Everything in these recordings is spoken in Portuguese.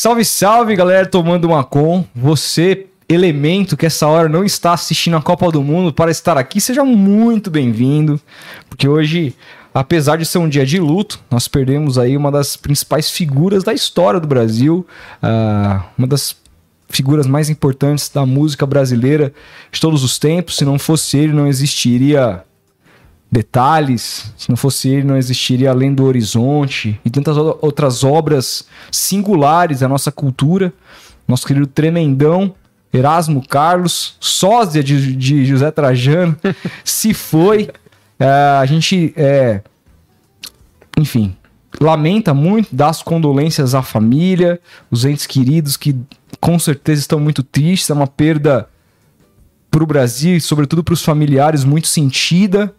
Salve, salve, galera, tomando uma com. Você, elemento que essa hora não está assistindo a Copa do Mundo para estar aqui, seja muito bem-vindo, porque hoje, apesar de ser um dia de luto, nós perdemos aí uma das principais figuras da história do Brasil, uh, uma das figuras mais importantes da música brasileira de todos os tempos. Se não fosse ele, não existiria detalhes. Se não fosse ele, não existiria Além do Horizonte e tantas outras obras singulares da nossa cultura. Nosso querido Tremendão, Erasmo Carlos, sósia de, de José Trajano, se foi. É, a gente, é, enfim, lamenta muito, dá as condolências à família, os entes queridos que com certeza estão muito tristes. É uma perda para o Brasil e, sobretudo, para os familiares muito sentida.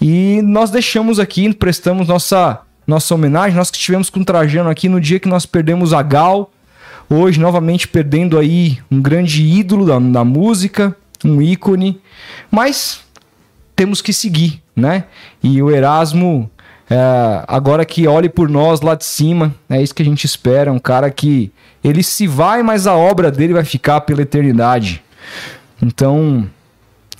E nós deixamos aqui, prestamos nossa, nossa homenagem. Nós que estivemos com Trajano aqui no dia que nós perdemos a Gal. Hoje, novamente, perdendo aí um grande ídolo da, da música, um ícone. Mas temos que seguir, né? E o Erasmo, é, agora que olhe por nós lá de cima, é isso que a gente espera. Um cara que ele se vai, mas a obra dele vai ficar pela eternidade. Então,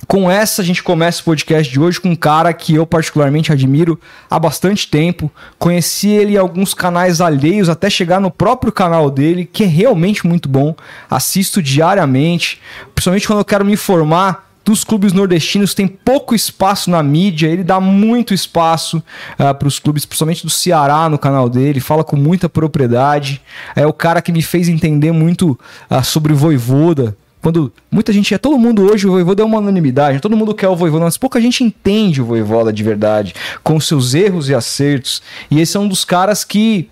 com essa, a gente começa o podcast de hoje com um cara que eu particularmente admiro há bastante tempo. Conheci ele em alguns canais alheios até chegar no próprio canal dele, que é realmente muito bom. Assisto diariamente, principalmente quando eu quero me informar dos clubes nordestinos tem pouco espaço na mídia, ele dá muito espaço uh, ah, para os clubes, principalmente do Ceará no canal dele, fala com muita propriedade. É o cara que me fez entender muito uh, sobre Voivoda, quando muita gente é todo mundo hoje, o Voivoda é uma unanimidade, todo mundo quer o Voivoda, mas pouca gente entende o Voivoda de verdade, com seus erros e acertos. E esse é um dos caras que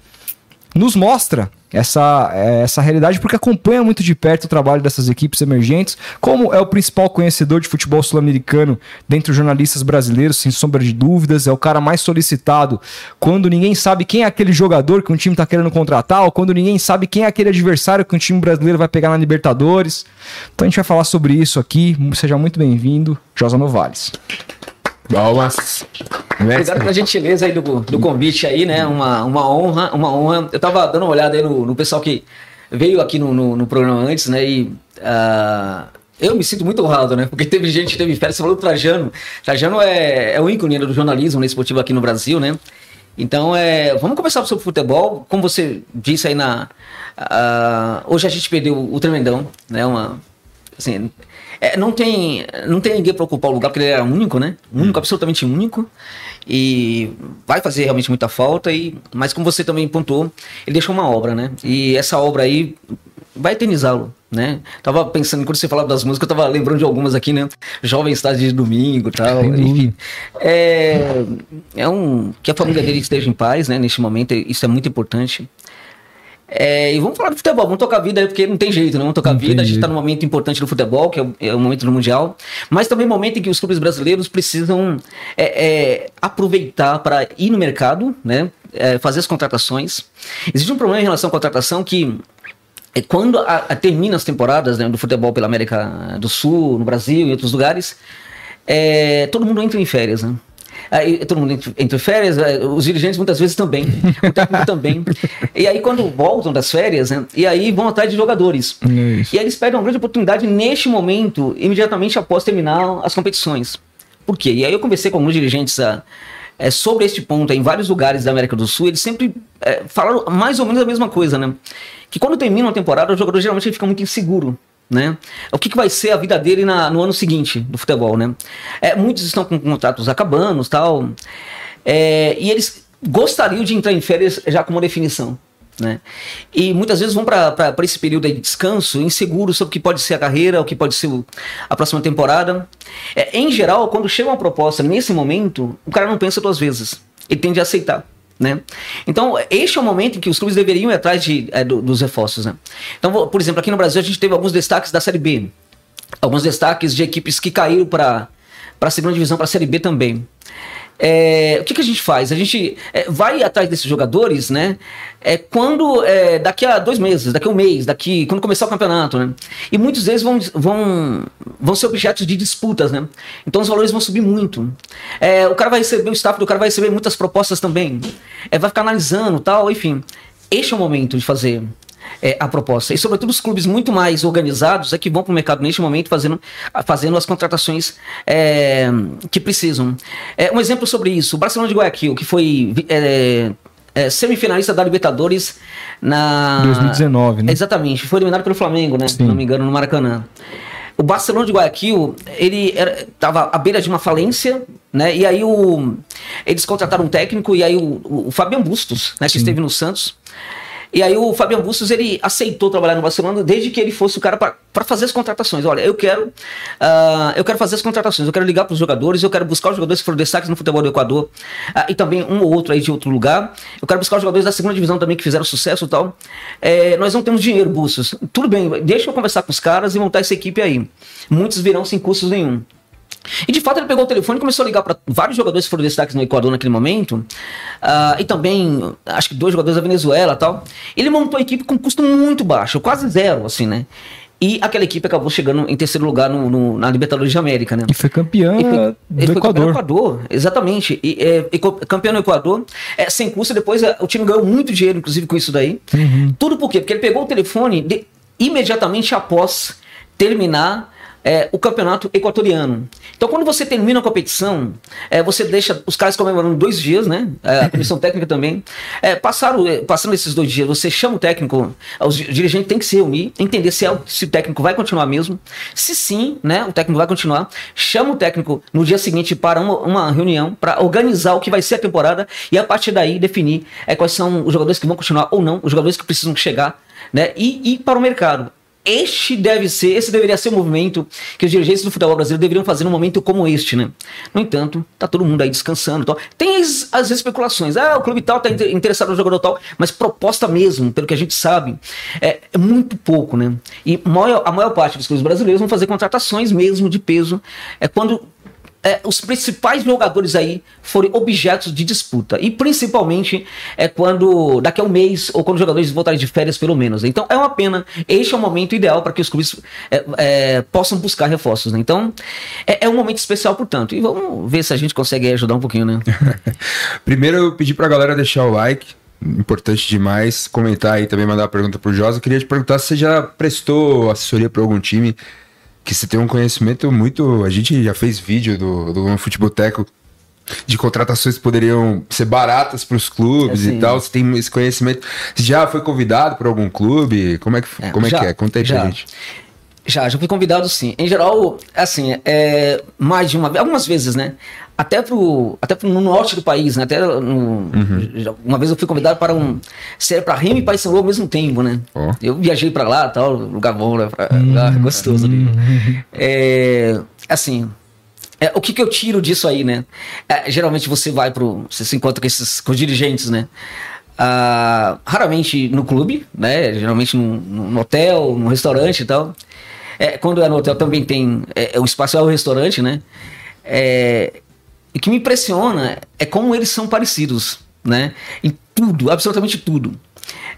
nos mostra essa, é, essa realidade porque acompanha muito de perto o trabalho dessas equipes emergentes, como é o principal conhecedor de futebol sul-americano dentre os jornalistas brasileiros, sem sombra de dúvidas, é o cara mais solicitado quando ninguém sabe quem é aquele jogador que um time está querendo contratar, ou quando ninguém sabe quem é aquele adversário que um time brasileiro vai pegar na Libertadores. Então a gente vai falar sobre isso aqui. Seja muito bem-vindo, Josa Novales. Palmas. Obrigado pela gentileza aí do, do convite aí, né? Uma, uma honra, uma honra. Eu tava dando uma olhada aí no, no pessoal que veio aqui no, no, no programa antes, né? E uh, eu me sinto muito honrado, né? Porque teve gente que teve férias, você falou do Trajano. Trajano é, é o ícone do jornalismo esportivo aqui no Brasil, né? Então, é, vamos conversar sobre futebol. Como você disse aí na. Uh, hoje a gente perdeu o Tremendão, né? Uma, assim, é, não, tem, não tem ninguém para ocupar o lugar, porque ele era único, né? Único, hum. absolutamente único. E vai fazer realmente muita falta. E, mas como você também pontuou, ele deixou uma obra, né? E essa obra aí vai eternizá-lo, né? Tava pensando, quando você falava das músicas, eu tava lembrando de algumas aqui, né? Jovem Estado de Domingo e tal, enfim. É, é um... Que a família dele esteja em paz, né? Neste momento, isso é muito importante. É, e vamos falar de futebol, vamos tocar vida aí, porque não tem jeito, né? Vamos tocar vida. A gente está num momento importante do futebol, que é o, é o, momento do Mundial, mas também momento em que os clubes brasileiros precisam é, é, aproveitar para ir no mercado, né? É, fazer as contratações. Existe um problema em relação à contratação que é quando a, a, termina as temporadas né, do futebol pela América do Sul, no Brasil e outros lugares, é, todo mundo entra em férias, né? Aí todo mundo entre férias, é, os dirigentes muitas vezes também, o técnico também. E aí quando voltam das férias, né, e aí vão atrás de jogadores. Isso. E aí eles perdem uma grande oportunidade neste momento, imediatamente após terminar as competições. Por quê? E aí eu conversei com alguns dirigentes a, é, sobre este ponto em vários lugares da América do Sul, eles sempre é, falaram mais ou menos a mesma coisa, né? Que quando termina uma temporada, o jogador geralmente fica muito inseguro né? O que, que vai ser a vida dele na, no ano seguinte do futebol, né? É, muitos estão com contratos acabando, tal, é, e eles gostariam de entrar em férias já com uma definição. Né? E muitas vezes vão para esse período de descanso inseguros sobre o que pode ser a carreira, o que pode ser a próxima temporada. É, em geral, quando chega uma proposta nesse momento, o cara não pensa duas vezes. Ele tende a aceitar. Né? Então, este é o momento em que os clubes deveriam ir atrás de, é, do, dos reforços. Né? Então, por exemplo, aqui no Brasil a gente teve alguns destaques da Série B, alguns destaques de equipes que caíram para a segunda divisão, para a Série B também. É, o que, que, a gente faz? A gente é, vai atrás desses jogadores, né? É, quando é, daqui a dois meses, daqui a um mês, daqui quando começar o campeonato, né? E muitos deles vão, vão, vão ser objetos de disputas, né? Então os valores vão subir muito. É, o cara vai receber, o staff do cara vai receber muitas propostas também. É, vai ficar analisando tal, enfim. Este é o momento de fazer é, a proposta. E, sobretudo, os clubes muito mais organizados é que vão para o mercado neste momento fazendo, fazendo as contratações é, que precisam. É, um exemplo sobre isso: o Barcelona de Guayaquil, que foi. É, é, semifinalista da Libertadores na. 2019, né? Exatamente, foi eliminado pelo Flamengo, né? Sim. Se não me engano, no Maracanã. O Barcelona de Guayaquil, ele estava à beira de uma falência, né? E aí o, eles contrataram um técnico, e aí o, o, o Fabian Bustos, né? Que esteve no Santos, e aí o Fabiano Bustos, ele aceitou trabalhar no Barcelona desde que ele fosse o cara para fazer as contratações. Olha, eu quero uh, eu quero fazer as contratações, eu quero ligar para os jogadores, eu quero buscar os jogadores que foram destaques no futebol do Equador uh, e também um ou outro aí de outro lugar. Eu quero buscar os jogadores da segunda divisão também que fizeram sucesso e tal. É, nós não temos dinheiro, Bustos. Tudo bem, deixa eu conversar com os caras e montar essa equipe aí. Muitos virão sem custos nenhum. E de fato ele pegou o telefone e começou a ligar para vários jogadores que foram destaques no Equador naquele momento, uh, e também acho que dois jogadores da Venezuela tal. Ele montou a equipe com custo muito baixo, quase zero, assim, né? E aquela equipe acabou chegando em terceiro lugar no, no, na Libertadores de América, né? E foi campeã e foi, do foi Equador. Equador. Exatamente. E, é, e, campeão no Equador, é, sem custo. Depois é, o time ganhou muito dinheiro, inclusive, com isso daí. Uhum. Tudo por quê? Porque ele pegou o telefone de, imediatamente após terminar é, o campeonato equatoriano. Então, quando você termina a competição, é, você deixa os caras comemorando dois dias, né? É, a comissão técnica também. É, passaram, é, passando esses dois dias, você chama o técnico, os dirigentes têm que se reunir, entender se, é, se o técnico vai continuar mesmo. Se sim, né? O técnico vai continuar. Chama o técnico no dia seguinte para uma, uma reunião para organizar o que vai ser a temporada e a partir daí definir é, quais são os jogadores que vão continuar ou não, os jogadores que precisam chegar, né? E ir para o mercado. Este deve ser, esse deveria ser o movimento que os dirigentes do futebol brasileiro deveriam fazer num momento como este, né? No entanto, tá todo mundo aí descansando. Tal. Tem as, as especulações, ah, o clube tal tá interessado no jogador tal, mas proposta mesmo, pelo que a gente sabe, é, é muito pouco, né? E maior, a maior parte dos clubes brasileiros vão fazer contratações mesmo de peso, é quando é, os principais jogadores aí forem objetos de disputa. E principalmente é quando daqui a um mês, ou quando os jogadores voltarem de férias, pelo menos. Então é uma pena. Este é o momento ideal para que os clubes é, é, possam buscar reforços. Né? Então é, é, um momento especial, portanto. E vamos ver se a gente consegue ajudar um pouquinho, né? Primeiro eu pedi para a galera deixar o like. Importante demais. Comentar aí também, mandar uma pergunta pro Josa. Eu queria te perguntar se você já prestou assessoria para algum time que você tem um conhecimento muito. A gente já fez vídeo do, do Futeboteco de contratações que poderiam ser baratas para os clubes é, e tal. Você tem esse conhecimento. Você já foi convidado por algum clube? Como é que, é, como é, que é? Conta aí já. pra gente. Já, já fui convidado sim. Em geral, assim, é, mais de uma vez, algumas vezes, né? Até, pro, até pro, no norte do país, né? Até no, uhum. Uma vez eu fui convidado para um. Ser para Remy e Paysandu ao mesmo tempo, né? Oh. Eu viajei para lá, tal, lugar bom, né? Pra, uhum. lugar gostoso ali. Uhum. É, assim, é, o que, que eu tiro disso aí, né? É, geralmente você vai pro. Você se encontra com esses com os dirigentes, né? Ah, raramente no clube, né? Geralmente no, no hotel, no restaurante e tal. É, quando é no hotel também tem. É, o espaço é o restaurante, né? É, o que me impressiona é como eles são parecidos, né? Em tudo, absolutamente tudo.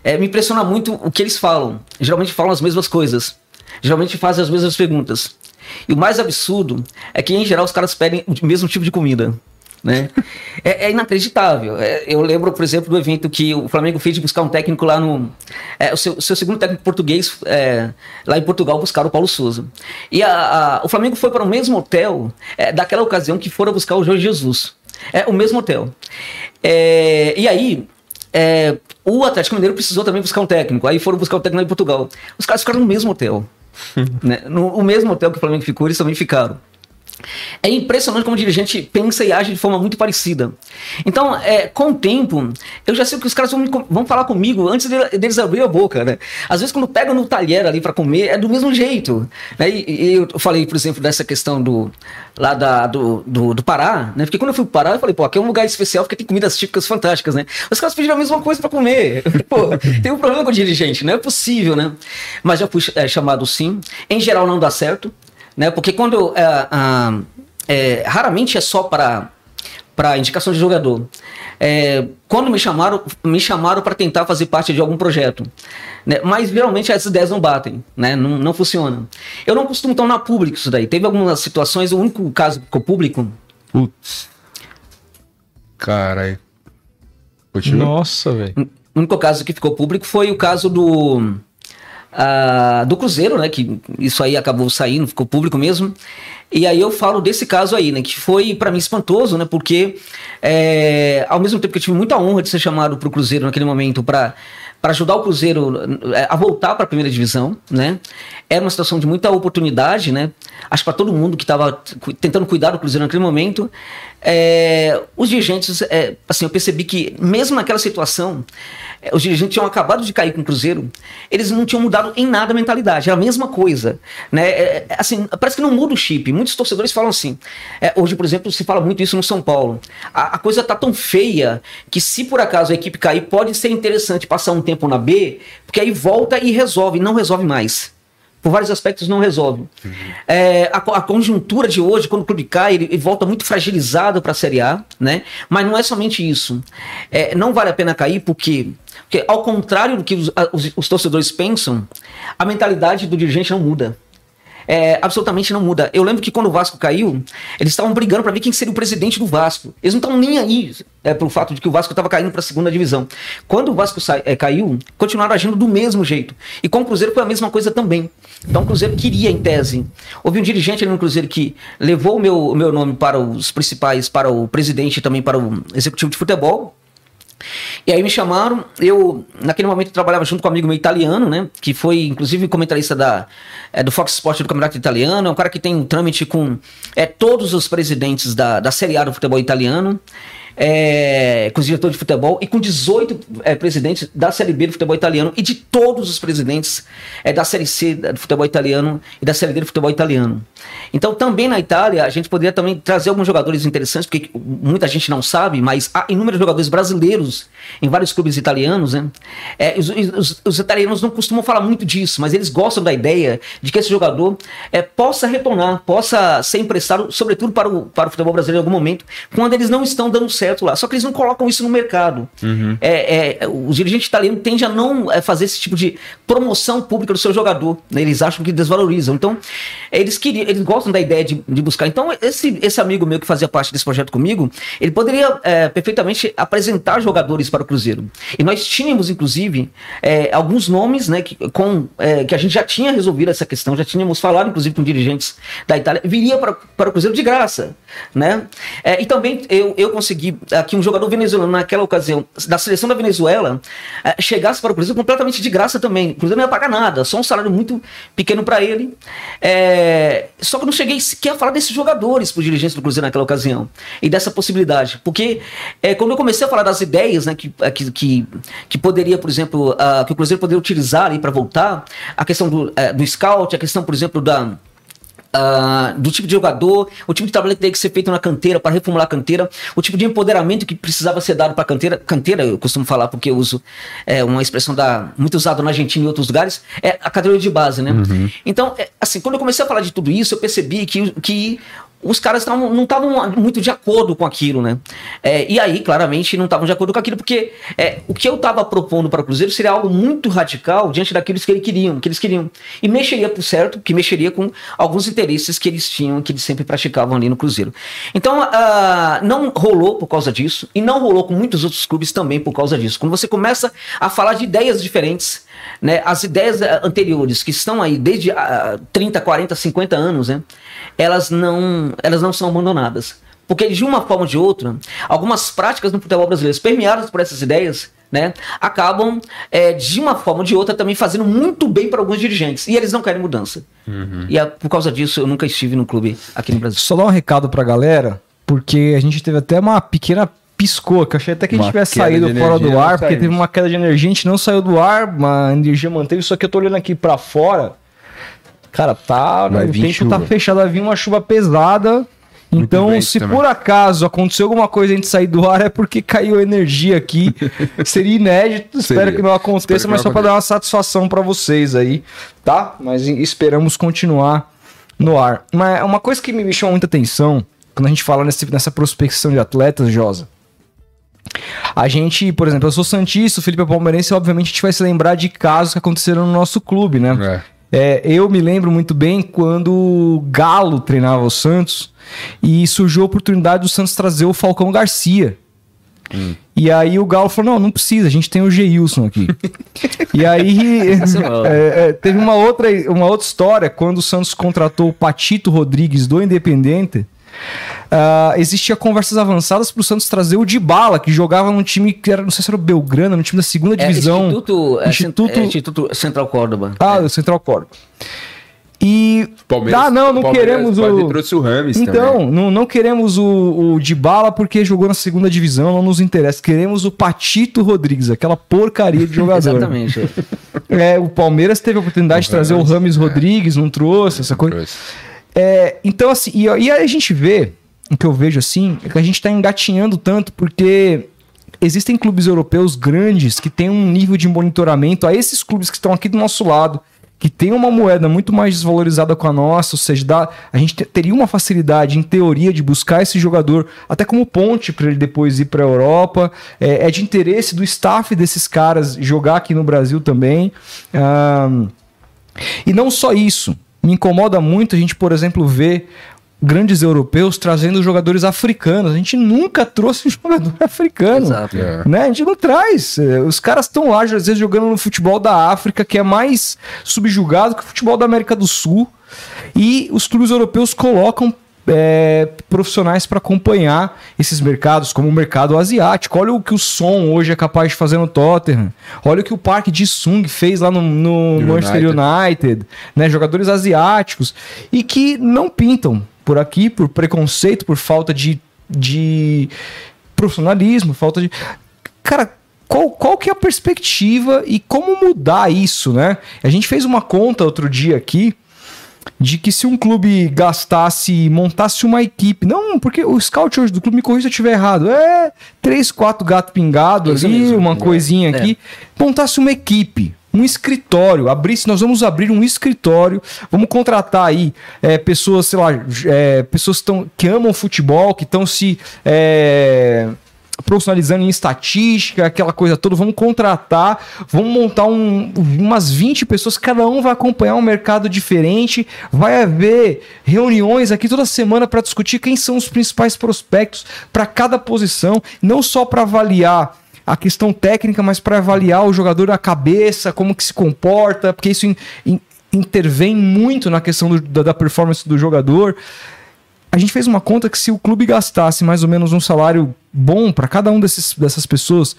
É, me impressiona muito o que eles falam. Geralmente falam as mesmas coisas. Geralmente fazem as mesmas perguntas. E o mais absurdo é que, em geral, os caras pedem o mesmo tipo de comida né? É, é inacreditável. É, eu lembro, por exemplo, do evento que o Flamengo fez de buscar um técnico lá no. É, o, seu, seu, segundo técnico português é, lá em Portugal buscar o Paulo Souza. E a, a, o Flamengo foi para o mesmo hotel é, daquela ocasião que foram buscar o Jorge Jesus. É o mesmo hotel. É, e aí, o Atlético Mineiro precisou também buscar um técnico. Aí foram buscar o um técnico lá em Portugal. Os caras ficaram no mesmo hotel. né? no, mesmo hotel que o Flamengo ficou, eles também ficaram. É impressionante como o dirigente pensa e age de forma muito parecida. Então, é, com o tempo, eu já sei que os caras vão, vão falar comigo antes de, deles abrir a boca, né? Às vezes, quando pegam no talher ali para comer, é do mesmo jeito. Né? E, e, eu falei, por exemplo, dessa questão do lá da, do, do, do, Pará, né? Porque quando eu fui pro Pará, eu falei, pô, aqui é um lugar especial porque tem comidas típicas fantásticas, né? Os caras pediram a mesma coisa para comer. pô, tem um problema com o dirigente, não é possível, né? Mas já fui é, chamado sim. Em geral, não dá certo né? Porque quando é, é, raramente é só para para indicação de jogador. É, quando me chamaram, me chamaram para tentar fazer parte de algum projeto, né? mas geralmente essas ideias não batem, né? não, não funciona. Eu não costumo tornar público isso daí. Teve algumas situações, o único caso que ficou público. Putz. Caralho. Nossa, velho. o único caso que ficou público foi o caso do, uh, do Cruzeiro, né? Que isso aí acabou saindo, ficou público mesmo. E aí eu falo desse caso aí, né? Que foi para mim espantoso, né? Porque é, ao mesmo tempo que eu tive muita honra de ser chamado para o Cruzeiro naquele momento para para ajudar o Cruzeiro é, a voltar para a primeira divisão, né? Era uma situação de muita oportunidade, né? Acho para todo mundo que estava tentando cuidar do Cruzeiro naquele momento. É, os dirigentes, é, assim, eu percebi que mesmo naquela situação, é, os dirigentes tinham acabado de cair com o Cruzeiro, eles não tinham mudado em nada a mentalidade, era a mesma coisa, né? É, é, assim, parece que não muda o chip. Muitos torcedores falam assim. hoje, por exemplo, se fala muito isso no São Paulo. A, a coisa tá tão feia que se por acaso a equipe cair, pode ser interessante passar um tempo na B, porque aí volta e resolve, não resolve mais. Por vários aspectos não resolve. Uhum. É, a, a, conjuntura de hoje, quando o clube cai, ele, ele volta muito fragilizado para a Série A, né? Mas não é somente isso. É, não vale a pena cair porque, porque ao contrário do que os, os, os torcedores pensam, a mentalidade do dirigente não muda é, absolutamente não muda. Eu lembro que quando o Vasco caiu, eles estavam brigando para ver quem seria o presidente do Vasco. Eles não estão nem aí é, pelo fato de que o Vasco estava caindo para a segunda divisão. Quando o Vasco é, caiu, continuaram agindo do mesmo jeito. E com o Cruzeiro foi a mesma coisa também. Então o Cruzeiro queria, em tese. Houve um dirigente ali no Cruzeiro que levou o meu, o meu nome para os principais, para o presidente e também para o executivo de futebol e aí me chamaram, eu naquele momento eu trabalhava junto com um amigo meu italiano, né, que foi inclusive comentarista da, é, do Fox Sport do Campeonato Italiano, é um cara que tem um trâmite com é, todos os presidentes da, da Série A do futebol italiano é, com os diretores de futebol e com 18 é, presidentes da Série B do futebol italiano e de todos os presidentes é, da Série C do futebol italiano e da Série D do futebol italiano. Então, também na Itália, a gente poderia também trazer alguns jogadores interessantes, porque muita gente não sabe, mas há inúmeros jogadores brasileiros em vários clubes italianos. Né? É, os, os, os, italianos não costumam falar muito disso, mas eles gostam da ideia de que esse jogador é, possa retornar, possa ser emprestado, sobretudo para o, para o futebol brasileiro em algum momento, quando eles não estão dando certo certo lá. Só que eles não colocam isso no mercado. Uhum. É, é, os dirigentes italianos tendem a não é, fazer esse tipo de promoção pública do seu jogador. Né? Eles acham que desvalorizam. Então, eles queriam, eles gostam da ideia de, de, buscar. Então, esse, esse amigo meu que fazia parte desse projeto comigo, ele poderia é, perfeitamente apresentar jogadores para o Cruzeiro. E nós tínhamos, inclusive, é, alguns nomes né, que, com, é, que a gente já tinha resolvido essa questão, já tínhamos falado, inclusive, com dirigentes da Itália, viria para, para o Cruzeiro de graça. Né? É, e também eu, eu consegui que, um jogador venezuelano, naquela ocasião, da seleção da Venezuela, é, chegasse para o Cruzeiro completamente de graça também. O Cruzeiro não ia pagar nada, só um salário muito pequeno para ele. É, só que eu não cheguei sequer a falar desses jogadores para o dirigente do Cruzeiro naquela ocasião e dessa possibilidade. Porque é, quando eu comecei a falar das ideias né, que, que, que, que poderia, por exemplo, uh, que o Cruzeiro poderia utilizar para voltar, a questão do, uh, do scout, a questão, por exemplo, da Uh, do tipo de jogador, o tipo de trabalho que tem que ser feito na canteira para reformular a canteira, o tipo de empoderamento que precisava ser dado para a canteira. Canteira, eu costumo falar porque eu uso é, uma expressão da, muito usada na Argentina e em outros lugares, é a categoria de base, né? Uhum. Então, é, assim, quando eu comecei a falar de tudo isso, eu percebi que, que os caras tavam, não estavam muito de acordo com aquilo, né? É, e aí, claramente, não estavam de acordo com aquilo, porque é, o que eu estava propondo para o Cruzeiro seria algo muito radical diante daquilo que eles queriam, que eles queriam. E mexeria, por certo, que mexeria com alguns interesses que eles tinham, que eles sempre praticavam ali no Cruzeiro. Então, uh, não rolou por causa disso, e não rolou com muitos outros clubes também por causa disso. Quando você começa a falar de ideias diferentes, né, as ideias eh, anteriores, que estão aí desde uh, 30, 40, 50 anos, né? Elas não, elas não são abandonadas. Porque de uma forma ou de outra, algumas práticas no futebol brasileiro, permeadas por essas ideias, né, acabam é, de uma forma ou de outra também fazendo muito bem para alguns dirigentes. E eles não querem mudança. Uhum. E é, por causa disso eu nunca estive no clube aqui no Brasil. Só dar um recado para a galera, porque a gente teve até uma pequena piscou, que eu achei até que a gente tivesse saído fora do ar, porque teve uma queda de energia, a gente não saiu do ar, uma energia manteve, só que eu tô olhando aqui para fora Cara, tá. Vai o tempo tá chuva. tá fechado, vai vir uma chuva pesada. Muito então, se também. por acaso aconteceu alguma coisa a gente sair do ar, é porque caiu energia aqui. Seria inédito, Seria. espero que não aconteça, mas só para dar uma satisfação para vocês aí, tá? Mas esperamos continuar no ar. Mas uma coisa que me chamou muita atenção quando a gente fala nesse, nessa prospecção de atletas, Josa. A gente, por exemplo, eu sou Santista, o Felipe é palmeirense, obviamente a gente vai se lembrar de casos que aconteceram no nosso clube, né? É. É, eu me lembro muito bem quando o Galo treinava o Santos e surgiu a oportunidade do Santos trazer o Falcão Garcia. Hum. E aí o Galo falou: não, não precisa, a gente tem o Geilson aqui. e aí é, é, teve uma outra, uma outra história quando o Santos contratou o Patito Rodrigues do Independente. Uh, existia conversas avançadas para o Santos trazer o Dybala, que jogava num time que era, não sei se era o Belgrano, no time da segunda é, divisão. Instituto, Instituto... É, Instituto Central Córdoba. Ah, o Central Córdoba. E. Palmeiras, ah, não, não queremos o. trouxe o Rames então, não, não queremos o, o Dybala porque jogou na segunda divisão, não nos interessa. Queremos o Patito Rodrigues, aquela porcaria de jogador. Exatamente. É, o Palmeiras teve a oportunidade o de trazer Rames, o Rames é. Rodrigues, não trouxe, essa coisa. É, então, assim, e, e a gente vê, o que eu vejo assim, é que a gente tá engatinhando tanto porque existem clubes europeus grandes que têm um nível de monitoramento a esses clubes que estão aqui do nosso lado que tem uma moeda muito mais desvalorizada com a nossa, ou seja, dá, a gente teria uma facilidade, em teoria, de buscar esse jogador até como ponte para ele depois ir para a Europa. É, é, de interesse do staff desses caras jogar aqui no Brasil também. Um, e não só isso. Me incomoda muito a gente, por exemplo, ver grandes europeus trazendo jogadores africanos. A gente nunca trouxe um jogador africano. Exato. É. Né? A gente não traz. É, os caras estão lá, às vezes, jogando no futebol da África, que é mais subjugado que o futebol da América do Sul. E os clubes europeus colocam é, profissionais para acompanhar esses mercados, como o mercado asiático. Olha o que o Som hoje é capaz de fazer no Tottenham. Olha o que o Park de Sung fez lá no, no Manchester United. Né? Jogadores asiáticos e que não pintam por aqui, por preconceito, por falta de, de profissionalismo, falta de. Cara, qual, qual que é a perspectiva e como mudar isso, né? A gente fez uma conta outro dia aqui de que se um clube gastasse, montasse uma equipe, não, porque o scout hoje do clube, me corrija se eu estiver errado, é três, quatro gato pingado ali, mesmo. uma é. coisinha é. aqui, montasse uma equipe, um escritório, abrisse, nós vamos abrir um escritório, vamos contratar aí é, pessoas, sei lá, é, pessoas que, tão, que amam futebol, que estão se é, profissionalizando em estatística, aquela coisa toda, vamos contratar, vamos montar um, umas 20 pessoas, cada um vai acompanhar um mercado diferente, vai haver reuniões aqui toda semana para discutir quem são os principais prospectos para cada posição, não só para avaliar a questão técnica, mas para avaliar o jogador a cabeça, como que se comporta, porque isso in, in, intervém muito na questão do, da, da performance do jogador. A gente fez uma conta que se o clube gastasse mais ou menos um salário bom para cada um desses, dessas pessoas,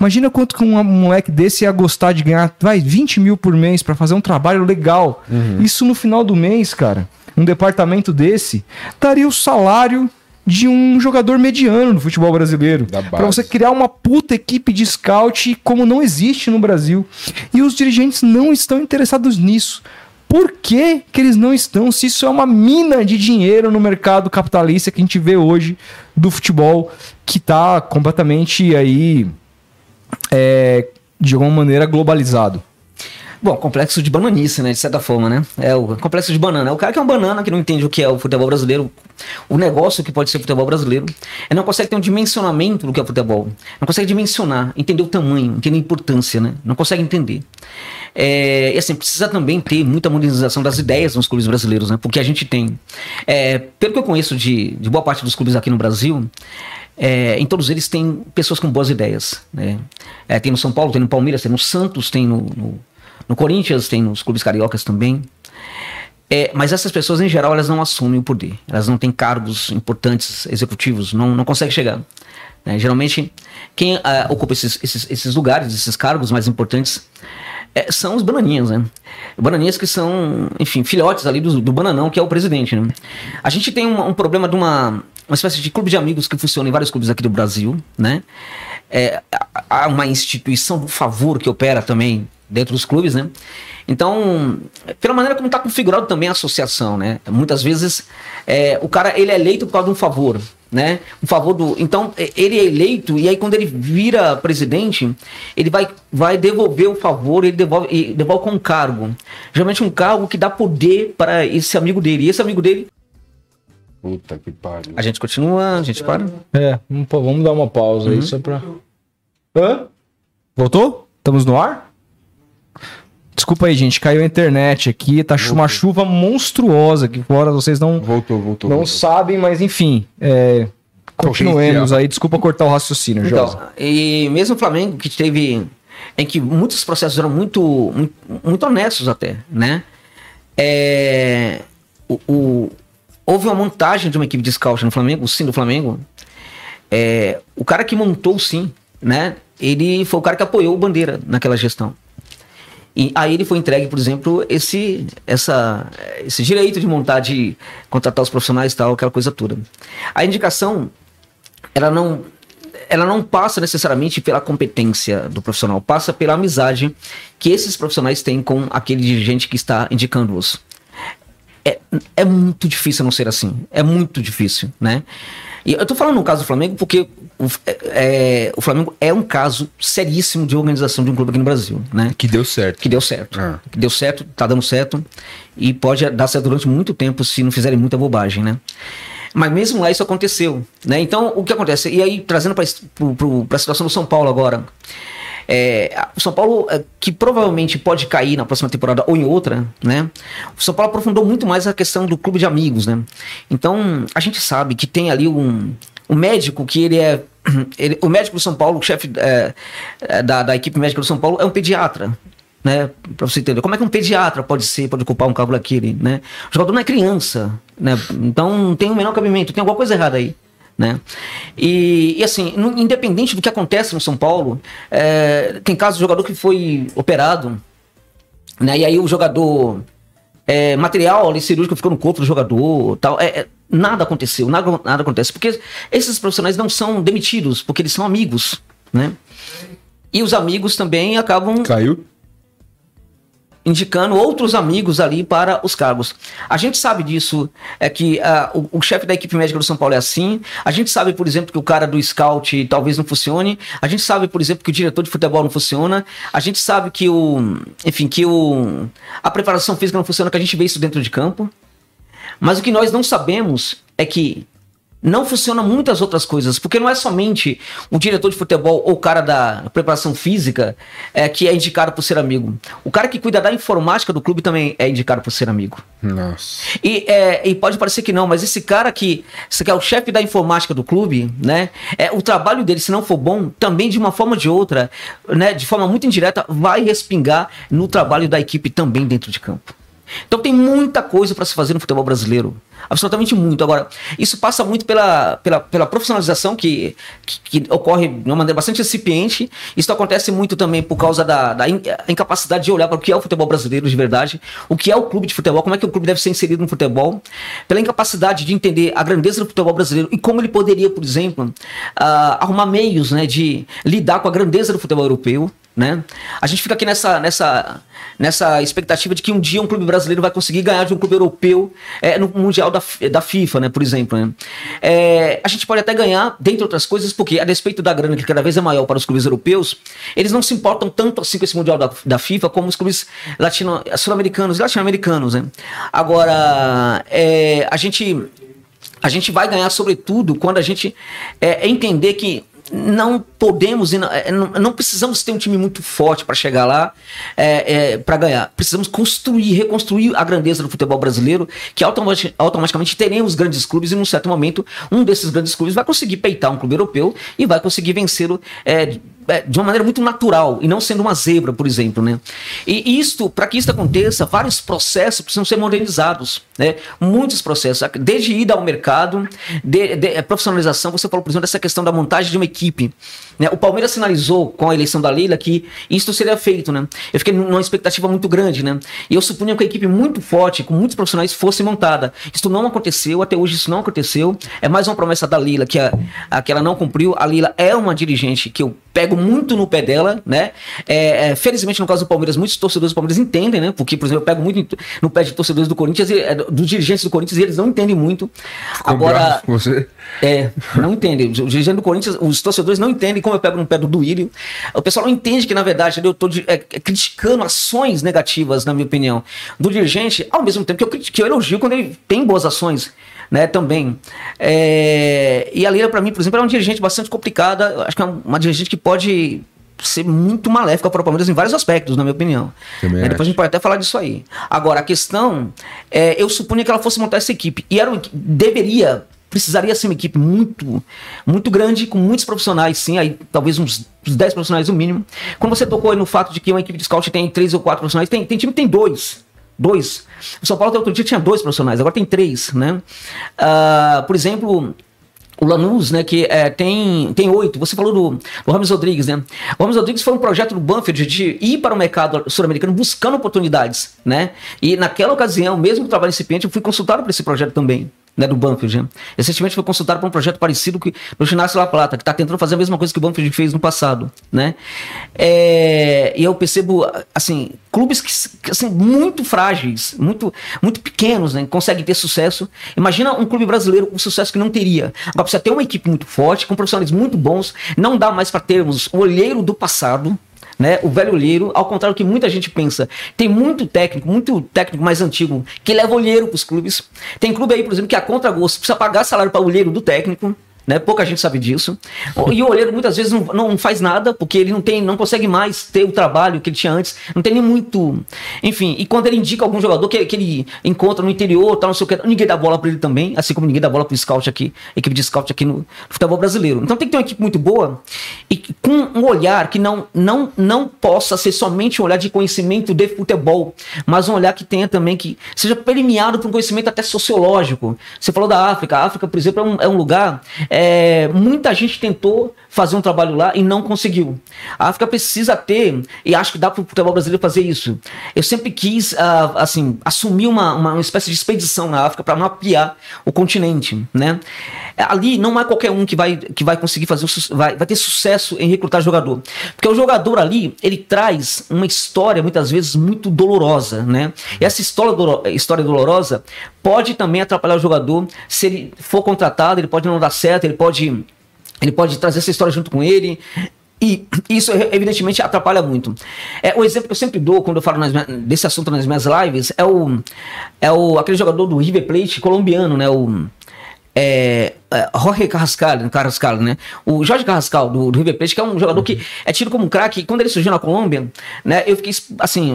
imagina quanto que um moleque desse ia gostar de ganhar, vai, 20 mil por mês para fazer um trabalho legal. Uhum. Isso no final do mês, cara, um departamento desse, daria o salário de um jogador mediano no futebol brasileiro. Para você criar uma puta equipe de scout como não existe no Brasil. E os dirigentes não estão interessados nisso. Por que, que eles não estão? Se isso é uma mina de dinheiro no mercado capitalista que a gente vê hoje do futebol, que está completamente aí, é, de alguma maneira, globalizado. Bom, complexo de bananice, né? De certa forma, né? É o complexo de banana. É o cara que é um banana, que não entende o que é o futebol brasileiro, o negócio que pode ser futebol brasileiro. Ele não consegue ter um dimensionamento do que é o futebol. Não consegue dimensionar, entender o tamanho, entender a importância, né? Não consegue entender. É, e assim, precisa também ter muita modernização das ideias nos clubes brasileiros, né? Porque a gente tem. É, pelo que eu conheço de, de boa parte dos clubes aqui no Brasil, é, em todos eles tem pessoas com boas ideias. Né? É, tem no São Paulo, tem no Palmeiras, tem no Santos, tem no, no no Corinthians tem nos clubes cariocas também. É, mas essas pessoas, em geral, elas não assumem o poder. Elas não têm cargos importantes executivos, não, não conseguem chegar. Né? Geralmente, quem uh, ocupa esses, esses, esses, lugares, esses cargos mais importantes, é, são os bananinhas, né? Bananinhas que são, enfim, filhotes ali do, do bananão, que é o presidente, né? A gente tem um, um problema de uma, uma espécie de clube de amigos que funciona em vários clubes aqui do Brasil, né? É, há uma instituição do favor que opera também dentro dos clubes, né? Então, pela maneira como está configurado também a associação, né? Muitas vezes é, o cara ele é eleito por causa de um favor, né? Um favor do. Então ele é eleito e aí quando ele vira presidente, ele vai, vai devolver o favor, ele devolve, ele devolve com um cargo, geralmente um cargo que dá poder para esse amigo dele. E esse amigo dele Puta que pariu. A gente continua, a gente para? É, vamos dar uma pausa uhum. aí só pra. Hã? Voltou? Estamos no ar? Desculpa aí, gente, caiu a internet aqui, tá voltou. uma chuva monstruosa aqui fora, vocês não voltou, voltou, não voltou. sabem, mas enfim, é, Continuemos aí, desculpa cortar o raciocínio, então, Josa. E mesmo o Flamengo, que teve. em que muitos processos eram muito, muito, muito honestos até, né? É, o, o, houve uma montagem de uma equipe de scout no Flamengo, o Sim do Flamengo. É, o cara que montou o Sim, né? Ele foi o cara que apoiou o Bandeira naquela gestão. E aí ele foi entregue, por exemplo, esse, essa, esse direito de montar, de contratar os profissionais e tal, aquela coisa toda. A indicação, ela não, ela não passa necessariamente pela competência do profissional, passa pela amizade que esses profissionais têm com aquele dirigente que está indicando-os. É, é muito difícil não ser assim. É muito difícil, né? E eu tô falando no caso do Flamengo porque o, é, é, o Flamengo é um caso seríssimo de organização de um clube aqui no Brasil, né? Que deu certo. Que deu certo. Ah. Que deu certo, tá dando certo. E pode dar certo durante muito tempo se não fizerem muita bobagem, né? Mas mesmo lá isso aconteceu, né? Então, o que acontece? E aí, trazendo para a situação do São Paulo agora. É, o São Paulo, é, que provavelmente pode cair na próxima temporada ou em outra, né? O São Paulo aprofundou muito mais a questão do clube de amigos, né? Então, a gente sabe que tem ali um, um médico que ele é. Ele, o médico do São Paulo, o chefe é, é, da, da equipe médica do São Paulo, é um pediatra. Né, para você entender como é que um pediatra pode ser, pode ocupar um cargo daquele, né? O jogador não é criança, né? Então não tem o menor cabimento, tem alguma coisa errada aí. Né? E, e assim, no, independente do que acontece no São Paulo, é, tem casos de jogador que foi operado, né? E aí o jogador. É, material ali, cirúrgico ficou no corpo do jogador tal. É, é, nada aconteceu, nada, nada acontece. Porque esses profissionais não são demitidos, porque eles são amigos, né? E os amigos também acabam. Caiu? Indicando outros amigos ali para os cargos. A gente sabe disso, é que uh, o, o, chefe da equipe médica do São Paulo é assim. A gente sabe, por exemplo, que o cara do scout talvez não funcione. A gente sabe, por exemplo, que o diretor de futebol não funciona. A gente sabe que o, enfim, que o a preparação física não funciona, que a gente vê isso dentro de campo. Mas o que nós não sabemos é que não funciona muitas outras coisas, porque não é somente o diretor de futebol ou o cara da preparação física é, que é indicado por ser amigo. O cara que cuida da informática do clube também é indicado por ser amigo. Nossa. E, é, e pode parecer que não, mas esse cara que, que é o chefe da informática do clube, né? É, o trabalho dele, se não for bom, também de uma forma ou de outra, né, de forma muito indireta, vai respingar no trabalho da equipe também dentro de campo. Então tem muita coisa para se fazer no futebol brasileiro. Absolutamente muito. Agora, isso passa muito pela, pela, pela profissionalização que, que, que, ocorre de uma maneira bastante incipiente. Isso acontece muito também por causa da, da incapacidade de olhar para o que é o futebol brasileiro de verdade, o que é o clube de futebol, como é que o clube deve ser inserido no futebol, pela incapacidade de entender a grandeza do futebol brasileiro e como ele poderia, por exemplo, uh, arrumar meios né, de lidar com a grandeza do futebol europeu. Né? A gente fica aqui nessa, nessa, nessa expectativa de que um dia um clube brasileiro vai conseguir ganhar de um clube europeu é, no Mundial da, da FIFA, né, por exemplo. Né? É, a gente pode até ganhar, dentre outras coisas, porque a despeito da grana que cada vez é maior para os clubes europeus, eles não se importam tanto assim com esse Mundial da, da FIFA como os clubes latino, sul-americanos e latino-americanos. Né? Agora, é, a gente a gente vai ganhar sobretudo quando a gente é, entender que não podemos é, não, não, precisamos ter um time muito forte para chegar lá é, é, para ganhar. Precisamos construir, reconstruir a grandeza do futebol brasileiro, que automaticamente, automaticamente teremos grandes clubes e num certo momento um desses grandes clubes vai conseguir peitar um clube europeu e vai conseguir vencê-lo é, é, de uma maneira muito natural e não sendo uma zebra, por exemplo, né? E isto, para que isso aconteça, vários processos precisam ser modernizados, né? Muitos processos, desde ida ao mercado, de, de, profissionalização. Você falou, por exemplo, dessa questão da montagem de uma equipe. Né? O Palmeiras sinalizou com a eleição da Leila que isso seria feito, né? Eu fiquei numa expectativa muito grande, né? E eu supunha que a equipe muito forte, com muitos profissionais, fosse montada. Isso não aconteceu, até hoje isso não aconteceu. É mais uma promessa da Lila que, a, a, que ela não cumpriu. A Lila é uma dirigente que eu pego muito no pé dela, né? É, é, felizmente, no caso do Palmeiras, muitos torcedores do Palmeiras entendem, né? Porque, por exemplo, eu pego muito no pé de torcedores do Corinthians, e, é, dos dirigentes do Corinthians, e eles não entendem muito. Ficou Agora. Você? É, não entendem. Os dirigentes do Corinthians, os torcedores não entendem como eu pego no pé do Duílio. O pessoal não entende que, na verdade, eu estou é, criticando ações negativas, na minha opinião, do dirigente, ao mesmo tempo que eu, que eu elogio quando ele tem boas ações né, também. É, e a Leila, para mim, por exemplo, é uma dirigente bastante complicada. Acho que é uma dirigente que pode ser muito maléfica para o Palmeiras em vários aspectos, na minha opinião. É, depois a gente pode até falar disso aí. Agora, a questão é, eu supunha que ela fosse montar essa equipe. E era, deveria precisaria ser uma equipe muito, muito grande, com muitos profissionais, sim, aí talvez uns, uns 10 profissionais no mínimo. Quando você tocou aí no fato de que uma equipe de scout tem três ou quatro profissionais, tem, tem time que tem dois. Dois. O São Paulo até outro dia tinha dois profissionais, agora tem três, né? Uh, por exemplo, o Lanús, né, que é, tem, tem oito. Você falou do, do Ramos Rodrigues, né? O Ramos Rodrigues foi um projeto do Banfield de ir para o mercado sul-americano buscando oportunidades, né? E naquela ocasião, mesmo trabalho incipiente, eu fui consultado por esse projeto também né, do Banfield. Né? Recentemente foi consultado para um projeto parecido que, no Ginásio La Plata, que está tentando fazer a mesma coisa que o Banfield fez no passado. Né? É, e eu percebo, assim, clubes que, assim, muito frágeis, muito, muito pequenos, né, conseguem ter sucesso. Imagina um clube brasileiro com sucesso que não teria. Agora precisa ter uma equipe muito forte, com profissionais muito bons. Não dá mais para termos o olheiro do passado, né? O velho olheiro, ao contrário do que muita gente pensa. Tem muito técnico, muito técnico mais antigo que leva olheiro para os clubes. Tem clube aí, por exemplo, que a contra-gosto precisa pagar salário para o olheiro do técnico né? Pouca gente sabe disso. E o olheiro muitas vezes não, não faz nada, porque ele não tem, não consegue mais ter o trabalho que ele tinha antes, não tem nem muito. Enfim, e quando ele indica algum jogador que, que ele encontra no interior, tal, não sei o que, ninguém dá bola para ele também, assim como ninguém dá bola para o scout aqui, equipe de scout aqui no futebol brasileiro. Então tem que ter uma equipe muito boa e com um olhar que não, não, não possa ser somente um olhar de conhecimento de futebol, mas um olhar que tenha também que seja permeado por um conhecimento até sociológico. Você falou da África, a África, por exemplo, é um, é um lugar é, muita gente tentou fazer um trabalho lá e não conseguiu. A África precisa ter, e acho que dá para o futebol brasileiro fazer isso. Eu sempre quis, uh, assim, assumir uma, uma, uma, espécie de expedição na África para mapear o continente, né? Ali não é qualquer um que vai, que vai conseguir fazer, vai, vai ter sucesso em recrutar jogador. Porque o jogador ali, ele traz uma história, muitas vezes, muito dolorosa, né? E essa história, história dolorosa pode também atrapalhar o jogador se ele for contratado, ele pode não dar certo, ele pode, ele pode trazer essa história junto com ele. E isso, evidentemente, atrapalha muito. É, o exemplo que eu sempre dou quando eu falo nas, desse assunto nas minhas lives é o, é o aquele jogador do River Plate colombiano, né? O, é, Jorge Carrascal, Carrascal, né? O Jorge Carrascal, do, do River Plate, que é um jogador que é tido como um craque. Quando ele surgiu na Colômbia, né? Eu fiquei, assim,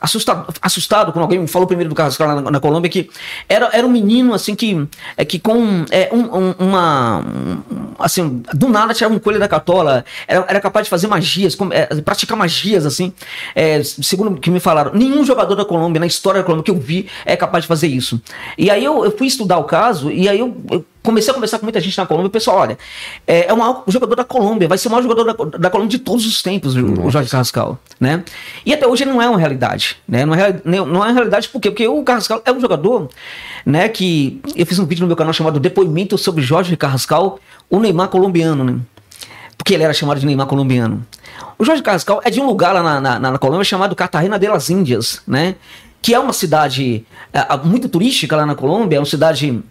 assustado, assustado quando alguém me falou primeiro do Carrascal na, na Colômbia, que era, era um menino, assim, que, é, que com é, um, um, uma... Um, assim, do nada tirava um coelho da catola, era, era capaz de fazer magias, é, praticar magias, assim. É, segundo que me falaram, nenhum jogador da Colômbia, na história da Colômbia que eu vi, é capaz de fazer isso. E aí eu, eu fui estudar o caso, e aí eu, eu comecei a conversar com muita gente na Colômbia, o pessoal, olha, é, é o maior jogador da Colômbia, vai ser o maior jogador da, da Colômbia de todos os tempos, Nossa. o Jorge Carrascal, né? E até hoje ele não é uma realidade, né? Não é, não é uma realidade por quê? Porque o Carrascal é um jogador, né, que eu fiz um vídeo no meu canal chamado Depoimento sobre Jorge Carrascal, o Neymar colombiano, né? Porque ele era chamado de Neymar colombiano. O Jorge Carrascal é de um lugar lá na, na, na Colômbia chamado Cartagena de las Índias, né? Que é uma cidade é, muito turística lá na Colômbia, é uma cidade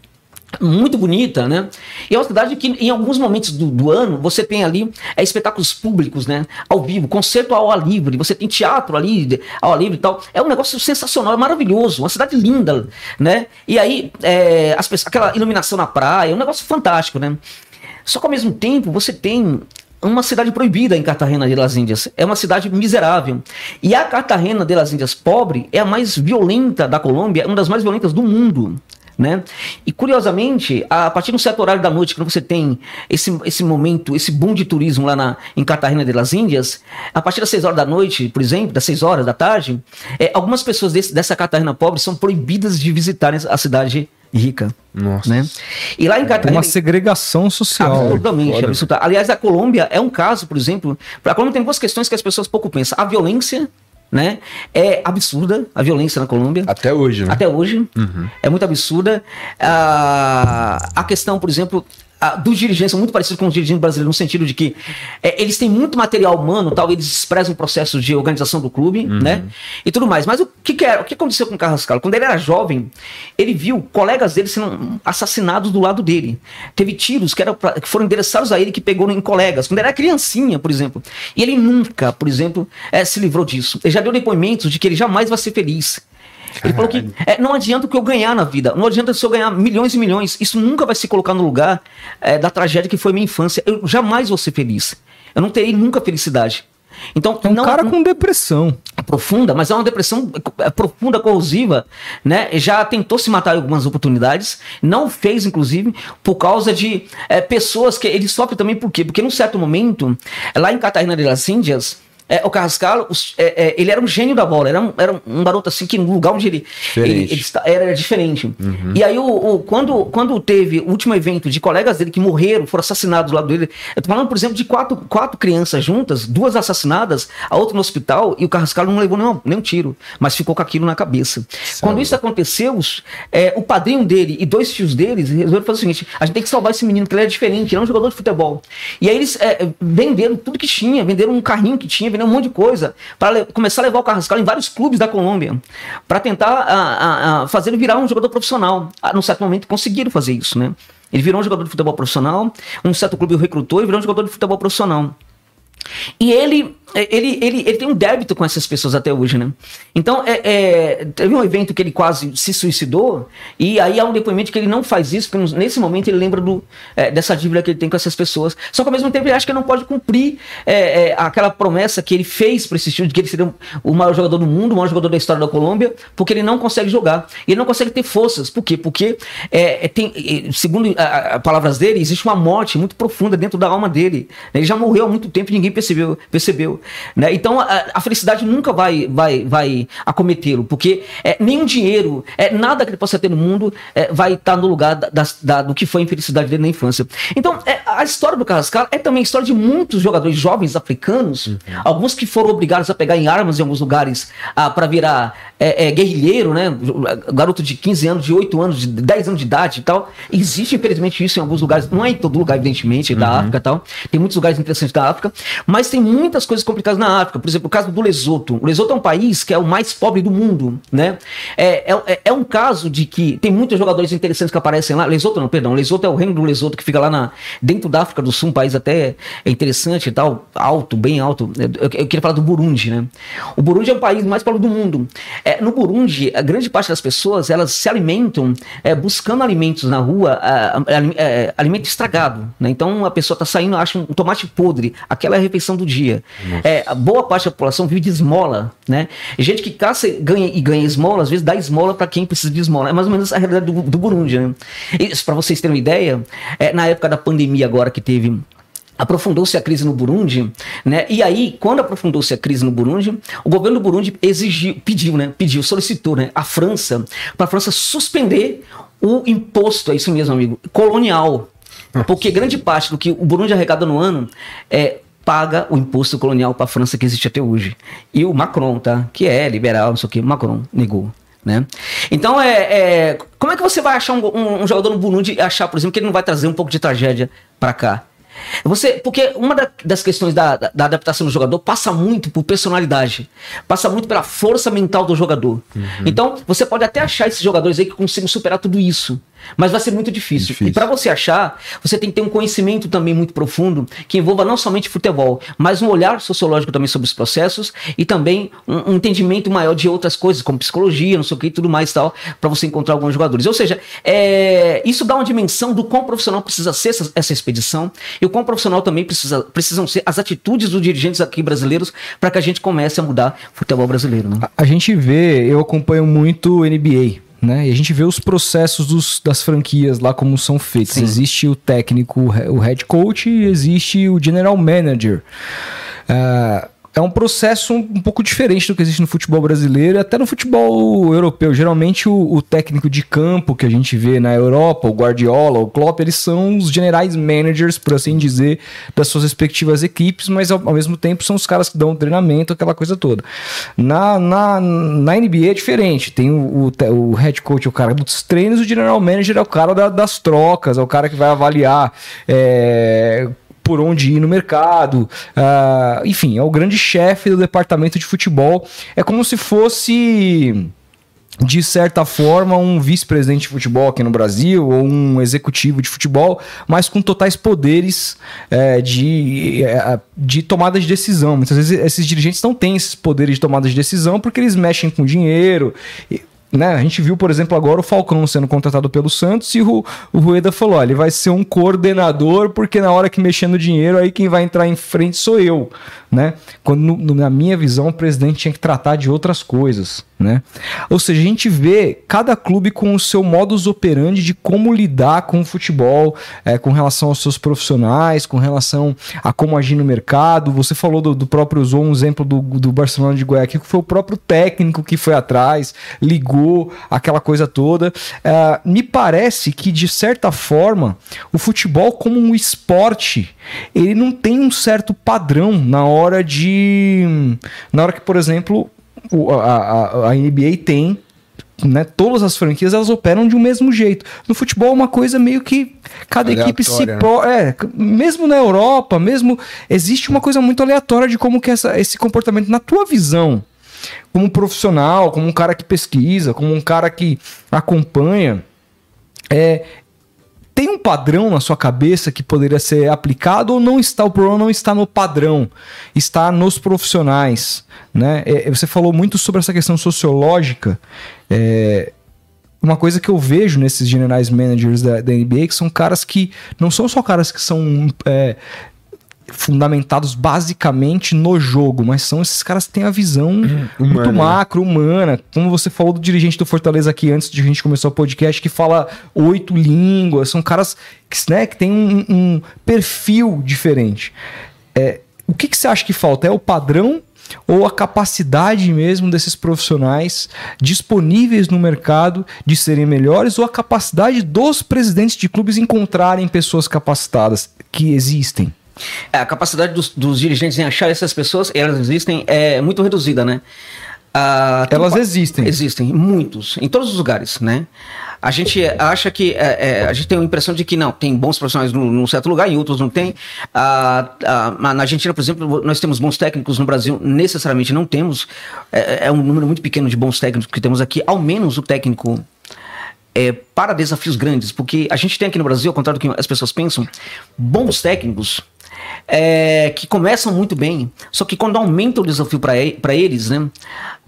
muito bonita, né? E é uma cidade que em alguns momentos do, do, ano você tem ali é, espetáculos públicos, né? Ao vivo, concerto ao ar livre, você tem teatro ali ao ar livre e tal. É um negócio sensacional, é maravilhoso, uma cidade linda, né? E aí é, as pessoas, aquela iluminação na praia, é um negócio fantástico, né? Só que ao mesmo tempo você tem uma cidade proibida em Cartagena de las Índias. É uma cidade miserável. E a Cartagena de las Índias pobre é a mais violenta da Colômbia, uma das mais violentas do mundo. Né? E curiosamente, a partir de um certo horário da noite, quando você tem esse, esse momento, esse boom de turismo lá na, em Cartagena de las Índias, a partir das 6 horas da noite, por exemplo, das 6 horas da tarde, é, algumas pessoas desse, dessa Cartagena pobre são proibidas de visitarem a cidade rica. Nossa. Né? E lá em Cartagena. Uma segregação social. Absolutamente. Aliás, a Colômbia é um caso, por exemplo. A Colômbia tem duas questões que as pessoas pouco pensam: a violência né? É absurda a violência na Colômbia. Até hoje, né? Até hoje. Uhum. É muito absurda. Ah, a questão, por exemplo, dos dirigentes são muito parecidos com os dirigentes brasileiros, no sentido de que é, eles têm muito material humano, tal, eles expressam o processo de organização do clube, uhum. né? E tudo mais. Mas o que, que, era, o que aconteceu com o Carlos? Quando ele era jovem, ele viu colegas dele sendo assassinados do lado dele. Teve tiros que, pra, que foram endereçados a ele que pegou em colegas, quando ele era criancinha, por exemplo. E ele nunca, por exemplo, é, se livrou disso. Ele já deu depoimentos de que ele jamais vai ser feliz ele falou que é, não adianta o que eu ganhar na vida, não adianta se eu ganhar milhões e milhões, isso nunca vai se colocar no lugar é, da tragédia que foi minha infância. Eu jamais vou ser feliz. Eu não terei nunca felicidade. Então, é um não, cara com depressão. profunda, mas é uma depressão é, profunda, corrosiva, né? Já tentou se matar em algumas oportunidades, não fez, inclusive, por causa de é, pessoas que ele sofre também por quê? Porque num certo momento, lá em Catarina de las Índias, é, o Carrascal, é, é, ele era um gênio da bola, era um, era um garoto assim que no lugar onde ele, ele, ele era, era, diferente. Uhum. E aí, o, o, quando, quando teve o último evento de colegas dele que morreram, foram assassinados do lado dele, eu tô falando, por exemplo, de quatro, quatro crianças juntas, duas assassinadas, a outra no hospital, e o Carrascal não levou nenhum, nenhum tiro, mas ficou com aquilo na cabeça. Sabe. Quando isso aconteceu, é, o padrinho dele e dois tios deles resolveram fazer o seguinte: a gente tem que salvar esse menino, porque ele é diferente, ele é um jogador de futebol. E aí eles é, venderam tudo que tinha, venderam um carrinho que tinha, um monte de coisa para começar a levar o Carrascal em vários clubes da Colômbia para tentar a, a, a fazer ele virar um jogador profissional. Ah, num certo momento conseguiram fazer isso, né? Ele virou um jogador de futebol profissional, um certo clube o recrutou e virou um jogador de futebol profissional. E ele ele, ele, ele tem um débito com essas pessoas até hoje, né? Então, é, é, teve um evento que ele quase se suicidou, e aí há um depoimento que ele não faz isso, porque nesse momento ele lembra do, é, dessa dívida que ele tem com essas pessoas. Só que ao mesmo tempo ele acha que ele não pode cumprir é, é, aquela promessa que ele fez para esse time de que ele seria o maior jogador do mundo, o maior jogador da história da Colômbia, porque ele não consegue jogar. E ele não consegue ter forças. Por quê? Porque, tem, segundo as palavras dele, existe uma morte muito profunda dentro da alma dele. Ele já morreu há muito tempo e ninguém percebeu. percebeu. Né? Então a, a, felicidade nunca vai, vai, vai acometê-lo, porque é, nenhum dinheiro, é, nada que ele possa ter no mundo é, vai estar no lugar da, da, do que foi a infelicidade dele na infância. Então é, a história do Carrascal é também a história de muitos jogadores jovens africanos, uhum. alguns que foram obrigados a pegar em armas em alguns lugares ah, para virar é, é, guerrilheiro, né? garoto de 15 anos, de 8 anos, de 10 anos de idade e tal. Existe, infelizmente, isso em alguns lugares, não é em todo lugar, evidentemente, da uhum. África e tal. Tem muitos lugares interessantes da África, mas tem muitas coisas complicadas na África. Por exemplo, o caso do Lesoto. O Lesoto é um país que é o mais pobre do mundo, né? É, é, é um caso de que tem muitos jogadores interessantes que aparecem lá. Lesoto não, perdão. Lesoto é o reino do Lesoto que fica lá na, dentro da África do Sul, um país até interessante e tal, alto, bem alto. Eu, eu queria falar do Burundi, né? O Burundi é o país mais pobre do mundo. É, no Burundi, a grande parte das pessoas, elas se alimentam é, buscando alimentos na rua, é, alimento estragado, né? Então a pessoa está saindo, acha um tomate podre, aquela é a refeição do dia. É, boa parte da população vive de esmola, né? Gente que caça ganha, e ganha esmola, às vezes dá esmola para quem precisa de esmola. É mais ou menos a realidade do, do Burundi, né? Isso, para vocês terem uma ideia, é, na época da pandemia agora que teve aprofundou-se a crise no Burundi, né? E aí, quando aprofundou-se a crise no Burundi, o governo do Burundi exigiu, pediu, né? Pediu, solicitou, né? A França, para a França suspender o imposto, é isso mesmo, amigo, colonial. Porque grande parte do que o Burundi arrecada no ano é paga o imposto colonial para a França que existe até hoje. E o Macron, tá? Que é liberal, não sei o que, Macron negou. Né? Então, é, é, como é que você vai achar um, um, um jogador no Burundi e achar, por exemplo, que ele não vai trazer um pouco de tragédia para cá? Você, porque uma da, das questões da, da, da, adaptação do jogador passa muito por personalidade, passa muito pela força mental do jogador. Uhum. Então, você pode até achar esses jogadores aí que conseguem superar tudo isso. Mas vai ser muito difícil. difícil. E para você achar, você tem que ter um conhecimento também muito profundo que envolva não somente futebol, mas um olhar sociológico também sobre os processos e também um, um entendimento maior de outras coisas, como psicologia, não sei o que e tudo mais e tal, para você encontrar alguns jogadores. Ou seja, é, isso dá uma dimensão do quão profissional precisa ser essa, essa expedição e o quão profissional também precisa, precisam ser as atitudes dos dirigentes aqui brasileiros para que a gente comece a mudar o futebol brasileiro. Né? A, a gente vê, eu acompanho muito NBA né? E a gente vê os processos dos, das franquias lá como são feitos. Sim. Existe o técnico, o head coach e existe o general manager. Uh, é um processo um, um, pouco diferente do que existe no futebol brasileiro e até no futebol europeu. Geralmente o, o, técnico de campo que a gente vê na Europa, o Guardiola, o Klopp, eles são os generais managers, por assim dizer, das suas respectivas equipes, mas ao, ao mesmo tempo são os caras que dão treinamento, aquela coisa toda. Na, na, na NBA é diferente. Tem o, o, o head coach, o cara dos treinos, o general manager é o cara da, das trocas, é o cara que vai avaliar. É, por onde ir no mercado. Uh, enfim, é o grande chefe do departamento de futebol. É como se fosse de certa forma, um vice-presidente de futebol aqui no Brasil, ou um executivo de futebol, mas com totais poderes é, de, é, de tomada de decisão. Muitas vezes esses dirigentes não têm esses poderes de tomada de decisão porque eles mexem com dinheiro. Né? A gente viu, por exemplo, agora o Falcão sendo contratado pelo Santos e o, o Rueda falou: ele vai ser um coordenador, porque na hora que mexer no dinheiro, aí quem vai entrar em frente sou eu. né? Quando, no, na minha visão, o presidente tinha que tratar de outras coisas, né? Ou seja, a gente vê cada clube com o seu modus operandi de como lidar com o futebol, é, com relação aos seus profissionais, com relação a como agir no mercado. Você falou do, do próprio, usou um exemplo do, do Barcelona de Guayaquil, que foi o próprio técnico que foi atrás, ligou aquela coisa toda. É, me parece que, de certa forma, o futebol como um esporte, ele não tem um certo padrão na hora de... Na hora que, por exemplo, o, a, a, a NBA tem né, todas as franquias elas operam de um mesmo jeito. No futebol é uma coisa meio que cada aleatória, equipe se né? pro, é, mesmo na Europa, mesmo existe uma coisa muito aleatória de como que essa, esse comportamento na tua visão, como profissional, como um cara que pesquisa, como um cara que acompanha, é, tem um padrão na sua cabeça que poderia ser aplicado ou não está? O problema não está no padrão, está nos profissionais. Né? É, você falou muito sobre essa questão sociológica. É, uma coisa que eu vejo nesses generais managers da, da, NBA que são caras que não são só caras que são é, fundamentados basicamente no jogo, mas são esses caras que têm a visão hum, muito né? macro, humana. Como você falou do dirigente do Fortaleza aqui antes de a gente começar o podcast, que fala oito línguas, são caras que, né, que têm um, um perfil diferente. É, o que, que você acha que falta? É o padrão ou a capacidade mesmo desses profissionais disponíveis no mercado de serem melhores, ou a capacidade dos presidentes de clubes encontrarem pessoas capacitadas que existem? É, a capacidade dos, dos, dirigentes em achar essas pessoas, elas existem, é muito reduzida, né? Ah, elas existem. Existem, muitos, em todos os lugares, né? A gente acha que. É, é, a gente tem a impressão de que não, tem bons profissionais num, num certo lugar, em outros não tem. Ah, ah, na Argentina, por exemplo, nós temos bons técnicos, no Brasil necessariamente não temos. É, é um número muito pequeno de bons técnicos que temos aqui, ao menos o técnico é, para desafios grandes, porque a gente tem aqui no Brasil, ao contrário do que as pessoas pensam, bons técnicos é, que começam muito bem, só que quando aumenta o desafio para eles, né?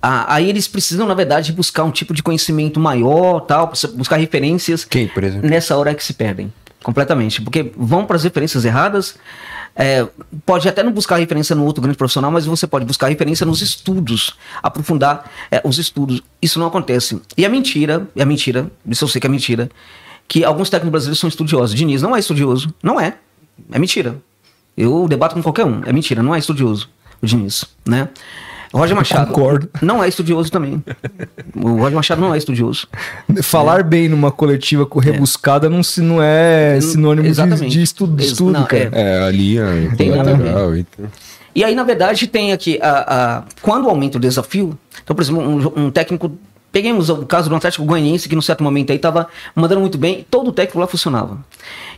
Aí eles precisam, na verdade, buscar um tipo de conhecimento maior, tal, buscar referências. Quem, por exemplo? Nessa hora é que se perdem completamente, porque vão para as referências erradas. É, pode até não buscar referência no outro grande profissional, mas você pode buscar referência nos estudos, aprofundar é, os estudos. Isso não acontece. E a mentira, é a mentira, isso eu sei que é mentira, que alguns técnicos brasileiros são estudiosos. Diniz não é estudioso, não é. É mentira. Eu debato com qualquer um. É mentira, não é estudioso o Diniz, né? Roger Machado Concordo. não é estudioso também. O Roger Machado não é estudioso. Falar é. bem numa coletiva rebuscada é. não, se, não é sinônimo de, de, estudo, de estudo não, cara. É, é ali é tem nada então. E aí, na verdade, tem aqui, a, a, quando aumenta o desafio, então, por exemplo, um, um técnico Peguemos o caso do Atlético Goianiense, que no certo momento aí estava mandando muito bem, todo o técnico lá funcionava.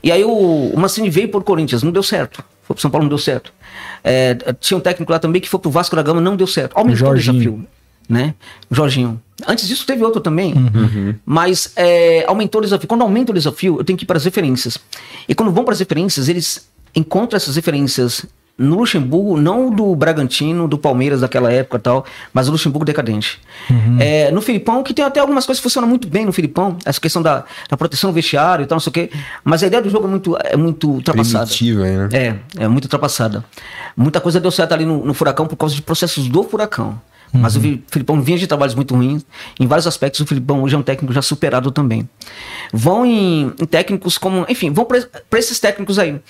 E aí o, o Mancini veio por Corinthians, não deu certo. Foi pro São Paulo, não deu certo. É, tinha um técnico lá também que foi pro Vasco da Gama, não deu certo. Aumentou o desafio. Né? Jorginho. Antes disso teve outro também, uhum. mas é, aumentou o desafio. Quando aumenta o desafio, eu tenho que ir para as referências. E quando vão para as referências, eles encontram essas referências no Luxemburgo, não do Bragantino, do Palmeiras daquela época e tal, mas o Luxemburgo decadente. Uhum. É, no Filipão, que tem até algumas coisas que funcionam muito bem no Filipão, essa questão da, da proteção do vestiário e tal, não sei o quê, mas a ideia do jogo é muito, é muito ultrapassada. Primitiva, né? É, é muito ultrapassada. Muita coisa deu certo ali no, no Furacão por causa de processos do Furacão. Uhum. Mas o Filipão vinha de trabalhos muito ruins. Em vários aspectos, o Filipão hoje é um técnico já superado também. Vão em, em técnicos como. Enfim, vão para esses técnicos aí.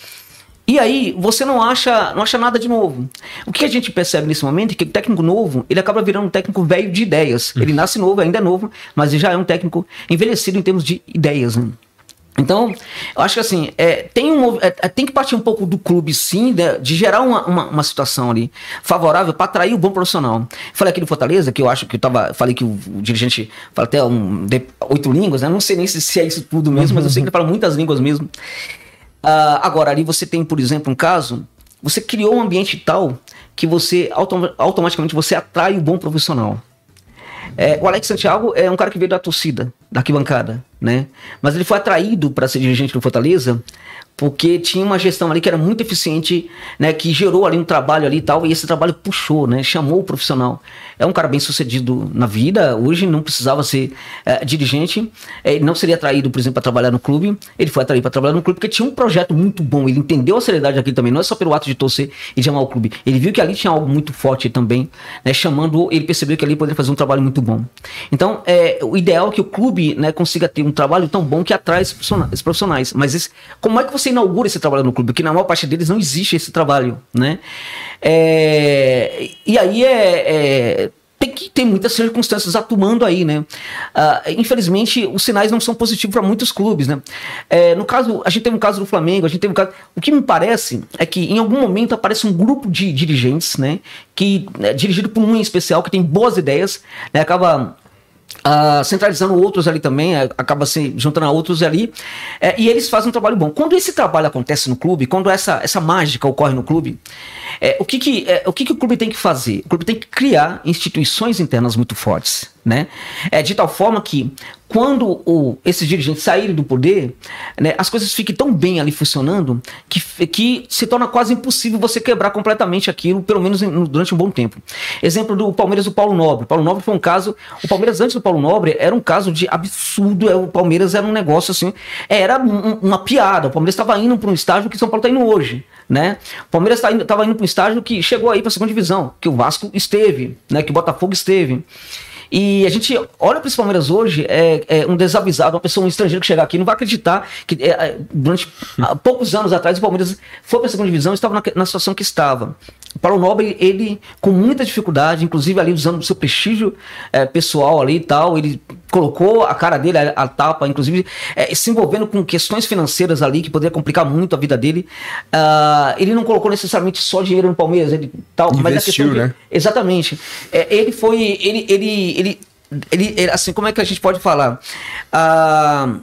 E aí, você não acha, não acha nada de novo. O que a gente percebe nesse momento é que o técnico novo, ele acaba virando um técnico velho de ideias. Ele nasce novo, ainda é novo, mas ele já é um técnico envelhecido em termos de ideias. Né? Então, eu acho que assim, é, tem, um, é, é tem que partir um pouco do clube, sim, de, de gerar uma, uma, uma, situação ali favorável para atrair o bom profissional. Falei aqui do Fortaleza, que eu acho que eu tava. Falei que o, o dirigente fala até um, de, oito línguas, né? Não sei nem se, se é isso tudo mesmo, uhum. mas eu sei que ele fala muitas línguas mesmo. Uh, agora, ali você tem, por exemplo, um caso, você criou um ambiente tal que você autom automaticamente você atrai o bom profissional. É, o Alex Santiago é um cara que veio da torcida, da arquibancada, né? Mas ele foi atraído para ser dirigente do Fortaleza porque tinha uma gestão ali que era muito eficiente, né, que gerou ali um trabalho ali e tal, e esse trabalho puxou, né, chamou o profissional. É um cara bem sucedido na vida, hoje não precisava ser é, dirigente, é, não seria atraído, por exemplo, para trabalhar no clube, ele foi atraído para trabalhar no clube porque tinha um projeto muito bom, ele entendeu a seriedade aqui também, não é só pelo ato de torcer e de amar o clube, ele viu que ali tinha algo muito forte também, né, chamando, ele percebeu que ali poderia fazer um trabalho muito bom. Então, é, o ideal é que o clube, né, consiga ter um trabalho tão bom que atrai esses profissionais, mas esse, como é que você inaugura esse trabalho no clube? Porque na maior parte deles não existe esse trabalho, né? É, e aí é, é tem que ter muitas circunstâncias atuando aí, né? Uh, infelizmente, os sinais não são positivos para muitos clubes, né? É, no caso, a gente teve um caso do Flamengo, a gente teve um caso. O que me parece é que em algum momento aparece um grupo de dirigentes, né? Que é dirigido por um em especial que tem boas ideias, né? Acaba Uh, centralizando outros ali também, uh, acaba se juntando a outros ali, uh, e eles fazem um trabalho bom. Quando esse trabalho acontece no clube, quando essa, essa mágica ocorre no clube, é, o, que, que, é, o que, que o clube tem que fazer? O clube tem que criar instituições internas muito fortes né? É de tal forma que quando o, esses dirigentes saírem do poder, né, as coisas fiquem tão bem ali funcionando que, que se torna quase impossível você quebrar completamente aquilo, pelo menos em, durante um bom tempo. Exemplo do Palmeiras do Paulo Nobre. O Paulo Nobre foi um caso. O Palmeiras antes do Paulo Nobre era um caso de absurdo. É, o Palmeiras era um negócio assim, era um, uma piada. O Palmeiras estava indo para um estágio que São Paulo está indo hoje, né? O Palmeiras estava indo, indo para um estágio que chegou aí para a segunda divisão, que o Vasco esteve, né? Que o Botafogo esteve. E a gente olha para esse Palmeiras hoje, é, é, um desavisado, uma pessoa, um estrangeiro que chegar aqui, não vai acreditar que é, é durante poucos anos atrás o Palmeiras foi para a segunda divisão e estava na, na situação que estava. O Paulo Nobre, ele, com muita dificuldade, inclusive ali usando o seu prestígio é, pessoal ali e tal, ele colocou a cara dele, a, a tapa, inclusive é, se envolvendo com questões financeiras ali que poderia complicar muito a vida dele. Uh, ele não colocou necessariamente só dinheiro no Palmeiras, ele tal, Investiu, mas a questão de, né? exatamente. É, ele foi, ele, ele, ele, ele, ele, assim, como é que a gente pode falar? Uh,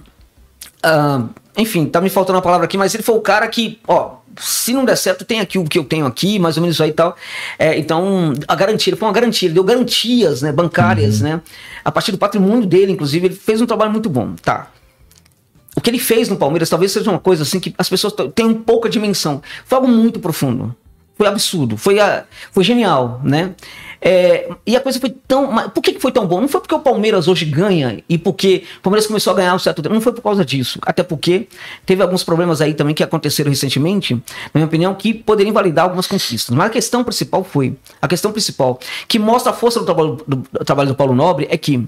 uh, enfim, tá me faltando a palavra aqui, mas ele foi o cara que, ó, se não der certo, tem aqui o que eu tenho aqui, mais ou menos isso aí e tal. É, então, a garantia, ele foi uma garantia, ele deu garantias né, bancárias, uhum. né? A partir do patrimônio dele, inclusive, ele fez um trabalho muito bom. Tá. O que ele fez no Palmeiras talvez seja uma coisa assim que as pessoas tenham pouca dimensão. Foi algo muito profundo. Foi absurdo. Foi, foi genial, né? É, e a coisa foi tão. Por que foi tão bom? Não foi porque o Palmeiras hoje ganha e porque o Palmeiras começou a ganhar um certo tempo. Não foi por causa disso. Até porque teve alguns problemas aí também que aconteceram recentemente, na minha opinião, que poderiam invalidar algumas conquistas. Mas a questão principal foi. A questão principal que mostra a força do trabalho do, do, trabalho do Paulo Nobre é que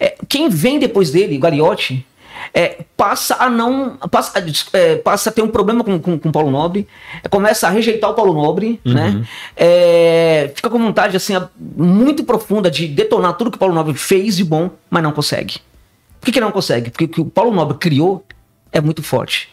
é, quem vem depois dele, o Gariotti, é, passa a não. Passa, é, passa a ter um problema com, com, com o Paulo Nobre, é, começa a rejeitar o Paulo Nobre, uhum. né? É, fica com vontade assim, muito profunda de detonar tudo que o Paulo Nobre fez de bom, mas não consegue. Por que, que não consegue? Porque o que o Paulo Nobre criou é muito forte.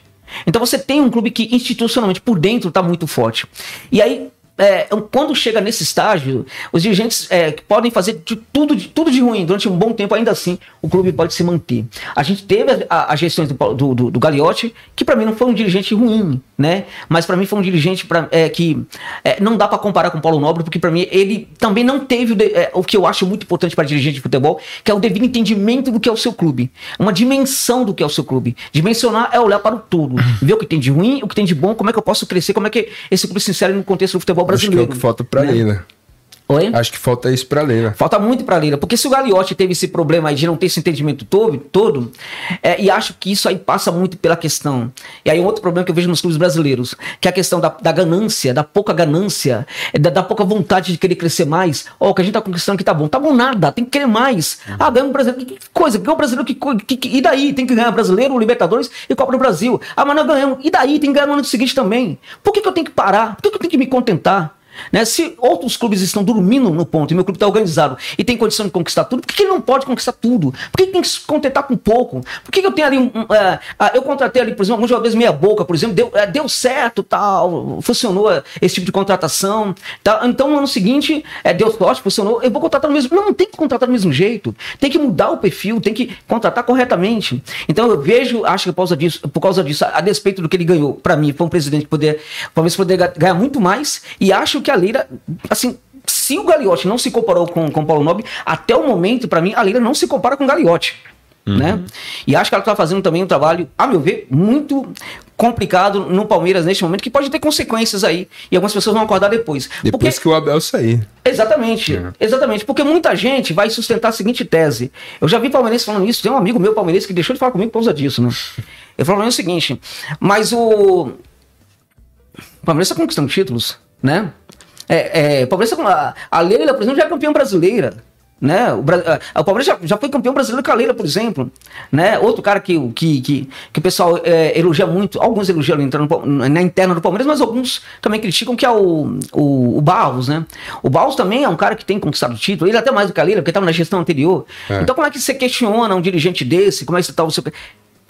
Então você tem um clube que institucionalmente por dentro está muito forte. E aí é, quando chega nesse estágio, os dirigentes é, podem fazer de tudo, de tudo de ruim durante um bom tempo, ainda assim o clube pode se manter. A gente teve as gestões do, do, do, Gagliotti, que para mim não foi um dirigente ruim, né? Mas para mim foi um dirigente pra, é, que é, não dá para comparar com o Paulo Nobre, porque para mim ele também não teve o, é, o, que eu acho muito importante para dirigente de futebol, que é o devido entendimento do que é o seu clube, uma dimensão do que é o seu clube. Dimensionar é olhar para o todo, ver o que tem de ruim, o que tem de bom, como é que eu posso crescer, como é que esse clube se insere no contexto do futebol brasileiro. Acho que é o que falta pra né? Oi? Acho que falta isso pra Leila. Falta muito pra Leila, porque se o Gagliotti teve esse problema aí de não ter esse entendimento todo, todo é, e acho que isso aí passa muito pela questão. E aí outro problema que eu vejo nos clubes brasileiros, que é a questão da, da ganância, da pouca ganância, é, da, da, pouca vontade de querer crescer mais. Ó, oh, o que a gente tá conquistando aqui tá bom. Tá bom nada, tem que querer mais. Uhum. Ah, ganha um brasileiro, que coisa, ganha um brasileiro, que, que, que, e daí? Tem que ganhar brasileiro, Libertadores e Copa do Brasil. Ah, mas não ganhamos, e daí? Tem que ganhar no ano seguinte também. Por que, que eu tenho que parar? Por que, que eu tenho que me contentar? Né? Se outros clubes estão dormindo no ponto e meu clube está organizado e tem condição de conquistar tudo, por que, ele não pode conquistar tudo? Por que, ele tem que se contentar com pouco? Por que, que eu tenho ali. Um, um, uh, eu contratei ali, por exemplo, alguns jogadores meia-boca, por exemplo, deu, uh, deu certo, tal, funcionou esse tipo de contratação. Tal. Então, no ano seguinte, uh, deu sorte, funcionou. Eu vou contratar do mesmo. Não, não tem que contratar do mesmo jeito. Tem que mudar o perfil, tem que contratar corretamente. Então, eu vejo, acho que por causa disso, por causa disso a, a despeito do que ele ganhou, para mim, foi um presidente que poder, talvez poder ganhar muito mais, e acho que a Leira, assim, se o Gagliotti não se comparou com o Paulo Nobre, até o momento, para mim, a Leira não se compara com o Gagliotti. uhum. né? E acho que ela está fazendo também um trabalho, a meu ver, muito complicado no Palmeiras neste momento, que pode ter consequências aí. E algumas pessoas vão acordar depois. Depois porque... que o Abel sair. Exatamente, é. exatamente. Porque muita gente vai sustentar a seguinte tese. Eu já vi palmeirense falando isso, tem um amigo meu palmeirense que deixou de falar comigo por causa disso, né? Ele falou o seguinte, mas o... O Palmeiras está conquistando títulos, né? É, é, o Palmeiras, tá a, a Leila, por exemplo, já é campeã brasileira. Né? O, o Palmeiras já, já, foi campeão brasileiro com a Leila, por exemplo. Né? Outro cara que, que, que, que o pessoal é, elogia muito, alguns elogiam entrando na interna do Palmeiras, mas alguns também criticam, que é o, o, o Barros. Né? O Barros também é um cara que tem conquistado o título, ele até mais do que a Leila, porque estava na gestão anterior. É. Então, como é que você questiona um dirigente desse? Como é que você está o seu.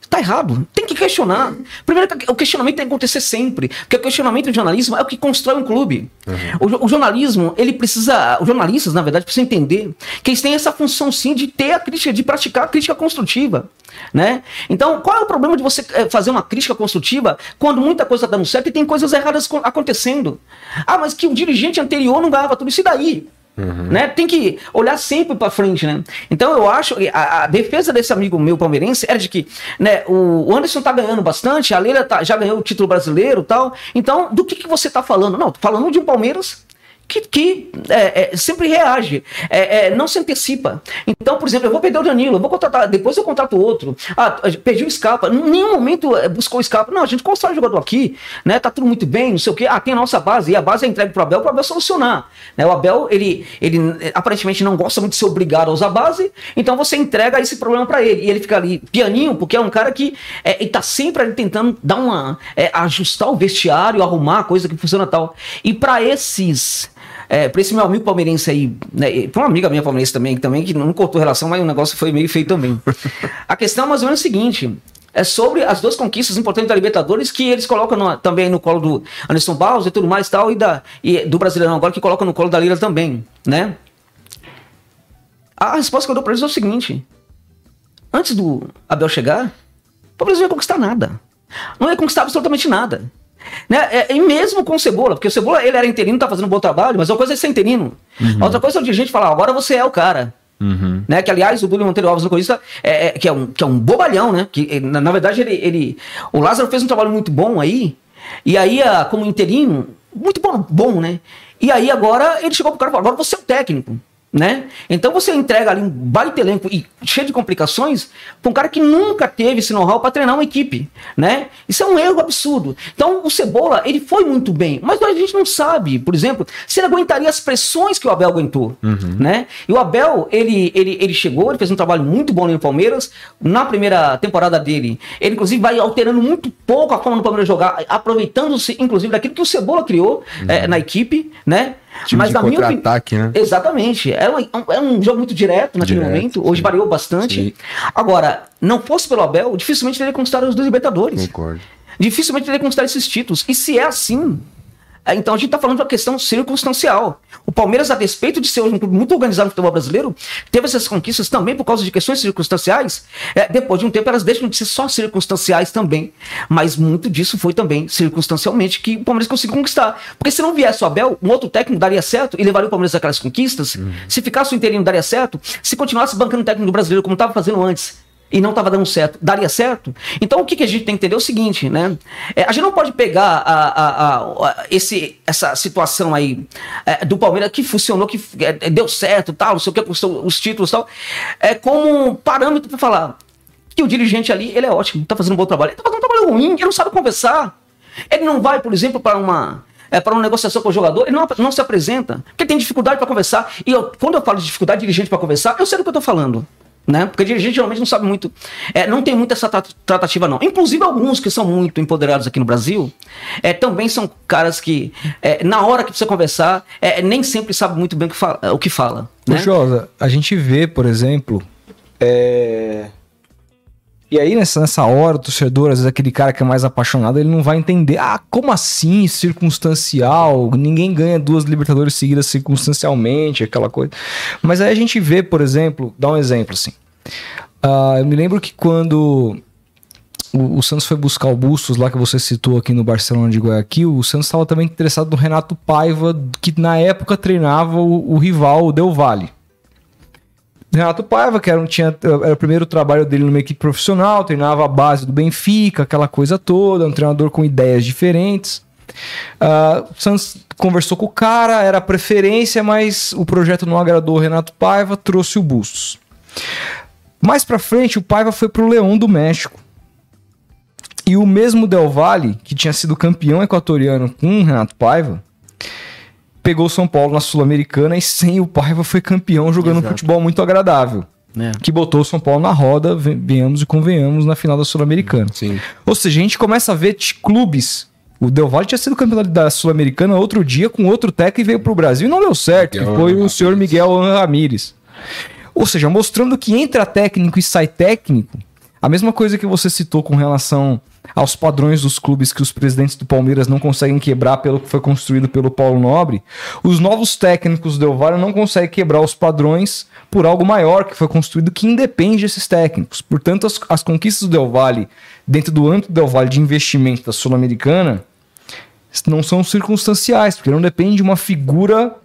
Tá errado. Tem que questionar. Primeiro, o questionamento tem que acontecer sempre. Porque o questionamento do jornalismo é o que constrói um clube. Uhum. O, o, jornalismo, ele precisa. Os jornalistas, na verdade, precisam entender que eles têm essa função sim de ter a crítica, de praticar a crítica construtiva. Né? Então, qual é o problema de você eh, fazer uma crítica construtiva quando muita coisa está dando certo e tem coisas erradas acontecendo? Ah, mas que o dirigente anterior não ganhava tudo isso e daí? Uhum. Né? Tem que olhar sempre para frente, né? Então eu acho que a, a, defesa desse amigo meu palmeirense era de que né, o Anderson tá ganhando bastante, a Leila tá, já ganhou o título brasileiro tal. Então, do que, que você tá falando? Não, tô falando de um Palmeiras que, que é, é, sempre reage, é, é, não se antecipa. Então, por exemplo, eu vou perder o Danilo, eu vou contratar, depois eu contrato outro. Ah, perdi o Scarpa, em nenhum momento é, buscou o Scarpa. Não, a gente constrói o jogador aqui, né? Tá tudo muito bem, não sei o quê. Ah, tem a nossa base, e a base é entregue pro Abel, pro Abel solucionar. Né? O Abel, ele, ele aparentemente não gosta muito de ser obrigado a usar a base, então você entrega esse problema para ele. E ele fica ali pianinho, porque é um cara que é, tá sempre ali tentando dar uma. É, ajustar o vestiário, arrumar a coisa que funciona tal. E para esses é, pra esse meu amigo palmeirense aí, né, pra uma amiga minha palmeirense também, também, que não cortou relação, mas o negócio foi meio feio também. A questão é mais ou menos a seguinte: é sobre as duas conquistas importantes da Libertadores que eles colocam no, também no colo do Anderson Barros e tudo mais tal, e, da, e do Brasileirão agora que colocam no colo da Lira também, né? A resposta que eu dou pra eles é o seguinte: antes do Abel chegar, o Palmeiras não ia conquistar nada. Não ia conquistar absolutamente nada. Né? É, e mesmo com o Cebola, porque o Cebola ele era interino, tá fazendo um bom trabalho, mas uma coisa é ser interino. Uhum. outra coisa é o dirigente falar, agora você é o cara. Uhum. Né? Que aliás, o Dúlio Monteiro Alves no Corinthians é, é, que, é um, que é um bobalhão, né? Que, na, na, verdade, ele, ele. O Lázaro fez um trabalho muito bom aí. E aí, a, como interino, muito bom, bom, né? E aí agora ele chegou pro cara e falou: agora você é o técnico né? Então você entrega ali um baita elenco e cheio de complicações para um cara que nunca teve esse know-how para treinar uma equipe, né? Isso é um erro absurdo. Então o Cebola, ele foi muito bem, mas a gente não sabe, por exemplo, se ele aguentaria as pressões que o Abel aguentou, uhum. né? E o Abel, ele, ele, ele chegou, ele fez um trabalho muito bom no Palmeiras, na primeira temporada dele, ele inclusive vai alterando muito pouco a forma do Palmeiras jogar, aproveitando-se inclusive daquilo que o Cebola criou uhum. é, na equipe, né? Time Mas de contra-ataque, né? Exatamente. É um, é um jogo muito direto naquele direto, momento. Hoje sim. variou bastante. Sim. Agora, não fosse pelo Abel, dificilmente ele ia conquistar os dois Libertadores. Concordo. Dificilmente ele ia conquistar esses títulos. E se é assim, é, então a gente está falando de uma questão circunstancial. O Palmeiras, a despeito de ser um clube muito organizado no futebol brasileiro, teve essas conquistas também por causa de questões circunstanciais. É, depois de um tempo, elas deixam de ser só circunstanciais também. Mas muito disso foi também circunstancialmente que o Palmeiras conseguiu conquistar. Porque se não viesse o Abel, um outro técnico daria certo e levaria o Palmeiras àquelas conquistas. Uhum. Se ficasse o interino, daria certo. Se continuasse bancando o técnico brasileiro como estava fazendo antes, e não estava dando certo, daria certo? Então o que, que, a gente tem que entender é o seguinte, né? É, a gente não pode pegar a, a, a, esse, essa situação aí é, do Palmeiras que funcionou, que é, deu certo, tal, não sei o que, os títulos tal, é como parâmetro para falar que o dirigente ali, ele é ótimo, está fazendo um bom trabalho. Ele está fazendo um trabalho ruim, ele não sabe conversar. Ele não vai, por exemplo, para uma é, para uma negociação com o jogador, ele não, não se apresenta, porque tem dificuldade para conversar. E eu, quando eu falo de dificuldade de dirigente para conversar, eu sei do que eu estou falando né? Porque dirigente geralmente não sabe muito, é, não tem muita essa tratativa não. Inclusive alguns que são muito empoderados aqui no Brasil, é, também são caras que é, na hora que precisa conversar, é, nem sempre sabe muito bem o que fala. O que fala né? Josa, a gente vê, por exemplo, é, e aí, nessa, nessa hora, o torcedor, às vezes aquele cara que é mais apaixonado, ele não vai entender. Ah, como assim? Circunstancial? Ninguém ganha duas Libertadores seguidas circunstancialmente, aquela coisa. Mas aí a gente vê, por exemplo, dá um exemplo assim. Uh, eu me lembro que quando o, o, Santos foi buscar o Bustos lá que você citou aqui no Barcelona de Guayaquil, o Santos estava também interessado no Renato Paiva, que na época treinava o, o rival, o Del Valle. Renato Paiva, que era, tinha, era o primeiro trabalho dele numa equipe profissional, treinava a base do Benfica, aquela coisa toda, um treinador com ideias diferentes. Uh, Santos conversou com o cara, era preferência, mas o projeto não agradou o Renato Paiva, trouxe o Bustos. Mais pra frente, o Paiva foi pro Leão do México. E o mesmo Del Valle, que tinha sido campeão equatoriano com o Renato Paiva, pegou o São Paulo na Sul-Americana e sem o Paiva foi campeão jogando Exato. um futebol muito agradável. É. Que botou o São Paulo na roda, venhamos e convenhamos, na final da Sul-Americana. Ou seja, a gente começa a ver clubes. O Del Valle tinha sido campeão da Sul-Americana outro dia com outro técnico e veio para o Brasil e não deu certo. Miguel foi o senhor Miguel Ramírez. Ou seja, mostrando que entra técnico e sai técnico, a mesma coisa que você citou com relação aos padrões dos clubes que os presidentes do Palmeiras não conseguem quebrar pelo que foi construído pelo Paulo Nobre, os novos técnicos do Valle não conseguem quebrar os padrões por algo maior que foi construído que independe desses técnicos. Portanto, as, as conquistas do Del Valle, dentro do âmbito do Del Valle de investimento da Sul-Americana, não são circunstanciais, porque não depende de uma figura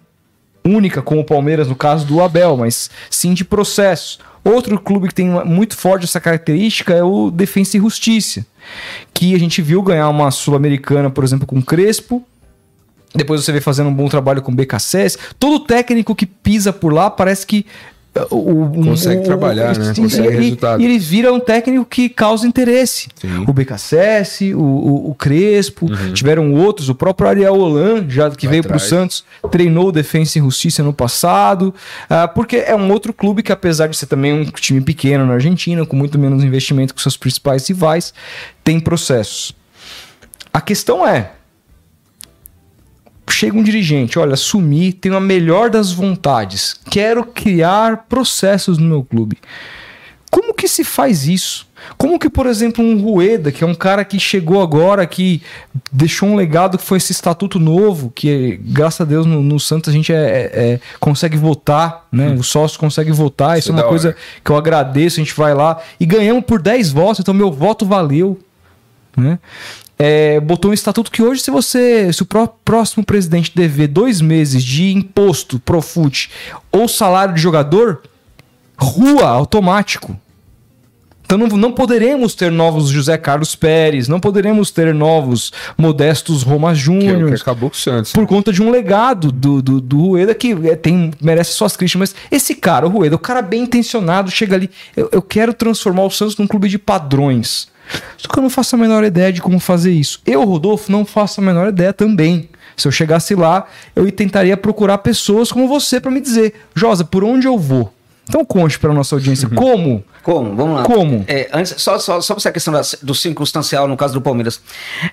única, como o Palmeiras no caso do Abel, mas sim de processos. Outro clube que tem muito forte essa característica é o Defensa e Justiça, que a gente viu ganhar uma Sul-Americana, por exemplo, com Crespo. Depois você vê fazendo um bom trabalho com BKSS. Todo técnico que pisa por lá parece que o, consegue o, trabalhar, o, né? Consegue ele, resultado. E ele vira um técnico que causa interesse. Sim. O BKSS, o, o, o Crespo, uhum. tiveram outros, o próprio Ariel Holan, já que Vai veio para o Santos, treinou Defensa e Justiça no passado, uh, porque é um outro clube que, apesar de ser também um time pequeno na Argentina, com muito menos investimento que seus principais rivais, tem processos. A questão é, chega um dirigente, olha, assumi, tenho a melhor das vontades, quero criar processos no meu clube. Como que se faz isso? Como que, por exemplo, um Rueda, que é um cara que chegou agora, que deixou um legado que foi esse estatuto novo, que graças a Deus no, no Santos a gente é, é, é consegue votar, né? Hum. O sócio consegue votar, isso, isso é, é uma coisa que eu agradeço, a gente vai lá e ganhamos por 10 votos, então meu voto valeu. Né? É, botou um estatuto que hoje, se você. Se o próximo presidente dever dois meses de imposto pro FUT ou salário de jogador, rua automático. Então não, não poderemos ter novos José Carlos Pérez, não poderemos ter novos Modestos Roma Júnior. Que, é que acabou com o Santos. Por conta de um legado do, do, do Rueda que é, tem, merece suas críticas. Mas esse cara, o Rueda, o cara bem intencionado, chega ali. Eu, eu quero transformar o Santos num clube de padrões. Só que eu não faço a menor ideia de como fazer isso. Eu, Rodolfo, não faço a menor ideia também. Se eu chegasse lá, eu tentaria procurar pessoas como você para me dizer, Josa, por onde eu vou? Então conte para nossa audiência como. Como? Vamos lá. Como? É, antes, só, só, só essa questão da, do circunstancial no caso do Palmeiras.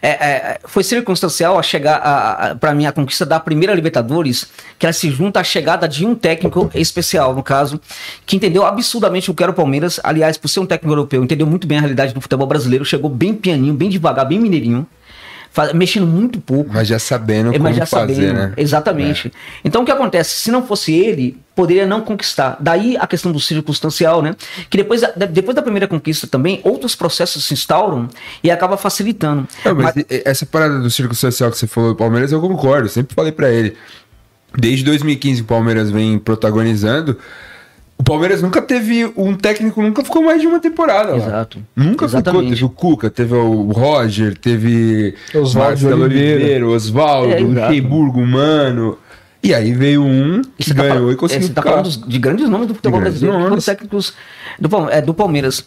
É, é, foi circunstancial a chegar para mim a conquista da primeira Libertadores, que ela se junta à chegada de um técnico especial, no caso, que entendeu absurdamente o que era o Palmeiras. Aliás, por ser um técnico europeu, entendeu muito bem a realidade do futebol brasileiro, chegou bem pianinho, bem devagar, bem mineirinho mexendo muito pouco. Mas já sabendo mas como já fazer, sabendo, né? Exatamente. É. Então o que acontece? Se não fosse ele, poderia não conquistar. Daí a questão do circunstancial, né? Que depois da, depois da primeira conquista também, outros processos se instauram e acaba facilitando. Não, mas, mas essa parada do circunstancial que você falou do Palmeiras, eu concordo. sempre falei para ele. Desde 2015 o Palmeiras vem protagonizando o Palmeiras nunca teve. Um técnico nunca ficou mais de uma temporada. Exato. Lá. Nunca Exatamente. ficou. Teve o Cuca, teve o Roger, teve Oswaldo Oliveira, Oswaldo, é, Mano. E aí veio um que tá ganhou tá, e conseguiu. Você tá falando de grandes nomes do futebol brasileiro, nomes. técnicos do, é, do Palmeiras.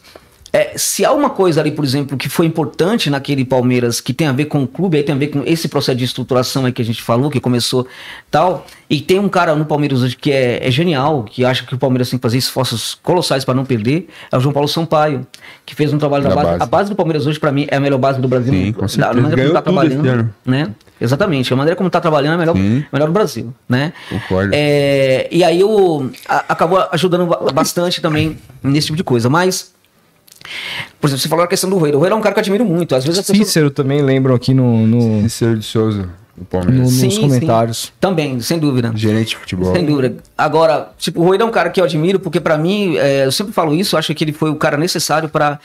É, se há uma coisa ali, por exemplo, que foi importante naquele Palmeiras, que tem a ver com o clube, aí tem a ver com esse processo de estruturação aí que a gente falou, que começou tal, e tem um cara no Palmeiras hoje que é, é genial, que acha que o Palmeiras tem que fazer esforços colossais para não perder, é o João Paulo Sampaio, que fez um trabalho da, base. base. A base do Palmeiras hoje, para mim, é a melhor base do Brasil. Sim, com certeza. Da maneira como tá trabalhando, né? Exatamente, a maneira como está trabalhando é a melhor, melhor do Brasil, né? Concordo. É, e aí eu, a, acabou ajudando bastante também nesse tipo de coisa, mas por exemplo, você falou a questão do Rueda. O Rueda é um cara que eu admiro muito. Às vezes Cícero pessoa... também lembram aqui no, no... Cícero de Souza. no, nos sim, comentários. Sim. Também, sem dúvida. Gerente de futebol. Sem dúvida. Agora, tipo, o Rueda é um cara que eu admiro, porque para mim, é, eu sempre falo isso, eu acho que ele foi o cara necessário para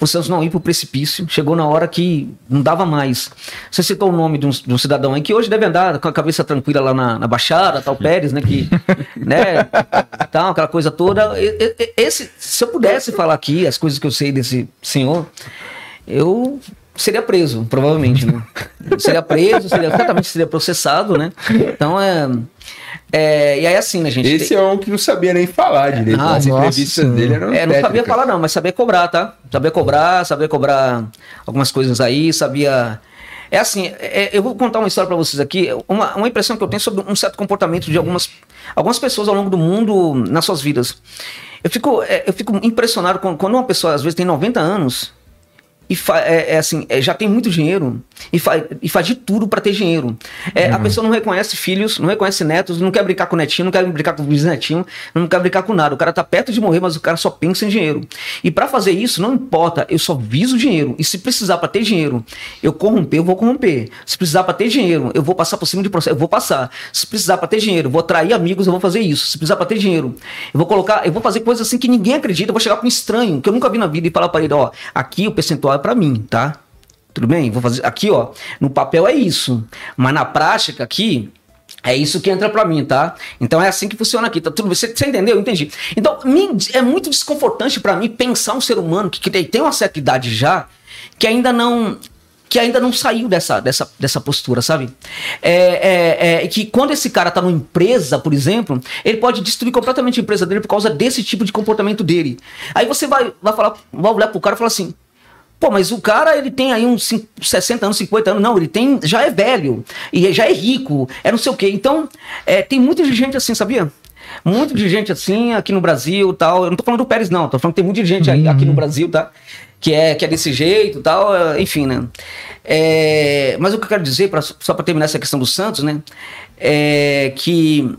o Santos não ir para o precipício. Chegou na hora que não dava mais. Você citou o nome de um, de um, cidadão aí que hoje deve andar com a cabeça tranquila lá na, na Baixada, tal Pérez, né? Que, né? Tal, aquela coisa toda. Esse, se eu pudesse falar aqui as coisas que eu sei desse senhor, eu seria preso, provavelmente, né? seria preso, seria, certamente seria processado, né? Então é. É, e aí assim, né, gente? Esse tem... é um que não sabia nem falar direito. Ah, As entrevistas dele eram é, Não sabia falar não, mas sabia cobrar, tá? Sabia cobrar, sabia cobrar algumas coisas aí, sabia... É assim, é, eu vou contar uma história para vocês aqui, uma, uma impressão que eu tenho sobre um certo comportamento de algumas, algumas pessoas ao longo do mundo nas suas vidas. Eu fico, é, eu fico impressionado quando uma pessoa, às vezes, tem 90 anos e é, é, assim, é, já tem muito dinheiro e, fa e faz de tudo para ter dinheiro. É, uhum. A pessoa não reconhece filhos, não reconhece netos, não quer brincar com o netinho, não quer brincar com o bisnetinho, não quer brincar com nada. O cara tá perto de morrer, mas o cara só pensa em dinheiro. E para fazer isso, não importa, eu só viso dinheiro. E se precisar para ter dinheiro, eu corromper, eu vou corromper. Se precisar para ter dinheiro, eu vou passar por cima de processo, eu vou passar. Se precisar para ter dinheiro, eu vou atrair amigos, eu vou fazer isso. Se precisar para ter dinheiro, eu vou colocar, eu vou fazer coisas assim que ninguém acredita, eu vou chegar para um estranho que eu nunca vi na vida e falar para ele, ó, aqui o percentual é para mim, tá? Tudo bem? Vou fazer aqui, ó. No papel é isso, mas na prática aqui é isso que entra para mim, tá? Então é assim que funciona aqui, tá tudo? Você, você entendeu? Entendi. Então me, é muito desconfortante para mim pensar um ser humano que, que tem uma certa idade já, que ainda não que ainda não saiu dessa, dessa, dessa postura, sabe? É, é, é, que quando esse cara tá numa empresa, por exemplo, ele pode destruir completamente a empresa dele por causa desse tipo de comportamento dele. Aí você vai, vai falar, vai olhar pro cara e falar assim: Pô, mas o cara, ele tem aí uns 60 anos, 50 anos. Não, ele tem, já é velho. E já é rico. É não sei o quê. Então, é, tem muita gente assim, sabia? Muito de gente assim aqui no Brasil tal. Eu não tô falando do Pérez, não. Tô falando que tem muita gente aí, aqui no uhum. Brasil, tá? Que é, que é desse jeito tal. É, enfim, né? É, mas o que eu quero dizer, pra, só para terminar essa questão do Santos, né? É que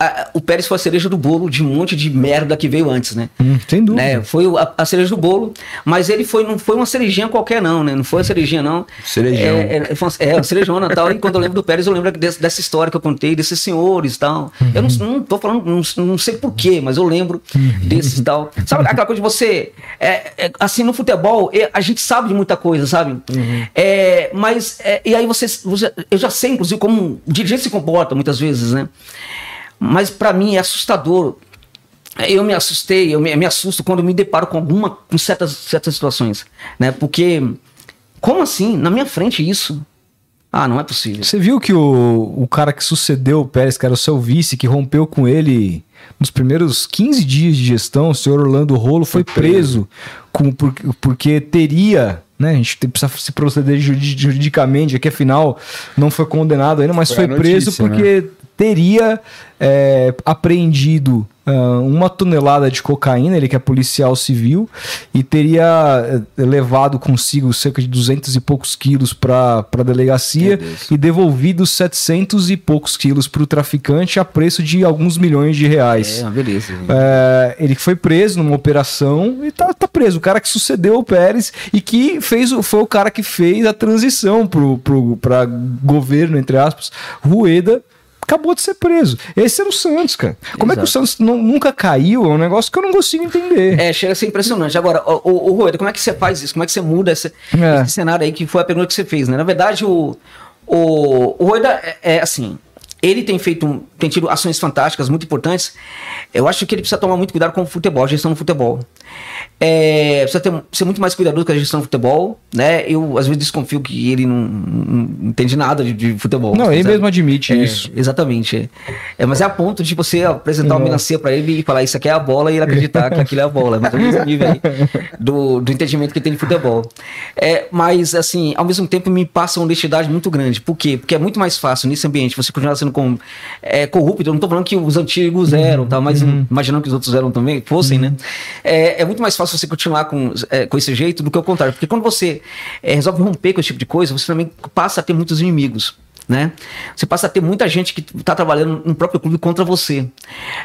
a, o Pérez foi a cereja do bolo de um monte de merda que veio antes, né? Hum, sem dúvida. Né? Foi a, a, cereja do bolo, mas ele foi, não foi uma cerejinha qualquer, não, né? Não foi uma cerejinha, não. Cerejão. É, é, uma, é uma cerejona e tal. E quando eu lembro do Pérez, eu lembro desse, dessa história que eu contei, desses senhores e tal. Uhum. Eu não, não tô falando, não, não sei porquê, mas eu lembro uhum. desses e tal. Sabe aquela coisa de você. É, é, assim, no futebol, é, a gente sabe de muita coisa, sabe? Uhum. É, mas. É, e aí você, você. Eu já sei, inclusive, como o dirigente se comporta muitas vezes, né? Mas para mim é assustador. Eu me assustei, eu me, me, assusto quando me deparo com alguma com certas, certas situações, né? Porque como assim? Na minha frente isso? Ah, não é possível. Você viu que o, o cara que sucedeu o Pérez, que era o seu vice, que rompeu com ele nos primeiros 15 dias de gestão, o senhor Orlando Rolo foi preso com, por, porque teria né? A gente precisa se proceder juridicamente, aqui afinal não foi condenado ainda, mas foi, foi preso notícia, porque né? Teria é, apreendido uh, uma tonelada de cocaína, ele que é policial civil, e teria é, levado consigo cerca de 200 e poucos quilos para a delegacia e devolvido 700 e poucos quilos para o traficante a preço de alguns milhões de reais. É, beleza. É, ele foi preso numa operação e tá, tá preso. O cara que sucedeu o Pérez e que fez, foi o cara que fez a transição para governo, entre aspas, Rueda acabou de ser preso. Esse era o Santos, cara. Como Exato. é que o Santos não, nunca caiu? É um negócio que eu não consigo entender. É, chega a ser impressionante. Agora, o, o, o Rueda, como é que você faz isso? Como é que você muda esse, é. esse cenário aí que foi a pergunta que você fez, né? Na verdade, o, o, o é, é assim ele tem feito, tem tido ações fantásticas, muito importantes. Eu acho que ele precisa tomar muito cuidado com o futebol, a gestão do futebol. É, precisa ter, ser muito mais cuidadoso com a gestão do futebol, né? Eu às vezes desconfio que ele não, não entende nada de, de futebol. Não, ele mesmo admite é, isso. Exatamente. É, mas é a ponto de você apresentar uma melancia para ele e falar isso aqui é a bola e ele acreditar que aquilo é a bola. Mas o nível aí do, do entendimento que tem de futebol. É, mas assim, ao mesmo tempo me passa uma honestidade muito grande. Por quê? Porque é muito mais fácil nesse ambiente você continuar sendo com, é, corrupto. Eu não estou falando que os antigos eram, tá? mas uhum. imaginando que os outros eram também, fossem, uhum. né? É, é muito mais fácil você continuar com, é, com esse jeito do que o contrário. Porque quando você é, resolve romper com esse tipo de coisa, você também passa a ter muitos inimigos. Né? Você passa a ter muita gente que está trabalhando no próprio clube contra você,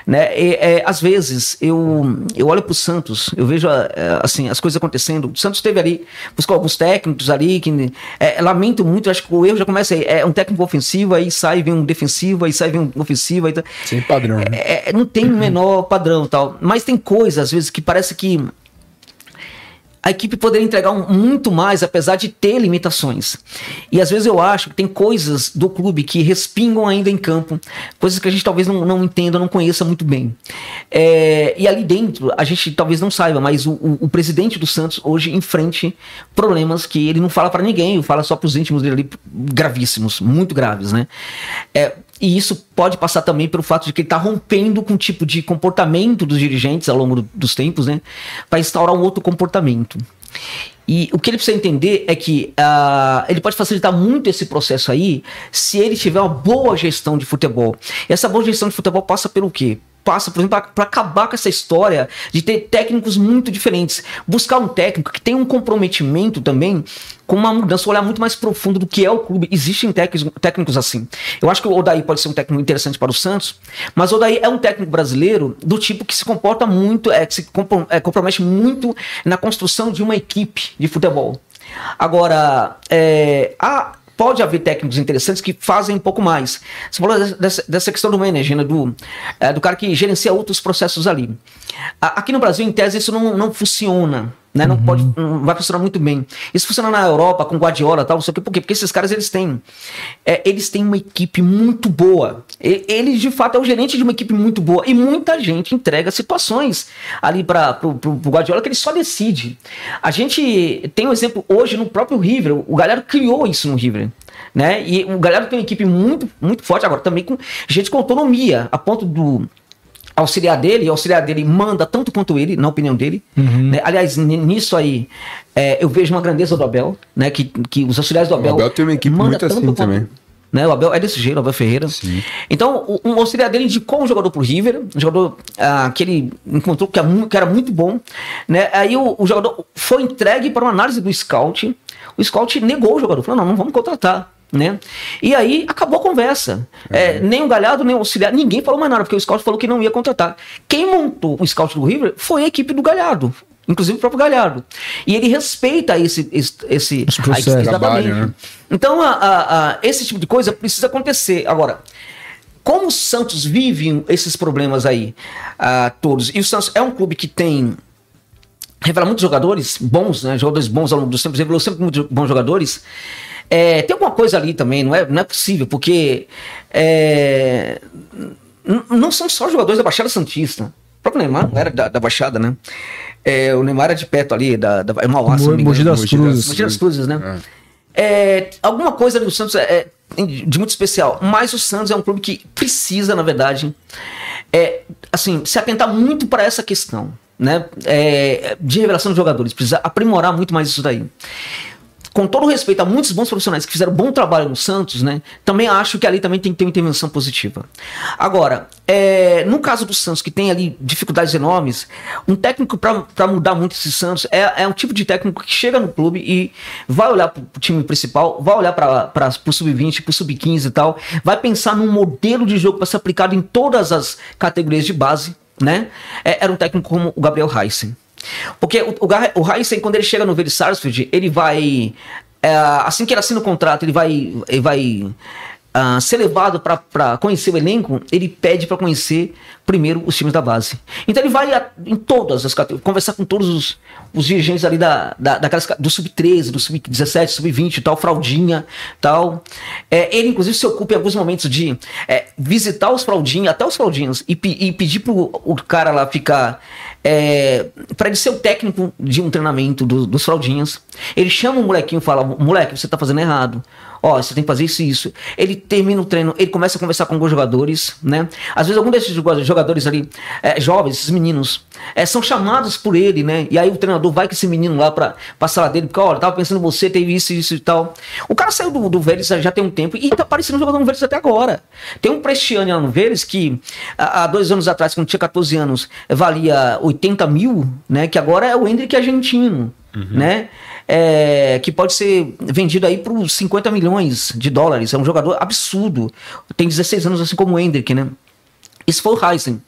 né? E, é, às vezes eu, eu olho para o Santos, eu vejo é, assim as coisas acontecendo. O Santos teve ali buscou alguns técnicos ali que é, lamento muito, acho que o erro já começa aí. É um técnico ofensivo aí sai vem um defensivo aí sai vem um ofensivo aí tá, sem padrão. Né? É, não tem o menor padrão tal, mas tem coisas às vezes que parece que a equipe poderia entregar um, muito mais, apesar de ter limitações. E às vezes eu acho que tem coisas do clube que respingam ainda em campo, coisas que a gente talvez não, não entenda, não conheça muito bem. É, e ali dentro, a gente talvez não saiba, mas o, o, o presidente do Santos hoje enfrente problemas que ele não fala para ninguém, fala só para os íntimos dele ali, gravíssimos, muito graves, né? É, e isso pode passar também pelo fato de que ele está rompendo com o tipo de comportamento dos dirigentes ao longo do, dos tempos, né? Para instaurar um outro comportamento. E o que ele precisa entender é que uh, ele pode facilitar muito esse processo aí se ele tiver uma boa gestão de futebol. E essa boa gestão de futebol passa pelo quê? passa, por exemplo, para acabar com essa história de ter técnicos muito diferentes. Buscar um técnico que tem um comprometimento também com uma mudança, um olhar muito mais profundo do que é o clube. Existem técnicos, assim. Eu acho que o Odaí pode ser um técnico interessante para o Santos, mas o Odaí é um técnico brasileiro do tipo que se comporta muito, é, que se é, compromete muito na construção de uma equipe de futebol. Agora, é, a pode haver técnicos interessantes que fazem um pouco mais. Você falou dessa, dessa questão do manager, né, do, é, do cara que gerencia outros processos ali. Aqui no Brasil, em tese, isso não, não funciona. Né? Não, uhum. pode, não vai funcionar muito bem. Isso funciona na Europa, com Guardiola e tal, não sei o quê. Por quê? Porque esses caras, eles têm, é, eles têm uma equipe muito boa. Ele, de fato, é o gerente de uma equipe muito boa. E muita gente entrega situações ali para o Guardiola que ele só decide. A gente tem um exemplo hoje no próprio River. O Galera criou isso no River. Né? E o Galera tem uma equipe muito, muito forte agora, também com gente com autonomia, a ponto do auxiliar dele, e o auxiliar dele manda tanto quanto ele, na opinião dele. Uhum. Né? Aliás, nisso aí, é, eu vejo uma grandeza do Abel, né? Que, que os auxiliares do Abel. O Abel tem uma equipe muito assim quanto, também. Né? O Abel é desse jeito, o Abel Ferreira. Sim. Então, um auxiliar dele indicou um jogador pro River, um jogador ah, que ele encontrou que, é que, era muito bom. Né? Aí o, o jogador foi entregue para uma análise do scout. O scout negou o jogador, falou: não, não vamos contratar né? E aí acabou a conversa. É, nem o Galhardo, nem o auxiliar, ninguém falou mais nada, porque o scout falou que não ia contratar. Quem montou o scout do River foi a equipe do Galhardo. Inclusive o próprio Galhardo. E ele respeita esse. esse, esse a, trabalho, né? Então, a, a, a, esse tipo de coisa precisa acontecer. Agora, como o Santos vive esses problemas aí, todos, e o Santos é um clube que tem revela muitos jogadores bons, né? Jogadores bons ao longo dos tempos, revelou sempre muitos bons jogadores. É, tem alguma coisa ali também, não é, não é possível, porque é, não são só jogadores da Baixada Santista. O próprio Neymar não era da, da Baixada, né? É, o Neymar era de perto ali, da, da é Mauá, Mo, Mogi das Cruzes. Mogi das Cruzes, né? É. é. alguma coisa ali do Santos é, é, de muito especial, mas o Santos é um clube que precisa, na verdade, é, assim, se atentar muito para essa questão, né? É, de revelação de jogadores, precisa aprimorar muito mais isso daí com todo respeito a muitos bons profissionais que fizeram bom trabalho no Santos, né? Também acho que ali também tem que ter uma intervenção positiva. Agora, é, no caso do Santos, que tem ali dificuldades enormes, um técnico para mudar muito esse Santos é, é, um tipo de técnico que chega no clube e vai olhar para o time principal, vai olhar para o sub-20, para o sub-15 e tal, vai pensar num modelo de jogo para ser aplicado em todas as categorias de base, né? É, era um técnico como o Gabriel Heisen. Porque o, o, o Heisen, quando ele chega no Verde Sarsfield, ele vai. É, assim que ele assina o contrato, ele vai. Ele vai uh, ser levado para conhecer o elenco, ele pede para conhecer primeiro os times da base. Então ele vai a, em todas as categorias, conversar com todos os, os dirigentes ali da, da, daquelas, do sub-13, do sub-17, sub-20 tal, fraldinha tal. É, ele, inclusive, se ocupa em alguns momentos de é, visitar os fraldinhos, até os fraldinhos, e, e pedir pro o cara lá ficar. É, para ele ser o técnico de um treinamento do, dos fraldinhas. Ele chama o molequinho e fala: moleque, você tá fazendo errado ó, você tem que fazer isso e isso. Ele termina o treino, ele começa a conversar com alguns jogadores, né? Às vezes algum desses jogadores ali, é, jovens, esses meninos, é, são chamados por ele, né? E aí o treinador vai com esse menino lá pra, pra sala dele, porque, olha, tava pensando em você, teve isso, isso e tal. O cara saiu do, do Vélez já tem um tempo e tá parecendo jogador no Vélez até agora. Tem um Prestiane lá no Vélez que há dois anos atrás, quando tinha 14 anos, valia 80 mil, né? Que agora é o Hendrick argentino. uhum. né? É, que pode ser vendido aí por 50 milhões de dólares. É um jogador absurdo. Tem 16 anos, assim como o Hendrick, né? Isso foi o Heisen.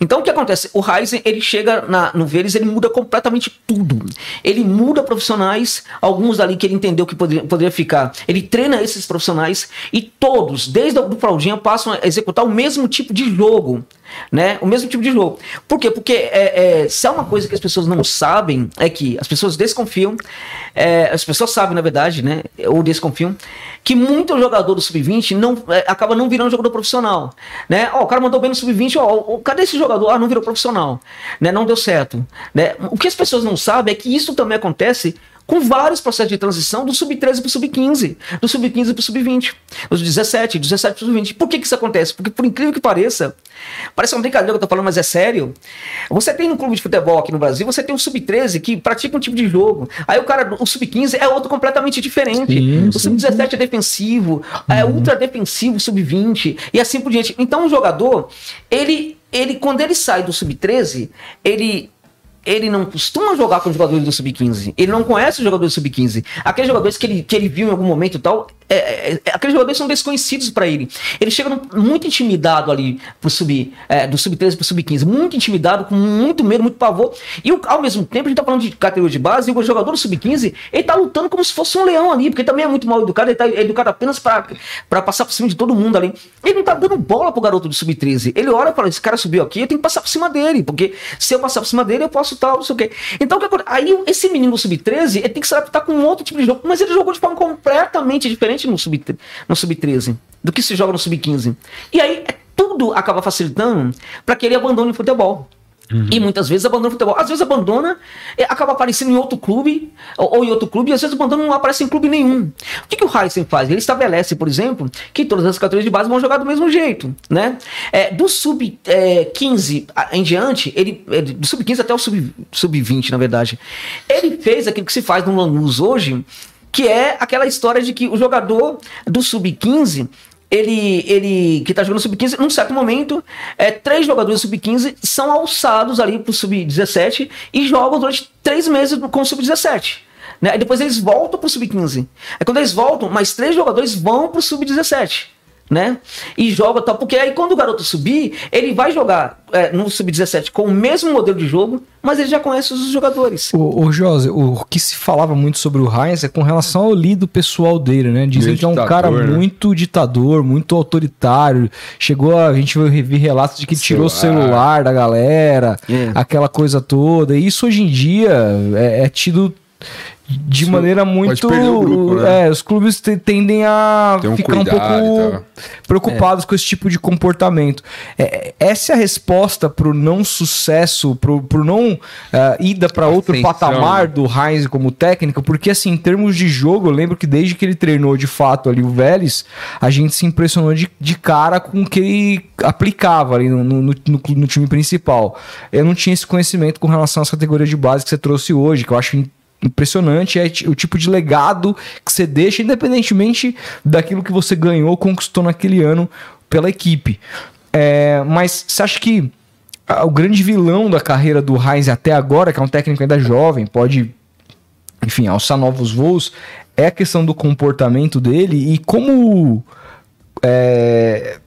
Então o que acontece? O Ryzen ele chega na, no Vélez, ele muda completamente tudo. Ele muda profissionais, alguns ali que ele entendeu que poderia, poderia ficar. Ele treina esses profissionais e todos, desde o Fraldinha, passam a executar o mesmo tipo de jogo né? O mesmo tipo de jogo. Por quê? Porque é, é, se há uma coisa que as pessoas não sabem, é que as pessoas desconfiam, é, as pessoas sabem, na verdade, né? Ou desconfiam, que muito jogador do Sub-20 não, é, acaba não virando jogador profissional. Né? O cara mandou bem no Sub-20, ó, cadê esse jogador? Ah, não virou profissional. Né? Não deu certo. Né? O que as pessoas não sabem é que isso também acontece com vários processos de transição do sub-13 para o sub-15, do sub-15 para o sub-20, dos 17, 17 para o sub-20. Por que, que isso acontece? Porque, por incrível que pareça, parece uma brincadeira que eu estou falando, mas é sério. Você tem um clube de futebol aqui no Brasil, você tem um sub-13 que pratica um tipo de jogo. Aí o cara, o sub-15 é outro completamente diferente. Sim, o sub-17 é defensivo, é uhum. ultra defensivo, sub-20 e assim por diante. Então o jogador, ele, ele quando ele sai do sub-13, ele ele não costuma jogar com os jogadores do Sub-15. Ele não conhece os jogadores do Sub-15. Aqueles jogadores que ele, que ele viu em algum momento e tal, é, é, é, aqueles jogadores são desconhecidos para ele. Ele chega muito intimidado ali pro sub, é, do sub-13 pro sub-15, muito intimidado, com muito medo, muito pavor. E ao mesmo tempo, a gente tá falando de categoria de base, e o jogador do sub-15, ele tá lutando como se fosse um leão ali, porque ele também é muito mal educado, ele tá educado apenas para passar por cima de todo mundo ali. Ele não tá dando bola pro garoto do sub-13. Ele olha e fala: esse cara subiu aqui, eu tenho que passar por cima dele, porque se eu passar por cima dele, eu posso tal, não sei o quê. Então, aí esse menino do sub-13, ele tem que se adaptar com outro tipo de jogo, mas ele jogou de forma completamente diferente no sub, no sub-13 do que se joga no sub-15. E aí é, tudo acaba facilitando para que ele abandone o futebol. Uhum. E muitas vezes abandona o futebol. Às vezes abandona, acaba aparecendo em outro clube, ou, ou, em outro clube, e às vezes abandona não aparece em clube nenhum. O que, que o Heisen faz? Ele estabelece, por exemplo, que todas as categorias de base vão jogar do mesmo jeito. Né? É, do sub-15 é, em diante, ele do sub-15 até o sub-20, sub na verdade, ele fez aquilo que se faz no Lanús hoje, que é aquela história de que o jogador do sub-15 ele, ele que tá jogando sub-15, num certo momento, é, três jogadores sub-15 são alçados ali pro sub-17 e jogam durante três meses com o sub-17. Né? Aí depois eles voltam pro sub-15. Aí quando eles voltam, mais três jogadores vão pro sub-17 né? E joga tal, porque aí quando o garoto subir, ele vai jogar é, no sub-17 com o mesmo modelo de jogo, mas ele já conhece os jogadores. O, o José, o que se falava muito sobre o Heinz é com relação ao lido pessoal dele, né? Dizem que é um cara né? muito ditador, muito autoritário. Chegou a, a gente ver relatos de que celular. tirou o celular da galera, é. aquela coisa toda. E isso hoje em dia é, é tido de Isso maneira muito. Grupo, né? É, os clubes tendem a um ficar um pouco preocupados é. com esse tipo de comportamento. É, essa é a resposta pro não sucesso, pro, pro não uh, ida para outro patamar do Heinz como técnico, porque assim, em termos de jogo, eu lembro que desde que ele treinou de fato ali o Vélez, a gente se impressionou de, de cara com o que ele aplicava ali no, no, no, no time principal. Eu não tinha esse conhecimento com relação às categorias de base que você trouxe hoje, que eu acho impressionante é o tipo de legado que você deixa, independentemente daquilo que você ganhou, conquistou naquele ano pela equipe. É, mas você acha que o grande vilão da carreira do Heinz até agora, que é um técnico ainda jovem, pode, enfim, alçar novos voos, é a questão do comportamento dele e como é,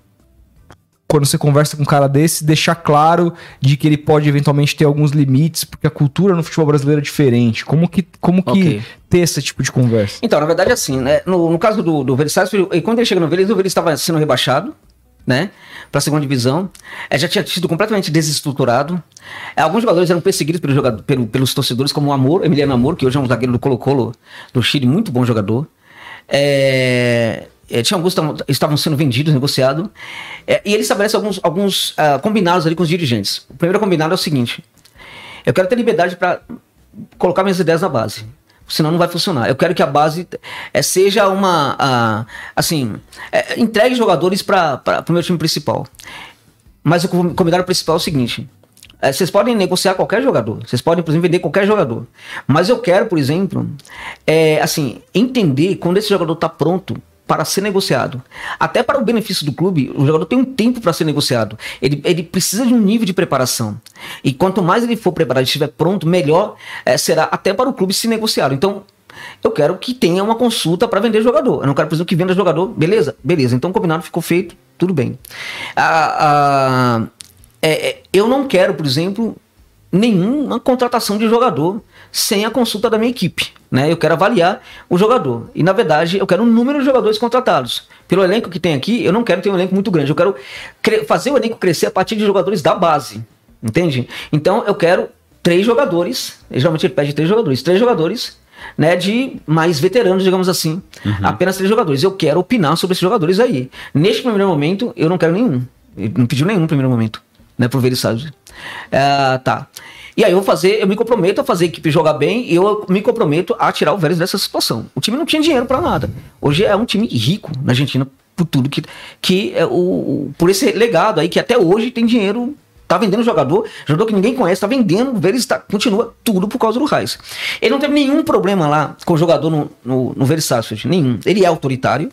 quando você conversa com um cara desse, deixar claro de que ele pode eventualmente ter alguns limites, porque a cultura no futebol brasileiro é diferente. Como que, como que okay. ter esse tipo de conversa? Então, na verdade, assim, né? No, no caso do, do Vélez quando ele chega no Vélez, o Vélez estava sendo rebaixado, né? Para a segunda divisão. É, já tinha sido completamente desestruturado. É, alguns jogadores eram perseguidos pelo jogador, pelo, pelos torcedores, como o Amor, Emiliano Amor, que hoje é um zagueiro do Colo-Colo do Chile, muito bom jogador. É, é, tinha alguns que estavam sendo vendidos, negociados, é, e ele estabelece alguns, alguns uh, combinados ali com os dirigentes. O primeiro combinado é o seguinte: eu quero ter liberdade para colocar minhas ideias na base, senão não vai funcionar. Eu quero que a base é, seja uma. Uh, assim, é, entregue jogadores para o meu time principal. Mas o combinado principal é o seguinte: é, vocês podem negociar qualquer jogador, vocês podem, por exemplo, vender qualquer jogador. Mas eu quero, por exemplo, é, assim, entender quando esse jogador está pronto para ser negociado. Até para o benefício do clube, o jogador tem um tempo para ser negociado. Ele, ele precisa de um nível de preparação. E quanto mais ele for preparado e estiver pronto, melhor é, será até para o clube se negociar. Então, eu quero que tenha uma consulta para vender jogador. Eu não quero, por exemplo, que venda jogador. Beleza, beleza. Então, combinado, ficou feito, tudo bem. Ah, ah, é, é eu não quero, por exemplo, nenhuma contratação de jogador sem a consulta da minha equipe. Né? Eu quero avaliar o jogador. E, na verdade, eu quero um número de jogadores contratados. Pelo elenco que tem aqui, eu não quero ter um elenco muito grande. Eu quero fazer o elenco crescer a partir de jogadores da base. Entende? Então, eu quero três jogadores. Geralmente ele pede três jogadores. Três jogadores né, de mais veteranos, digamos assim. Uhum. Apenas três jogadores. Eu quero opinar sobre esses jogadores aí. Neste primeiro momento, eu não quero nenhum. Ele não pediu nenhum no primeiro momento, né, pro Verissage. Uh, tá. E aí eu vou fazer, eu me comprometo a fazer a equipe jogar bem e eu me comprometo a tirar o Vélez dessa situação. O time não tinha dinheiro para nada. Hoje é um time rico na Argentina por tudo que que é o, por esse legado aí que até hoje tem dinheiro Tá vendendo jogador, jogador que ninguém conhece, tá vendendo, Vélez tá, continua tudo por causa do Raiz. Ele não teve nenhum problema lá com o jogador no, no, no Vélez nenhum. Ele é autoritário,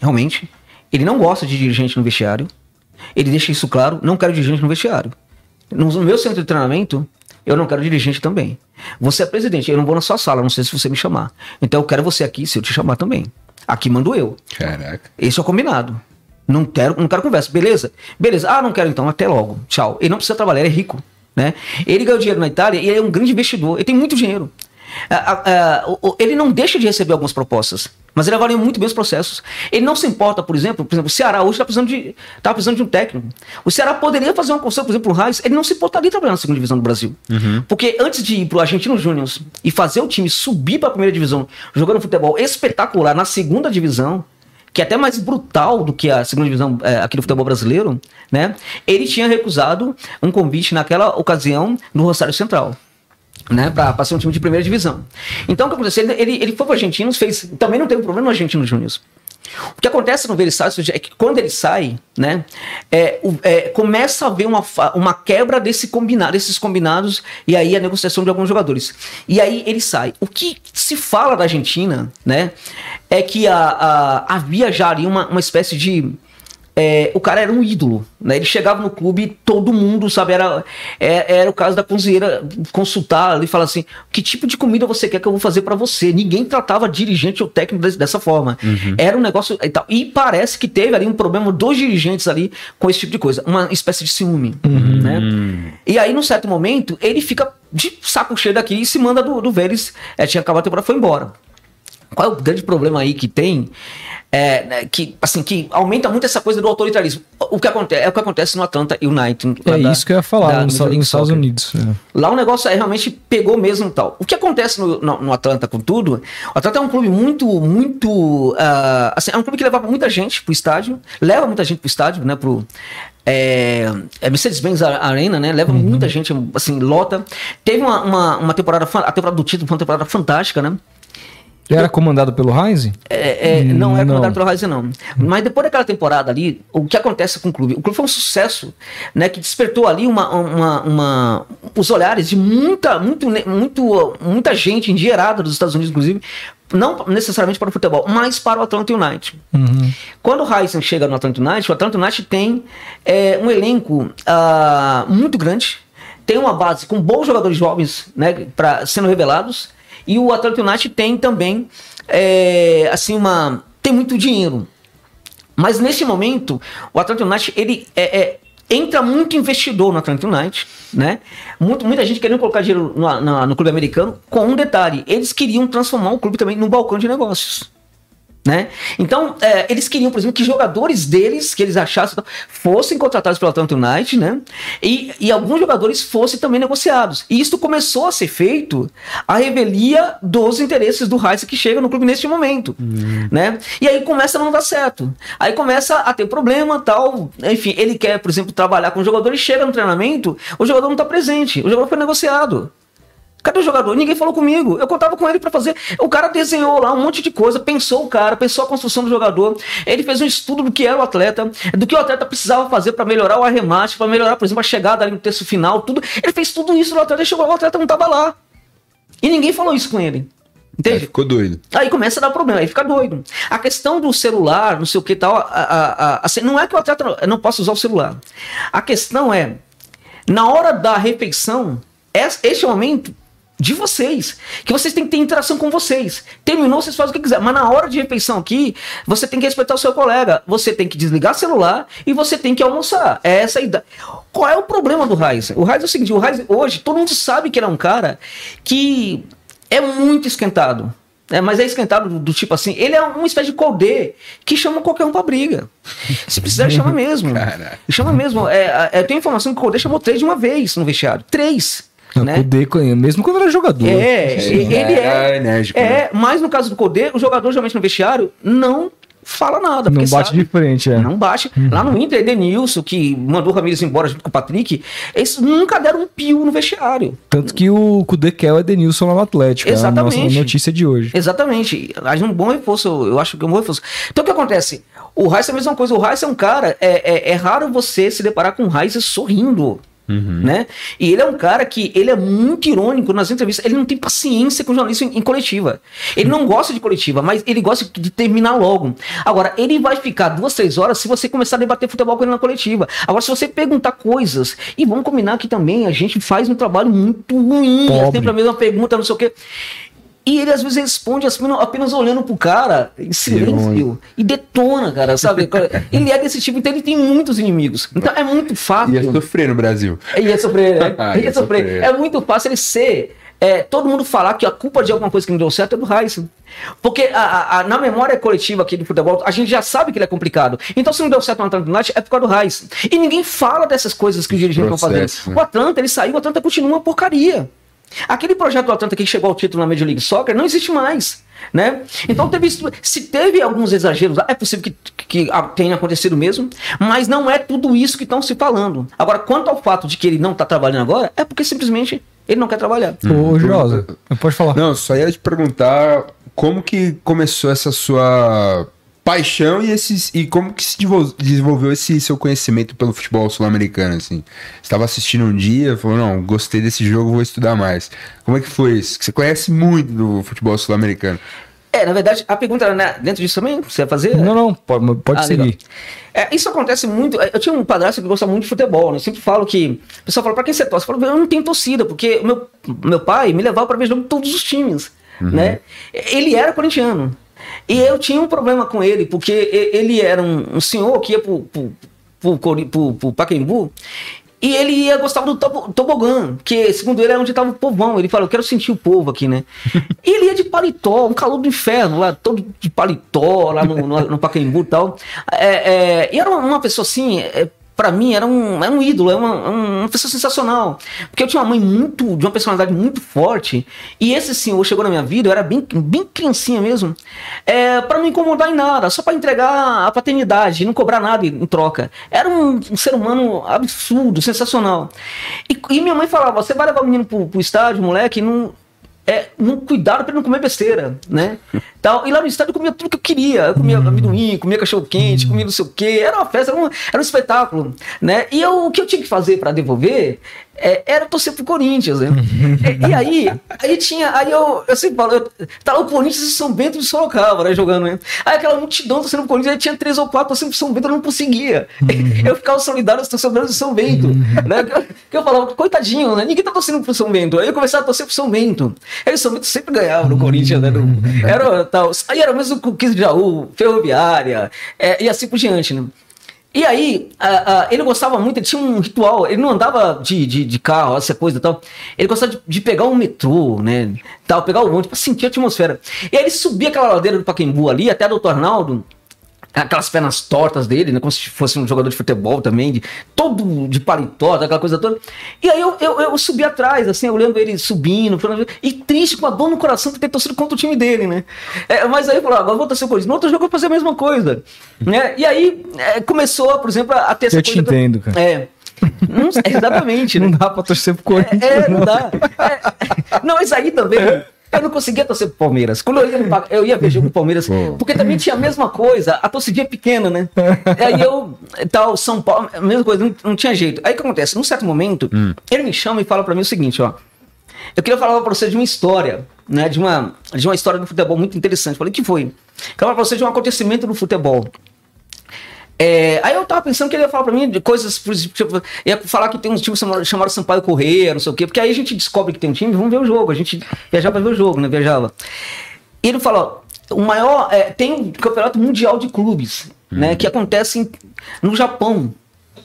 realmente. Ele não gosta de dirigente no vestiário. Ele deixa isso claro, não quero dirigente no vestiário. No meu centro de treinamento, eu não quero dirigente também. Você é presidente, eu não vou na sua sala, não sei se você me chamar. Então eu quero você aqui se eu te chamar também. Aqui mando eu. Caraca. Esse é o combinado. Não quero, não quero conversa. Beleza? Beleza. Ah, não quero então. Até logo. Tchau. Ele não precisa trabalhar, ele é rico. Né? Ele ganhou dinheiro na Itália e ele é um grande investidor. Ele tem muito dinheiro. ele não deixa de receber algumas propostas, mas ele avalia muito bem os processos. Ele não se importa, por exemplo, por exemplo, o Ceará hoje está precisando de, tá precisando de um técnico. O Ceará poderia fazer uma construção, por exemplo, o Raiz, ele não se importaria trabalhar na segunda divisão do Brasil. Uhum. Porque antes de ir para o Argentino Júnior e fazer o time subir para a primeira divisão, jogando futebol espetacular na segunda divisão, que é até mais brutal do que a segunda divisão é, aqui do futebol brasileiro, né? Ele tinha recusado um convite naquela ocasião no Rosário Central. Né, para ser um time de primeira divisão. Então, o que aconteceu? Ele, ele, ele foi para Argentinos, fez. Também não teve problema no Argentino Júnior. O que acontece no Versátil é que quando ele sai, né, é, é, começa a haver uma, uma quebra desse combinado, desses combinados e aí a negociação de alguns jogadores. E aí ele sai. O que se fala da Argentina, né, é que a, a, havia já ali uma, uma espécie de é, o cara era um ídolo, né? Ele chegava no clube e todo mundo, sabe, era, era, é, era o caso da cozinheira consultar e falar assim: que tipo de comida você quer que eu vou fazer para você? Ninguém tratava dirigente ou técnico dessa forma. Uhum. Era um negócio e tal. E parece que teve ali um problema dos dirigentes ali com esse tipo de coisa, uma espécie de ciúme, uhum. né? E aí, num certo momento, ele fica de saco cheio daqui e se manda do, do Vélez. É, tinha acabado a temporada, foi embora. Qual é o grande problema aí que tem? É, né, que assim que aumenta muito essa coisa do autoritarismo. O que acontece é o que acontece no Atlanta United. É da, isso que eu ia falar da, nos, nos Estados Unidos. É. Lá o negócio é, realmente pegou mesmo tal. O que acontece no, no, no Atlanta com tudo? O Atlanta é um clube muito muito uh, assim, é um clube que leva muita gente pro estádio, leva muita gente pro estádio, né, pro é, é Mercedes-Benz Arena, né? Leva uhum. muita gente, assim, lota. Teve uma, uma, uma temporada, a temporada do título foi uma temporada fantástica, né? Era comandado pelo Heinz? É, é, não era comandado pelo Heinz, não. Mas depois daquela temporada ali, o que acontece com o clube? O clube foi um sucesso, né? Que despertou ali uma, uma, uma os olhares de muita, muito, muito, muita gente endinheirada dos Estados Unidos, inclusive, não necessariamente para o futebol, mas para o Atlanta United. Uhum. Quando o Heisen chega no Atlanta United, o Atlanta United tem é, um elenco uh, muito grande, tem uma base com bons jogadores jovens né, pra, sendo revelados, e o Atlanta United tem também, é, assim, uma. tem muito dinheiro. Mas nesse momento, o Atlanta United, ele é, é, entra muito investidor no Atlanta United, né? Muito, muita gente querendo colocar dinheiro no, no, no clube americano, com um detalhe: eles queriam transformar o clube também num balcão de negócios. Né? Então, é, eles queriam, por exemplo, que jogadores deles, que eles achassem, fossem contratados pelo Atlanta United, né? E, e alguns jogadores fossem também negociados. E isso começou a ser feito a revelia dos interesses do Heisen que chega no clube neste momento, uhum. né? E aí começa a não dar certo. Aí começa a ter problema, tal. Enfim, ele quer, por exemplo, trabalhar com o jogador e chega no treinamento, o jogador não está presente, o jogador foi negociado. Cadê o jogador? Ninguém falou comigo. Eu contava com ele para fazer. O cara desenhou lá um monte de coisa, pensou o cara, pensou a construção do jogador. Ele fez um estudo do que era o atleta, do que o atleta precisava fazer para melhorar o arremate, para melhorar, por exemplo, a chegada ali no terço final, tudo. Ele fez tudo isso no atleta chegou lá, o atleta não tava lá. E ninguém falou isso com ele. Entende? Aí ficou doido. Aí começa a dar problema, aí fica doido. A questão do celular, não sei o que tal, a, a, a, assim, não é que o atleta não, não possa usar o celular. A questão é, na hora da refeição, este momento de vocês. Que vocês têm que ter interação com vocês. Terminou, vocês fazem o que quiser. Mas na hora de refeição aqui, você tem que respeitar o seu colega. Você tem que desligar o celular e você tem que almoçar. É essa a ideia. Qual é o problema do Raiz? O Raiz é o seguinte: o Raiz hoje, todo mundo sabe que ele é um cara que é muito esquentado. É, mas é esquentado do, do, tipo assim, ele é uma espécie de codê que chama qualquer um pra briga. Se precisar, chama mesmo. Caraca. Chama mesmo. É, é, tem informação que o codê chamou três de uma vez no vestiário. Três. Né? Kudê, mesmo quando era jogador. É, ele é. enérgico, é, né? mas no caso do Codê, o jogador geralmente no vestiário não fala nada. Não bate sabe, de frente, é. Não bate. Uhum. Lá no Inter, Edenilson, que mandou o Ramires embora junto com o Patrick, eles nunca deram um pio no vestiário. Tanto que o Kudê quer o Edenilson lá no Atlético. Exatamente. É a nossa notícia de hoje. Exatamente. Mas um bom reforço, eu acho que é um bom reforço. Então o que acontece? O Raiz é a mesma coisa. O Raiz é um cara, é, é, é raro você se deparar com o Raiz sorrindo. Uhum. Né? E ele é um cara que ele é muito irônico nas entrevistas. Ele não tem paciência com jornalista em, em coletiva. Ele não gosta de coletiva, mas ele gosta de terminar logo. Agora, ele vai ficar duas, três horas se você começar a debater futebol com ele na coletiva. Agora, se você perguntar coisas, e vamos combinar que também a gente faz um trabalho muito ruim, é sempre a mesma pergunta, não sei o quê. E ele às vezes responde apenas, apenas olhando pro cara em silêncio e detona, cara, sabe? ele é desse tipo, então ele tem muitos inimigos. Então é muito fácil. Ia sofrer no Brasil. Ia sofrer, né? ah, ia, ia sofrer. sofrer. É muito fácil ele ser. É, todo mundo falar que a culpa de alguma coisa que não deu certo é do Heisen. Porque a, a, a, na memória coletiva aqui do futebol, a gente já sabe que ele é complicado. Então, se não deu certo no Atlanta United, é por causa do Heisen. E ninguém fala dessas coisas que os dirigentes estão fazendo. Né? O Atlanta, ele saiu, o Atlanta continua uma porcaria. Aquele projeto do Atlanta que chegou ao título na Major League Soccer não existe mais. Né? Então, teve, se teve alguns exageros, é possível que, que tenha acontecido mesmo, mas não é tudo isso que estão se falando. Agora, quanto ao fato de que ele não está trabalhando agora, é porque simplesmente ele não quer trabalhar. Ô, Josa, pode falar. Não, só ia te perguntar como que começou essa sua paixão e esses e como que se desenvolveu esse seu conhecimento pelo futebol sul-americano assim estava assistindo um dia falou não gostei desse jogo vou estudar mais como é que foi isso que você conhece muito do futebol sul-americano é, na verdade, a pergunta era né, dentro disso também? Você vai fazer? Não, não, pode, pode ah, seguir. É, isso acontece muito. Eu tinha um padrasto que gosta muito de futebol. Né? Eu sempre falo que. O pessoal fala, pra quem você torce? Eu falo, eu não tenho torcida, porque meu, meu pai me levava para ver jogo de todos os times. Uhum. Né? Ele era corintiano. E eu tinha um problema com ele, porque ele era um, um senhor que ia pro, pro, pro, pro, pro Pacaembu e ele ia gostar do tobogã, que segundo ele é onde estava o povão. Ele falou, eu quero sentir o povo aqui, né? e ele ia de paletó, um calor do inferno, lá, todo de paletó, lá no, no, no Pacaembu e tal. É, é, e era uma pessoa assim, é, para mim era um, era um ídolo, é uma, uma pessoa sensacional. Porque eu tinha uma mãe muito, de uma personalidade muito forte, e esse senhor chegou na minha vida, eu era bem, bem criancinha mesmo, é, para não incomodar em nada, só para entregar a paternidade, não cobrar nada em troca. Era um, um ser humano absurdo, sensacional. E, e, minha mãe falava: você vai levar o menino pro, pro estádio, moleque, não é, um cuidado para não comer besteira, né? Tal. E lá no estádio eu comia tudo que eu queria. Eu comia amendoim, comia cachorro quente, comia não sei o quê. Era uma festa, era um, era um espetáculo, né? E eu, o que eu tinha que fazer para devolver é, era torcer pro Corinthians, né? e, e, aí, aí tinha, aí eu, eu sempre falo, eu, tá lá o Corinthians e São Bento de Sorocaba, né, jogando, né? Aí aquela multidão torcendo pro Corinthians, aí tinha três ou quatro torcendo pro São Bento, eu não conseguia. Uhum. Eu ficava solidário aos torcedores do São Bento, uhum. né? Que eu falava, coitadinho, né? Ninguém tá torcendo pro São Bento. Aí eu começava a torcer pro São Bento. Aí o São Bento sempre ganhava no Corinthians, né? No, era tal. Aí era mesmo com o 15 de Jaú, Ferroviária, é, e assim por diante, né? E aí, ele gostava muito, ele tinha um ritual, ele não andava de, de, de carro, essa coisa e tal. Ele gostava de, de, pegar um metrô, né? Tal, pegar o ônibus pra sentir a atmosfera. E aí ele subia aquela ladeira do Pacaembu ali, até a Doutor Arnaldo, aquelas pernas tortas dele, né? Como se fosse um jogador de futebol também, de, todo de paletó, aquela coisa toda. E aí eu, eu, eu subi atrás, assim, olhando ele subindo, e triste, com a dor no coração por ter torcido contra o time dele, né? É, mas aí eu falei, ah, agora vou torcer por isso. No outro jogo eu vou fazer a mesma coisa. né? E aí é, começou, por exemplo, a ter essa eu coisa. Eu te entendo, cara. É. Não, exatamente, né? Não dá pra torcer pro Corinthians. É, é não, não dá. É, não, mas aí também. Eu não conseguia torcer pro Palmeiras. Quando eu ia, no, eu ia ver jogo do Palmeiras, porque também tinha a mesma coisa, a torcidinha pequena, né? Aí eu, tal, São Paulo, a mesma coisa, não, não tinha jeito. Aí o que acontece? Num certo momento, hum. ele me chama e fala para mim o seguinte, ó. Eu queria falar pra você de uma história né, de uma, de uma história do futebol muito interessante. Falei, que foi? Quero falar pra você de um acontecimento do futebol. É, aí eu tava pensando que ele ia falar pra mim de coisas, tipo, ia falar que tem uns times chamados Sampaio Correia, não sei o quê, porque aí a gente descobre que tem um time, vamos ver o jogo, a gente viajava pra ver o jogo, né, viajava. E ele falou, o maior, é, tem um campeonato mundial de clubes, uhum. né, que acontece no Japão,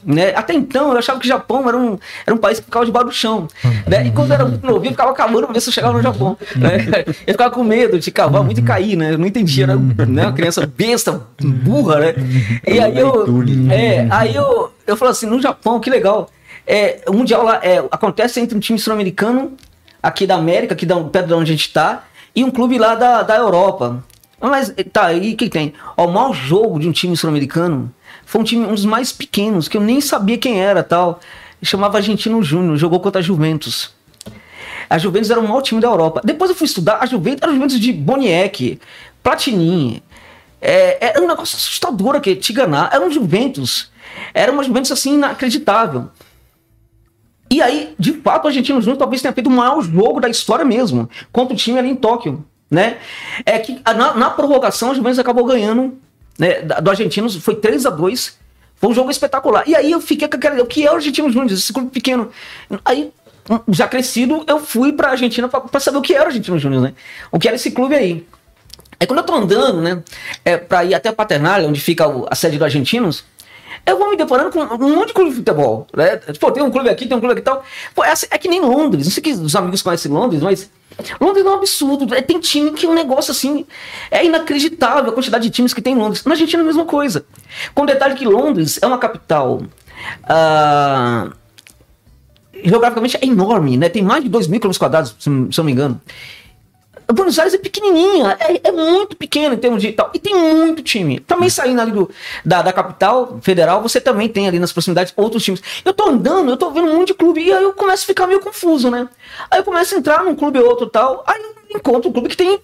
né? Até então eu achava que o Japão era um, era um país que ficava debaixo do chão. Né? E quando eu era muito novinho, eu ficava cavando pra ver se eu chegava no Japão. Né? Eu ficava com medo de cavar muito e cair, né? Eu não entendia, era né? uma criança besta, burra, né? E aí eu. É, aí eu, eu falo assim, no Japão, que legal. É, o Mundial lá é, acontece entre um time sul-americano, aqui da América, aqui da, perto de onde a gente está, e um clube lá da, da Europa. Mas tá, e o que tem? Ó, o maior jogo de um time sul-americano foi um time um dos mais pequenos, que eu nem sabia quem era tal. Chamava Argentino Júnior, jogou contra a Juventus. A Juventus era o maior time da Europa. Depois eu fui estudar, a Juventus era a Juventus de Boniek, Platini. É, era um negócio assustador aqui, Tiganá. Era um Juventus. Era uma Juventus assim inacreditável. E aí, de fato, o Argentino Júnior talvez tenha feito o maior jogo da história mesmo, contra o time ali em Tóquio. Né? É que na, na prorrogação a Juventus acabou ganhando né, do Argentinos, foi 3 a 2 Foi um jogo espetacular. E aí eu fiquei com aquela. O que é o Argentinos Júnior? Esse clube pequeno. Aí, já crescido, eu fui pra Argentina para saber o que era o Argentinos Júnior, né? O que era esse clube aí. Aí quando eu tô andando, né, é, pra ir até a Paternal, onde fica a sede do Argentinos, eu vou me deparando com um monte de clube de futebol. Né? Pô, tem um clube aqui, tem um clube aqui e tal. Pô, é, assim, é que nem Londres. Não sei que os amigos conhecem Londres, mas Londres é um absurdo. É, tem time que é um negócio assim. É inacreditável a quantidade de times que tem em Londres. Na Argentina é a mesma coisa. Com detalhe que Londres é uma capital. Uh, geograficamente é enorme, né? Tem mais de 2 mil quilômetros quadrados, se, não me engano. Buenos Aires é pequenininha, é, é, muito pequeno em termos de tal. E tem muito time. Também saindo ali do, da, da capital federal, você também tem ali nas proximidades outros times. Eu tô andando, eu tô vendo um monte de clube, e aí eu começo a ficar meio confuso, né? Aí eu começo a entrar num clube ou outro tal, aí eu encontro um clube que tem.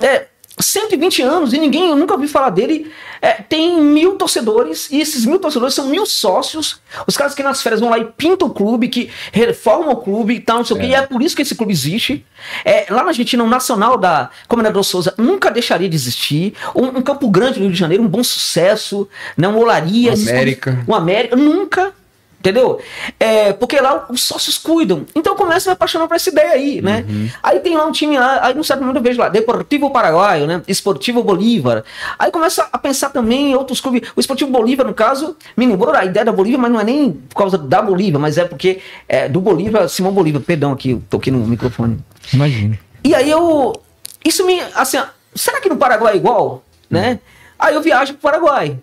É, 120 anos e ninguém, eu nunca ouvi falar dele. É, tem mil torcedores e esses mil torcedores são mil sócios. Os caras que nas férias vão lá e pintam o clube, que reformam o clube e tal, não sei é. o quê. E é por isso que esse clube existe. É, lá na Argentina, o Nacional da Comendador Souza nunca deixaria de existir. Um, um, Campo Grande no Rio de Janeiro, um bom sucesso. Né, um Olaria. América. Um América. Nunca Entendeu? É, porque lá os sócios cuidam. Então eu começo a me apaixonar por essa ideia aí, né? Uhum. Aí tem lá um time lá, aí num certo momento eu vejo lá, Deportivo Paraguaio, né? Esportivo Bolívar. Aí começa a pensar também em outros clubes. O Esportivo Bolívar, no caso, me lembrou a ideia da Bolívia, mas não é nem por causa da Bolívia, mas é porque é, do Bolívar, Simão Bolívar, perdão aqui, eu toquei no microfone. Imagina. E aí eu. Isso me. Assim, será que no Paraguai é igual? Né? Uhum. Aí eu viajo pro Paraguai.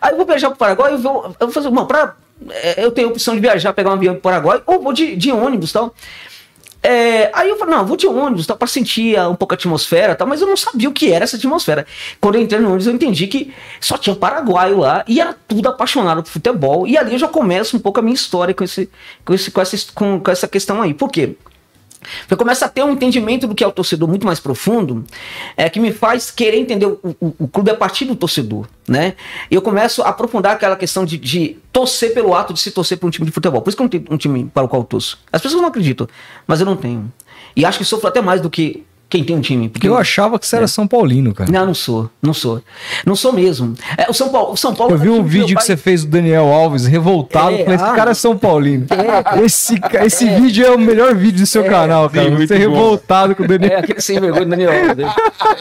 Aí eu vou viajar pro Paraguai e vou, eu vou fazer, bom, pra eu tenho a opção de viajar, pegar um avião para o Paraguai, ou vou de, de ônibus tal. É, aí eu falei, não, vou de ônibus, tá, para sentir um pouco a atmosfera, tal, mas eu não sabia o que era essa atmosfera. Quando eu entrei no ônibus, eu entendi que só tinha paraguaio lá e era tudo apaixonado por futebol. E ali eu já começo um pouco a minha história com, esse, com, esse, com, essa, com, com essa questão aí. Por quê? Eu começo a ter um entendimento do que é o torcedor muito mais profundo, é que me faz querer entender o, o, o clube a partir do torcedor, né? E eu começo a aprofundar aquela questão de, de torcer pelo ato de se torcer para um time de futebol. Por isso que eu não tenho um time para o qual eu torço. As pessoas não acreditam, mas eu não tenho. E acho que sofro até mais do que quem tem um time. Porque eu achava que você era é. São Paulino, cara. Não, não sou. Não sou. Não sou mesmo. É, o São Paulo. O São Paulo eu vi um vídeo pai... que você fez do Daniel Alves revoltado. É, falei, esse ah, cara é São Paulino. É, esse esse é. vídeo é o melhor vídeo do seu é, canal, cara. Sim, você revoltado com o Daniel. É, aquele sem vergonha do Daniel Alves.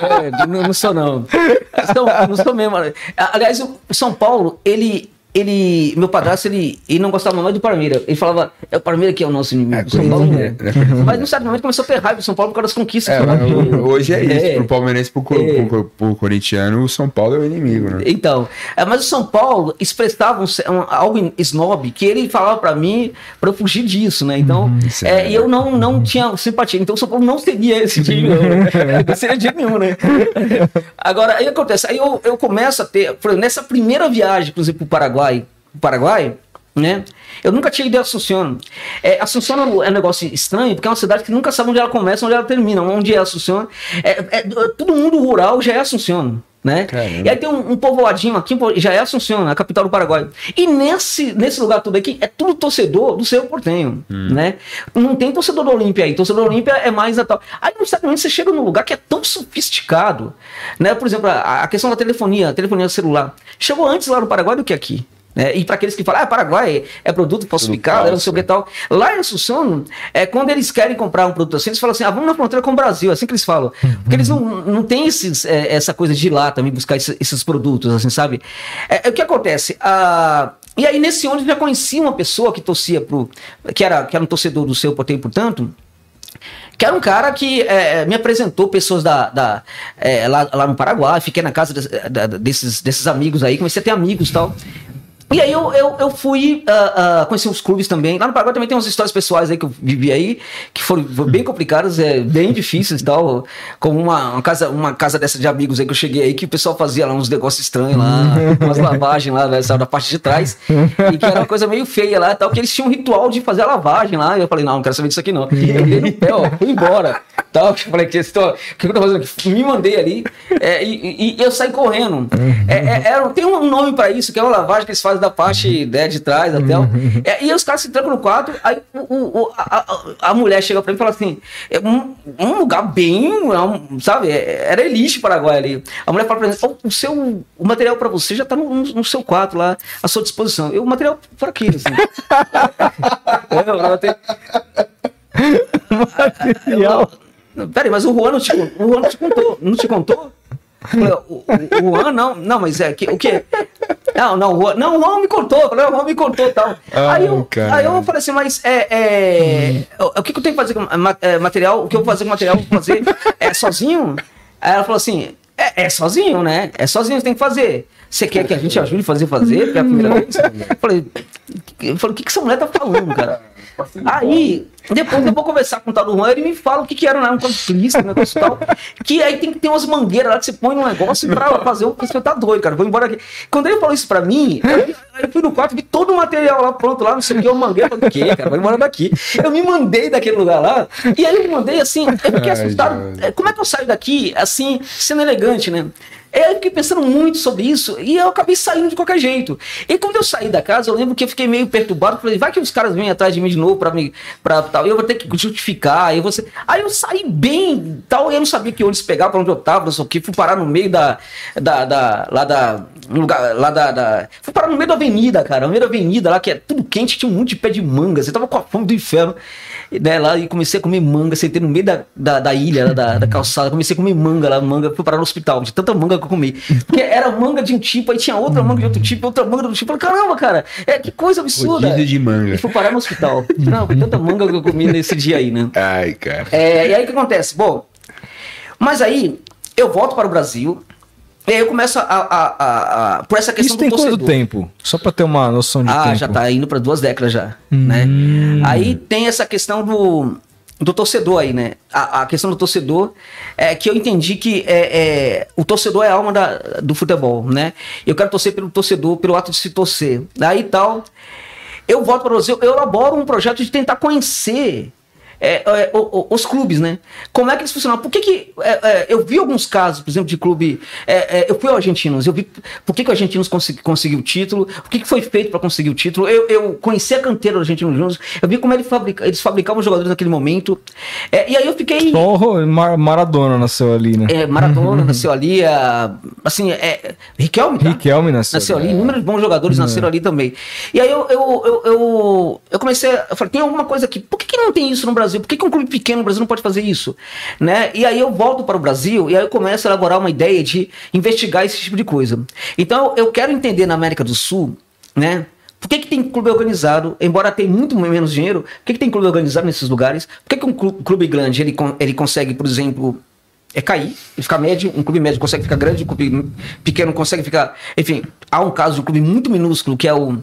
É, não, não, sou, não. Não, não sou mesmo. Aliás, o São Paulo, ele ele, meu padrasto, ele, ele não gostava mais do Palmeiras. Ele falava, é o Palmeiras que é o nosso inimigo. É, São Paulo né? Mas no certo momento começou a ter raiva do São Paulo por causa das conquistas. É, hoje é isso. É, pro palmeirense, pro, é, pro, pro, corintiano, o São Paulo é o inimigo, né? Então, é, mas o São Paulo expressava um, um, algo snob que ele falava para mim para eu fugir disso, né? Então, uhum, é, eu não, não tinha simpatia. Então, o São Paulo não seria esse time, não. seria de nenhum, né? Agora, aí acontece, aí eu, eu começo a ter, nessa primeira viagem, inclusive, pro Paraguai, Paraguai, Paraguai, né? Eu nunca tinha ido a Assunção. É, Assunção é um negócio estranho, porque é uma cidade que nunca sabe onde ela começa, onde ela termina, onde é Assunção. É, é, todo mundo rural já é Assunção. Né? E aí tem um, um povoadinho aqui, já é Assunção, a capital do Paraguai. E nesse, nesse lugar tudo aqui, é tudo torcedor do seu portenho, hum. né? Não tem torcedor do Olímpia aí, torcedor do Olímpia é mais a tal. Aí nos Estados Unidos você chega num lugar que é tão sofisticado, né? Por exemplo, a, a questão da telefonia, telefonia celular, chegou antes lá no Paraguai do que aqui. Né? E para aqueles que falam, ah, Paraguai é produto falsificado, não sei o que tal. Lá em Assunção, é, quando eles querem comprar um produto assim, eles falam assim, ah, vamos na fronteira com o Brasil, é assim que eles falam. Porque eles não, não têm esses, é, essa coisa de ir lá também buscar esses, esses produtos, assim, sabe? É, é, o que acontece? Ah, e aí, nesse ônibus, eu já conheci uma pessoa que torcia pro. que era, que era um torcedor do seu portem, portanto que era um cara que é, me apresentou pessoas da, da é, lá, lá no Paraguai, fiquei na casa de, de, desses, desses amigos aí, comecei a ter amigos e tal. E aí eu, eu, eu fui uh, uh, conhecer os clubes também. Lá no Paraguai também tem umas histórias pessoais aí que eu vivi aí, que foram bem complicadas, é, bem difíceis e tal. Como uma, uma, casa, uma casa dessa de amigos aí que eu cheguei aí, que o pessoal fazia lá uns negócios estranhos lá, umas lavagens lá, né, da parte de trás. E que era uma coisa meio feia lá e tal, que eles tinham um ritual de fazer a lavagem lá. E eu falei, não, não quero saber disso aqui não. E eu dei no pé, ó, fui embora. Tal, eu falei, que, o que eu tô fazendo aqui? Me mandei ali é, e, e, eu saí correndo. É, é, é, tem um nome pra isso, que é uma lavagem que eles fazem da parte né, de trás até. Uhum. É, e os caras se trancam no quarto, aí o, o, a, a, mulher chega pra mim e fala assim: é um, um lugar bem, sabe? É, era elite Paraguai ali. A mulher fala pra mim: o, seu, o material pra você já tá no, no, seu quarto lá, à sua disposição. Eu, o material por aqui, assim. é, material. Peraí, mas o Juan não te, o Juan não te contou? Não te contou? O, o, Juan não, não, mas é que, o quê? Não, não, o não, o me contou, o Juan me contou tal. aí, eu, aí eu falei assim, mas é, é hum. o que, que eu tenho que fazer com é, material? O que eu vou fazer com material? Vou fazer é sozinho? Aí ela falou assim: é, é sozinho, né? É sozinho, você tem que fazer. Você quer que a gente ajude a fazer fazer? Porque é a primeira vez. Eu falei, eu falei, o que, que essa mulher tá falando, cara? Aí, depois eu vou conversar com o tal do Juan, ele me fala o que, que era um conflito, um negócio tal. Que aí tem que ter umas mangueiras lá que você põe no negócio pra fazer o você tá doido, cara. Vou embora aqui. Quando ele falou isso pra mim, eu, eu fui no quarto, vi todo o material lá pronto, lá, não sei o que, eu mangueira, falei, o quê, cara? Vou embora daqui. Eu me mandei daquele lugar lá, e aí eu me mandei assim, eu fiquei assustado. Como é que eu saio daqui, assim, sendo elegante, né? Eu fiquei pensando muito sobre isso e eu acabei saindo de qualquer jeito. E quando eu saí da casa, eu lembro que eu fiquei meio perturbado. Falei, vai que os caras vêm atrás de mim de novo pra me. Pra, tal, eu vou ter que justificar. Aí, você... aí eu saí bem tal. Eu não sabia que ônibus pegar pra onde eu tava, não sei o que. Fui parar no meio da. da, da lá da. lugar, lá da, da, Fui parar no meio da avenida, cara. No meio da avenida lá, que é tudo quente, tinha um monte de pé de manga. Você tava com a fome do inferno né, lá e comecei a comer manga, sentei no meio da, da, da ilha, da, da, calçada, comecei a comer manga lá, manga, fui parar no hospital, de tanta manga que eu comi. Porque era manga de um tipo, aí tinha outra manga de outro tipo, outra manga de outro tipo. Falei, caramba, cara, é que coisa absurda. Rodízio de manga. E fui parar no hospital. Não, tanta manga que eu comi nesse dia aí, né? Ai, cara. É, e aí o que acontece? Bom, mas aí eu volto para o Brasil, e aí eu começo a, a, a, a por essa questão Isso tem quanto tempo? Só para ter uma noção de ah, tempo. Ah, já tá indo para duas décadas já, né? hum. né? Aí tem essa questão do, do torcedor aí, né? A, a, questão do torcedor é que eu entendi que é, é, o torcedor é a alma da, do futebol, né? Eu quero torcer pelo torcedor, pelo ato de se torcer. Daí tal, eu volto para o Brasil, eu elaboro um projeto de tentar conhecer é, é, os clubes, né? Como é que eles funcionam? Por que, que é, é, eu vi alguns casos, por exemplo, de clube. É, eu fui ao Argentinos, eu vi por que, que o Argentinos consegui, conseguiu o título, o que, que foi feito para conseguir o título. Eu, eu conheci a canteira do Argentinos Júnior, eu vi como ele fabrica, eles fabricavam os jogadores naquele momento. e aí eu fiquei. Oh, Mar Maradona nasceu ali, né? É, Maradona nasceu ali, a, assim, é, Riquelme, tá? Riquelme nasceu, nasceu ali, inúmeros bons jogadores nasceram ali também. E aí eu, eu, eu, eu, eu comecei, eu falei, tem alguma coisa aqui, por que, que não tem isso no Brasil? Brasil? Por que, que um clube pequeno no Brasil não pode fazer isso? Né? E aí eu volto para o Brasil e aí eu começo a elaborar uma ideia de investigar esse tipo de coisa. Então eu quero entender na América do Sul, né? Por que, que tem clube organizado, embora tenha muito menos dinheiro, por que, que tem clube organizado nesses lugares? Por que, que um clube grande ele, ele consegue, por exemplo, é cair, ele ficar médio, um clube médio consegue ficar grande, um clube pequeno consegue ficar. Enfim, há um caso de um clube muito minúsculo que é o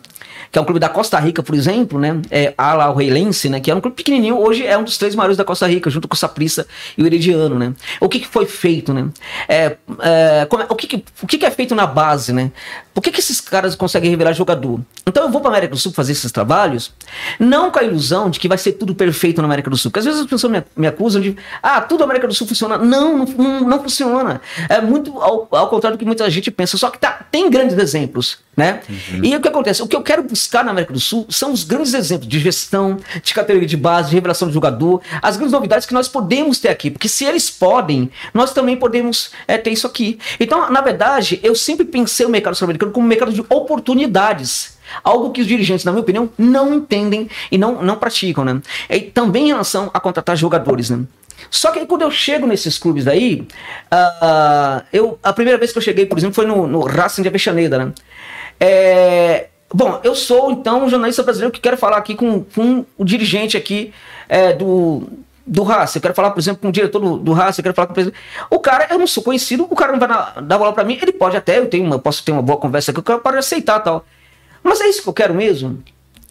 que é um clube da Costa Rica, por exemplo, né? É a o Reilense, né? Que é um clube pequenininho, hoje é um dos três maiores da Costa Rica, junto com o Saprissa e o Herediano, né? O que, que foi feito, né? É, é, como, o que, que, o que, que é feito na base, né? Por que, que esses caras conseguem revelar jogador? Então eu vou para América do Sul fazer esses trabalhos, não com a ilusão de que vai ser tudo perfeito na América do Sul. Porque às vezes as pessoas me, me acusam de, ah, tudo na América do Sul funciona. Não, não, não, não funciona. É muito ao, ao, contrário do que muita gente pensa. Só que tá, tem grandes exemplos, né? Uhum. E o que acontece? O que eu quero buscar na América do Sul são os grandes exemplos de gestão, de categoria de base, de revelação de jogador, as grandes novidades que nós podemos ter aqui. Porque se eles podem, nós também podemos é, ter isso aqui. Então, na verdade, eu sempre pensei o mercado sul-americano como um mercado de oportunidades. Algo que os dirigentes, na minha opinião, não entendem e não, não praticam, né? E também em relação a contratar jogadores, né? Só que aí quando eu chego nesses clubes aí, uh, eu, a primeira vez que eu cheguei, por exemplo, foi no, no Racing de Avexaneda, né? É, bom, eu sou então um jornalista brasileiro que quero falar aqui com, com o dirigente aqui é, do, do Racing, eu quero falar, por exemplo, com o diretor do, do Racing, eu quero falar com o presidente. O cara, eu não sou conhecido, o cara não vai dar, dar bola para mim, ele pode até, eu tenho uma, posso ter uma boa conversa aqui, o cara pode aceitar tal. Mas é isso que eu quero mesmo?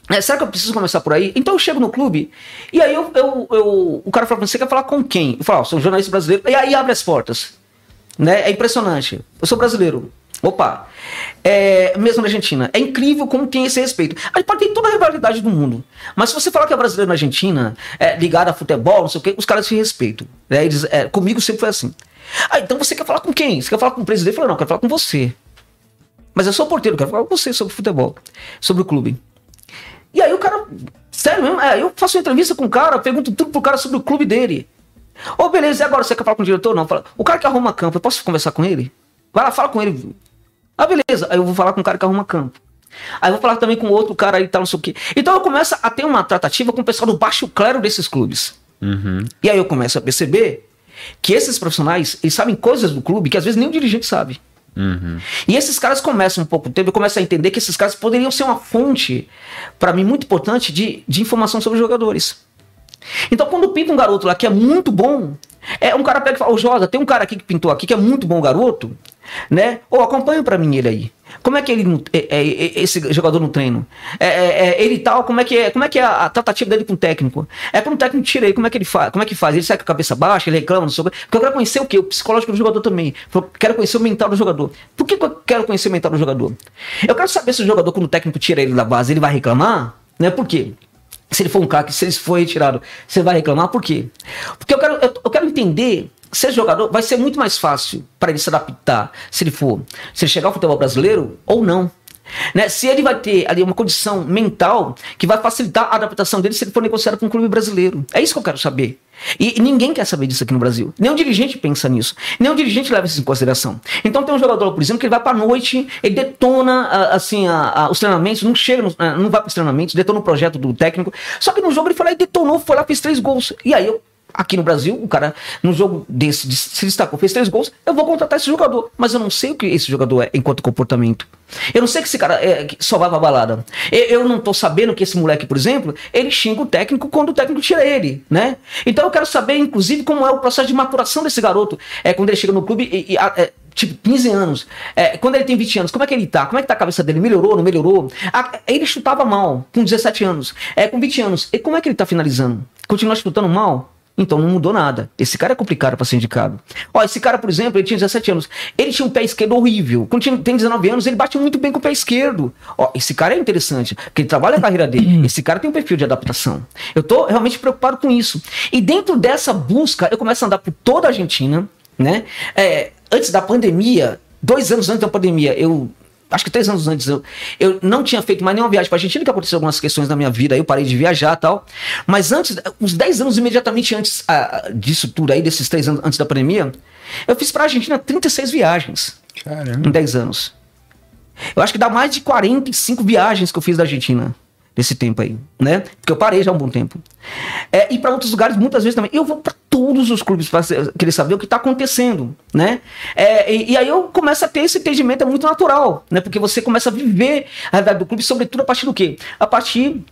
É, será que eu preciso começar por aí? Então eu chego no clube e aí eu, eu, eu o cara fala: você quer falar com quem? Eu falo: oh, sou um jornalista brasileiro. E aí abre as portas. Né? É impressionante. Eu sou brasileiro. Opa. É, mesmo na Argentina. É incrível como tem esse respeito. A gente pode ter toda a rivalidade do mundo. Mas se você falar que é brasileiro na Argentina, é, ligado a futebol, não sei o quê, os caras se respeitam. Né? Eles, é, comigo sempre foi assim. Ah, então você quer falar com quem? Você quer falar com o presidente? Eu falei, não, eu quero falar com você. Mas eu sou porteiro, eu quero falar com você sobre futebol, sobre o clube. E aí o cara, sério mesmo, é, eu faço uma entrevista com o cara, pergunto tudo pro cara sobre o clube dele. Ô, oh, beleza, e agora você quer falar com o diretor? Não, fala, o cara que arruma campo, eu posso conversar com ele? Vai lá, fala com ele. Ah, beleza. Aí eu vou falar com o cara que arruma campo. Aí eu vou falar também com outro cara aí, tal, não sei o quê. Então eu começo a ter uma tratativa com o pessoal do baixo clero desses clubes. Uhum. E aí eu começo a perceber que esses profissionais, eles sabem coisas do clube que às vezes nem o dirigente sabe. Uhum. E esses caras começam um pouco tempo, eu começo a entender que esses caras poderiam ser uma fonte, para mim, muito importante de, de informação sobre os jogadores. Então, quando pinta um garoto lá que é muito bom, é um cara pega e fala: Ô Josa, tem um cara aqui que pintou aqui que é muito bom garoto, né? Ou acompanha para mim ele aí. Como é que ele é, é, é, esse jogador no treino? É, é, é, ele tal, como é que é, como é que a, a, tratativa dele com o técnico? É quando o técnico tira ele, como é que ele faz? Como é que faz? Ele sai com a cabeça baixa, ele reclama, não sei o que. Porque eu quero conhecer o que? O psicológico do jogador também. Quero conhecer o mental do jogador. Por que, que eu quero conhecer o mental do jogador? Eu quero saber se o jogador, quando o técnico tira ele da base, ele vai reclamar, né? Por quê? Se ele for um craque, se ele for retirado, você vai reclamar por quê? Porque eu quero, eu, eu quero entender ser jogador vai ser muito mais fácil para ele se adaptar, se ele for, se ele chegar ao futebol brasileiro ou não. Né? Se ele vai ter ali uma condição mental que vai facilitar a adaptação dele se ele for negociado com um clube brasileiro. É isso que eu quero saber. E, ninguém quer saber disso aqui no Brasil. O dirigente pensa nisso. O dirigente leva isso em consideração. Então tem um jogador, por exemplo, que ele vai para noite, ele detona assim a, a, os treinamentos, não chega, no, não vai para os treinamentos, detona o projeto do técnico. Só que no jogo ele foi lá e detonou, foi lá, fez três gols. E aí eu aqui no Brasil, o cara, no jogo desse, se destacou, fez três gols, eu vou contratar esse jogador. Mas eu não sei o que esse jogador é enquanto comportamento. Eu não sei que esse cara é, que só vai pra balada. Eu, eu, não tô sabendo que esse moleque, por exemplo, ele xinga o técnico quando o técnico tira ele, né? Então eu quero saber, inclusive, como é o processo de maturação desse garoto. É quando ele chega no clube e, e é, tipo, 15 anos. É, quando ele tem 20 anos, como é que ele tá? Como é que tá a cabeça dele? Melhorou, não melhorou? A, ele chutava mal com 17 anos. É, com 20 anos. E como é que ele tá finalizando? Continua chutando mal? Então não mudou nada. Esse cara é complicado para ser indicado. Ó, esse cara, por exemplo, ele tinha 17 anos. Ele tinha um pé esquerdo horrível. Quando tinha, tem 19 anos, ele bate muito bem com o pé esquerdo. Ó, esse cara é interessante, porque ele trabalha a carreira dele. Esse cara tem um perfil de adaptação. Eu tô realmente preocupado com isso. E dentro dessa busca, eu começo a andar por toda a Argentina, né? É, antes da pandemia, dois anos antes da pandemia, eu acho que três anos antes, eu, eu não tinha feito mais nenhuma viagem para a Argentina, que aconteceu algumas questões na minha vida, aí eu parei de viajar e tal. Mas antes, uns 10 anos imediatamente antes ah, disso tudo aí, desses três anos antes da pandemia, eu fiz para a Argentina 36 viagens. Caramba. Em 10 anos. Eu acho que dá mais de 45 viagens que eu fiz da Argentina desse tempo aí, né? Porque eu parei já há um bom tempo. É, e para outros lugares, muitas vezes também. Eu vou para todos os clubes para querer saber o que está acontecendo, né? É, e, e, aí eu começo a ter esse entendimento, é muito natural, né? Porque você começa a viver a realidade do clube, sobretudo a partir do quê? A partir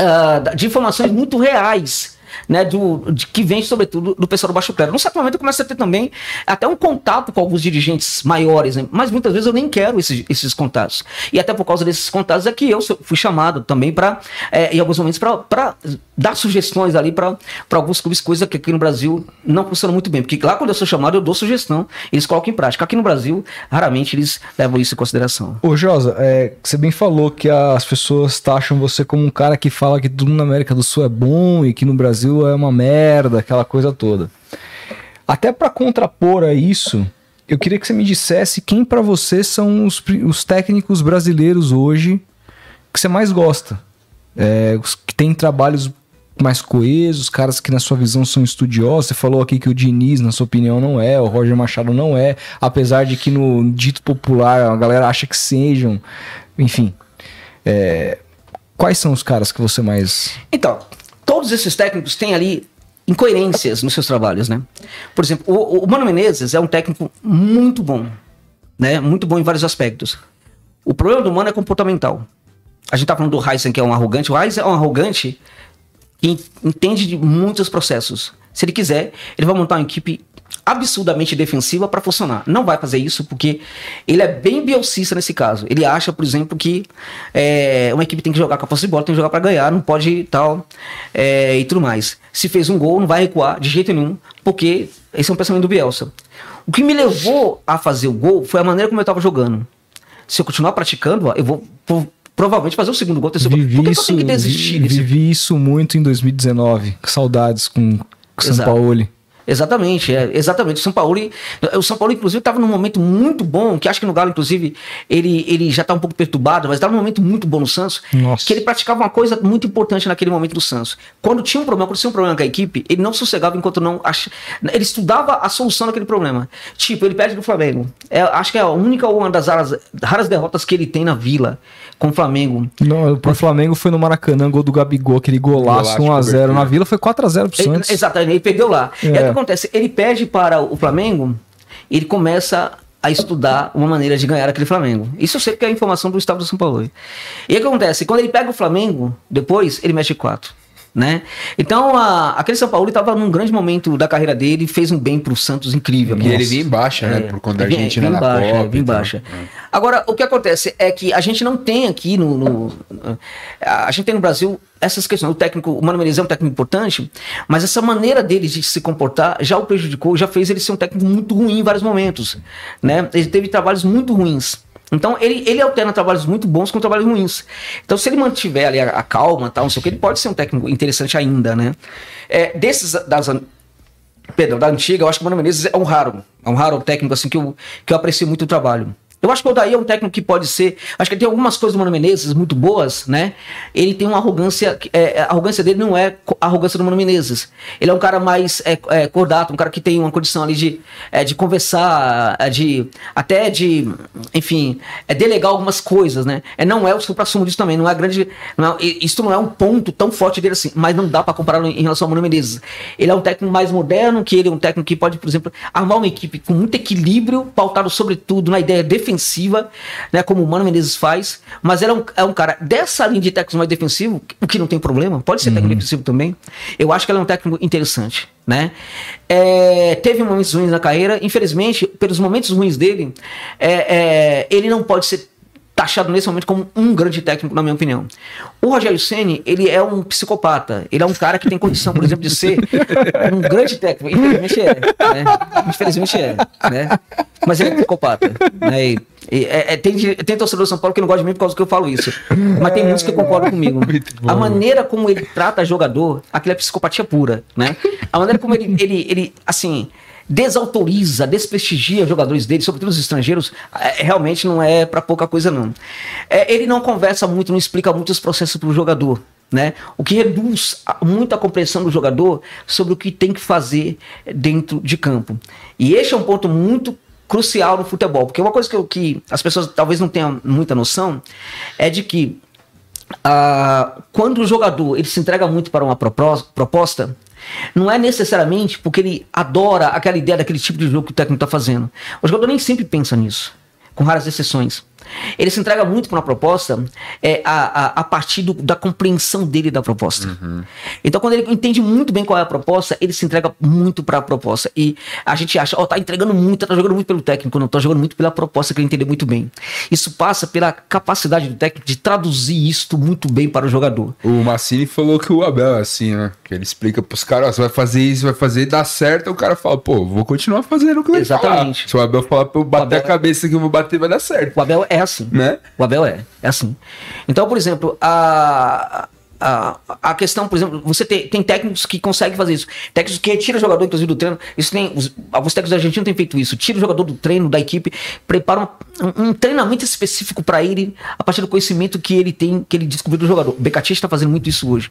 uh, de informações muito reais né, do, de, que vem, sobretudo, do pessoal do baixo clero. Num certo momento, começa a ter também até um contato com alguns dirigentes maiores, né, mas muitas vezes eu nem quero esses, esses contatos. E até por causa desses contatos é que eu fui chamado também para, é, em alguns momentos, para dar sugestões ali para alguns clubes, coisa que aqui no Brasil não funciona muito bem. Porque lá, quando eu sou chamado, eu dou sugestão, eles colocam em prática. Aqui no Brasil, raramente eles levam isso em consideração. Ô, Josa, é, você bem falou que as pessoas taxam você como um cara que fala que tudo na América do Sul é bom e que no Brasil é uma merda, aquela coisa toda. Até para contrapor a isso, eu queria que você me dissesse quem para você são os, os, técnicos brasileiros hoje que você mais gosta. É, que têm trabalhos mais coesos, caras que na sua visão são estudiosos. Você falou aqui que o Diniz, na sua opinião, não é, o Roger Machado não é, apesar de que no dito popular a galera acha que sejam. Enfim. É, quais são os caras que você mais. Então, todos esses técnicos têm ali incoerências nos seus trabalhos, né? Por exemplo, o, o Mano Menezes é um técnico muito bom, né? Muito bom em vários aspectos. O problema do Mano é comportamental. A gente tá falando do Heisen, que é um arrogante. O Heisen é um arrogante que entende de muitos processos. Se ele quiser, ele vai montar uma equipe absurdamente defensiva para funcionar. Não vai fazer isso porque ele é bem bielcista nesse caso. Ele acha, por exemplo, que é, uma equipe tem que jogar com a posse de bola, tem que jogar para ganhar, não pode tal é, e tudo mais. Se fez um gol, não vai recuar de jeito nenhum, porque esse é um pensamento do Bielsa. O que me levou a fazer o gol foi a maneira como eu estava jogando. Se eu continuar praticando, eu vou provavelmente fazer o segundo gol, terceiro vivi gol. Por que, isso, eu tenho que desistir? Vi, vivi isso muito em 2019. Saudades com, com São Paulo. Exatamente, é, exatamente. O São Paulo, o São Paulo inclusive estava num momento muito bom, que acho que no Galo inclusive ele, ele já está um pouco perturbado, mas estava num momento muito bom no Santos, Nossa. que ele praticava uma coisa muito importante naquele momento do Santos. Quando tinha um problema, quando tinha um problema com a equipe, ele não sossegava enquanto não ach... ele estudava a solução daquele problema. Tipo, ele perde do Flamengo. É, acho que é a única ou uma das raras, raras derrotas que ele tem na Vila com o Flamengo. Não, pro Flamengo foi no Maracanã, gol do Gabigol, aquele golaço 1x0. Na Vila foi 4x0 pro Santos. Exatamente, ele perdeu lá. É. E aí o que acontece? Ele perde para o Flamengo, ele começa a estudar uma maneira de ganhar aquele Flamengo. Isso eu sei que é a informação do Estado de São Paulo. E aí o que acontece? Quando ele pega o Flamengo, depois ele mexe quatro né? Então, a, aquele São Paulo estava num grande momento da carreira dele, fez um bem para o Santos incrível. E ele vinha em baixa, né? É, por conta da Argentina na baixa, Copa. Baixa. Agora, o que acontece é que a gente não tem aqui no, no, a gente tem no Brasil essas questões. O técnico, o Mano Menezes é um técnico importante, mas essa maneira dele de se comportar já o prejudicou, já fez ele ser um técnico muito ruim em vários momentos, né? Ele teve trabalhos muito ruins. Então ele, ele alterna trabalhos muito bons com trabalhos ruins. Então se ele mantiver ali a, a calma, tal, não sei o que, ele pode ser um técnico interessante ainda, né? É, desses das Pedro, da antiga, eu acho que o Mano Menezes é um raro, é um raro técnico assim que eu, que eu aprecio muito o trabalho. Eu acho que o Odaí é um técnico que pode ser. Acho que ele tem algumas coisas do Mano Menezes muito boas, né? Ele tem uma arrogância. É, a arrogância dele não é a arrogância do Mano Menezes. Ele é um cara mais é, é, cordato, um cara que tem uma condição ali de, é, de conversar, é, de. até de. enfim, é delegar algumas coisas, né? É, não é o supra-sumo disso também. Não é grande. Não é, isso não é um ponto tão forte dele assim, mas não dá para comparar em relação ao Mano Menezes. Ele é um técnico mais moderno, que ele é um técnico que pode, por exemplo, armar uma equipe com muito equilíbrio, pautado sobretudo na ideia defensiva defensiva, né, como o Mano Menezes faz, mas ele é um, é um cara dessa linha de técnico mais defensivo, o que não tem problema, pode ser uhum. técnico defensivo também. Eu acho que ele é um técnico interessante, né? É, teve momentos ruins na carreira, infelizmente, pelos momentos ruins dele, é, é, ele não pode ser taxado nesse momento como um grande técnico, na minha opinião. O Rogério Ceni ele é um psicopata. Ele é um cara que tem condição, por exemplo, de ser um grande técnico. Infelizmente é. Né? Infelizmente é. Né? Mas ele é psicopata. Né? E, e, é, é, tem, tem torcedor do São Paulo que não gosta de mim por causa que eu falo isso. Mas tem muitos que concordam comigo. A maneira como ele trata jogador, aquilo é psicopatia pura. Né? A maneira como ele, ele, ele assim desautoriza, desprestigia jogadores dele, sobretudo os estrangeiros, é, realmente não é para pouca coisa não. É, ele não conversa muito, não explica muito os processos para o jogador. Né? O que reduz muito a compreensão do jogador sobre o que tem que fazer dentro de campo. E este é um ponto muito crucial no futebol, porque uma coisa que, eu, que as pessoas talvez não tenham muita noção é de que uh, quando o jogador ele se entrega muito para uma proposta, não é necessariamente porque ele adora aquela ideia daquele tipo de jogo que o técnico está fazendo. O jogador nem sempre pensa nisso, com raras exceções. Ele se entrega muito para uma proposta é, a, a, a partir do, da compreensão dele da proposta. Uhum. Então, quando ele entende muito bem qual é a proposta, ele se entrega muito para a proposta. E a gente acha, ó, oh, tá entregando muito, tá jogando muito pelo técnico, não, tá jogando muito pela proposta que ele entendeu muito bem. Isso passa pela capacidade do técnico de traduzir isto muito bem para o jogador. O Massini falou que o Abel é assim, né? Que ele explica pros caras, você vai fazer isso, vai fazer e dá certo, o cara fala, pô, vou continuar fazendo o que ele Exatamente. Falar. Se o Abel falar pra eu bater Abel... a cabeça que eu vou bater, vai dar certo. O Abel é assim. Né? O Abel é. É assim. Então, por exemplo, a, a, a questão, por exemplo, você tem, tem técnicos que conseguem fazer isso. Técnicos que retiram o jogador, inclusive, do treino. Isso tem, os, alguns técnicos argentinos têm feito isso. Tira o jogador do treino, da equipe, preparam um, um treinamento específico para ele, a partir do conhecimento que ele tem, que ele descobriu do jogador. O Becati está fazendo muito isso hoje.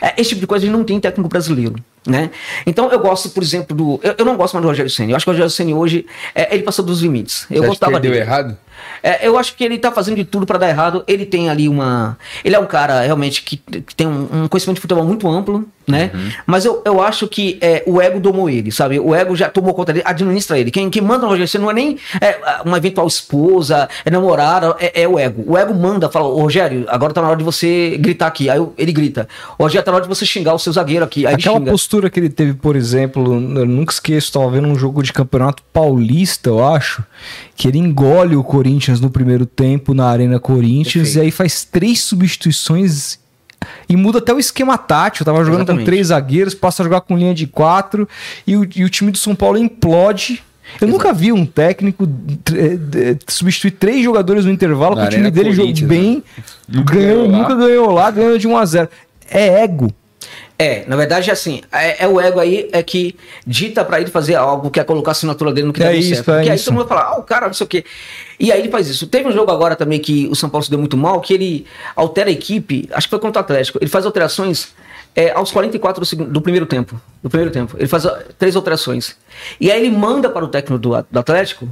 É, esse tipo de coisa a gente não tem técnico brasileiro. Né? Então eu gosto, por exemplo, do. Eu, eu não gosto mais do Rogério Senna. Eu acho que o Rogério Senna hoje é, ele passou dos limites. Eu Você gostava dele. deu errado? É, eu acho que ele tá fazendo de tudo para dar errado. Ele tem ali uma. Ele é um cara realmente que, que tem um, um, conhecimento de futebol muito amplo, né? Uhum. Mas eu, eu acho que é, o ego domou ele, sabe? O ego já tomou conta dele, administra ele. Quem, quem manda no Rogério não é nem é, uma eventual esposa, é namorada, é, é, o ego. O ego manda, fala, Rogério, agora tá na hora de você gritar aqui. Aí ele grita. Rogério, tá na hora de você xingar o seu zagueiro aqui. Aí Aquela postura que ele teve, por exemplo, eu nunca esqueço, tava vendo um jogo de campeonato paulista, eu acho, que ele engole o Corinthians no primeiro tempo na Arena Corinthians Perfeito. e aí faz três substituições e muda até o esquema tático. tava jogando Exatamente. com três zagueiros, passa a jogar com linha de quatro e o, e o time do São Paulo implode. Eu Exato. nunca vi um técnico substituir três jogadores no intervalo, o time dele jogou bem, né? ganhou, nunca ganhou lá, ganhou de 1 a 0 É ego. É, na verdade, assim, é, é, o ego aí é que dita para ele fazer algo que é colocar a assinatura dele no que é dá isso, certo. É Porque aí isso. todo mundo vai falar, ah, o cara, não sei o quê. E aí ele faz isso. Teve um jogo agora também que o São Paulo se deu muito mal, que ele altera a equipe, acho que foi contra o Atlético, ele faz alterações é, aos 44 do, do primeiro tempo. Do primeiro tempo. Ele faz três alterações. E aí ele manda para o técnico do, do Atlético.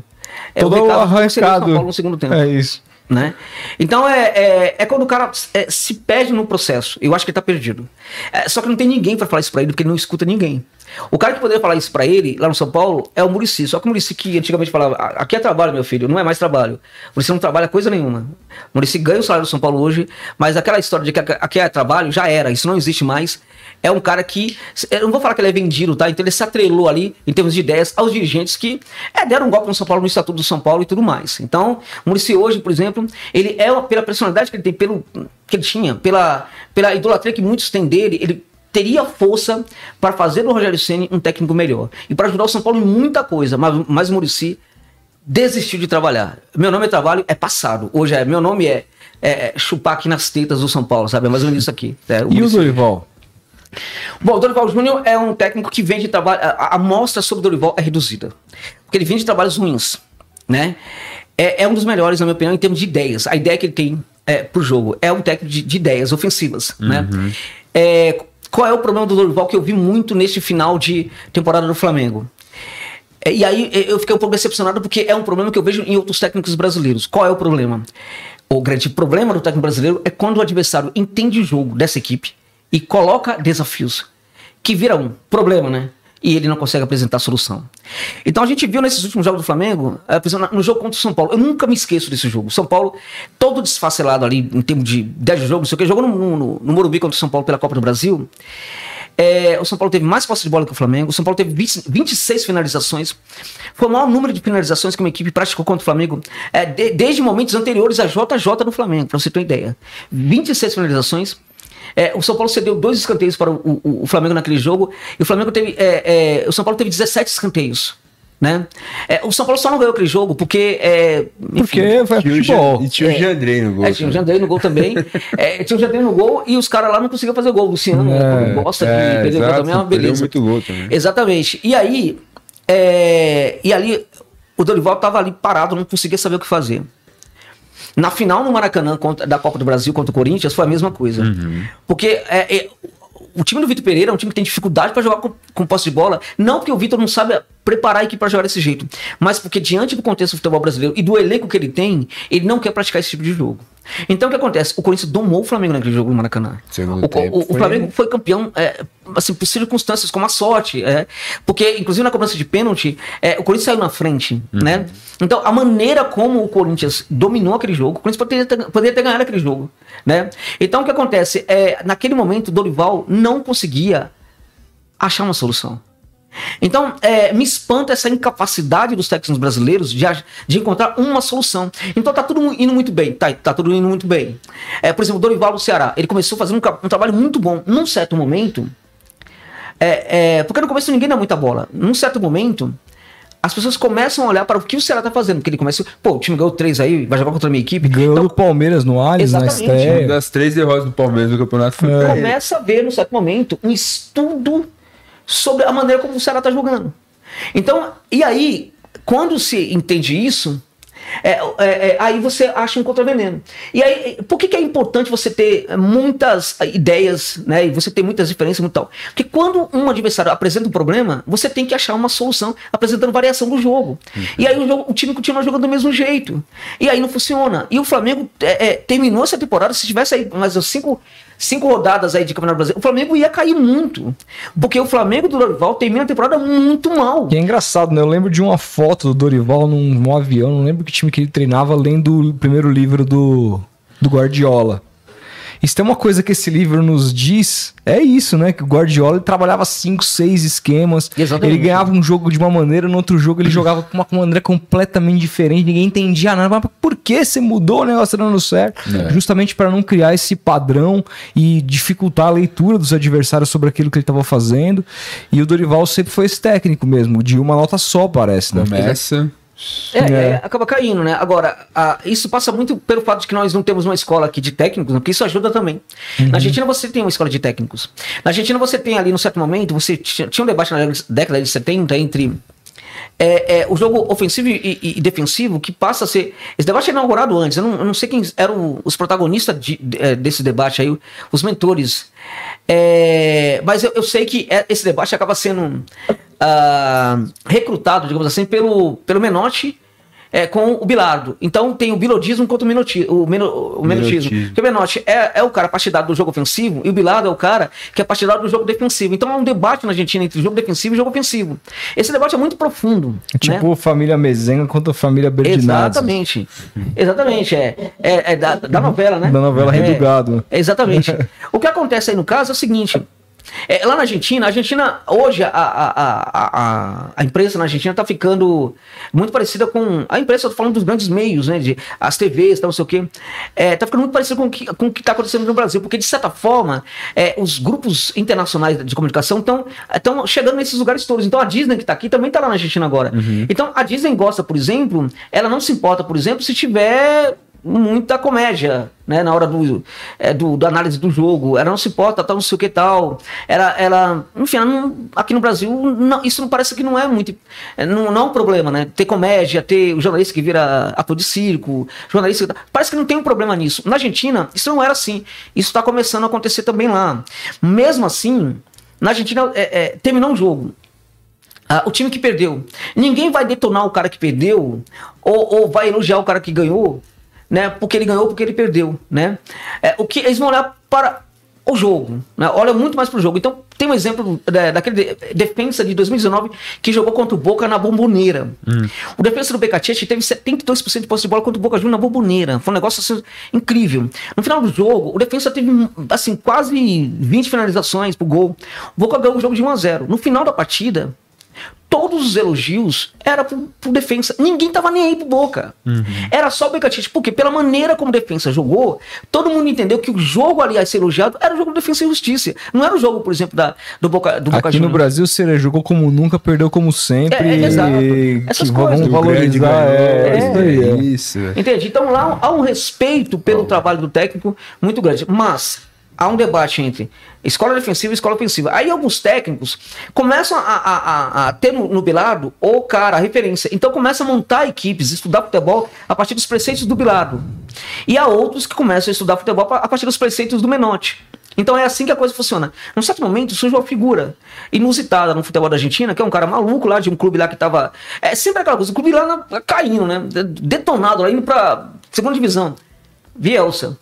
É, Todo o recado arrancado. São Paulo no segundo tempo. É isso. Né? Então é, é, é, quando o cara é, se perde no processo. Eu acho que ele tá perdido. É, só que não tem ninguém para falar isso para ele, porque ele não escuta ninguém. O cara que poderia falar isso para ele, lá no São Paulo, é o Murici. Só que o Murici que antigamente falava, aqui é trabalho, meu filho, não é mais trabalho. O Murici não trabalha coisa nenhuma. O Murici ganha o salário do São Paulo hoje, mas aquela história de que aqui é trabalho já era, isso não existe mais é um cara que. Eu não vou falar que ele é vendido, tá? Então ele se atrelou ali, em termos de ideias, aos dirigentes que é, deram um golpe no São Paulo, no Estatuto do São Paulo e tudo mais. Então, o Murici hoje, por exemplo, ele é pela personalidade que ele tem, pelo que ele tinha, pela, pela idolatria que muitos têm dele, ele teria força para fazer do Rogério Ceni um técnico melhor e para ajudar o São Paulo em muita coisa, mas, mas o Murici desistiu de trabalhar. Meu nome é trabalho é passado. Hoje é meu nome é, é, chupar aqui nas tetas do São Paulo, sabe? É mais ou menos isso aqui. É, o e o Dorival? Bom, o Dorival Júnior é um técnico que vem de trabalho. A amostra sobre o Dorival é reduzida. Porque ele vem de trabalhos ruins. Né? É, é, um dos melhores, na minha opinião, em termos de ideias. A ideia que ele tem é, pro jogo é um técnico de, de ideias ofensivas. Né? Uhum. Né? É, qual é o problema do Dorival que eu vi muito neste final de temporada do Flamengo? É, e aí eu fiquei um pouco decepcionado porque é um problema que eu vejo em outros técnicos brasileiros. Qual é o problema? O grande problema do técnico brasileiro é quando o adversário entende o jogo dessa equipe e coloca desafios que viram problema, né? E ele não consegue apresentar solução. Então a gente viu nesses últimos jogos do Flamengo, eh, no jogo contra o São Paulo. Eu nunca me esqueço desse jogo. São Paulo, todo desfacelado ali, em termos de 10 jogos, não sei o que, jogou no, no, no Morumbi contra o São Paulo pela Copa do Brasil. É, o São Paulo teve mais posse de bola que o Flamengo. O São Paulo teve 20, 26 finalizações. Foi o maior número de finalizações que uma equipe praticou contra o Flamengo é, de, desde momentos anteriores à JJ do Flamengo, para você ter uma ideia. 26 finalizações. É, o São Paulo cedeu dois escanteios para o, o, o Flamengo naquele jogo. E o Flamengo teve. É, é, o São Paulo teve 17 escanteios. Né? É, o São Paulo só não ganhou aquele jogo porque. É, enfim, porque foi futebol. E tinha o Jandrei no gol. É, tinha o Jandrei no gol também. é, tinha o Jandrei no gol e os caras lá não conseguiam fazer gol. O Luciano é, gosta é, de perder também, é uma beleza. Muito gol também. Exatamente. E aí. É, e ali o Dorival tava ali parado, não conseguia saber o que fazer. Na final no Maracanã contra, da Copa do Brasil contra o Corinthians foi a mesma coisa. Uhum. Porque é, é, o time do Vitor Pereira é um time que tem dificuldade para jogar com, com posse de bola, não porque o Vitor não sabe preparar a equipe para jogar desse jeito, mas porque diante do contexto do futebol brasileiro e do elenco que ele tem, ele não quer praticar esse tipo de jogo. Então o que acontece? O Corinthians domou o Flamengo naquele jogo no Maracanã. Segundo O, tempo o- o foi- Flamengo foi campeão é, assim, por circunstâncias como a sorte. é. porque, inclusive, na cobrança de pênalti, é, o Corinthians saiu na frente. né? Então, a maneira como o Corinthians dominou aquele jogo, o Corinthians poderia ter, poderia ter ganhado aquele jogo. Né? Então, o que acontece? É, naquele momento, o Dorival não conseguia achar uma solução. Então, é, me espanta essa incapacidade dos técnicos brasileiros de, de encontrar uma solução. Então, tá tudo indo muito bem. Tá, tá tudo indo muito bem. É, por exemplo, o Dorival do Ceará. Ele começou fazendo um, um trabalho muito bom. Num certo momento. É, é, porque no começo ninguém dá muita bola. Num certo momento. As pessoas começam a olhar para o que o Ceará tá fazendo. Porque ele começa. Pô, o time ganhou três aí, vai jogar contra a minha equipe. Ganhou Então, do Palmeiras no Allianz na estreia. das três derrotas do Palmeiras no campeonato É. começa a ver, num certo momento, um estudo sobre a maneira como o Ceará está jogando. Então, e aí, quando se entende isso, é, é, é, aí você acha um contraveneno. E aí, por que, que é importante você ter muitas ideias, né? E você ter muitas diferenças e tal? Porque quando um adversário apresenta um problema, você tem que achar uma solução apresentando variação do jogo. E aí o, jogo- o time continua jogando do mesmo jeito. E aí não funciona. E o Flamengo é, é, terminou essa temporada, se tivesse aí mais uns cinco, cinco rodadas aí de Campeonato Brasileiro, o Flamengo ia cair muito. Porque o Flamengo do Dorival termina a temporada muito mal. E é engraçado, né? Eu lembro de uma foto do Dorival num, num avião, não lembro que time que ele treinava, lendo o primeiro livro do, do Guardiola. Se tem uma coisa que esse livro nos diz, é isso, né? Que o Guardiola trabalhava cinco, seis esquemas. Exatamente. Ele ganhava um jogo de uma maneira, no outro jogo ele jogava com uma, com uma maneira completamente diferente. Ninguém entendia nada. Mas por que você mudou o negócio dando certo? É. Justamente para não criar esse padrão e dificultar a leitura dos adversários sobre aquilo que ele estava fazendo. E o Dorival sempre foi esse técnico mesmo, de uma nota só, parece, né? Começa. É, É. é, acaba caindo, né? Agora, a- isso passa muito pelo fato de que nós não temos uma escola aqui de técnicos, né? porque isso ajuda também. Na Argentina você tem uma escola de técnicos. Na Argentina você tem ali, num certo momento, você tinha, tinha um debate na década de 70 entre é, é, o jogo ofensivo e, e- e defensivo que passa a ser. Esse debate é inaugurado antes. Eu não, eu não sei quem eram os protagonistas de- de- é, desse debate aí, os mentores. É, mas eu, eu sei que é- esse debate acaba sendo ah, recrutado, digamos assim, pelo, pelo Menotti. é, com o Bilardo. Então tem o bilodismo contra o, minoti, o, meno, o menotismo. Menotismo. Porque o Menotti é, é o cara partidário do jogo ofensivo e o Bilardo é o cara que é partidário do jogo defensivo. Então há um debate na Argentina entre jogo defensivo e jogo ofensivo. Esse debate é muito profundo. É tipo né? família Mezenga contra família Berdinazzi. Exatamente. Exatamente. É, é, é da, da novela, né? Da novela é, Rei do Gado. é, Exatamente. o que acontece aí no caso é o seguinte. É, lá na Argentina, a Argentina, hoje, a, a, a, a, imprensa na Argentina está ficando muito parecida com. A imprensa, eu tô falando dos grandes meios, né? De, as TVs, tal, não sei o quê. É, tá ficando muito parecido com o que com o está acontecendo no Brasil, porque, de certa forma, é, os grupos internacionais de comunicação estão chegando nesses lugares todos. Então, a Disney, que está aqui, também está lá na Argentina agora. Então, a Disney gosta, por exemplo, ela não se importa, por exemplo, se tiver muita comédia, né, na hora do, é, do, da análise do jogo, ela não se importa, tal, não sei o que tal, ela, ela enfim, ela não- aqui no Brasil, não- isso não parece que não é muito, é, não, não é um problema, né, ter comédia, ter o jornalista que vira ator de circo, jornalista, que- parece que não tem um problema nisso, na Argentina, isso não era assim, isso está começando a acontecer também lá, mesmo assim, na Argentina, é, é, terminou um jogo, ah, o time que perdeu. Ninguém vai detonar o cara que perdeu ou, ou vai elogiar o cara que ganhou, né? Porque ele ganhou, porque ele perdeu, né? É, o que eles vão olhar para o jogo, né? Olha muito mais para o jogo. Então tem um exemplo da- daquele de- defensa de 2019 que jogou contra o Boca na Bomboneira. O defensa do Becachete teve 72% de posse de bola contra o Boca Juniors na Bomboneira. Foi um negócio assim, incrível. No final do jogo, o defensa teve assim quase 20 finalizações pro gol. O Boca ganhou o jogo de 1 a 0. No final da partida, todos os elogios era pro, pro defensa. Ninguém tava nem aí pro Boca. Era só o Becatite. Porque pela maneira como o defensa jogou, todo mundo entendeu que o jogo ali a ser elogiado era o jogo do defensa e justiça. Não era o jogo, por exemplo, da, do Boca, do Boca Aqui no Juniors. Brasil, você jogou como nunca, perdeu como sempre. É, é, exato. e Essas que coisas. Vamos O grande valorizar. É, ganhou, isso daí, é. Isso. Entende? Então lá há um respeito pelo trabalho do técnico muito grande. Mas há um debate entre escola defensiva e escola ofensiva. Aí alguns técnicos começam a, a, a, a ter no, no Bilardo o cara, a referência. Então começam a montar equipes, estudar futebol a partir dos preceitos do Bilardo. E há outros que começam a estudar futebol a partir dos preceitos do Menotti. Então é assim que a coisa funciona. Num certo momento surge uma figura inusitada no futebol da Argentina, que é um cara maluco lá de um clube lá que tava. É sempre aquela coisa, o clube lá na- caindo, né? Detonado lá, indo pra segunda divisão. Bielsa.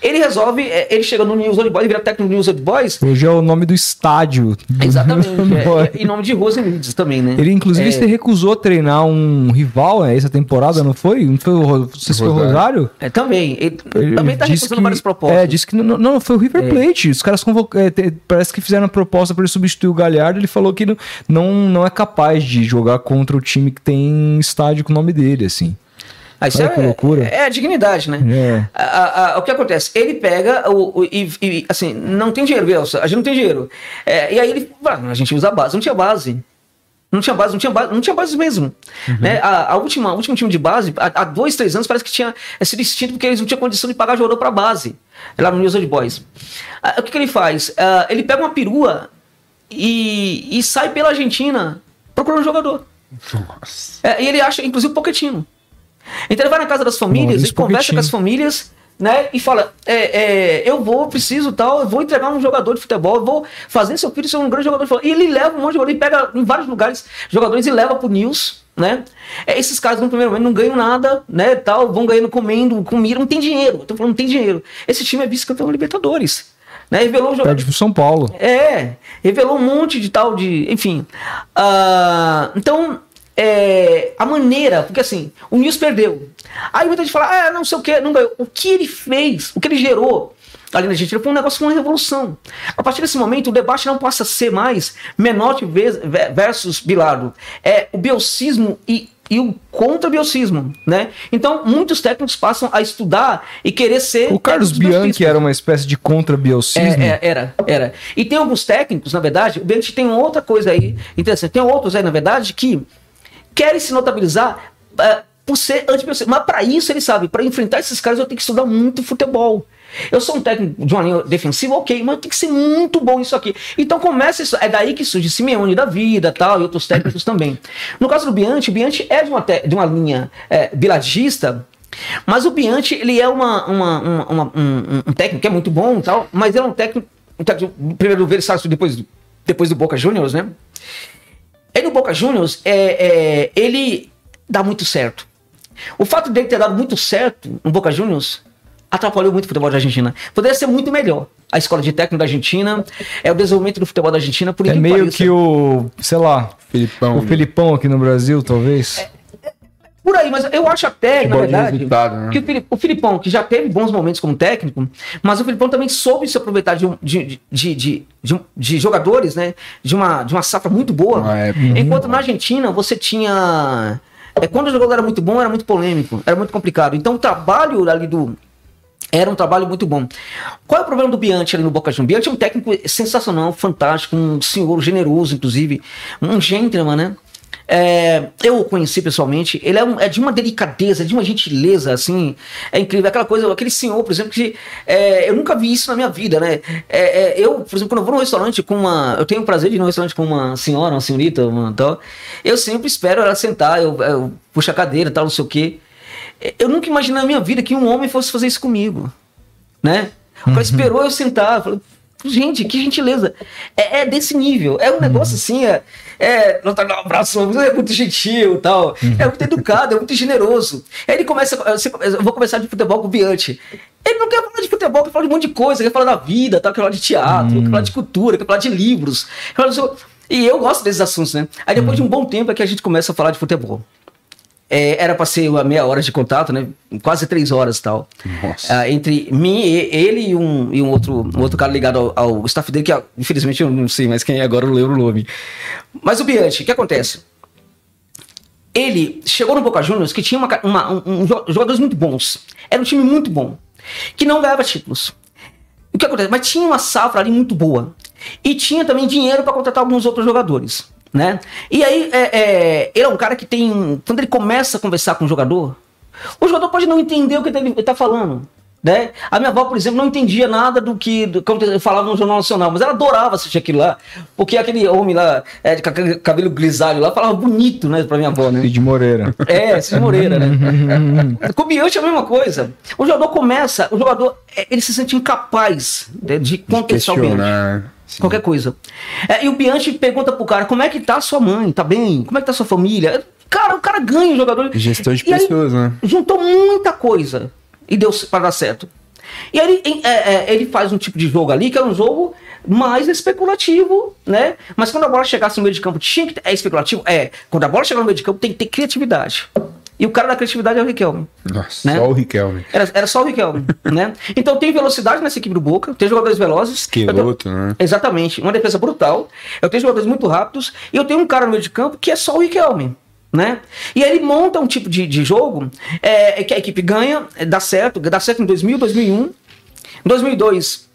Ele resolve, é, ele chega no News Old Boys, ele vira técnico do News Old Boys. Hoje é o nome do estádio. Do Exatamente. é, e nome de ruas e também, né? Ele, inclusive, é... se recusou treinar um rival né, essa temporada, não foi? Não foi o, se foi o Rosário? É, também. Ele, ele também tá recusando que, várias propostas. É, disse que não, não foi o River é. Plate. Os caras convocaram, é, parece que fizeram a proposta para ele substituir o Galhardo. Ele falou que não, não, não é capaz de jogar contra o time que tem estádio com o nome dele, assim. Ah, isso Olha é, que loucura. É, é dignidade, né? É. A, a, a, o que acontece? Ele pega o, o e, e, assim, não tem dinheiro, Bielsa, a gente não tem dinheiro. É, e aí ele, a gente usa a base, não tinha base. Não tinha base, não tinha base, não tinha base mesmo. Uhum. Né? A, a última, último time de base, há, há, dois, três anos, parece que tinha sido extinto porque eles não tinham condição de pagar jogador para base, lá no News Old Boys. Ah, o que, que ele faz? Ah, ele pega uma perua e, e sai pela Argentina procurando um jogador. Nossa. É, e ele acha, inclusive, o Pochettino. Então ele vai na casa das famílias e conversa com as famílias, né? E fala: é, é, eu vou, preciso tal, eu vou entregar um jogador de futebol, eu vou fazer seu filho ser um grande jogador de futebol. E ele leva um monte de jogador, ele pega em vários lugares jogadores e leva pro News, né? É, esses caras no primeiro momento não ganham nada, né? Tal, vão ganhando comendo, comida, não tem dinheiro. Eu tô falando, não tem dinheiro. Esse time é vice-campeão Libertadores. Né, revelou jogador. Pro São Paulo. É, revelou um monte de tal de. Enfim. Uh, então, é, a maneira, porque assim, o News perdeu. Aí muita gente fala, ah, não sei o que, não ganhou. O que ele fez, o que ele gerou ali na Argentina foi um negócio, uma revolução. A partir desse momento, o debate não passa a ser mais Menotti versus Bilardo. É o biocismo e, e o contra-biocismo, né? Então, muitos técnicos passam a estudar e querer ser... O Carlos Bianchi era uma espécie de contra-biocismo? É, é, era, era. E tem alguns técnicos, na verdade, o Bianchi tem outra coisa aí interessante. Tem outros aí, na verdade, que querem se notabilizar uh, por ser antibiocida. Mas para isso, ele sabe, para enfrentar esses caras, eu tenho que estudar muito futebol. Eu sou um técnico de uma linha defensiva, ok, mas tem que ser muito bom isso aqui. Então começa isso, é daí que surge Simeone da vida tal, e outros técnicos também. No caso do Bianchi, o Bianchi é de uma, de uma linha é, biladista, mas o Bianchi, ele é uma, uma, uma, uma um, um, técnico que é muito bom tal, mas ele é um técnico, um técnico primeiro do Versailles, depois, depois do Boca Juniors, né? Ele no Boca Juniors, é, é, ele dá muito certo. O fato dele ter dado muito certo no Boca Juniors atrapalhou muito o futebol da Argentina. Poderia ser muito melhor. A escola de técnico da Argentina, é o desenvolvimento do futebol da Argentina, por É meio que o, sei lá, Filipão, o né? Filipão aqui no Brasil, talvez. É, por aí, mas eu acho até, na verdade, né? que o, Filipão, que já teve bons momentos como técnico, mas o Filipão também soube se aproveitar de, de, de, de, de, de jogadores, né? De uma, de uma safra muito boa. Enquanto na Argentina você tinha. É, quando o jogador era muito bom, era muito polêmico, era muito complicado. Então o trabalho ali do, era um trabalho muito bom. Qual é o problema do Bianchi ali no Boca Juniors? Bianchi é um técnico sensacional, fantástico, um senhor generoso, inclusive, um gentleman, né? É, eu o conheci pessoalmente, ele é, um, é, de uma delicadeza, de uma gentileza, assim, é incrível. Aquela coisa, aquele senhor, por exemplo, que é, eu nunca vi isso na minha vida, né? É, é, eu, por exemplo, quando eu vou num restaurante com uma. Eu tenho o prazer de ir num restaurante com uma senhora, uma senhorita, uma tal. Eu sempre espero ela sentar, eu, eu puxo a cadeira tal, não sei o quê. Eu nunca imaginei na minha vida que um homem fosse fazer isso comigo, né? O cara uhum. esperou eu sentar, falou, Gente, que gentileza. É, é, desse nível. É um negócio uhum. assim, é, é, não tá um abraço, é muito gentil tal. Uhum. É muito educado, é muito generoso. Aí ele começa, eu vou começar de futebol com o Biante. Ele não quer falar de futebol, quer falar de um monte de coisa, quer falar da vida, tal, quer falar de teatro, uhum. quer falar de cultura, quer falar de livros. E eu gosto desses assuntos, né? Aí depois de um bom tempo é que a gente começa a falar de futebol. É, era para ser uma meia hora de contato, né? Quase três horas e tal. Ah, entre mim, ele e um, e um, outro, um outro cara ligado ao, ao staff dele, que infelizmente eu não sei mais quem é agora, eu lembro o nome. Mas o Bianchi, o que acontece? Ele chegou no Boca Juniors que tinha uma, uma, um, um, jogadores muito bons. Era um time muito bom. Que não ganhava títulos. O que acontece? Mas tinha uma safra ali muito boa. E tinha também dinheiro para contratar alguns outros jogadores né? E aí, é, é, ele é um cara que tem. Quando ele começa a conversar com o jogador, o jogador pode não entender o que ele está falando. Né? A minha avó, por exemplo, não entendia nada do que do, eu falava no Jornal Nacional, mas ela adorava assistir aquilo lá, porque aquele homem lá, é, de cabelo grisalho lá, falava bonito, né, pra minha avó, né? Cid Moreira. É, Cid Moreira, né? Com o Bianchi é a mesma coisa. O jogador começa, o jogador, é, ele se sente incapaz né, de o Bianchi. Sim. Qualquer coisa. É, e o Bianchi pergunta pro cara: como é que tá sua mãe? Tá bem? Como é que tá sua família? Cara, o cara ganha o jogador. Gestão de e pessoas, né? Juntou muita coisa. e deu para dar certo. E aí ele, é, é, ele faz um tipo de jogo ali que é um jogo mais especulativo, né? Mas quando a bola chegasse no meio de campo, tinha que ter, é especulativo? É. Quando a bola chegar no meio de campo, tem que ter criatividade. E o cara da criatividade é o Riquelme. Nossa, né? só o Riquelme. Era, era só o Riquelme, né? Então tem velocidade nessa equipe do Boca, tem jogadores velozes. Esqueloto, tenho, né? Exatamente, uma defesa brutal. Eu tenho jogadores muito rápidos e eu tenho um cara no meio de campo que é só o Riquelme. Né? E aí ele monta um tipo de, de jogo é, que a equipe ganha, dá certo, dá certo em 2000, 2001. Em 2002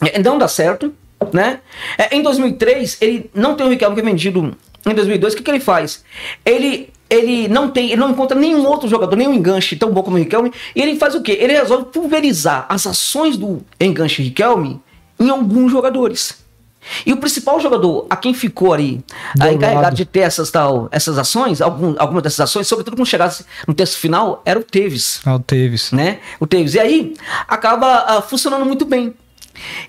é, não dá certo, né? É, em 2003 ele não tem o Riquelme que é vendido em 2002. O que, que ele faz? Ele ele não tem, ele não encontra nenhum outro jogador, nenhum enganche tão bom como o Riquelme, e ele faz o quê? Ele resolve pulverizar as ações do enganche Riquelme em alguns jogadores. E o principal jogador, a quem ficou ali, a encarregado de ter essas, tal, essas ações, algum, algumas dessas ações, sobretudo quando chegasse no texto final, era o Teves. Ah, o Teves. Né? O Teves. E aí acaba uh, funcionando muito bem.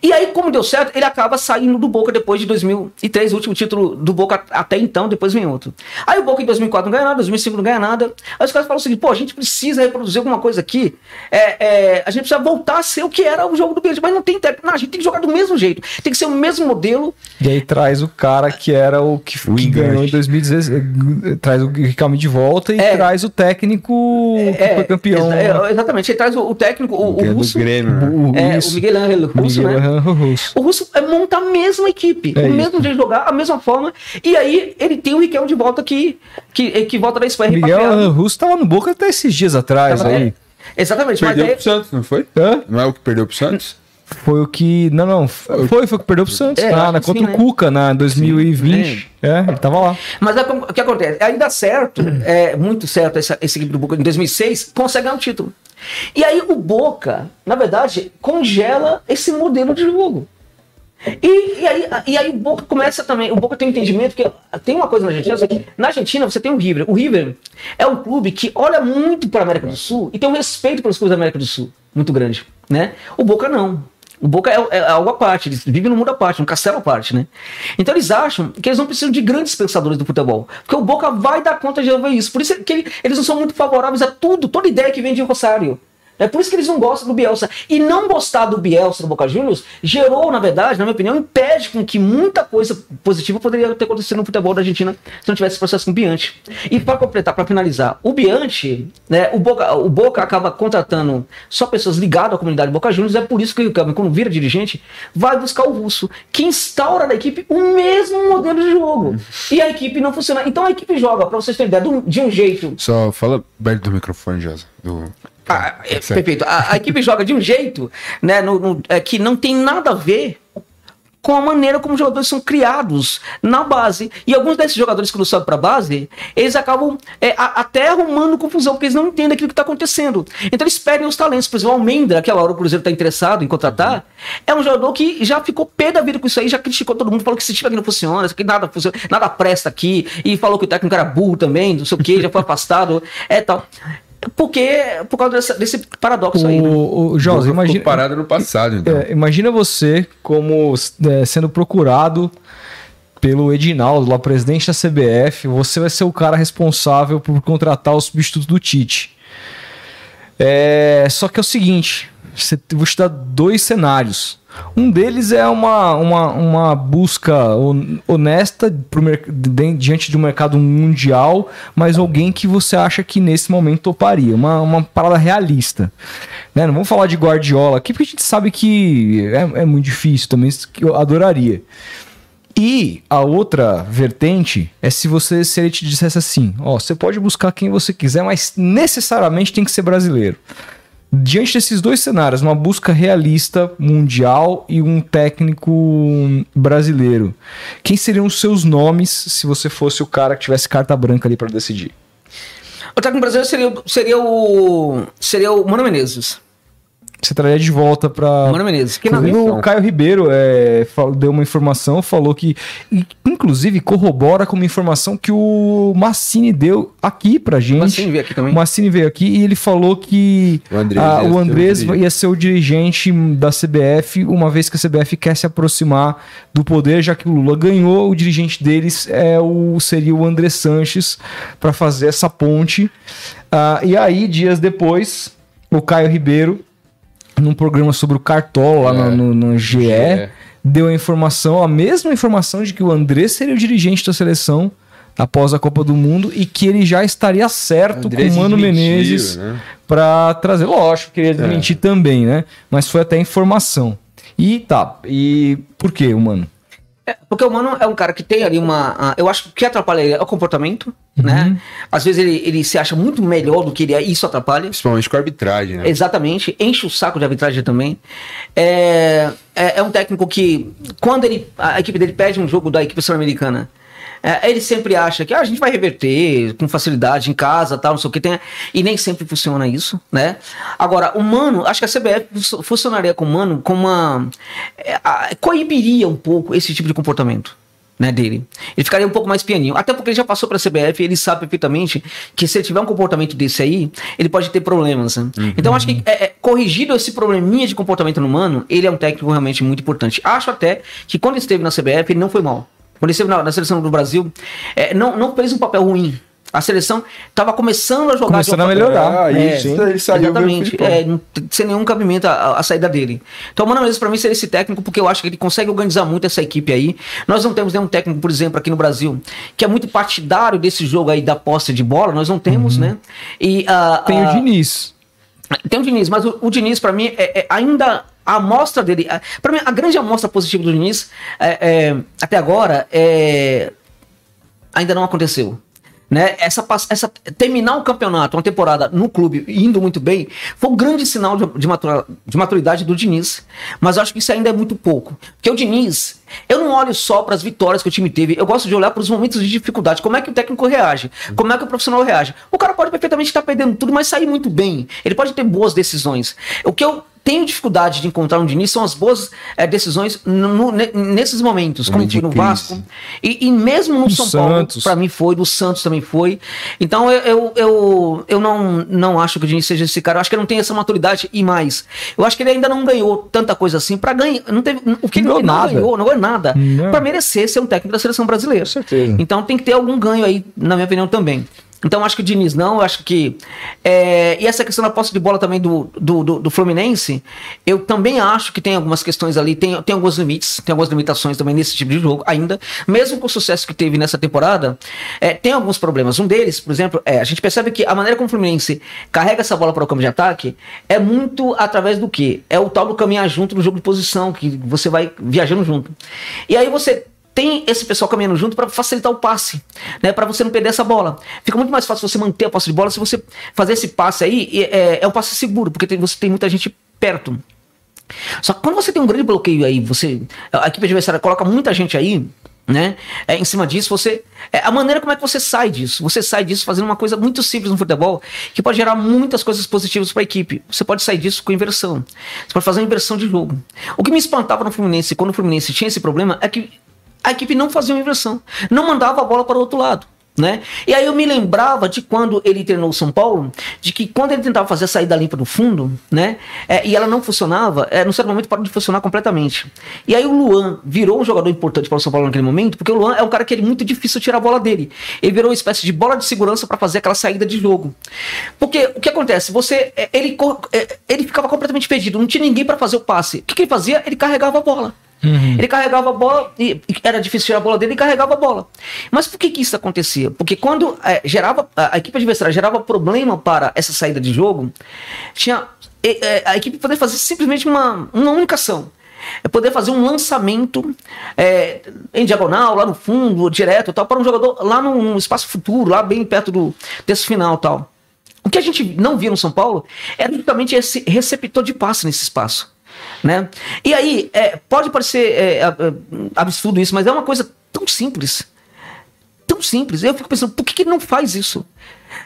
E aí, como deu certo, ele acaba saindo do Boca depois de 2003, o último título do Boca até então, depois vem outro. Aí o Boca em 2004 não ganha nada, 2005 não ganha nada. Aí os caras falam o seguinte, pô, a gente precisa reproduzir alguma coisa aqui, é, é, a gente precisa voltar a ser o que era o jogo do Benfica, mas não tem técnico, não, a gente tem que jogar do mesmo jeito, tem que ser o mesmo modelo. E aí traz o cara que era o que, que ganhou em 2016, traz o Ricardo de volta e é, traz o técnico que é, foi campeão. É, exatamente, ele traz o, o técnico, o, o, o russo, Grêmio, né? o, é, o Miguel Angel Russo, né? O russo. O russo é monta a mesma equipe, é o mesmo jeito de jogar, a mesma forma. E aí ele tem o Riquelme de volta que, que, que volta da Espanha. Miguel Russo tava no Boca até esses dias atrás. Aí. É, exatamente. Perdeu mas pro Santos, não foi? Hã? Não é o que perdeu pro Santos? Foi o que. Não, não. Foi, foi o que perdeu pro Santos. É, na, contra sim, o né? Cuca, na 2020. Sim, é, ele tava lá. Mas é, o que acontece? Aí dá certo, é muito certo essa, esse equipe do Boca em 2006, consegue ganhar um título. E aí o Boca, na verdade, congela esse modelo de jogo. E, e, aí, e aí o Boca começa também, o Boca tem um entendimento que tem uma coisa na Argentina, na Argentina você tem o River. O River é um clube que olha muito para a América do Sul e tem um respeito pelos clubes da América do Sul muito grande, né? O Boca não. O Boca é, é, algo à parte, eles vivem num mundo à parte, num castelo à parte, né? Então eles acham que eles não precisam de grandes pensadores do futebol, porque o Boca vai dar conta de resolver isso. Por isso que ele, eles não são muito favoráveis a tudo, toda ideia que vem de Rosário. É por isso que eles não gostam do Bielsa. E não gostar do Bielsa no Boca Juniors gerou, na verdade, na minha opinião, impede com que muita coisa positiva poderia ter acontecido no futebol da Argentina se não tivesse esse processo com o Bianchi. E para completar, para finalizar, o Bianchi, né, o Boca, o Boca acaba contratando só pessoas ligadas à comunidade Boca Juniors, é por isso que o Ricardo, quando vira dirigente, vai buscar o russo, que instaura na equipe o mesmo modelo de jogo. E a equipe não funciona. Então a equipe joga, para vocês terem ideia, de um jeito. Só fala perto do microfone, Josa. Do... Ah, é, perfeito. A, a, equipe joga de um jeito né, no, no, é, que não tem nada a ver com a maneira como os jogadores são criados na base. E alguns desses jogadores que não sobem para a base, eles acabam é, a, até arrumando confusão, porque eles não entendem aquilo que está acontecendo. Então eles perdem os talentos. Por exemplo, o Almendra, aquela hora o Cruzeiro está interessado em contratar, uhum. é um jogador que já ficou pé da vida com isso aí, já criticou todo mundo, falou que esse time aqui não funciona, que nada funciona, nada presta aqui, e falou que o técnico era burro também, não sei o que, já foi afastado, é tal. Porque, por causa dessa, desse paradoxo o, aí. Né? O, José, imagina. parado no passado, então. É, imagina você como é, sendo procurado pelo Edinaldo, lá presidente da CBF. Você vai ser o cara responsável por contratar o substituto do Tite. É, só que é o seguinte: você, vou te dar dois cenários. Um deles é uma, uma, uma busca honesta pro, diante de um mercado mundial, mas alguém que você acha que nesse momento toparia. Uma, uma parada realista. Né? Não vamos falar de Guardiola aqui, porque a gente sabe que é, é muito difícil também, que eu adoraria. E a outra vertente é se você se ele te dissesse assim: ó, você pode buscar quem você quiser, mas necessariamente tem que ser brasileiro. Diante desses dois cenários, uma busca realista mundial e um técnico brasileiro, quem seriam os seus nomes se você fosse o cara que tivesse carta branca ali para decidir? O técnico brasileiro seria, seria o seria o Mano Menezes você traria de volta para. Mano Menezes. Que inclusive, o Caio Ribeiro é, deu uma informação, falou que. Inclusive, corrobora com uma informação que o Massini deu aqui pra gente. O Massini veio aqui também. O Massini veio aqui e ele falou que o Andrés, a, o Andrés ia ser o dirigente da CBF, uma vez que a CBF quer se aproximar do poder, já que o Lula ganhou, o dirigente deles é o, seria o André Sanches para fazer essa ponte. Uh, e aí, dias depois o Caio Ribeiro, num programa sobre o Cartola lá É, no, no, no GE, GE. deu a informação, a mesma informação de que o André seria o dirigente da seleção após a Copa do Mundo e que ele já estaria certo André com o Mano Menezes né? pra trazer. Lógico, queria desmentir também, né? Mas foi até informação. E tá, e por que o Mano? É, porque o Mano é um cara que tem ali uma. a- eu acho que o que atrapalha ele é o comportamento, né? Às vezes ele, ele se acha muito melhor do que ele é e isso atrapalha. Principalmente com a arbitragem, né? Exatamente, enche o saco de arbitragem também. É, é, é um técnico que, quando ele, a equipe dele pede um jogo da equipe sul-americana, é, ele sempre acha que ah, a gente vai reverter com facilidade em casa, tal, não sei o que tem, e nem sempre funciona isso, né? Agora, o Mano, acho que a CBF fu- funcionaria com o Mano com uma. É, a- coibiria um pouco esse tipo de comportamento né, dele. Ele ficaria um pouco mais pianinho. Até porque ele já passou para a CBF e ele sabe perfeitamente que se ele tiver um comportamento desse aí, ele pode ter problemas. né? Então acho que é, é, corrigido esse probleminha de comportamento humano, ele é um técnico realmente muito importante. Acho até que quando esteve na CBF, ele não foi mal. Quando ele esteve na, na seleção do Brasil, é, não, não fez um papel ruim. A seleção estava começando a jogar Começando a melhorar. Ah, é, isso, ele saiu exatamente. É, sem nenhum cabimento a, a- a saída dele. Então, o Mano Menezes, pra mim, seria esse técnico, porque eu acho que ele consegue organizar muito essa equipe aí. Nós não temos nenhum técnico, por exemplo, aqui no Brasil, que é muito partidário desse jogo aí da posse de bola. Nós não temos, né? E, ah, Tem ah, o Diniz. tem o Diniz, mas o, o Diniz, pra mim, é, é ainda a amostra dele. a- Pra mim, a grande amostra positiva do Diniz, é, é, até agora, é, ainda não aconteceu. Né? Essa, essa, terminar o campeonato, uma temporada no clube, indo muito bem, foi um grande sinal de, de, matura- de maturidade do Diniz. Mas eu acho que isso ainda é muito pouco. Porque o Diniz, eu não olho só para as vitórias que o time teve, eu gosto de olhar para os momentos de dificuldade. Como é que o técnico reage? Como é que o profissional reage? O cara pode perfeitamente estar perdendo tudo, mas sair muito bem. Ele pode ter boas decisões. O que eu tenho dificuldade de encontrar no Diniz são as boas eh, decisões no- no- ne- nesses momentos, como foi no crise. Vasco. E, e mesmo no Do São Santos. Paulo, para mim foi, do Santos também foi. Então eu, eu, eu, eu não, não acho que o Diniz seja esse cara. Eu acho que ele não tem essa maturidade e mais. Eu acho que ele ainda não ganhou tanta coisa assim para ganhar. Não teve, o que Não ele ganhou não ganhou, não ganhou nada. Para merecer ser um técnico da seleção brasileira. Com certeza. Então tem que ter algum ganho aí, na minha opinião, também. Então acho que o Diniz não, acho que. é, e essa questão da posse de bola também do, do, do, do Fluminense, eu também acho que tem algumas questões ali, tem, tem alguns limites, tem algumas limitações também nesse tipo de jogo ainda. Mesmo com o sucesso que teve nessa temporada, é, tem alguns problemas. Um deles, por exemplo, é a gente percebe que a maneira como o Fluminense carrega essa bola para o campo de ataque é muito através do quê? É o tal do caminhar junto no jogo de posição, que você vai viajando junto. E aí você tem esse pessoal caminhando junto para facilitar o passe, né? Para você não perder essa bola. Fica muito mais fácil você manter a posse de bola se você fazer esse passe aí. É, é um passe seguro, porque tem- você tem muita gente perto. Só que quando você tem um grande bloqueio aí, você a equipe adversária coloca muita gente aí, né? É, em cima disso, você é, a maneira como é que você sai disso. Você sai disso fazendo uma coisa muito simples no futebol que pode gerar muitas coisas positivas para a equipe. Você pode sair disso com inversão. Você pode fazer uma inversão de jogo. O que me espantava no Fluminense quando o Fluminense tinha esse problema é que a equipe não fazia uma inversão, não mandava a bola para o outro lado. Né? E aí eu me lembrava de quando ele treinou o São Paulo, de que quando ele tentava fazer a saída limpa do fundo, né? é, e ela não funcionava, é, no certo momento parou de funcionar completamente. E aí o Luan virou um jogador importante para o São Paulo naquele momento, porque o Luan é um cara que é muito difícil tirar a bola dele. Ele virou uma espécie de bola de segurança para fazer aquela saída de jogo. Porque o que acontece? Você, é, ele, é, ele ficava completamente perdido, não tinha ninguém para fazer o passe. O que, que ele fazia? Ele carregava a bola. Ele carregava a bola, e era difícil tirar a bola dele, e carregava a bola. Mas por que, que isso acontecia? Porque quando eh, gerava, a, a equipe adversária gerava problema para essa saída de jogo, tinha eh, a equipe poder fazer simplesmente uma, uma única ação. É poder fazer um lançamento eh, em diagonal, lá no fundo, direto, tal, para um jogador lá num espaço futuro, lá bem perto do, desse final tal. O que a gente não via no São Paulo era justamente esse receptor de passe nesse espaço. Né? E aí, é, pode parecer é, ab- ab- absurdo isso, mas é uma coisa tão simples. Tão simples. Eu fico pensando, por que, que ele não faz isso?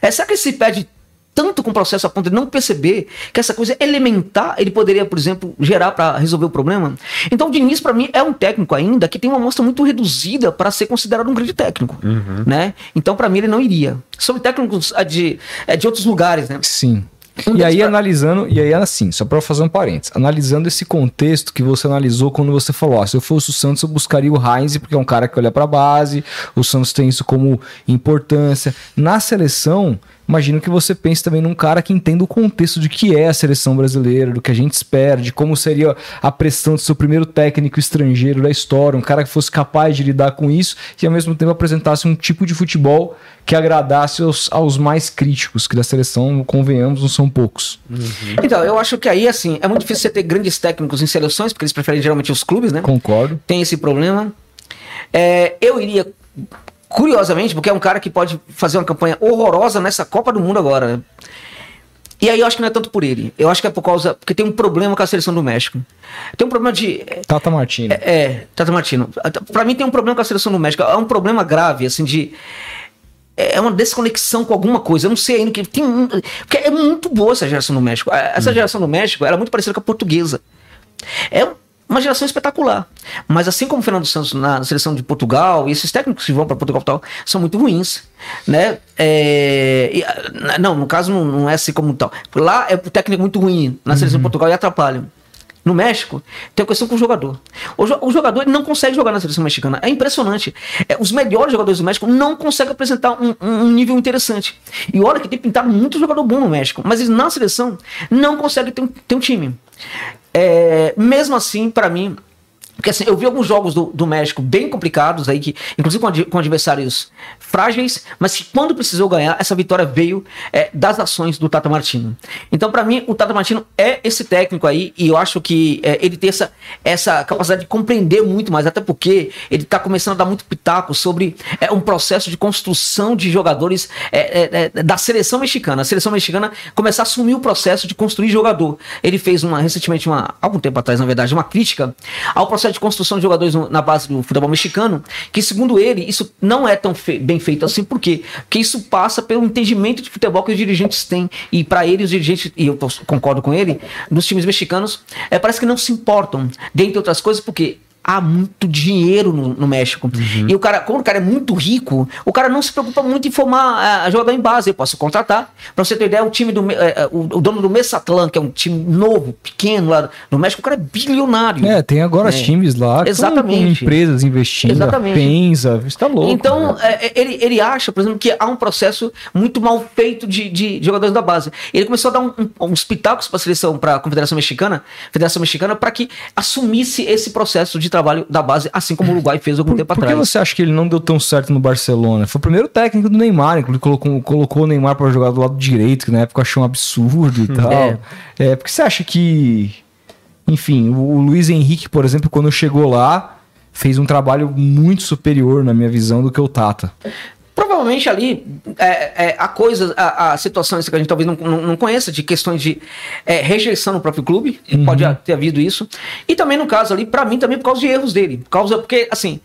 É, será que ele se perde tanto com o processo a ponto de não perceber que essa coisa elementar ele poderia, por exemplo, gerar para resolver o problema? Então, o Diniz, para mim, é um técnico ainda que tem uma amostra muito reduzida para ser considerado um grande técnico. Né? Então, para mim, ele não iria. Sobre técnicos ah, de, eh, de outros lugares, né? Sim. Um E aí, pra- analisando, e aí, assim, só pra fazer um parênteses, analisando esse contexto que você analisou quando você falou, ó, se eu fosse o Santos, eu buscaria o Heinz, porque é um cara que olha pra base, o Santos tem isso como importância. Na seleção, imagino que você pense também num cara que entenda o contexto de que é a seleção brasileira, do que a gente espera, de como seria a pressão de ser o primeiro técnico estrangeiro da história, um cara que fosse capaz de lidar com isso e ao mesmo tempo apresentasse um tipo de futebol que agradasse aos, aos mais críticos, que da seleção, convenhamos, não são poucos. Uhum. Então, eu acho que aí, assim, é muito difícil você ter grandes técnicos em seleções, porque eles preferem geralmente os clubes, né? Concordo. Tem esse problema. É, eu iria Curiosamente, porque é um cara que pode fazer uma campanha horrorosa nessa Copa do Mundo agora. Né? E aí eu acho que não é tanto por ele. Eu acho que é por causa. Porque tem um problema com a seleção do México. Tem um problema de. Tata Martino. É, é Tata Martino. Pra mim tem um problema com a seleção do México. É um problema grave, assim, de. É uma desconexão com alguma coisa. Eu não sei ainda que. Tem, porque é muito boa essa geração do México. Essa hum. geração do México era é muito parecida com a portuguesa. É uma geração espetacular. Mas assim como o Fernando Santos na seleção de Portugal, e esses técnicos que vão para Portugal tal, são muito ruins. Né? É, e, ah, não, no caso não, não, é assim como tal. Lá é o técnico muito ruim na seleção uhum. de Portugal e atrapalham. No México, tem a questão com o jogador. O, jo o jogador não consegue jogar na seleção mexicana. É impressionante. É, os melhores jogadores do México não conseguem apresentar um, um, nível interessante. E olha que tem pintado muito jogador bom no México, mas eles na seleção não conseguem ter um, ter um time. É, mesmo assim, para mim, porque assim, eu vi alguns jogos do, do México bem complicados aí, que, inclusive com, com adversários frágeis, mas que quando precisou ganhar, essa vitória veio é, das ações do Tata Martino. Então, para mim, o Tata Martino é esse técnico aí, e eu acho que é, ele tem essa, essa capacidade de compreender muito mais, até porque ele tá começando a dar muito pitaco sobre é, um processo de construção de jogadores é, é, é, da seleção mexicana. A seleção mexicana começar a assumir o processo de construir jogador. Ele fez uma, recentemente, uma, algum tempo atrás, na verdade, uma crítica ao processo de construção de jogadores na base do futebol mexicano, que segundo ele, isso não é tão fe bem feito assim, por quê? Porque isso passa pelo entendimento de futebol que os dirigentes têm, e para ele, os dirigentes, e eu concordo com ele, dos times mexicanos, é, parece que não se importam, dentre outras coisas, porque há muito dinheiro no, no México. Uhum. E o cara, quando o cara é muito rico, o cara não se preocupa muito em formar a jogador em base. Eu posso contratar. Pra você ter ideia, o time do. É, o, o, dono do Mesatlan, que é um time novo, pequeno lá no México, o cara é bilionário. É, tem agora é. times lá. Exatamente. empresas investindo. Exatamente. Pensa, está louco. Então, é, ele, ele acha, por exemplo, que há um processo muito mal feito de, de, de jogadores da base. Ele começou a dar um, um, uns pitacos para a seleção, para a Confederação Mexicana, Federação Mexicana, para que assumisse esse processo de trabalho da base, assim como o Uruguai fez algum por, tempo por atrás. Por que você acha que ele não deu tão certo no Barcelona? Foi o primeiro técnico do Neymar, inclusive colocou, colocou o Neymar para jogar do lado direito, que na época eu achei um absurdo e tal. É. é, porque você acha que. Enfim, o Luiz Henrique, por exemplo, quando chegou lá, fez um trabalho muito superior, na minha visão, do que o Tata. Provavelmente ali é, é, a coisa, a, a situação que a gente talvez não, não, não conheça, de questões de é, rejeição no próprio clube, uhum. pode ter havido isso. E também no caso ali, para mim, também por causa de erros dele. Por causa, porque, assim,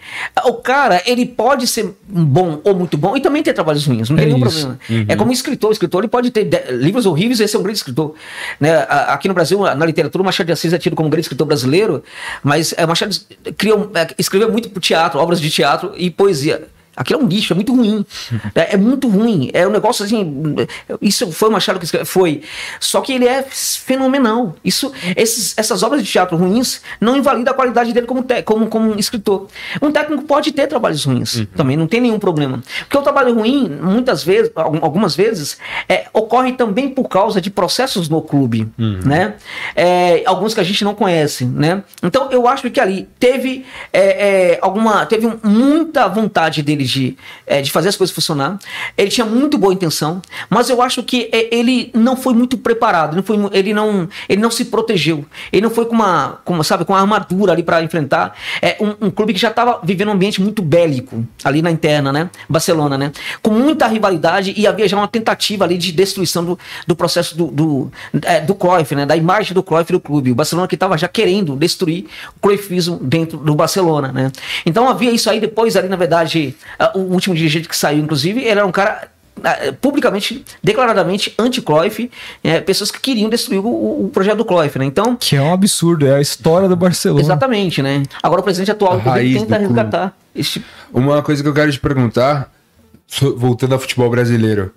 o cara, ele pode ser bom ou muito bom e também ter trabalhos ruins, não tem é nenhum isso. problema. Uhum. É como escritor, o escritor ele pode ter livros horríveis e esse é um grande escritor. Né? Aqui no Brasil, na literatura, o Machado de Assis é tido como um grande escritor brasileiro, mas é, Machado criou, é, escreveu muito para teatro, obras de teatro e poesia. Aquilo é um lixo, é muito ruim. é, é, muito ruim. É um negócio assim. Isso foi o Machado que escreveu. Foi. Só que ele é fenomenal. Isso, esses, essas obras de teatro ruins não invalidam a qualidade dele como, te, como, como escritor. Um técnico pode ter trabalhos ruins. Uhum. Também não tem nenhum problema. Porque o trabalho ruim, muitas vezes, algumas vezes, é, ocorre também por causa de processos no clube. Uhum. Né? É, alguns que a gente não conhece. Né? Então eu acho que ali teve é, é alguma. Teve muita vontade dele de, é, de fazer as coisas funcionar. Ele tinha muito boa intenção, mas eu acho que é, ele não foi muito preparado. Não foi, ele, não, ele não se protegeu. Ele não foi com uma, com, sabe, com uma armadura ali para enfrentar é, um, um, clube que já estava vivendo um ambiente muito bélico ali na interna, né? Barcelona, né? Com muita rivalidade e havia já uma tentativa ali de destruição do, do processo do, do, é, do Cruyff, né? Da imagem do Cruyff do clube. O Barcelona que estava já querendo destruir o Cruyffismo dentro do Barcelona, né? Então havia isso aí depois ali, na verdade, o último dirigente que saiu, inclusive, ele era um cara ah, publicamente, declaradamente anti-Cruyff, é, pessoas que queriam destruir o, o, projeto do Cruyff, né? Então, que é um absurdo, é a história do Barcelona. Exatamente, né? Agora o presidente atual tenta resgatar. Este... Uma coisa que eu quero te perguntar, voltando ao futebol brasileiro,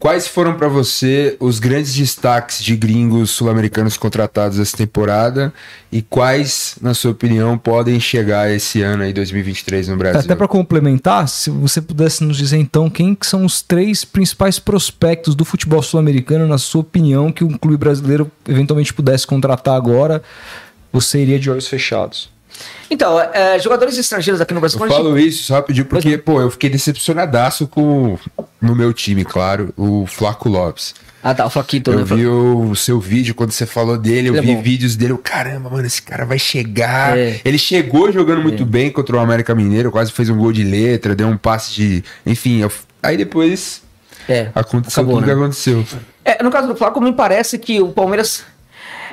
Quais foram para você os grandes destaques de gringos sul-americanos contratados essa temporada e quais, na sua opinião, podem chegar esse ano aí 2023 no Brasil? Até para complementar, se você pudesse nos dizer então quem que são os três principais prospectos do futebol sul-americano, na sua opinião, que um clube brasileiro eventualmente pudesse contratar agora, você iria de olhos fechados? Então, é, jogadores estrangeiros aqui no Brasil. Eu falo gente... isso só pedir porque, pô, eu fiquei decepcionadaço com no meu time, claro, o Flaco Lopes. Ah, tá, o Flaquito, eu né? Vi o seu vídeo quando você falou dele, eu é vi é vídeos dele. Eu, caramba, mano, esse cara vai chegar. É. Ele chegou jogando muito é. bem contra o América Mineiro, quase fez um gol de letra, deu um passe de. Enfim, eu... aí depois. É, aconteceu acabou, tudo né? que aconteceu. É, no caso do Flaco, me parece que o Palmeiras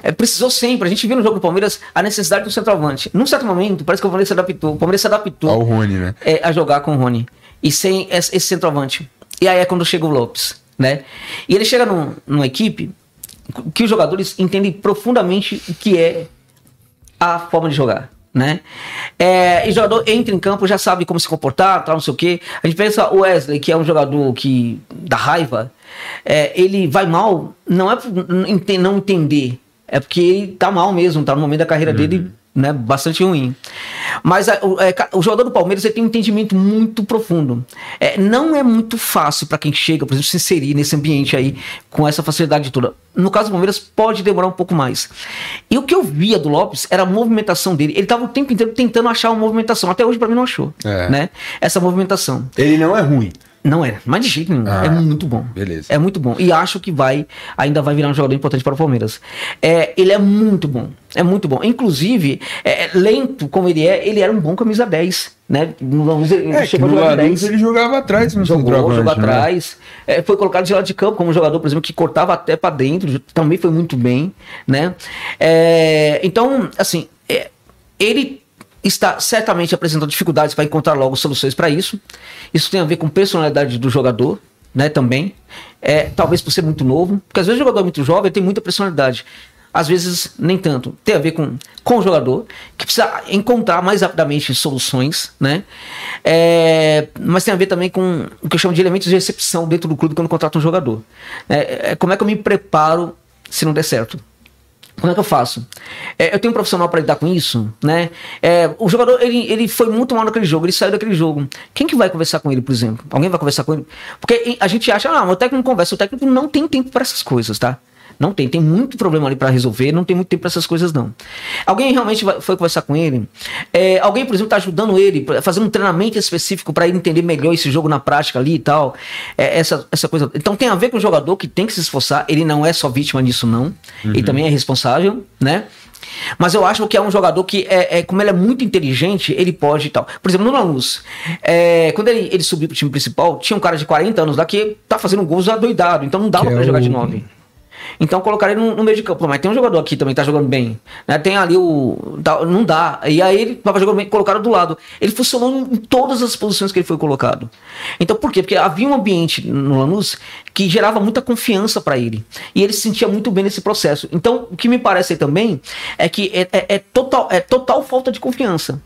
é, precisou sempre. A gente viu no jogo do Palmeiras a necessidade do centroavante. Num certo momento, parece que o Palmeiras se adaptou. O Palmeiras se adaptou ao Rony, né? É, a jogar com o Rony. E sem esse, centroavante. E aí é quando chega o Lopes, né? E ele chega num, numa equipe que os jogadores entendem profundamente o que é a forma de jogar. Né? É, e o jogador entra em campo, já sabe como se comportar, tal, não sei o que. A gente pensa o Wesley, que é um jogador que dá raiva, é, ele vai mal, não é por não entender, é porque ele tá mal mesmo, tá no momento da carreira uhum. dele né, bastante ruim. Mas a, o, é, o, jogador do Palmeiras tem um entendimento muito profundo. É, não é muito fácil para quem chega, por exemplo, se inserir nesse ambiente aí com essa facilidade toda. No caso do Palmeiras, pode demorar um pouco mais. E o que eu via do Lopes era a movimentação dele. Ele estava o tempo inteiro tentando achar uma movimentação. Até hoje, para mim, não achou. É. Né? Essa movimentação. Ele não é ruim. Não é, mas de jeito nenhum. Ah, é muito bom. Beleza. É muito bom. E acho que vai, ainda vai virar um jogador importante para o Palmeiras. É, ele é muito bom. É muito bom. Inclusive, é, lento como ele é, ele era um bom camisa 10. Né? No ele é, chegou 10. ele jogava atrás, no jogou, jogou né? atrás. É, foi colocado de lado de campo como jogador, por exemplo, que cortava até para dentro, também foi muito bem, né? É, então, assim, é, ele está certamente apresentando dificuldades para encontrar logo soluções para isso. Isso tem a ver com personalidade do jogador, né, também. É, talvez por ser muito novo, porque às vezes o jogador é muito jovem tem muita personalidade. Às vezes nem tanto. Tem a ver com, com o jogador, que precisa encontrar mais rapidamente soluções, né? É, mas tem a ver também com o que eu chamo de elementos de recepção dentro do clube quando contrata um jogador. É, é como é que eu me preparo se não der certo? Como é que eu faço? É, eu tenho um profissional para lidar com isso, né? É, o jogador, ele, ele foi muito mal naquele jogo, ele saiu daquele jogo. Quem que vai conversar com ele, por exemplo? Alguém vai conversar com ele? Porque a gente acha, ah, o técnico não conversa, o técnico não tem tempo para essas coisas, tá? Não tem, tem muito problema ali para resolver, não tem muito tempo para essas coisas não. Alguém realmente vai, foi conversar com ele? É, alguém, por exemplo, está ajudando ele, fazendo um treinamento específico para ele entender melhor esse jogo na prática ali e tal. É, essa, essa coisa. Então tem a ver com o jogador que tem que se esforçar, ele não é só vítima disso não, uhum. ele também é responsável, né? Mas eu acho que é um jogador que, é, é, como ele é muito inteligente, ele pode e tal. Por exemplo, no Lanús, é, quando ele, ele subiu pro time principal, tinha um cara de 40 anos lá que tá fazendo gols adoidado, então não dava para é jogar o... de 9. Então colocaram ele no, no, meio de campo. Mas tem um jogador aqui também que tá jogando bem. Né? Tem ali o. Tá, não dá. E aí ele tava jogando bem, colocaram do lado. Ele funcionou em todas as posições que ele foi colocado. Então por quê? Porque havia um ambiente no Lanús que gerava muita confiança para ele. E ele se sentia muito bem nesse processo. Então, o que me parece também é que é, é, é total, é total falta de confiança.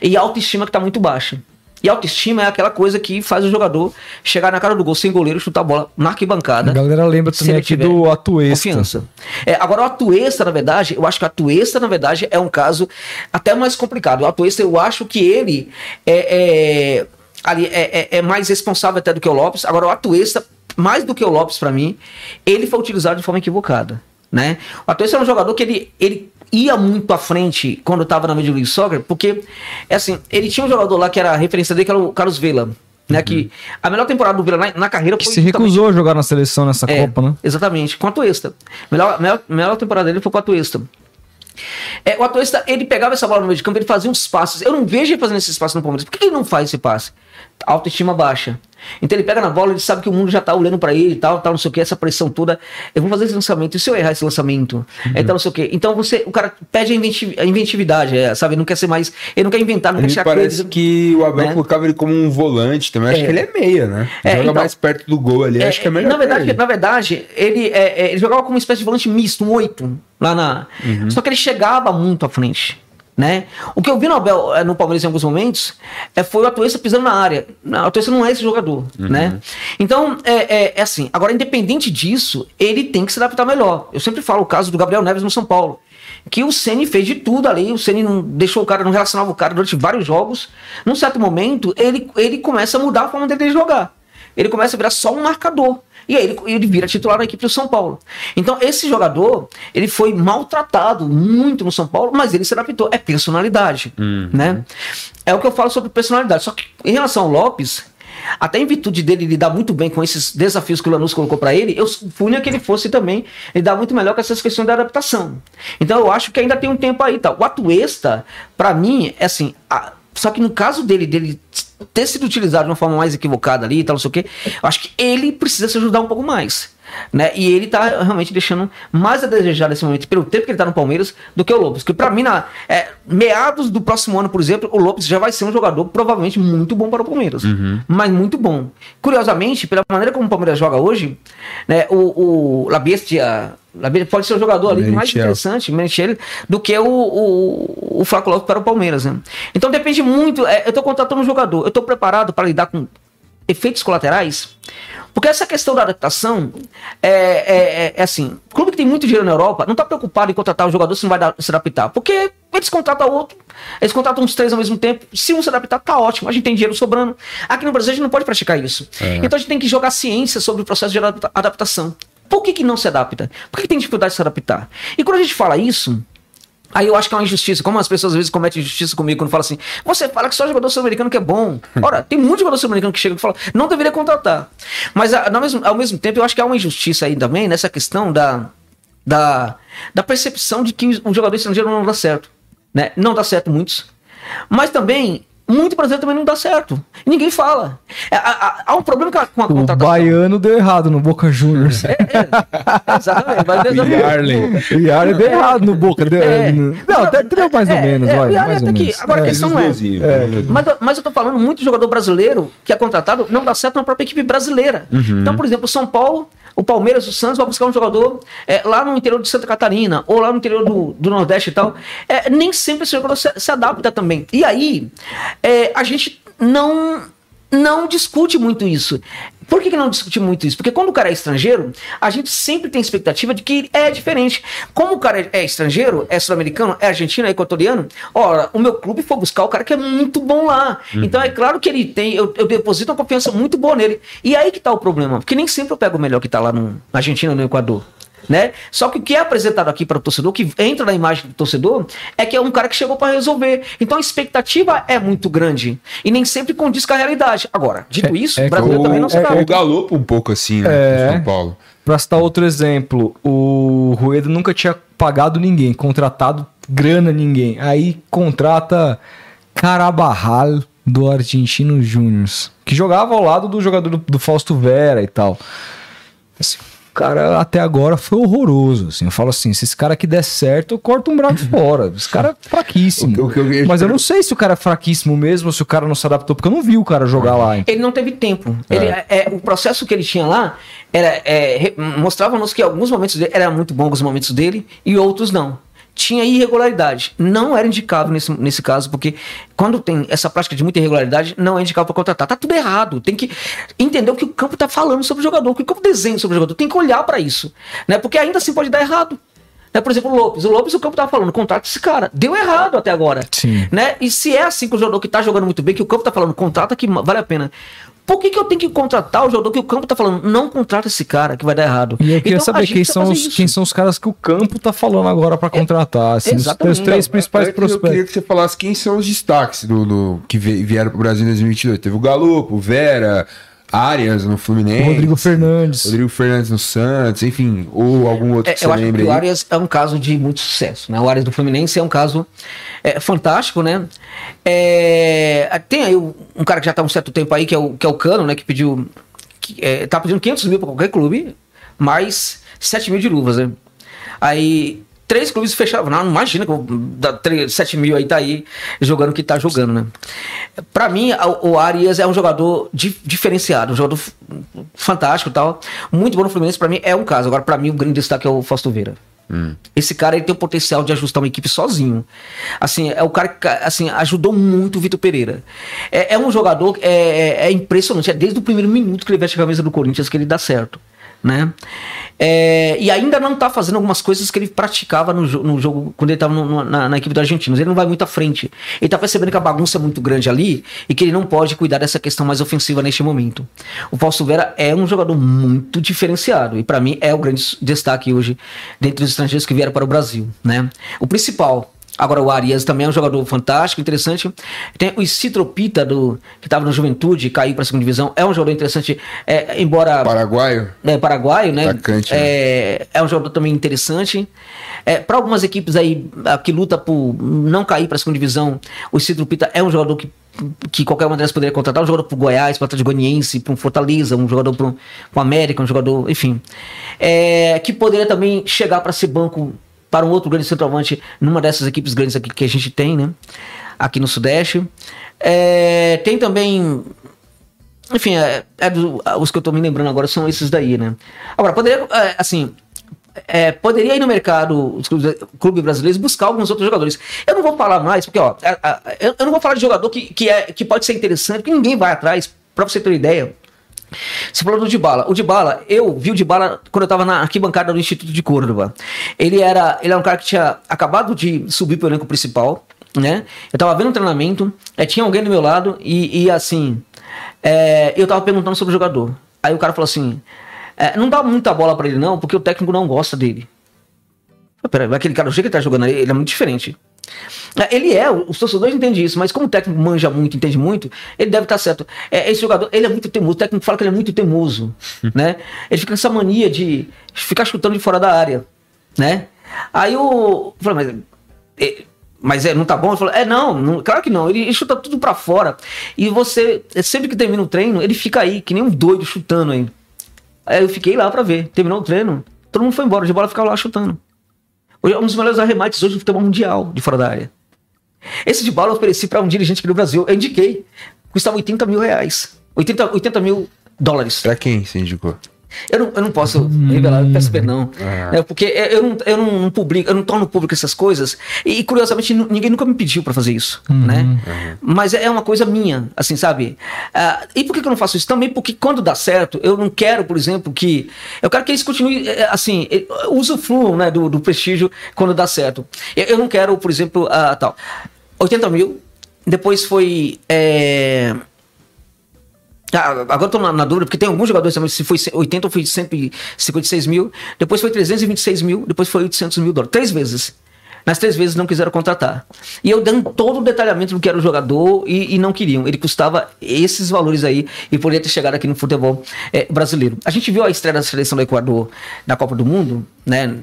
E autoestima que tá muito baixa. E autoestima é aquela coisa que faz o jogador chegar na cara do gol sem goleiro, chutar a bola na arquibancada. A galera lembra também aqui do Atuesta. Confiança. É, agora, o Atuesta, na verdade, eu acho que o Atuesta, na verdade, é um caso até mais complicado. O Atuesta, eu acho que ele é, é ali, é, é, é mais responsável até do que o Lopes. Agora, o Atuesta, mais do que o Lopes, para mim, ele foi utilizado de forma equivocada. Né? O Atuesta é um jogador que ele, ele ia muito à frente quando estava na Major League Soccer, porque, é assim, ele tinha um jogador lá que era referência dele, que era o Carlos Vela. Né, uhum. que a melhor temporada do Vila na, na carreira que se recusou a jogar na seleção nessa é, Copa, né? Exatamente, com a Tuesta. Melhor, melhor, melhor temporada dele foi com a Tuesta. É, o Atuesta, ele pegava essa bola no meio de campo, ele fazia uns passes. Eu não vejo ele fazendo esses passes no Palmeiras. Por que ele não faz esse passe? Autoestima baixa. Então ele pega na bola, ele sabe que o mundo já tá olhando para ele e tal, tal, não sei o que, essa pressão toda. Eu vou fazer esse lançamento, e se eu errar esse lançamento? Uhum. É, tal, não sei o que. Então você, o cara pede a, inventividade, é, sabe? Não quer ser mais. Ele não quer inventar, não ele quer chegar Parece coisa, que o Abel né? colocava ele como um volante também. Acho é. que ele é meia, né? É, Joga então, mais perto do gol ali. acho que é melhor. Na verdade, na verdade ele, é, ele jogava como uma espécie de volante misto, um oito, lá na. Uhum. Só que ele chegava muito à frente. Né? O que eu vi no, Abel, eh, no Palmeiras em alguns momentos é, foi o Atuesta pisando na área. O Atuesta não é esse jogador, uhum. né? Então, é, é, é, assim. Agora, independente disso, ele tem que se adaptar melhor. Eu sempre falo o caso do Gabriel Neves no São Paulo. Que o Ceni fez de tudo ali, o Ceni não deixou o cara, não relacionava o cara durante vários jogos. Num certo momento, ele, ele começa a mudar a forma dele de jogar. Ele começa a virar só um marcador. E aí ele, ele vira titular da equipe do São Paulo. Então, esse jogador, ele foi maltratado muito no São Paulo, mas ele se adaptou. É personalidade, uhum. né? É o que eu falo sobre personalidade. Só que em relação ao Lopes, até em virtude dele lidar muito bem com esses desafios que o Lanús colocou para ele, eu punha que ele fosse também lidar muito melhor com essas questões da adaptação. Então eu acho que ainda tem um tempo aí. Tá? O Atuesta, para mim, é assim. A, só que no caso dele, dele ter sido utilizado de uma forma mais equivocada ali e tal, não sei o quê, eu acho que ele precisa se ajudar um pouco mais. Né? E ele tá realmente deixando mais a desejar nesse momento, pelo tempo que ele tá no Palmeiras, do que o Lopes. Que para mim, na, é, meados do próximo ano, por exemplo, o Lopes já vai ser um jogador provavelmente muito bom para o Palmeiras. Uhum. Mas muito bom. Curiosamente, pela maneira como o Palmeiras joga hoje, né, o, o La Pode ser um jogador ali mais interessante, Merentiel, do que o, o, o Flaco Lopes para o Palmeiras. Né? Então depende muito. É, eu estou contratando um jogador, eu estou preparado para lidar com efeitos colaterais. Porque essa questão da adaptação é, é, é, é assim: o clube que tem muito dinheiro na Europa não está preocupado em contratar um jogador se não vai dar, se adaptar. Porque eles contratam outro, eles contratam uns três ao mesmo tempo. Se um se adaptar, tá ótimo. A gente tem dinheiro sobrando. Aqui no Brasil a gente não pode praticar isso. É. Então a gente tem que jogar ciência sobre o processo de adaptação. Por que, que não se adapta? Por que, que tem dificuldade de se adaptar? E quando a gente fala isso, Aí eu acho que é uma injustiça. Como as pessoas às vezes cometem injustiça comigo quando falam assim: você fala que só jogador sul-americano que é bom. Ora, tem muito jogador sul-americano que chega e fala: não deveria contratar. Mas ao mesmo, ao mesmo tempo eu acho que há uma injustiça aí também nessa questão da, da, da percepção de que um jogador estrangeiro não dá certo. Né? Não dá certo muitos. Mas também muito brasileiro também não dá certo. E ninguém fala. É, há, há, um problema com a, com a o contratação. O baiano deu errado no Boca Juniors. É, é, exatamente. Mas o Yarley. O Yarley deu errado no Boca. Deu, é. Não, até deu mais ou é, menos. É, vai, mais ou menos. Agora a questão é. Mas, mas eu tô falando muito jogador brasileiro que é contratado não dá certo na própria equipe brasileira. Uhum. Então, por exemplo, o São Paulo o Palmeiras, o Santos vai buscar um jogador é, lá no interior de Santa Catarina ou lá no interior do, do Nordeste e tal. É, nem sempre esse jogador se, se adapta também. E aí, é, a gente não não discute muito isso. Por que, que não discute muito isso? Porque quando o cara é estrangeiro, a gente sempre tem expectativa de que é diferente. Como o cara é estrangeiro, é sul-americano, é argentino, é equatoriano, ora, o meu clube foi buscar o cara que é muito bom lá. Uhum. Então é claro que ele tem, eu, eu, deposito uma confiança muito boa nele. E aí que tá o problema, porque nem sempre eu pego o melhor que tá lá no, na Argentina ou no Equador né? Só que o que é apresentado aqui para o torcedor, que entra na imagem do torcedor, é que é um cara que chegou para resolver. Então a expectativa é muito grande e nem sempre condiz com a realidade. Agora, dito é, isso, é, o brasileiro o, também não se dá. É, o Galopo um pouco assim, né? É, São Paulo. Para citar outro exemplo, o Rueda nunca tinha pagado ninguém, contratado grana ninguém. Aí contrata Carabarral do Argentino Júnior, que jogava ao lado do jogador do, do Fausto Vera e tal. Assim, cara até agora foi horroroso. Assim. Eu falo assim: se esse cara aqui der certo, eu corto um braço fora. Esse cara é fraquíssimo. O que, o que Mas eu não sei se o cara é fraquíssimo mesmo, ou se o cara não se adaptou, porque eu não vi o cara jogar lá. Ele não teve tempo. É. Ele, é, o processo que ele tinha lá era, é, mostrava-nos que alguns momentos dele eram muito bons, alguns momentos dele, e outros não tinha irregularidade. Não era indicável nesse, nesse caso, porque quando tem essa prática de muita irregularidade, não é indicável para contratar. Tá tudo errado. Tem que entender o que o campo está falando sobre o jogador, o que o campo desenha sobre o jogador. Tem que olhar para isso. Né? Porque ainda assim pode dar errado. Né? Por exemplo, o Lopes. O Lopes, o campo estava falando, contrata esse cara. Deu errado até agora. Sim. Né? E se é assim com o jogador que está jogando muito bem, que o campo está falando, contrata que vale a pena. Por que, que eu tenho que contratar o jogador que o campo tá falando? Não contrata esse cara que vai dar errado. E eu queria então, saber quem são, os, quem são os caras que o campo tá falando agora para é, contratar. É, assim, os, três principais prospectos. Eu queria que você falasse quem são os destaques do, do que vieram pro Brasil em 2022. Teve o Galo, o Vera, Arias no Fluminense. Rodrigo Fernandes. Rodrigo Fernandes no Santos, enfim, ou algum outro é, que você eu acho que o Arias é um caso de muito sucesso, né? O Arias do Fluminense é um caso é, fantástico, né? É, tem aí um cara que já está um certo tempo aí, que é o, que é o Cano, né? Que pediu. Que, é, tá pedindo 500 mil para qualquer clube, mais 7 mil de luvas, né? Aí três clubes fecharam. Não, imagina que dá 7 mil aí tá aí jogando o que tá jogando, né? Pra mim, o Arias é um jogador diferenciado, um jogador fantástico e tal. Muito bom no Fluminense, pra mim é um caso. Agora, pra mim, o grande destaque é o Fausto Vera. Hum. Esse cara ele tem o potencial de ajustar uma equipe sozinho. Assim, é o cara que assim, ajudou muito o Vitor Pereira. É, é um jogador, é, é, é, impressionante. É desde o primeiro minuto que ele veste a camisa do Corinthians que ele dá certo. Né? É, e ainda não está fazendo algumas coisas que ele praticava no, no jogo quando ele estava na, na, equipe do Argentinos. Ele não vai muito à frente. Ele está percebendo que a bagunça é muito grande ali e que ele não pode cuidar dessa questão mais ofensiva neste momento. O Fausto Vera é um jogador muito diferenciado e para mim é o grande destaque hoje dentre os estrangeiros que vieram para o Brasil. Né? O principal Agora o Arias também é um jogador fantástico, interessante. Tem o Citropita, do, que estava na Juventude, caiu para a segunda divisão. É um jogador interessante, é, embora... Paraguaio? É, paraguaio, né? Atacante, é, né? é um jogador também interessante. É, para algumas equipes aí que luta por não cair para a segunda divisão, o Citropita é um jogador que que qualquer uma delas poderia contratar, um jogador para o Goiás, para o Goianiense, para um Fortaleza, um jogador para o América, um jogador, enfim. É, que poderia também chegar para ser banco para um outro grande centroavante numa dessas equipes grandes aqui que a gente tem, né? Aqui no Sudeste. É, tem também. Enfim, é, é do, os que eu estou me lembrando agora são esses daí, né? Agora, poderia, é, assim, é, poderia ir no mercado, os clubes, clubes, brasileiros, buscar alguns outros jogadores. Eu não vou falar mais, porque, ó, eu não vou falar de jogador que, que, é, que pode ser interessante, porque ninguém vai atrás, para você ter uma ideia. Você falou do Dybala. O Dybala, eu vi o Dybala quando eu estava na arquibancada do Instituto de Córdoba. Ele era, ele era um cara que tinha acabado de subir para o elenco principal, né? Eu estava vendo um treinamento, é, tinha alguém do meu lado e, e assim, é, eu estava perguntando sobre o jogador. Aí o cara falou assim, é, não dá muita bola para ele não, porque o técnico não gosta dele. Peraí, aquele cara, o jeito que ele tá jogando ele é muito diferente. É, ele é, os torcedores entendem isso, mas como o técnico manja muito, entende muito, ele deve estar certo. É, esse jogador, ele é muito teimoso, o técnico fala que ele é muito teimoso, né? Ele fica com essa mania de ficar chutando de fora da área, né? Aí o... Mas... É, mas é, não tá bom? Ele falou, é não, não claro que não, ele, ele chuta tudo para fora. E você, sempre que termina o treino, ele fica aí, que nem um doido chutando aí. Aí eu fiquei lá para ver, terminou o treino, todo mundo foi embora, de bola ficava lá chutando. É um dos melhores arremates hoje do futebol mundial de fora da área. Esse de bola eu ofereci para um dirigente aqui no Brasil. Eu indiquei. Custava 80 mil reais. 80, 80 mil dólares. Para quem você indicou? Eu não, eu não posso hum. revelar, peço perdão. Ah. É, porque eu não, eu não publico, eu não torno público essas coisas. E, curiosamente, ninguém nunca me pediu para fazer isso, uhum. né? Uhum. Mas é uma coisa minha, assim, sabe? Uh, e por que, que eu não faço isso? Também porque quando dá certo, eu não quero, por exemplo, que. Eu quero que eles continuem, é, assim, usufruam né, do, do prestígio quando dá certo. Eu, eu não quero, por exemplo, uh, tal. 80 mil, depois foi. É, agora estou na, na, dúvida, porque tem alguns jogadores também, se foi 80 ou foi 156 mil, depois foi 326 mil, depois foi 800 mil dólares. Três vezes. Nas três vezes não quiseram contratar. E eu dando todo o detalhamento do que era o jogador e, e não queriam. Ele custava esses valores aí e poderia ter chegado aqui no futebol é, brasileiro. A gente viu a estreia da seleção do Equador na Copa do Mundo, né?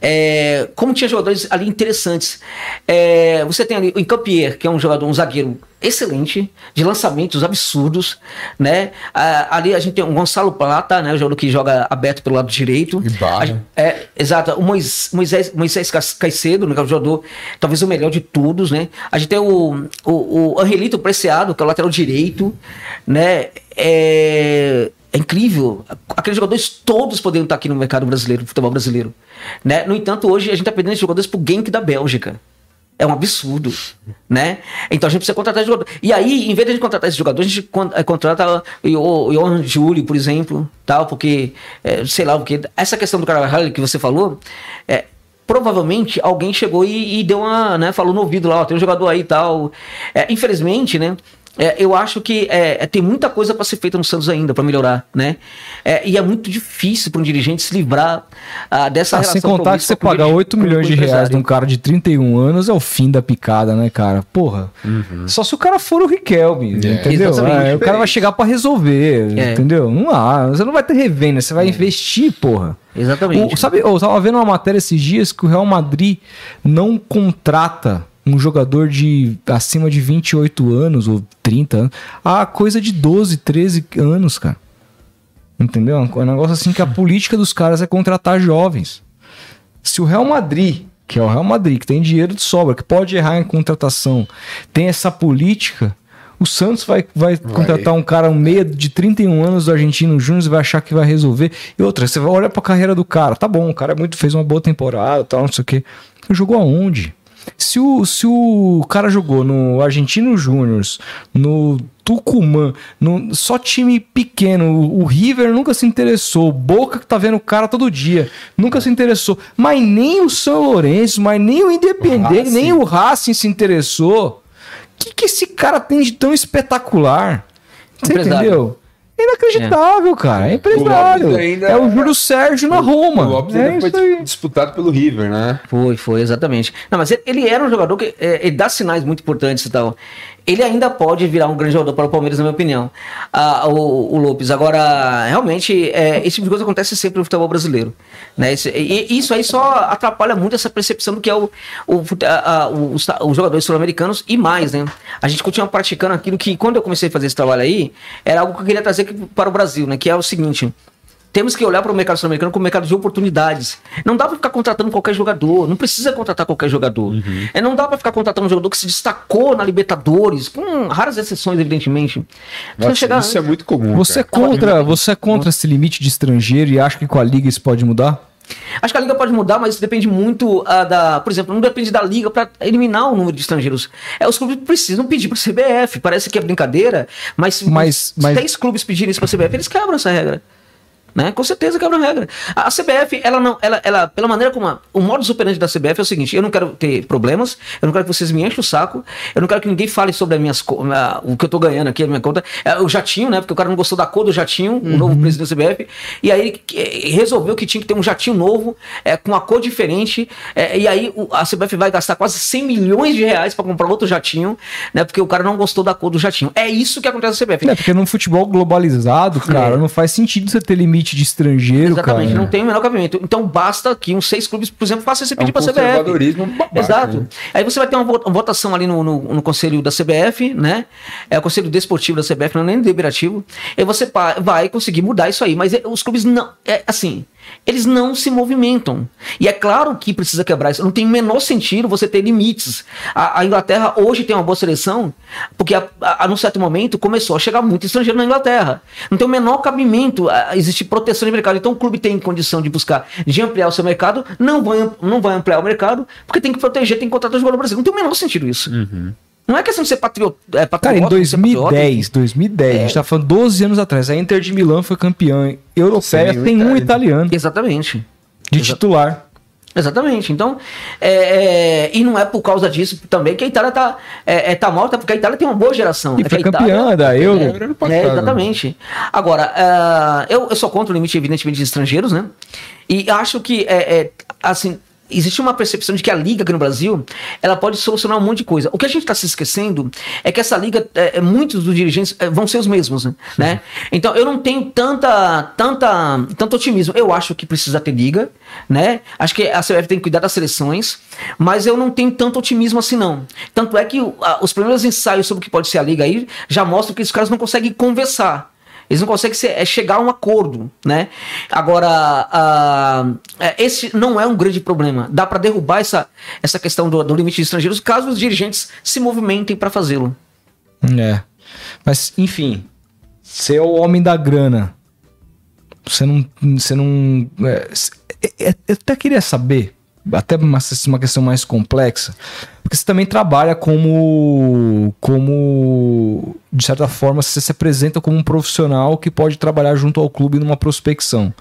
É, como tinha jogadores ali interessantes. É, você tem ali o Incampier, que é um jogador, um zagueiro excelente, de lançamentos absurdos, né? Ah, ali a gente tem o Gonçalo Plata, né? O jogador que joga aberto pelo lado direito. E barra. é, exato. O Moisés, Moisés, Moisés Caicedo, né? Que é o jogador talvez o melhor de todos, né? A gente tem o, o, o Angelito Preciado, que é o lateral direito, né? É, é incrível. Aqueles jogadores todos poderiam estar aqui no mercado brasileiro, no futebol brasileiro. Né? No entanto, hoje a gente está perdendo esses jogadores pro Genk da Bélgica. É um absurdo, né? Então a gente precisa contratar esse jogador. E aí, em vez de contratar esse jogador, a gente eh, contrata o Johan Júlio, por exemplo, tal, porque, é, sei lá, porque essa questão do Carvalho que você falou, é, provavelmente alguém chegou e, e, deu uma, né, falou no ouvido lá, ó, tem um jogador aí e tal. É, infelizmente, né, é, eu acho que é, é tem muita coisa para ser feita no Santos ainda, para melhorar, né? É, e é muito difícil para um dirigente se livrar ah, dessa ah, relação. Sem contar que você pagar 8 milhões de reais de um cara de 31 anos é o fim da picada, né, cara? Porra. Uhum. Só se o cara for o Riquelme, é. entendeu? É, o cara vai chegar para resolver, é. entendeu? Não há. Você não vai ter revenda, você vai é. investir, porra. Exatamente. O, sabe, eu tava vendo uma matéria esses dias que o Real Madrid não contrata um jogador de acima de 28 anos ou 30 anos a coisa de 12, 13 anos, cara. Entendeu? É um negócio assim que a política dos caras é contratar jovens. Se o Real Madrid, que é o Real Madrid, que tem dinheiro de sobra, que pode errar em contratação, tem essa política, O Santos vai, vai, vai, contratar um cara, um meia de 31 anos do Argentino Júnior e vai achar que vai resolver. E outra, você vai olhar pra carreira do cara. Tá bom, o cara é muito, fez uma boa temporada tal, não sei o quê. Jogou aonde? Se o, se o cara jogou no Argentino Júnior, no Tucumã, no, só time pequeno, o, o River nunca se interessou, Boca que tá vendo o cara todo dia, nunca se interessou, mas nem o São Lourenço, mas nem o Independente, nem o Racing se interessou. O que, que esse cara tem de tão espetacular? Você entendeu? Inacreditável, é. cara. É empresário. é o Júlio Sérgio na Roma. O Lopes é foi disputado pelo River, né? Foi, foi, exatamente. Não, mas ele, ele era um jogador que é, ele dá sinais muito importantes e tal ele ainda pode virar um grande jogador para o Palmeiras, na minha opinião. Ah, o, o Lopes. Agora, realmente, é, esse tipo de coisa acontece sempre no futebol brasileiro. Né? Esse, e, isso aí só atrapalha muito essa percepção do que é o, o, a, a, os, os jogadores sul-americanos e mais, né? A gente continua praticando aquilo que, quando eu comecei a fazer esse trabalho aí, era algo que eu queria trazer para o Brasil, né? Que é o seguinte. Temos que olhar para o mercado sul-americano como mercado de oportunidades. Não dá para ficar contratando qualquer jogador. Não precisa contratar qualquer jogador. Uhum. É, não dá para ficar contratando um jogador que se destacou na Libertadores, com raras exceções, evidentemente. Nossa, chegar... Isso é muito comum. Você é contra, você é contra esse limite de estrangeiro e acha que com a liga isso pode mudar? Acho que a liga pode mudar, mas isso depende muito uh, da. Por exemplo, não depende da liga para eliminar o número de estrangeiros. É, os clubes precisam pedir para a CBF. Parece que é brincadeira, mas, mas, mas... se 10 clubes pedirem isso para a CBF, eles quebram essa regra. Né? Com certeza quebra regra. A, CBF, ela não, ela, ela, pela maneira como a, o modo operandi da CBF é o seguinte: eu não quero ter problemas, eu não quero que vocês me enchem o saco, eu não quero que ninguém fale sobre as minhas, a, o que eu tô ganhando aqui, a minha conta. É, o jatinho, né? Porque o cara não gostou da cor do jatinho, uhum. o novo presidente da CBF, e aí ele resolveu que tinha que ter um jatinho novo, é, com uma cor diferente, é, e aí o, a CBF vai gastar quase 100 milhões de reais para comprar outro jatinho, né? Porque o cara não gostou da cor do jatinho. É isso que acontece na CBF. É, porque num futebol globalizado, cara, é. não faz sentido você ter limite de estrangeiro, Exatamente, cara. não tem o menor cabimento. Então basta que uns seis clubes, por exemplo, façam esse pedido é um para a CBF. Babaca, Exato. Né? Aí você vai ter uma votação ali no, no, no, conselho da CBF, né? É o conselho desportivo da CBF, não é nem deliberativo. E você vai conseguir mudar isso aí. Mas é, os clubes não. É assim eles não se movimentam. E é claro que precisa quebrar isso. Não tem o menor sentido você ter limites. A, a Inglaterra hoje tem uma boa seleção, porque a, a, a, num certo momento começou a chegar muito estrangeiro na Inglaterra. Não tem o menor cabimento a, existir proteção de mercado. Então o clube tem condição de buscar, de ampliar o seu mercado, não vai, não vai ampliar o mercado, porque tem que proteger, tem que contratar o jogador brasileiro. Não tem o menor sentido isso. Uhum. Não é questão de ser patriota. É, patriota Cara, em 2010, 2010, é. a gente tá falando 12 anos atrás, a Inter de Milão foi campeã europeia, Sim, tem um italiano. Exatamente. De titular. Exatamente. Então, é, é, e não é por causa disso também que a Itália tá, é, é tá morta, porque a Itália tem uma boa geração. E é foi campeã da Euro. É, exatamente. Agora, uh, eu, eu sou contra o limite, evidentemente, de estrangeiros, né? E acho que, é, é assim, existe uma percepção de que a liga aqui no Brasil ela pode solucionar um monte de coisa. O que a gente está se esquecendo é que essa liga, é, é muitos dos dirigentes é, vão ser os mesmos, né? Então eu não tenho tanta, tanta, tanto otimismo. Eu acho que precisa ter liga, né? Acho que a CBF tem que cuidar das seleções, mas eu não tenho tanto otimismo assim não. Tanto é que os primeiros ensaios sobre o que pode ser a liga aí já mostram que os caras não conseguem conversar. Eles não conseguem ser, é chegar a um acordo, né? Agora, uh, esse não é um grande problema. Dá para derrubar essa, essa questão do, do limite de estrangeiros caso os dirigentes se movimentem para fazê-lo. É. Mas, enfim, você é o homem da grana. Você não. Você não. É, é, é eu até queria saber até uma, uma questão mais complexa, porque você também trabalha como, como de certa forma, você se apresenta como um profissional que pode trabalhar junto ao clube numa prospecção.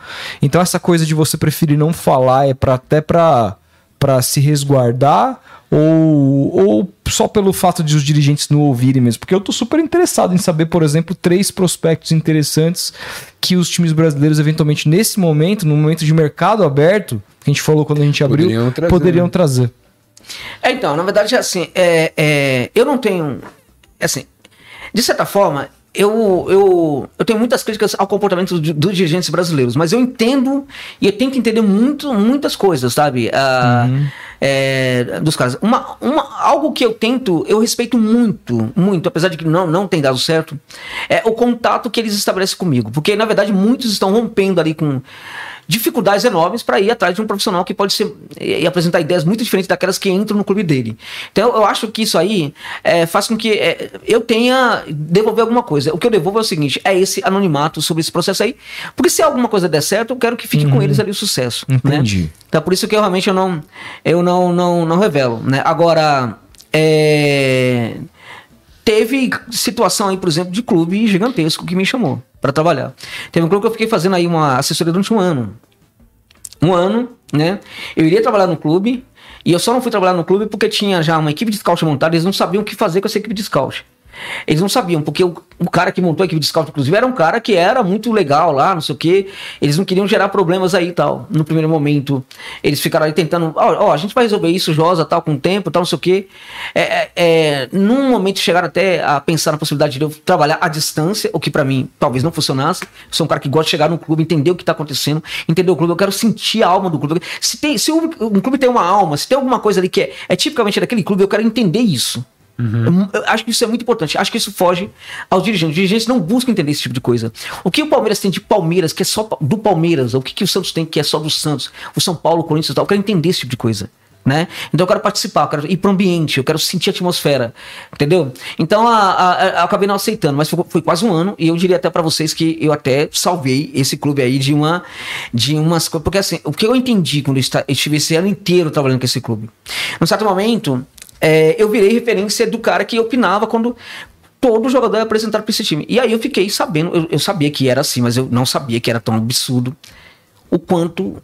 Então essa coisa de você preferir não falar é para até para para se resguardar ou, ou só pelo fato de os dirigentes não ouvirem mesmo? Porque eu tô super interessado em saber, por exemplo, três prospectos interessantes que os times brasileiros, eventualmente, nesse momento, no momento de mercado aberto, que a gente falou quando a gente abriu, poderiam trazer. Poderiam trazer. É, então, na verdade, assim, é, é, eu não tenho. Assim, de certa forma, eu, eu, eu tenho muitas críticas ao comportamento dos dirigentes brasileiros, mas eu entendo e eu tenho que entender muito, muitas coisas, sabe? Uh, uhum. É, dos caras. Uma, uma, algo que eu tento, eu respeito muito, muito, apesar de que não, não tem dado certo, é o contato que eles estabelecem comigo. Porque, na verdade, muitos estão rompendo ali com dificuldades enormes para ir atrás de um profissional que pode ser e, apresentar ideias muito diferentes daquelas que entram no clube dele. Então eu acho que isso aí é, faz com que é, eu tenha devolver alguma coisa. O que eu devolvo é o seguinte: é esse anonimato sobre esse processo aí. Porque se alguma coisa der certo, eu quero que fique uhum. com eles ali o sucesso. Né? Entendi. Né? Então por isso que eu realmente eu não, eu não, não, não revelo. Né? Agora. É teve situação aí, por exemplo, de clube gigantesco que me chamou para trabalhar. Teve um clube que eu fiquei fazendo aí uma assessoria durante um ano. Um ano, né? Eu iria trabalhar no clube e eu só não fui trabalhar no clube porque tinha já uma equipe de scout montada, eles não sabiam o que fazer com essa equipe de scout. Eles não sabiam, porque o, o, cara que montou a equipe de scout, inclusive, era um cara que era muito legal lá, não sei o quê. Eles não queriam gerar problemas aí e tal. No primeiro momento, eles ficaram aí tentando, ó, oh, oh, a gente vai resolver isso, Josa, tal, com o tempo, tal, não sei o quê. É, é, é, num momento chegaram até a pensar na possibilidade de eu trabalhar à distância, o que para mim talvez não funcionasse. Eu sou um cara que gosta de chegar no clube, entender o que tá acontecendo, entender o clube, eu quero sentir a alma do clube. Se, tem, se um, um clube tem uma alma, se tem alguma coisa ali que é, é tipicamente daquele clube, eu quero entender isso. Uhum. Acho que isso é muito importante. Acho que isso foge aos dirigentes. Os dirigentes não buscam entender esse tipo de coisa. O que o Palmeiras tem de Palmeiras, que é só do Palmeiras, o que, que o Santos tem, que é só do Santos, o São Paulo, o Corinthians e tal. Eu quero entender esse tipo de coisa. Né? Então eu quero participar, eu quero ir para o ambiente, eu quero sentir a atmosfera, entendeu? Então a, a, a, eu acabei não aceitando, mas foi, foi, quase um ano e eu diria até para vocês que eu até salvei esse clube aí de uma de umas coisas, porque assim, o que eu entendi quando eu estive esse ano inteiro trabalhando com esse clube, num certo momento é, eu virei referência do cara que opinava quando todo jogador é apresentado para esse time. E aí eu fiquei sabendo, eu, eu, sabia que era assim, mas eu não sabia que era tão absurdo o quanto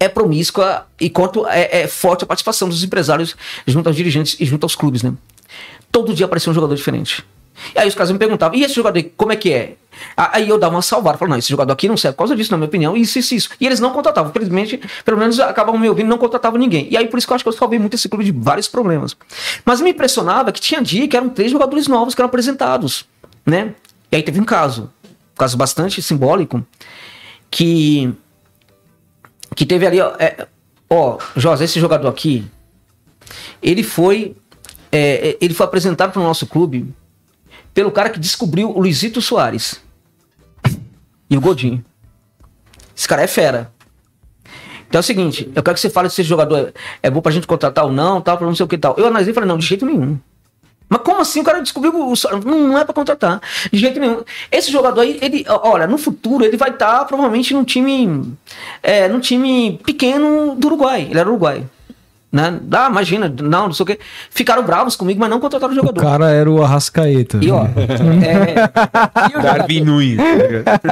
é promíscua e quanto é, é forte a participação dos empresários junto aos dirigentes e junto aos clubes, né? Todo dia aparecia um jogador diferente. E aí os caras me perguntavam, e esse jogador como é que é? Aí eu dava uma salvada, falava, não, esse jogador aqui não serve por causa disso, na minha opinião, isso, isso, isso. E eles não contratavam, infelizmente, pelo menos acabavam me ouvindo, não contratavam ninguém. E aí por isso que eu acho que eu salvei muito esse clube de vários problemas. Mas me impressionava que tinha dia que eram três jogadores novos que eram apresentados, né? E aí teve um caso, um caso bastante simbólico, que que teve ali, ó, é, ó José, esse jogador aqui, ele foi é, é ele foi apresentado para o nosso clube pelo cara que descobriu o Luizito Soares e o Godinho. Esse cara é fera. Então é o seguinte, eu quero que você fale se esse jogador é, bom pra gente contratar ou não, tal, pra não sei o que tal. Eu analisei e falei, não, de jeito nenhum. Mas como assim o cara descobriu o não, é para contratar de jeito nenhum. Esse jogador aí, ele, olha, no futuro ele vai estar tá, provavelmente num time, é, num time pequeno do Uruguai. Ele era uruguai. Né? Ah, imagina, não, não sei o quê. Ficaram bravos comigo, mas não contrataram o jogador. O cara era o Arrascaeta. E ó, é, e Darwin Nunes.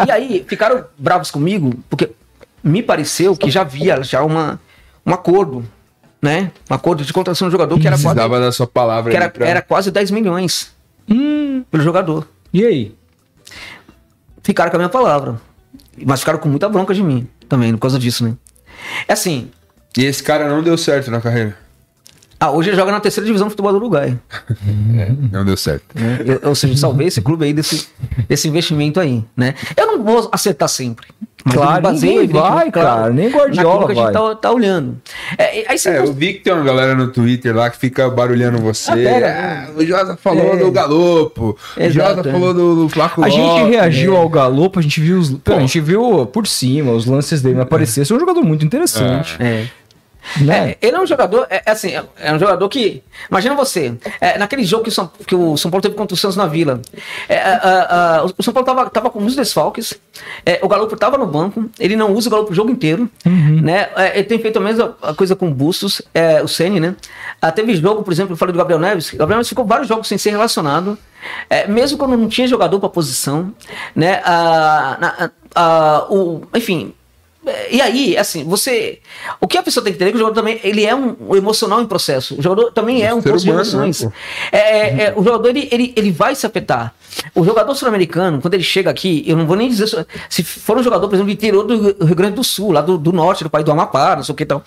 e aí, ficaram bravos comigo, porque me pareceu que já havia já uma, um acordo, né? Um acordo de contratação do jogador que era quase. da sua palavra que era, pra... era quase 10 milhões hum. pelo jogador. E aí? Ficaram com a minha palavra. Mas ficaram com muita bronca de mim também, por causa disso, né? É assim, e esse cara não deu certo na carreira. Ah, hoje ele joga na terceira divisão do futebol do Uruguai. É, não deu certo. É, eu, ou seja, salvei esse clube aí desse, desse investimento aí, né? Eu não vou acertar sempre. Mas claro, ninguém vai, cara. Nem Guardiola que a gente tá, tá olhando. É, aí é, eu vi que tem uma galera no Twitter lá que fica barulhando você. Ah, ah, o Josa falou é. do Galopo. Exato, o Josa é. falou do, do Flaco A gente reagiu ao Galopo, a gente viu os, pô, a gente viu por cima os lances dele me aparecer. Esse é um jogador muito interessante. É. Né? É, ele é um jogador, é, é, assim, é um jogador que. Imagina você, é, naquele jogo que o, São, que o São Paulo teve contra o Santos na Vila. É, o São Paulo tava, tava com muitos desfalques. É, o Galo tava no banco, ele não usa o Galo o jogo inteiro. Uhum. Né? ele tem feito a mesma coisa com o Bustos, o Ceni, né? Ah, teve jogo, por exemplo, eu falei do Gabriel Neves. O Gabriel Neves ficou vários jogos sem ser relacionado. mesmo quando não tinha jogador para posição, né? Ah, na, ah, o, enfim, e aí, assim, você. O que a pessoa tem que entender é que o jogador também ele é um, um emocional em processo. O jogador também é um poço de emoções. Né, é, é, o jogador ele, ele, ele vai se afetar. O jogador sul-americano, quando ele chega aqui, eu não vou nem dizer. Se for um jogador, por exemplo, do interior do Rio Grande do Sul, lá do, do norte, do país do Amapá, não sei o que tal.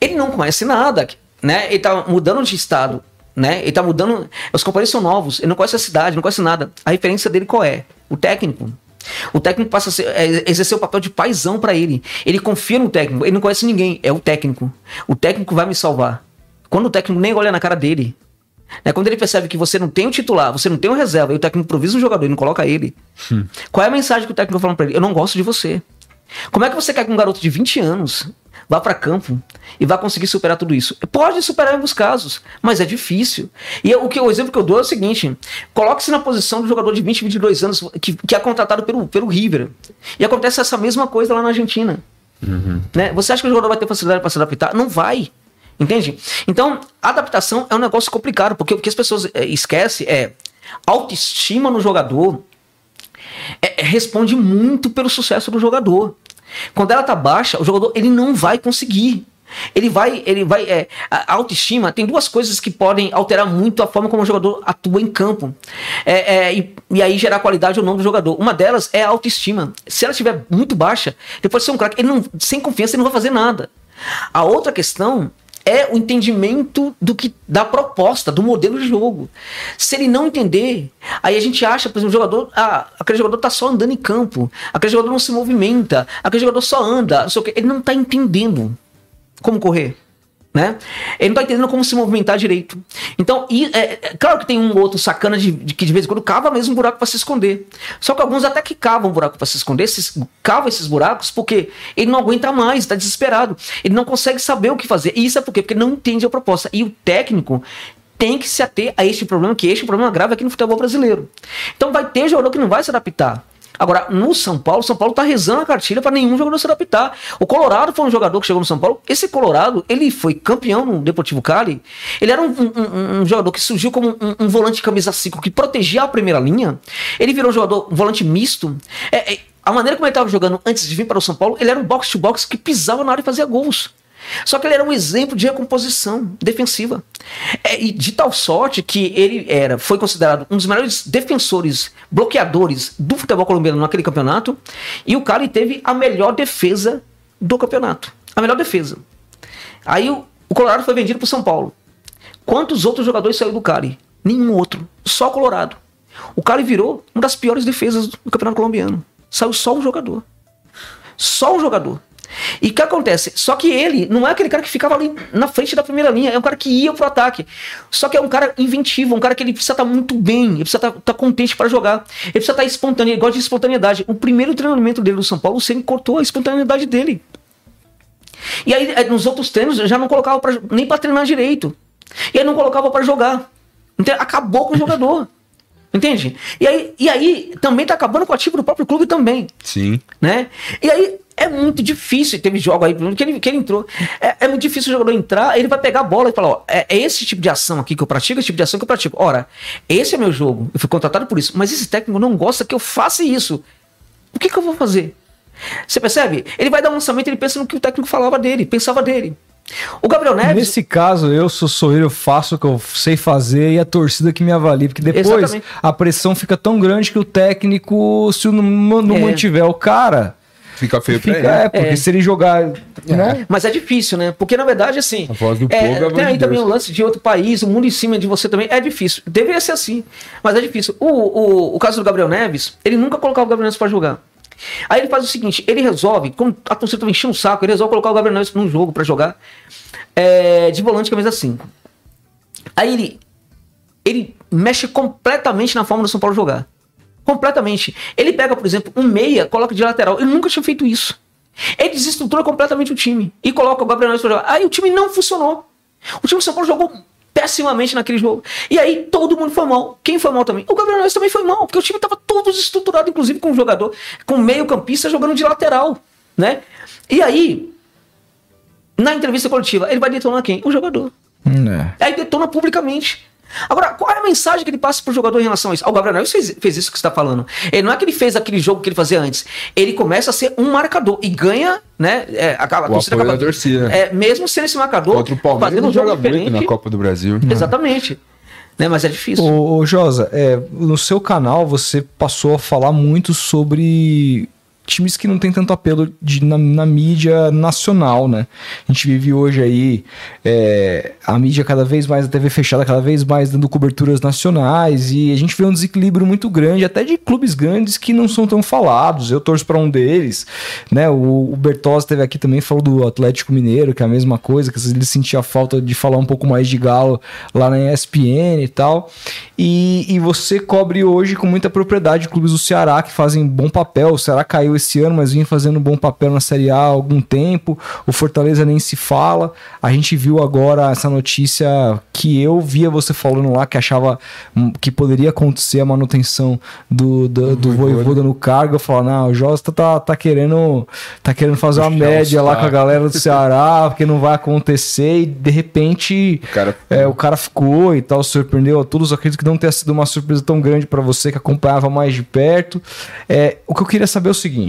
Ele não conhece nada, né? Ele tá mudando de estado. Né? Ele tá mudando. Os companheiros são novos, ele não conhece a cidade, não conhece nada. A referência dele qual é? O técnico O técnico passa a ser, é, exercer o papel de paizão para ele. Ele confia no técnico, ele não conhece ninguém, é o técnico. O técnico vai me salvar. Quando o técnico nem olha na cara dele, né, quando ele percebe que você não tem o titular, você não tem o reserva, e o técnico improvisa um jogador e não coloca ele, hum. qual é a mensagem que o técnico tá falando para ele? Eu não gosto de você. Como é que você quer que um garoto de 20 anos vá para campo e vá conseguir superar tudo isso. Pode superar em alguns casos, mas é difícil. E o, que, o exemplo que eu dou é o seguinte: coloque-se na posição do jogador de 20, 22 anos que, que é contratado pelo, pelo River. E acontece essa mesma coisa lá na Argentina. Uhum. Né? Você acha que o jogador vai ter facilidade para se adaptar? Não vai. Entende? Então, adaptação é um negócio complicado, porque o que as pessoas é, esquecem é autoestima no jogador é, responde muito pelo sucesso do jogador. Quando ela tá baixa, o jogador ele não vai conseguir. Ele vai, ele vai. É, a autoestima tem duas coisas que podem alterar muito a forma como o jogador atua em campo. É, é, e, e, aí gerar qualidade ou não do jogador. Uma delas é a autoestima. Se ela estiver muito baixa, ele pode ser um craque. Ele não, sem confiança, ele não vai fazer nada. A outra questão é o entendimento do que da proposta, do modelo de jogo. Se ele não entender, aí a gente acha, por exemplo, o jogador, ah, aquele jogador tá só andando em campo, aquele jogador não se movimenta, aquele jogador só anda, não sei o que, ele não tá entendendo como correr né? Ele não tá entendendo como se movimentar direito. Então, e, é, é, claro que tem um outro sacana de, de, que de vez em quando cava mesmo um buraco para se esconder. Só que alguns até que cavam um buraco para se esconder, esses, cavam esses buracos porque ele não aguenta mais, está desesperado. Ele não consegue saber o que fazer. E isso é por quê? Porque não entende a proposta. E o técnico tem que se ater a este problema, que este é um problema grave aqui no futebol brasileiro. Então vai ter jogador que não vai se adaptar. Agora, no São Paulo, São Paulo tá rezando a cartilha para nenhum jogador se adaptar. O Colorado foi um jogador que chegou no São Paulo. Esse Colorado, ele foi campeão no Deportivo Cali. Ele era um, um, um jogador que surgiu como um, um, volante camisa 5 que protegia a primeira linha. Ele virou um jogador, um volante misto. É, é, a maneira como ele estava jogando antes de vir para o São Paulo, ele era um box-to-box -box que pisava na área e fazia gols. Só que ele era um exemplo de recomposição defensiva. É, e de tal sorte que ele era, foi considerado um dos melhores defensores, bloqueadores do futebol colombiano naquele campeonato. E o cara teve a melhor defesa do campeonato. A melhor defesa. Aí o, o Colorado foi vendido para o São Paulo. Quantos outros jogadores saíram do Cali? Nenhum outro. Só Colorado. O Cali virou uma das piores defesas do campeonato colombiano. Saiu só um jogador. Só um jogador. E o que acontece? Só que ele não é aquele cara que ficava ali na frente da primeira linha, é um cara que ia pro ataque. Só que é um cara inventivo, um cara que ele precisa estar tá muito bem, ele precisa estar tá, tá contente para jogar, ele precisa estar tá espontâneo, ele gosta de espontaneidade. O primeiro treinamento dele no São Paulo, o Ceni cortou a espontaneidade dele. E aí eh, nos outros treinos já não colocava pra, nem para treinar direito. E aí não colocava para jogar. Então acabou com o jogador. Entende? E aí, e aí também tá acabando com o ativo do próprio clube também. Sim. Né? E aí é muito difícil. Teve jogo aí que ele, que ele entrou. É, é, muito difícil o jogador entrar, ele vai pegar a bola e falar: ó, é, é, esse tipo de ação aqui que eu pratico, esse tipo de ação que eu pratico. Ora, esse é meu jogo. Eu fui contratado por isso. Mas esse técnico não gosta que eu faça isso. O que, que eu vou fazer? Você percebe? Ele vai dar um lançamento, ele pensa no que o técnico falava dele, pensava dele. O Gabriel Neves. Nesse caso, eu sou sou eu faço o que eu sei fazer e a torcida que me avalia. Porque depois Exatamente. a pressão fica tão grande que o técnico, se não, não é. mantiver o cara. Fica feio fica, pra ele. É, porque é. se ele jogar. É. Né? Mas é difícil, né? Porque na verdade, assim. A voz do é, povo é Tem aí de também o um lance de outro país, o mundo em cima de você também. É difícil. Deveria ser assim. Mas é difícil. O, o, o caso do Gabriel Neves, ele nunca colocava o Gabriel Neves pra jogar. Aí ele faz o seguinte: ele resolve, como a torcida tava enchendo o saco, ele resolve colocar o Gabriel Neves num jogo para jogar é, de volante camisa 5. Aí ele, ele mexe completamente na forma do São Paulo jogar. Completamente. Ele pega, por exemplo, um meia, coloca de lateral. Ele nunca tinha feito isso. Ele desestrutura completamente o time e coloca o Gabriel Neves pra jogar. Aí o time não funcionou. O time do São Paulo jogou pessimamente naquele jogo. E aí todo mundo foi mal. Quem foi mal também? O Gabriel Neves também foi mal, porque o time estava todo estruturado, inclusive com o jogador, com meio campista jogando de lateral, né? E aí, na entrevista coletiva, ele vai detonar quem? O jogador. É. Aí detona publicamente. Agora, qual é a mensagem que ele passa pro jogador em relação a isso? O Gabriel Neves fez, fez isso que você está falando. Ele não é que ele fez aquele jogo que ele fazia antes. Ele começa a ser um marcador e ganha, né? É, acaba, a torcida acaba, da torcida. É, mesmo sendo esse marcador, Contra o Palmeiras fazendo um jogo diferente na Copa do Brasil. Exatamente. Né, mas é difícil. Ô, ô Josa, é, no seu canal você passou a falar muito sobre times que não tem tanto apelo de, na, na, mídia nacional, né? A gente vive hoje aí é, a mídia cada vez mais, a TV fechada cada vez mais dando coberturas nacionais e a gente vê um desequilíbrio muito grande, até de clubes grandes que não são tão falados. Eu torço para um deles, né? O, o Bertozzi teve aqui também, falou do Atlético Mineiro, que é a mesma coisa, que ele sentia falta de falar um pouco mais de galo lá na ESPN e tal. E, e você cobre hoje com muita propriedade clubes do Ceará que fazem bom papel. O Ceará caiu esse ano, mas vinha fazendo um bom papel na Série A há algum tempo. O Fortaleza nem se fala. A gente viu agora essa notícia que eu via você falando lá que achava que poderia acontecer a manutenção do, do, do Voivoda no cargo. Eu falo, não, o Josta tá, tá querendo tá querendo fazer uma média lá com a galera do Ceará, porque não vai acontecer. E de repente o cara, é, o cara ficou e tal, surpreendeu a todos. Eu acredito que não tenha sido uma surpresa tão grande para você que acompanhava mais de perto. É, o que eu queria saber é o seguinte.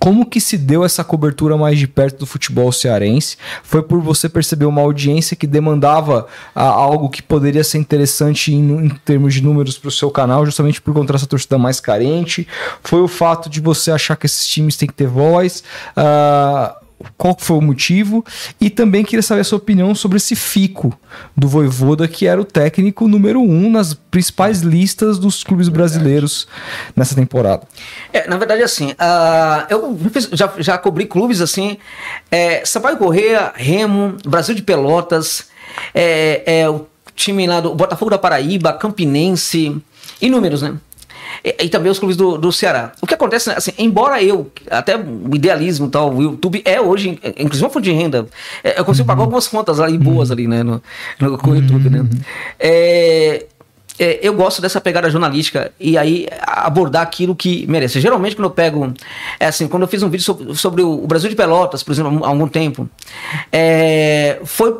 Como que se deu essa cobertura mais de perto do futebol cearense? Foi por você perceber uma audiência que demandava ah, algo que poderia ser interessante em, em termos de números para o seu canal, justamente por encontrar essa torcida mais carente? Foi o fato de você achar que esses times têm que ter voz? Ah, qual foi o motivo e também queria saber a sua opinião sobre esse Fico do Voivoda, que era o técnico número um nas principais listas dos clubes brasileiros nessa temporada. É, na verdade, assim, uh, eu já, já cobri clubes assim, é, Sampaio Correia, Remo, Brasil de Pelotas, é, é, o time lá do Botafogo da Paraíba, Campinense, inúmeros, né? E, e, também os clubes do, do Ceará. O que acontece, assim, embora eu, até o idealismo tal, o YouTube é hoje, inclusive uma fonte de renda, é, eu consigo uhum. pagar algumas contas ali boas ali, né, no, no, com o YouTube, né. uhum. né. É, é, eu gosto dessa pegada jornalística e aí abordar aquilo que merece. Geralmente, quando eu pego. É assim, quando eu fiz um vídeo sobre, sobre o Brasil de Pelotas, por exemplo, há algum tempo, é, foi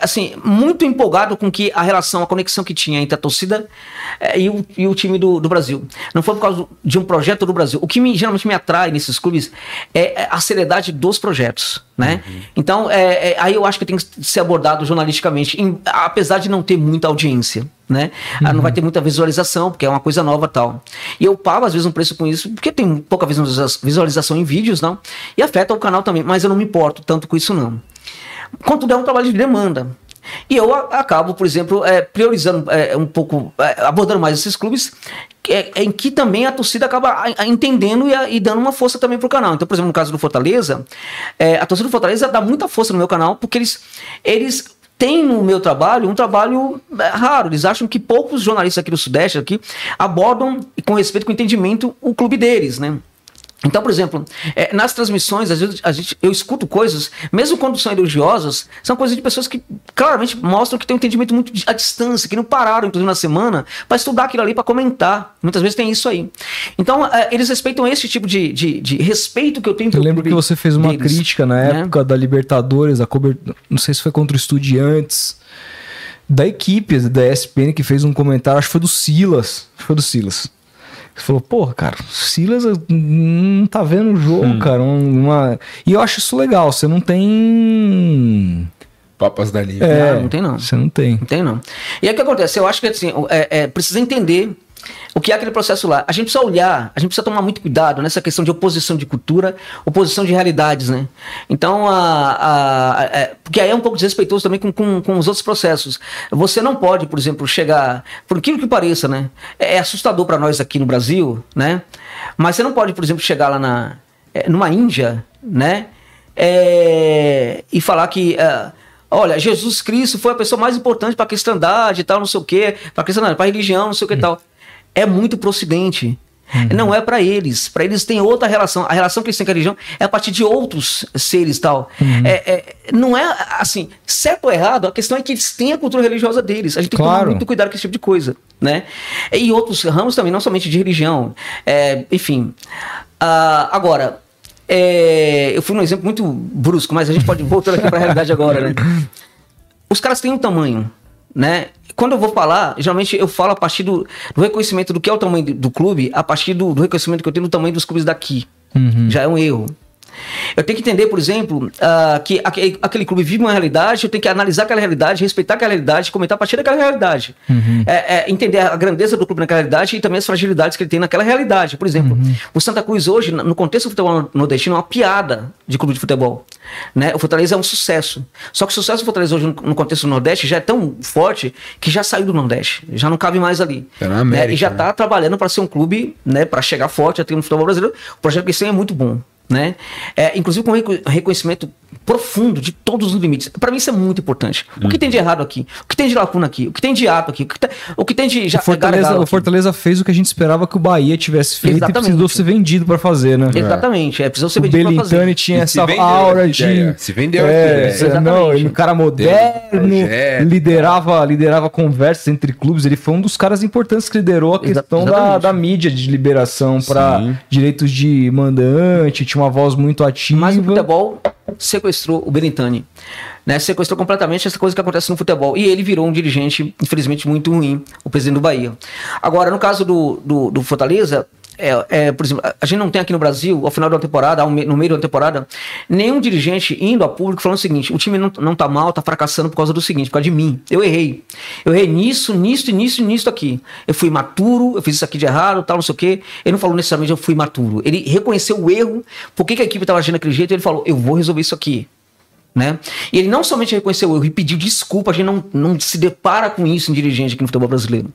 assim, muito empolgado com que a relação, a conexão que tinha entre a torcida é, e, o, e o time do, do Brasil. Não foi por causa de um projeto do Brasil. O que me, geralmente me atrai nesses clubes é, é a seriedade dos projetos. Né? Uhum. Então, é, é, aí eu acho que tem que ser abordado jornalisticamente, em, apesar de não ter muita audiência. Né? Uhum. Ah, não vai ter muita visualização, porque é uma coisa nova tal. E eu pago, às vezes, um preço com isso, porque tem pouca visualização em vídeos, não? E afeta o canal também, mas eu não me importo tanto com isso, não. Contudo, é um trabalho de demanda. E eu acabo, por exemplo, é, priorizando é, um pouco, é, abordando mais esses clubes, é, em que também a torcida acaba entendendo e, e dando uma força também para o canal. Então, por exemplo, no caso do Fortaleza, é, a torcida do Fortaleza dá muita força no meu canal, porque eles, eles têm no meu trabalho um trabalho é, raro. Eles acham que poucos jornalistas aqui do Sudeste aqui abordam com respeito, com entendimento, o clube deles, né? Então, por exemplo, é, nas transmissões, às vezes a gente, eu escuto coisas, mesmo quando são elogiosas, são coisas de pessoas que claramente mostram que têm um entendimento muito à distância, que não pararam, inclusive, na semana, para estudar aquilo ali, para comentar. Muitas vezes tem isso aí. Então, é, eles respeitam esse tipo de, de, de, respeito que eu tenho Eu lembro que você fez uma deles, crítica na né? época da Libertadores, a cobertura, não sei se foi contra o Estudiantes, da equipe da ESPN que fez um comentário, acho que foi do Silas. Foi do Silas você falou, porra, cara, Silas não tá vendo o jogo, hum. cara. Uma... E eu acho isso legal. Você não tem. Papas da linha. É, não, não tem, não. Você não tem. Não tem, não. E aí o que acontece? Eu acho que assim, é, é, precisa entender o que é aquele processo lá? A gente precisa olhar, a gente precisa tomar muito cuidado nessa questão de oposição de cultura, oposição de realidades, né? Então, a, a, a, é, porque aí é um pouco desrespeitoso também com, com, com, os outros processos. Você não pode, por exemplo, chegar, por aquilo que pareça, né? É, é assustador para nós aqui no Brasil, né? Mas você não pode, por exemplo, chegar lá na, é, numa Índia, né? É, e falar que olha, Jesus Cristo foi a pessoa mais importante para a cristandade e tal, não sei o quê, para a cristandade, para a religião, não sei o que e tal é muito pro ocidente. Uhum. Não é para eles. Para eles tem outra relação. A relação que eles têm com a religião é a partir de outros seres tal. Uhum. É, é, não é assim, certo ou errado, a questão é que eles têm a cultura religiosa deles. A gente tem claro. que tomar muito cuidado com esse tipo de coisa. Né? E outros ramos também, não somente de religião. É, enfim. Uh, agora, é, eu fui num exemplo muito brusco, mas a gente pode voltar aqui para a realidade agora. Né? Os caras têm um tamanho né? Quando eu vou falar, geralmente eu falo a partir do, do reconhecimento do que é o tamanho do, do clube, a partir do, do, reconhecimento que eu tenho do tamanho dos clubes daqui. Uhum. Já é um erro. Eu tenho que entender, por exemplo, uh, que aquele, aquele, clube vive uma realidade, eu tenho que analisar aquela realidade, respeitar aquela realidade, comentar a partir daquela realidade. Uhum. É, é, entender a grandeza do clube naquela realidade e também as fragilidades que ele tem naquela realidade. Por exemplo, uhum. o Santa Cruz hoje, no contexto do futebol nordestino, é uma piada de clube de futebol. Né? O Fortaleza é um sucesso. Só que o sucesso do Fortaleza hoje, no contexto do Nordeste, já é tão forte que já saiu do Nordeste. Já não cabe mais ali. É na América, né? E já está né? trabalhando para ser um clube, né, para chegar forte até no futebol brasileiro. O projeto que tem é muito bom né? É, inclusive com reconhecimento profundo de todos os limites. Para mim isso é muito importante. O que tem de errado aqui? O que tem de lacuna aqui? O que tem de ato aqui? O que, tá, o que tem de já o Fortaleza, o Fortaleza fez o que a gente esperava que o Bahia tivesse feito Exatamente. e precisou ser vendido para fazer, né? Exatamente, é, precisou ser o vendido para fazer. O tinha essa aura de se vendeu é, é, não, ele um cara moderno, liderava, liderava conversas entre clubes, ele foi um dos caras importantes que liderou a questão da, da mídia de liberação para direitos de mandante, tinha uma voz muito ativa. Mas o futebol sequestrou o Benintani. Né, sequestrou completamente essa coisa que acontece no futebol. E ele virou um dirigente, infelizmente, muito ruim, o presidente do Bahia. Agora, no caso do, do, do Fortaleza, é, é, por exemplo, a gente não tem aqui no Brasil, ao final da temporada, no meio da temporada, nenhum dirigente indo a público falando o seguinte: o time não, não tá mal, tá fracassando por causa do seguinte, por causa de mim. Eu errei. Eu errei nisso, nisso, nisso nisso aqui. Eu fui maturo, eu fiz isso aqui de errado, tal, não sei o quê. Ele não falou necessariamente eu fui maturo. Ele reconheceu o erro, por que a equipe estava agindo daquele jeito, ele falou: eu vou resolver isso aqui. Né? E ele não somente reconheceu o erro e pediu desculpa, a gente não, não se depara com isso em dirigente aqui no futebol brasileiro.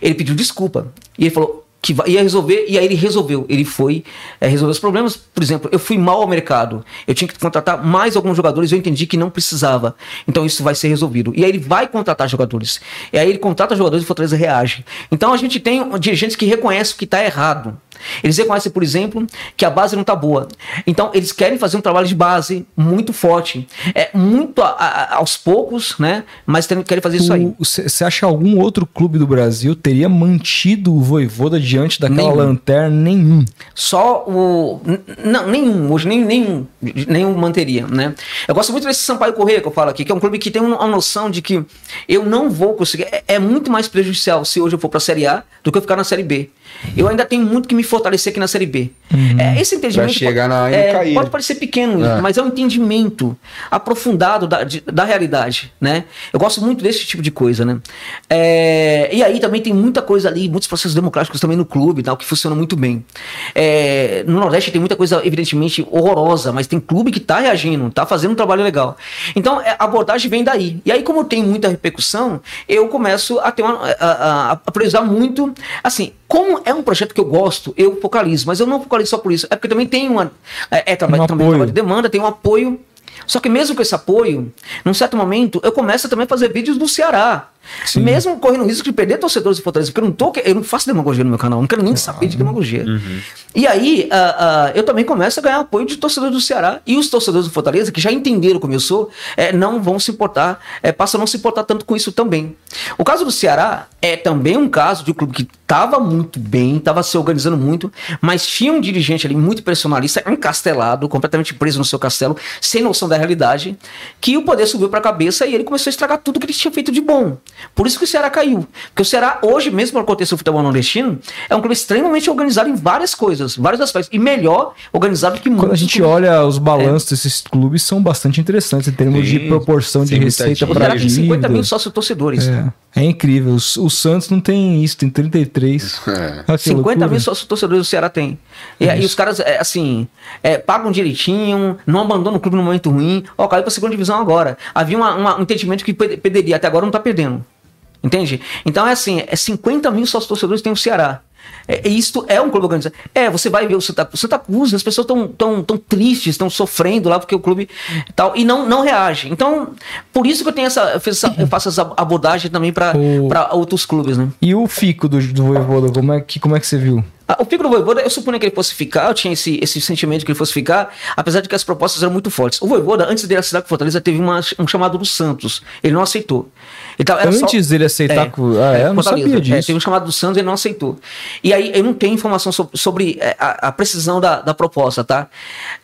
Ele pediu desculpa. E ele falou: que ia resolver, e aí ele resolveu. Ele foi é, resolver os problemas. Por exemplo, eu fui mal ao mercado. Eu tinha que contratar mais alguns jogadores, eu entendi que não precisava. Então isso vai ser resolvido. E aí ele vai contratar jogadores. E aí ele contrata jogadores e o Fortaleza reage. Então a gente tem dirigentes que reconhecem que está errado. Eles reconhecem, por exemplo, que a base não está boa. Então, eles querem fazer um trabalho de base muito forte. É muito a, a, aos poucos, né? Mas querem fazer isso aí. Você acha que algum outro clube do Brasil teria mantido o Voivoda diante daquela nenhum. lanterna? Nenhum. Só o. Não, nenhum. Hoje nem, nenhum, nenhum manteria, né? Eu gosto muito desse Sampaio Correia que eu falo aqui, que é um clube que tem uma noção de que eu não vou conseguir. É, é muito mais prejudicial se hoje eu for para a Série A do que eu ficar na Série B. Eu ainda tenho muito que me fortalecer aqui na Série B. Uhum. É, esse entendimento pra chegar pode, na é, pode parecer pequeno, é. mas é um entendimento aprofundado da, de, da realidade, né? Eu gosto muito desse tipo de coisa, né? É, e aí também tem muita coisa ali, muitos processos democráticos também no clube, tal, que funcionam muito bem. É, no Nordeste tem muita coisa evidentemente horrorosa, mas tem clube que está reagindo, está fazendo um trabalho legal. Então é, a abordagem vem daí. E aí como tem muita repercussão, eu começo a ter uma, a, a, a priorizar muito, assim, como é um projeto que eu gosto, eu focalizo, mas eu não focalizo só por isso. É porque também tem uma. É, é trabalho, um também trabalho de demanda, tem um apoio. Só que mesmo com esse apoio, num certo momento, eu começo também a fazer vídeos do Ceará. Sim. Mesmo correndo o risco de perder torcedores de Fortaleza, porque eu não, tô, eu não faço demagogia no meu canal, não quero nem saber de demagogia. Uhum. E aí, uh, uh, eu também começo a ganhar apoio de torcedores do Ceará. E os torcedores do Fortaleza, que já entenderam como eu sou, é, não vão se importar, é, passam a não se importar tanto com isso também. O caso do Ceará é também um caso de um clube que estava muito bem, estava se organizando muito, mas tinha um dirigente ali muito personalista, encastelado, completamente preso no seu castelo, sem noção da realidade, que o poder subiu para a cabeça e ele começou a estragar tudo que ele tinha feito de bom. Por isso que o Ceará caiu. Porque o Ceará, hoje, mesmo no contexto do futebol nordestino, é um clube extremamente organizado em várias coisas, vários aspectos. E melhor organizado que muitos. Quando a gente clubes. olha os balanços é. desses clubes, são bastante interessantes em termos Sim, de proporção de receita para vida. 50 mil sócios torcedores. É. É incrível. O, o, Santos não tem isso, tem 33. É. 50 loucura. mil sócios torcedores o Ceará tem. E, e os caras, é, assim, é, pagam direitinho, não abandonam o clube no momento ruim. Ó, caiu pra segunda divisão agora. Havia uma, uma, um entendimento que perderia, até agora não tá perdendo. Entende? Então é assim, é 50 mil sócios torcedores tem o Ceará. É, isto é um clube organizado. É, você vai ver o Santa, Santa Cruz, as pessoas estão tão, tão tristes, estão sofrendo lá porque o clube tal, e não, não reage. Então, por isso que eu tenho essa, eu, faço essa abordagem também para o... outros clubes, né? E o fico do, do Voivoda, como é, que, como é que você viu? Ah, o pico do Voivoda, eu suponho que ele fosse ficar, eu tinha esse, esse sentimento de que ele fosse ficar, apesar de que as propostas eram muito fortes. O Voivoda, antes dele assinar com o Fortaleza, teve uma, um chamado do Santos. Ele não aceitou. Então, Antes só... dele aceitar. É, com... Ah, é, eu não sabia disso. É, teve um chamado do Santos e ele não aceitou. E aí eu não tenho informação sobre, sobre é, a, a, precisão da, da proposta, tá?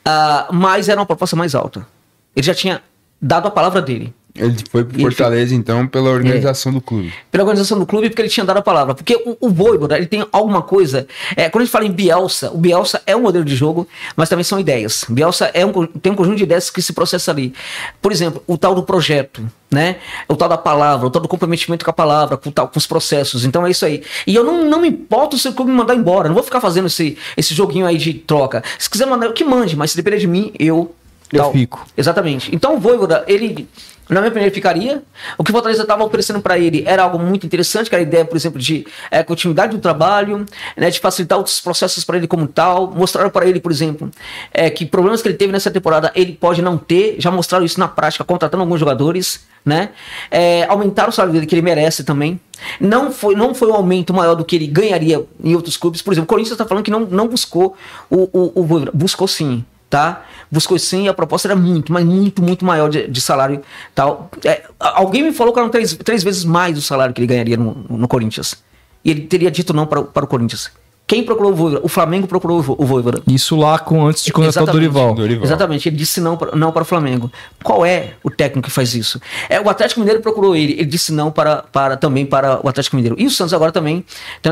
Uh, mas era uma proposta mais alta. Ele já tinha dado a palavra dele. Ele foi pro Fortaleza, então, pela organização é, do clube. Pela organização do clube, porque ele tinha dado a palavra. Porque o, o Voivoda, ele tem alguma coisa... É, quando a gente fala em Bielsa, o Bielsa é um modelo de jogo, mas também são ideias. Bielsa é um, tem um conjunto de ideias que se processa ali. Por exemplo, o tal do projeto, né? O tal da palavra, o tal do comprometimento com a palavra, com, tal, com os processos. Então é isso aí. E eu não, não me importo se o clube me mandar embora. Não vou ficar fazendo esse, esse joguinho aí de troca. Se quiser mandar, que mande, mas se depender de mim, eu eu tal. fico. Exatamente. Então o Voivoda, ele, na minha opinião, ele ficaria. O que o Fortaleza estava oferecendo para ele era algo muito interessante, que era a ideia, por exemplo, de é, continuidade do trabalho, né, de facilitar os processos para ele como tal. Mostraram para ele, por exemplo, é, que problemas que ele teve nessa temporada ele pode não ter. Já mostraram isso na prática, contratando alguns jogadores. Né? É, aumentaram o salário dele, que ele merece também. Não foi, não foi um aumento maior do que ele ganharia em outros clubes. Por exemplo, o Corinthians está falando que não, não buscou o, o, o Buscou sim tá? Buscou sim a proposta era muito, mas muito, muito maior de, de salário tal. É, alguém me falou que eram três, três vezes mais o salário que ele ganharia no, no Corinthians. E ele teria dito não para, para o Corinthians. Quem procurou o Voivoda? O Flamengo procurou o Voivoda. Isso lá com, antes de contratar o Dorival. Dorival. Exatamente, ele disse não para, não para o Flamengo. Qual é o técnico que faz isso? É, o Atlético Mineiro procurou ele, ele disse não para, para também para o Atlético Mineiro. E o Santos agora também,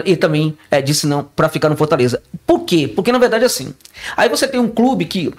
ele também é, disse não para ficar no Fortaleza. Por quê? Porque na verdade é assim. Aí você tem um clube que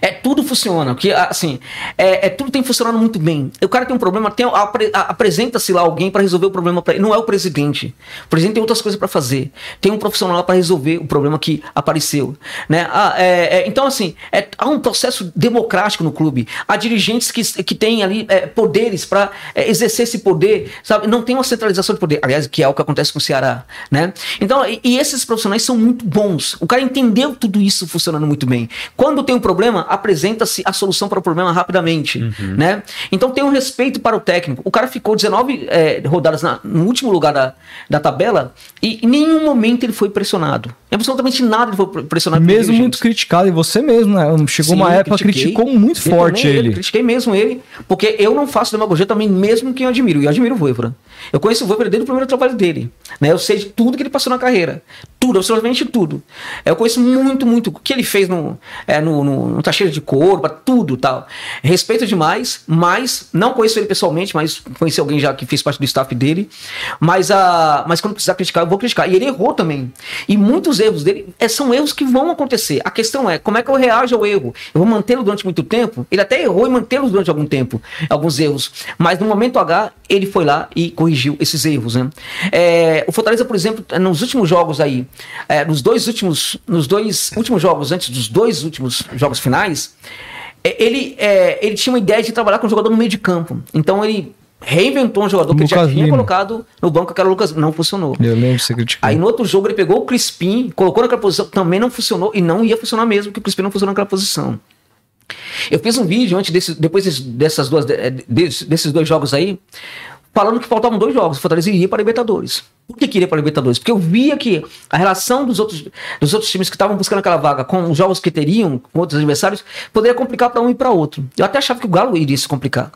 é tudo funciona, que assim, é, é, tudo tem funcionado muito bem. O cara tem um problema, tem apre, apresenta-se lá alguém para resolver o problema para ele. Não é o presidente. O presidente tem outras coisas para fazer. Tem um profissional para resolver o problema que apareceu, né? Ah, é, é, então assim, é, há um processo democrático no clube. Há dirigentes que, que têm ali é, poderes para é, exercer esse poder, sabe? Não tem uma centralização de poder. Aliás, que é o que acontece com o Ceará, né? Então, e, e esses profissionais são muito bons. O cara entendeu tudo isso funcionando muito bem. Quando tem um problema problema, apresenta-se a solução para o problema rapidamente, uhum. né? Então tem um respeito para o técnico. O cara ficou 19 é, rodadas na, no último lugar da, da tabela e em nenhum momento ele foi pressionado. Absolutamente nada ele foi pressionado. Mesmo muito criticado, e você mesmo, né? Chegou Sim, uma época, critiquei, criticou muito forte ele. ele. Critiquei mesmo ele, porque eu não faço demagogia também, mesmo quem eu admiro. E eu admiro o Voivoda. Eu conheço o Voivoda desde o primeiro trabalho dele. Né? Eu sei de tudo que ele passou na carreira. Tudo, absolutamente tudo. Eu conheço muito, muito o que ele fez no, é, no, no, no cheio de corpo, tudo tal. Respeito demais, mas não conheço ele pessoalmente, mas conheci alguém já que fez parte do staff dele. Mas, a, mas quando precisar criticar, eu vou criticar. E ele errou também. E muitos erros dele é, são erros que vão acontecer. A questão é como é que eu reajo ao erro? Eu vou mantê-lo durante muito tempo? Ele até errou e mantê-lo durante algum tempo, alguns erros. Mas no momento H, ele foi lá e corrigiu esses erros. Né? É, o Fortaleza, por exemplo, nos últimos jogos aí, é, nos dois últimos, nos dois últimos jogos, antes dos dois últimos jogos finais, é, ele, é, ele tinha uma ideia de trabalhar com o jogador no meio de campo. Então ele reinventou um jogador que ele já tinha colocado no banco, que era o Lucas. Não funcionou. Eu lembro você criticou. Aí no outro jogo ele pegou o Crispim, colocou naquela posição, também não funcionou e não ia funcionar mesmo, porque o Crispim não funcionou naquela posição. Eu fiz um vídeo antes desse, depois dessas duas, desses dois jogos aí, falando que faltavam dois jogos. O Fortaleza iria para a Libertadores. Por que queria para a Libertadores? Porque eu via que a relação dos outros, dos outros times que estavam buscando aquela vaga com os jogos que teriam, com outros adversários, poderia complicar para um e para outro. Eu até achava que o Galo iria se complicar.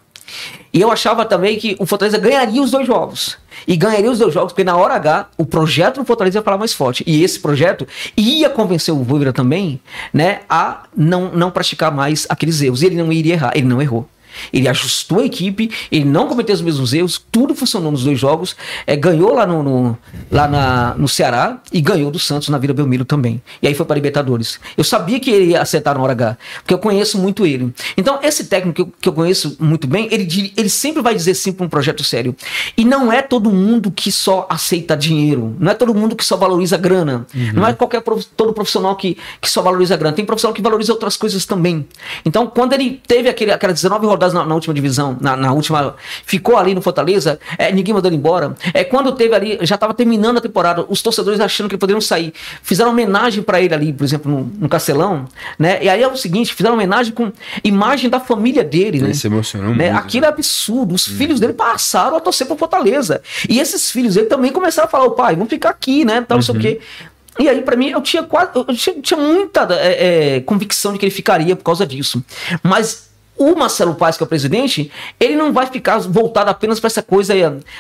E eu achava também que o Fortaleza ganharia os dois jogos. E ganharia os dois jogos, porque na hora H, o projeto do Fortaleza ia falar mais forte. E esse projeto ia convencer o Voivoda também, né, a não, não praticar mais aqueles erros. E ele não iria errar, ele não errou. Ele ajustou a equipe, ele não cometeu os mesmos erros, tudo funcionou nos dois jogos. É, ganhou lá, no, no, lá na, no Ceará e ganhou do Santos na Vila Belmiro também. E aí foi para Libertadores. Eu sabia que ele ia acertar na hora H, porque eu conheço muito ele. Então, esse técnico que eu, que eu conheço muito bem, ele, ele sempre vai dizer sim para um projeto sério. E não é todo mundo que só aceita dinheiro, não é todo mundo que só valoriza grana, uhum. não é qualquer todo profissional que, que só valoriza grana. Tem profissional que valoriza outras coisas também. Então, quando ele teve aquele, aquelas 19 rodadas na, na última divisão, na, na, última. Ficou ali no Fortaleza, é, ninguém mandou ele embora. É, quando teve ali, já estava terminando a temporada, os torcedores achando que poderiam sair. Fizeram homenagem para ele ali, por exemplo, no, no Castelão, né? E aí é o seguinte: fizeram homenagem com imagem da família dele, né? Ele se emocionou né? muito. Aquilo é absurdo. Os hum. filhos dele passaram a torcer pro Fortaleza. E esses filhos dele também começaram a falar: o pai, vamos ficar aqui, né? Tal, uhum. não sei o uhum. quê. E aí, para mim, eu tinha quase. Eu tinha, tinha muita é, é, convicção de que ele ficaria por causa disso. Mas o Marcelo Paes, que é o presidente, ele não vai ficar voltado apenas para essa coisa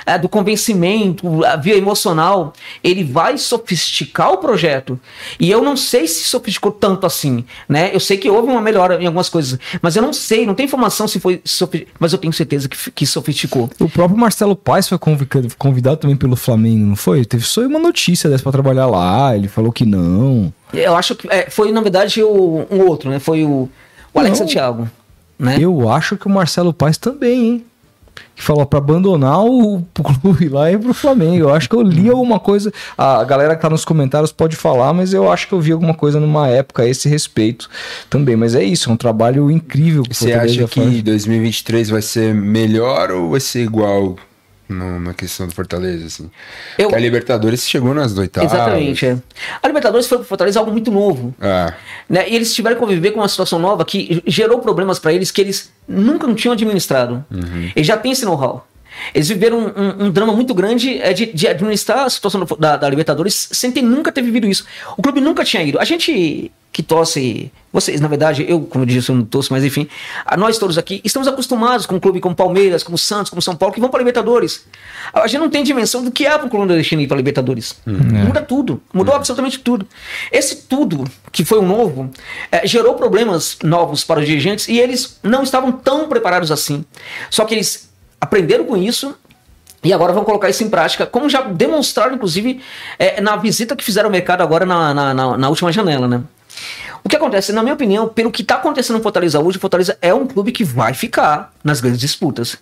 é, do convencimento, a via emocional. Ele vai sofisticar o projeto. E eu não sei se sofisticou tanto assim, né? Eu sei que houve uma melhora em algumas coisas, mas eu não sei, não tem informação se foi mas eu tenho certeza que, que sofisticou. O próprio Marcelo Paes foi convidado, convidado também pelo Flamengo, não foi? Teve só uma notícia dessa para trabalhar lá, ele falou que não. Eu acho que é, foi, na verdade, o, um outro, né? Foi o, o Alex não. Santiago. Né? Eu acho que o Marcelo Paes também, hein? Que falou para abandonar o clube lá e ir pro Flamengo. Eu acho que eu li alguma coisa. A galera que tá nos comentários pode falar, mas eu acho que eu vi alguma coisa numa época a esse respeito também. Mas é isso, é um trabalho incrível. Que Você acha que faz. 2023 vai ser melhor ou vai ser igual no, na questão do Fortaleza, assim. Eu... A Libertadores chegou nas oitavas. Exatamente, é. A Libertadores foi pro Fortaleza algo muito novo. É. Né? E eles tiveram que conviver com uma situação nova que gerou problemas para eles que eles nunca tinham administrado. Uhum. Eles já têm esse know-how. Eles viveram um, um, um, drama muito grande é, de, de, administrar a situação da, da, Libertadores sem ter nunca ter vivido isso. O clube nunca tinha ido. A gente que torce, vocês, na verdade, eu, como eu disse, eu não torço, mas enfim, nós todos aqui estamos acostumados com um clube como Palmeiras, como Santos, como São Paulo, que vão para Libertadores. A gente não tem dimensão do que é para o clube nordestino ir para Libertadores. Uhum. Muda tudo, mudou uhum. absolutamente tudo. Esse tudo, que foi um novo, é, gerou problemas novos para os dirigentes e eles não estavam tão preparados assim. Só que eles aprenderam com isso e agora vão colocar isso em prática, como já demonstraram, inclusive, é, na visita que fizeram ao mercado agora na, na, na, na última janela, né? O que acontece, na minha opinião, pelo que está acontecendo no Fortaleza hoje, o Fortaleza é um clube que vai ficar nas grandes disputas.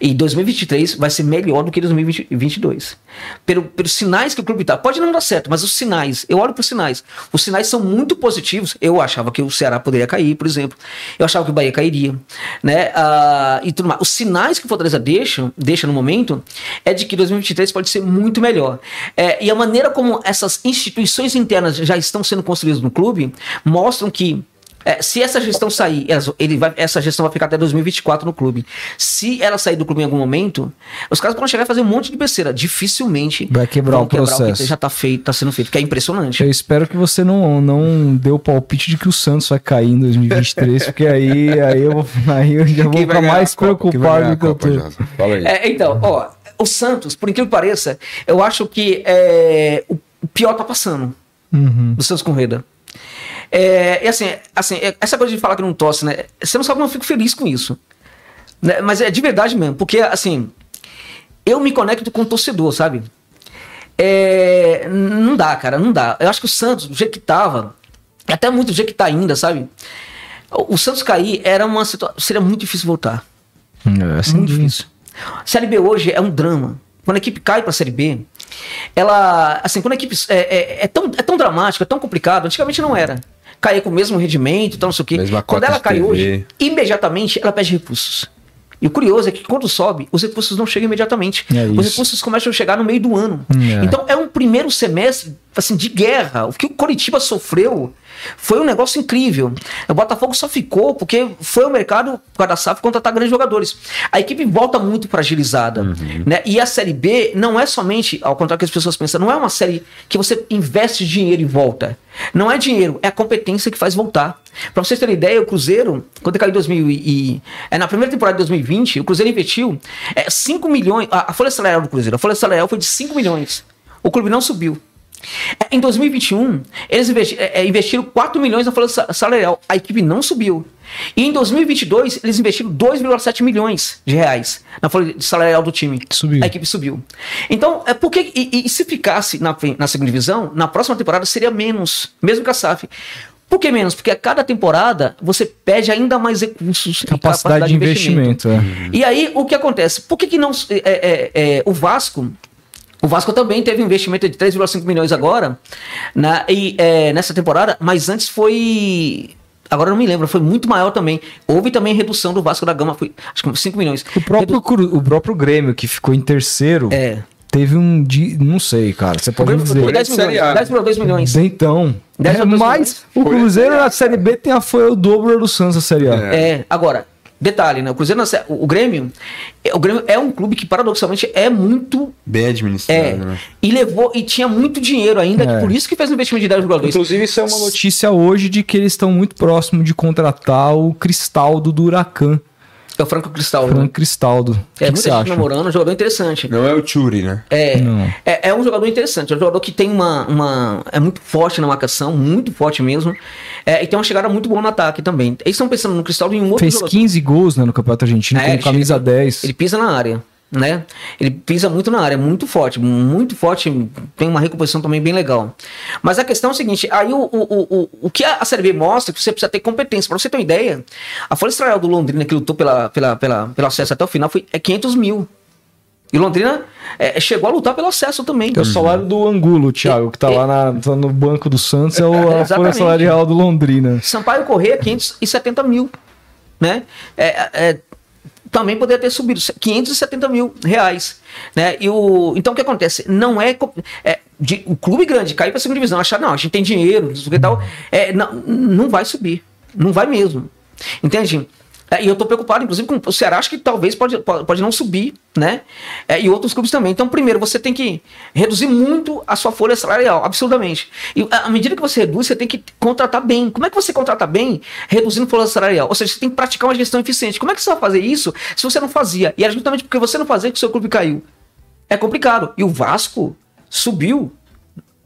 E 2023 vai ser melhor do que 2022. Pelo, pelos sinais que o clube tá. Pode não dar certo, mas os sinais, eu olho para os sinais. Os sinais são muito positivos. Eu achava que o Ceará poderia cair, por exemplo. Eu achava que o Bahia cairia. Né? Ah, e tudo mais. Os sinais que o Fortaleza deixa, deixa no momento é de que 2023 pode ser muito melhor. É, e a maneira como essas instituições internas já estão sendo construídas no clube mostram que é, se essa gestão sair, ele vai, essa gestão vai ficar até 2024 no clube. Se ela sair do clube em algum momento, os caras vão chegar a fazer um monte de besteira. Dificilmente vai quebrar o processo. Quebrar o que já tá feito, tá sendo feito, que é impressionante. Eu espero que você não, não dê o palpite de que o Santos vai cair em 2023, porque aí, aí, eu, vou, aí eu já vou ficar mais preocupado do que eu tô. É, então, ó, o Santos, por incrível que pareça, eu acho que é, o pior tá passando uhum. do Santos Correda. É, e assim, assim, é, essa coisa de falar que não tosse, né? Você não sabe como eu fico feliz com isso. Né? Mas é de verdade mesmo, porque assim, eu me conecto com o torcedor, sabe? É, não dá, cara, não dá. Eu acho que o Santos, do jeito que tava, até muito do jeito que tá ainda, sabe? O Santos cair era uma situação. Seria muito difícil voltar. É, assim muito difícil. Série B hoje é um drama. Quando a equipe cai pra Série B, ela. Assim, quando a equipe. É, é, é tão, é tão dramático, é tão complicado. Antigamente não era cair com o mesmo rendimento, então não sei o quê. Mesma quando ela cai TV. hoje, imediatamente ela pede recursos. E o curioso é que quando sobe, os recursos não chegam imediatamente. É os recursos começam a chegar no meio do ano. É. Então é um primeiro semestre assim de guerra. O que o Coritiba sofreu foi um negócio incrível. O Botafogo só ficou porque foi ao mercado para a SAF contratar grandes jogadores. A equipe volta muito fragilizada. Uhum. Né? E a Série B não é somente, ao contrário que as pessoas pensam, não é uma série que você investe dinheiro e volta. Não é dinheiro, é a competência que faz voltar. Para vocês terem ideia, o Cruzeiro, quando caiu em 2000 e, é, na primeira temporada de 2020, o Cruzeiro investiu é, 5 milhões, a, a folha salarial do Cruzeiro, a folha salarial foi de 5 milhões. O clube não subiu. Em 2021, eles é, é, investiram 4 milhões na folha salarial. A equipe não subiu. E em 2022, eles investiram 2,7 milhões de reais na folha salarial do time. Subiu. A equipe subiu. Então, é porque. E, e, se ficasse na, na segunda divisão, na próxima temporada seria menos, mesmo que a SAF. Por que menos? Porque a cada temporada você pede ainda mais recursos capacidade, capacidade de investimento. investimento é. E aí, o que acontece? Por que, que não. É, é o Vasco o Vasco também teve um investimento de 3,5 milhões agora, na, e, é, nessa temporada, mas antes foi. Agora não me lembro, foi muito maior também. Houve também redução do Vasco da Gama, foi acho que 5 milhões. O próprio, Redu... o próprio Grêmio, que ficou em terceiro. É teve um de. Não sei, cara. Você pode dizer. Foi 10 milhões. 10 para 2 milhões. Então. 10 é, mas o Cruzeiro na Série B tem a, foi o dobro do Santos na Série A. É, agora, Detalhe, né? O Cruzeiro, o, o Grêmio, é, o Grêmio é um clube que paradoxalmente é muito bem administrado, é, né? E levou e tinha muito dinheiro ainda, é. por isso que fez um investimento de 10 jogadores. Inclusive, isso é uma notícia hoje de que eles estão muito próximos de contratar o Cristaldo do Huracan. É o Franco Cristaldo. Franco? Cristaldo. É, muita gente namorando, um jogador interessante. Não é o Churi, né? É, é, é, um jogador interessante. É um jogador que tem uma, uma. É muito forte na marcação, muito forte mesmo. É, e tem uma chegada muito boa no ataque também. Eles estão pensando no Cristaldo em um outro Fez jogador. 15 gols né, no Campeonato Argentino, é, com camisa chega, 10. Ele pisa na área né? Ele pisa muito na área, muito forte, muito forte, tem uma recomposição também bem legal. Mas a questão é o seguinte, aí o, o, o, o que a Série B mostra é que você precisa ter competência. Para você ter uma ideia, a Folha Israel do Londrina, que lutou pela, pela, pela, pelo acesso até o final, foi é 500 mil. E Londrina é, chegou a lutar pelo acesso também. É o salário do Angulo, Thiago, que tá é, lá na, tá no banco do Santos, é o, a folha salarial do Londrina. Sampaio Correia, 570 mil. Né? É, é, também poderia ter subido 570 mil reais. Né? E o, então o que acontece? Não é, é de, o clube grande cair para a segunda divisão, achar, não, a gente tem dinheiro, que tal, é, não, não vai subir. Não vai mesmo. Entende? É, e eu estou preocupado, inclusive, com o Ceará, acho que talvez pode, pode não subir, né? É, e outros clubes também. Então, primeiro, você tem que reduzir muito a sua folha salarial, absurdamente. E à medida que você reduz, você tem que contratar bem. Como é que você contrata bem reduzindo folha salarial? Ou seja, você tem que praticar uma gestão eficiente. Como é que você vai fazer isso se você não fazia? E era justamente porque você não fazia que o seu clube caiu. É complicado. E o Vasco subiu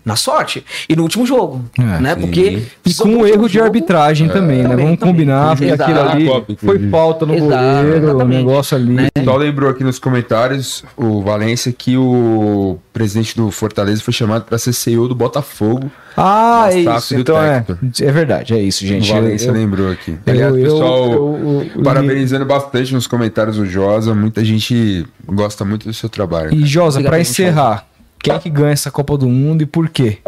na sorte. E no último jogo, é, né? Porque e com um erro de jogo, arbitragem é, também, né? Também, Vamos também. combinar, porque Exato. aquilo ali foi falta no Exato, goleiro, o negócio ali. Né? Só lembrou aqui nos comentários o Valência que o presidente do Fortaleza foi chamado para ser CEO do Botafogo. Ah, é isso. Então é, é verdade, é isso, gente. O Valência eu, lembrou aqui. Aliás, eu, pessoal eu, eu, parabenizando bastante nos comentários o Josa. Muita gente gosta muito do seu trabalho. E Josa, para encerrar, quem é que ganha essa Copa do Mundo e por quê?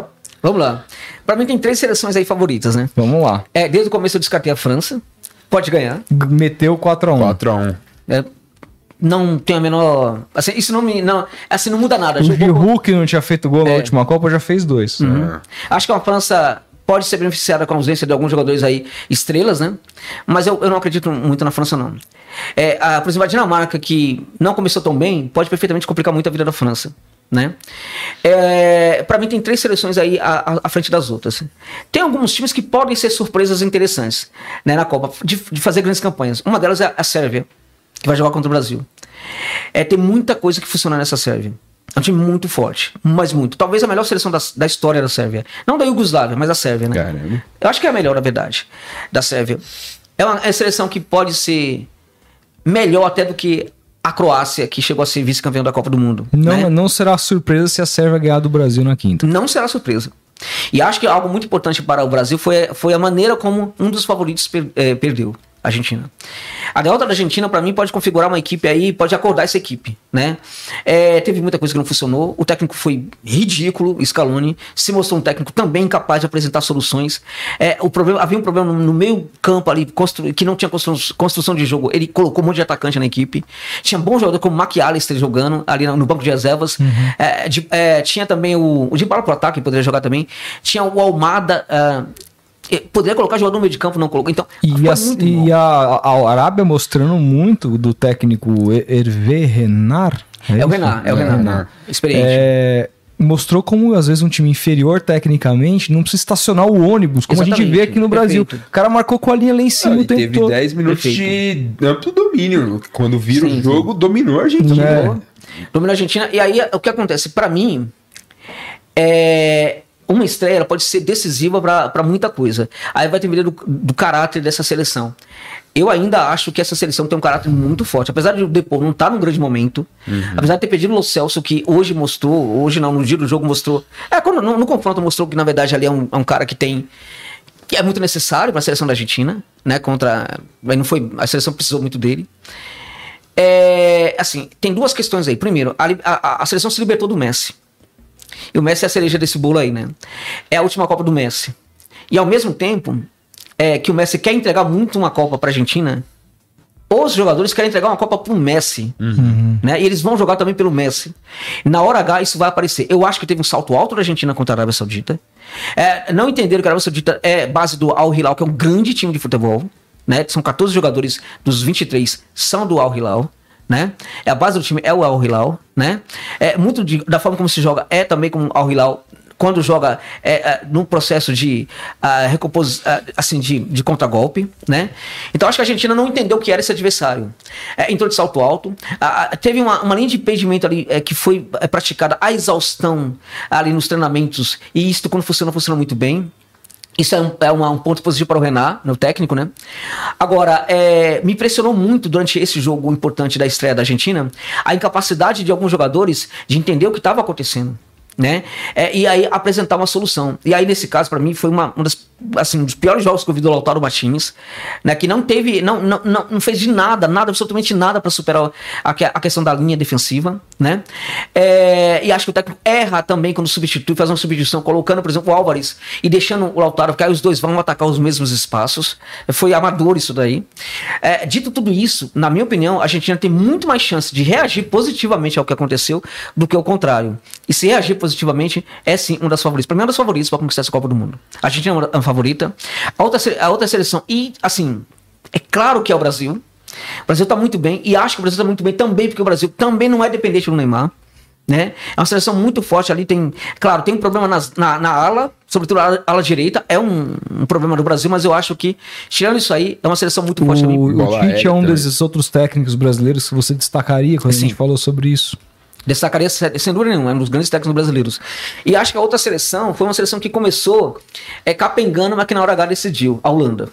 Vamos lá. Para mim tem três seleções aí favoritas, né? Vamos lá. É, desde o começo eu descartei a França. Pode ganhar. Meteu 4x1. 4x1. É, não tem a menor. Assim, isso não me. Não, assim, não muda nada. O. Hulk não tinha feito gol é. na última Copa, já fez dois. Uhum. É. Acho que a França pode ser beneficiada com a ausência de alguns jogadores aí, estrelas, né? Mas eu, eu não acredito muito na França, não. É, a, por exemplo, a Dinamarca, que não começou tão bem, pode perfeitamente complicar muito a vida da França né? É, para mim tem três seleções aí à, à, frente das outras. Tem alguns times que podem ser surpresas interessantes né, na Copa, de, de fazer grandes campanhas. Uma delas é a Sérvia, que vai jogar contra o Brasil. É, tem muita coisa que funciona nessa Sérvia. É um time muito forte, mas muito. Talvez a melhor seleção da, da história da Sérvia. Não da Iugoslávia, mas da Sérvia, né? Caramba. Eu acho que é a melhor, na verdade, da Sérvia. É uma, é uma seleção que pode ser melhor até do que a Croácia, que chegou a ser vice-campeão da Copa do Mundo. Não, né? não será surpresa se a Sérvia ganhar do Brasil na quinta. Não será surpresa. E acho que algo muito importante para o Brasil foi, foi a maneira como um dos favoritos per, é, perdeu. Argentina. A derrota da Argentina, para mim, pode configurar uma equipe aí, pode acordar essa equipe, né? É, teve muita coisa que não funcionou. O técnico foi ridículo, Scaloni. Se mostrou um técnico também incapaz de apresentar soluções. É, o problema, havia um problema no meio campo ali, constru, que não tinha constru, construção de jogo. Ele colocou um monte de atacante na equipe. Tinha bom jogador como o McAllister jogando ali no banco de reservas. Uhum. É, de, é, tinha também o, o de bala pro ataque, poderia jogar também. Tinha o Almada. Uh, Poderia colocar jogador no meio de campo, não colocou. Então, e, a, e a, a, Arábia mostrando muito do técnico Hervé Renard. É, é o Renard, é o Renard. Renard. Experiente. É, mostrou como às vezes um time inferior tecnicamente não precisa estacionar o ônibus, como Exatamente. a gente vê aqui no Brasil. Perfeito. O cara marcou com a linha lá em cima ah, o tempo teve todo. 10 minutos Perfeito. de amplo domínio. Quando vira sim, o jogo, sim. dominou a Argentina. É. Dominou a Argentina. E aí, o que acontece? Para mim, é uma estreia pode ser decisiva para muita coisa. Aí vai depender do, do caráter dessa seleção. Eu ainda acho que essa seleção tem um caráter muito forte. Apesar de o Depô não estar tá num grande momento, uhum. apesar de ter perdido o Celso, que hoje mostrou, hoje não, no dia do jogo mostrou. É, quando, no, no confronto mostrou que na verdade ali é um, é um cara que tem. que é muito necessário para a seleção da Argentina, né? Contra. Não foi, a seleção precisou muito dele. É, assim, tem duas questões aí. Primeiro, a, a, a seleção se libertou do Messi. E o Messi é a cereja desse bolo aí, né? É a última Copa do Messi. E ao mesmo tempo é, que o Messi quer entregar muito uma Copa para a Argentina, os jogadores querem entregar uma Copa pro Messi. Uhum. Né? E eles vão jogar também pelo Messi. Na hora H, isso vai aparecer. Eu acho que teve um salto alto da Argentina contra a Arábia Saudita. É, não entenderam que a Arábia Saudita é base do Al Hilal, que é um grande time de futebol. né? São 14 jogadores dos 23 são do Al Hilal. Né? É a base do time é o Al Hilal, né? É muito de, da forma como se joga é também como Al Hilal quando joga é, é, no processo de uh, uh, assim, de, de contragolpe, né? Então acho que a Argentina não entendeu o que era esse adversário. É, entrou de salto alto, uh, teve uma, uma linha de impedimento ali é, que foi é, praticada a exaustão ali nos treinamentos, e isso quando funciona, funciona muito bem. Isso é, um, é um, ponto positivo para o Renan, meu técnico, né? Agora, é, me impressionou muito durante esse jogo importante da estreia da Argentina a incapacidade de alguns jogadores de entender o que estava acontecendo né? É, e aí apresentar uma solução. E aí, nesse caso, para mim, foi uma, uma das assim, um dos piores jogos que eu vi do Lautaro Martins, né, que não teve, não, não, não, fez de nada, nada, absolutamente nada para superar a, a, questão da linha defensiva, né? É, e acho que o técnico erra também quando substitui, faz uma substituição, colocando, por exemplo, o Álvares e deixando o Lautaro, porque aí os dois vão atacar os mesmos espaços. Foi amador isso daí. É, dito tudo isso, na minha opinião, a Argentina tem muito mais chance de reagir positivamente ao que aconteceu do que o contrário. E se reagir positivamente, é sim um das favoritas. Para mim, é um das favoritas para conquistar essa Copa do Mundo. A Argentina é uma favorita. A outra, a outra seleção, e assim, é claro que é o Brasil. O Brasil está muito bem, e acho que o Brasil está muito bem também, porque o Brasil também não é dependente do Neymar. Né? É uma seleção muito forte ali. Tem, claro, tem um problema nas, na, na ala, sobretudo a ala, ala direita, é um, um, problema do Brasil, mas eu acho que, tirando isso aí, é uma seleção muito forte o, ali. O Tite é um desses outros técnicos brasileiros que você destacaria quando Sim. a gente falou sobre isso. Destacaria sem dúvida nenhuma, é um dos grandes técnicos brasileiros. E acho que a outra seleção foi uma seleção que começou é, capengando, mas que na hora H decidiu, a Holanda.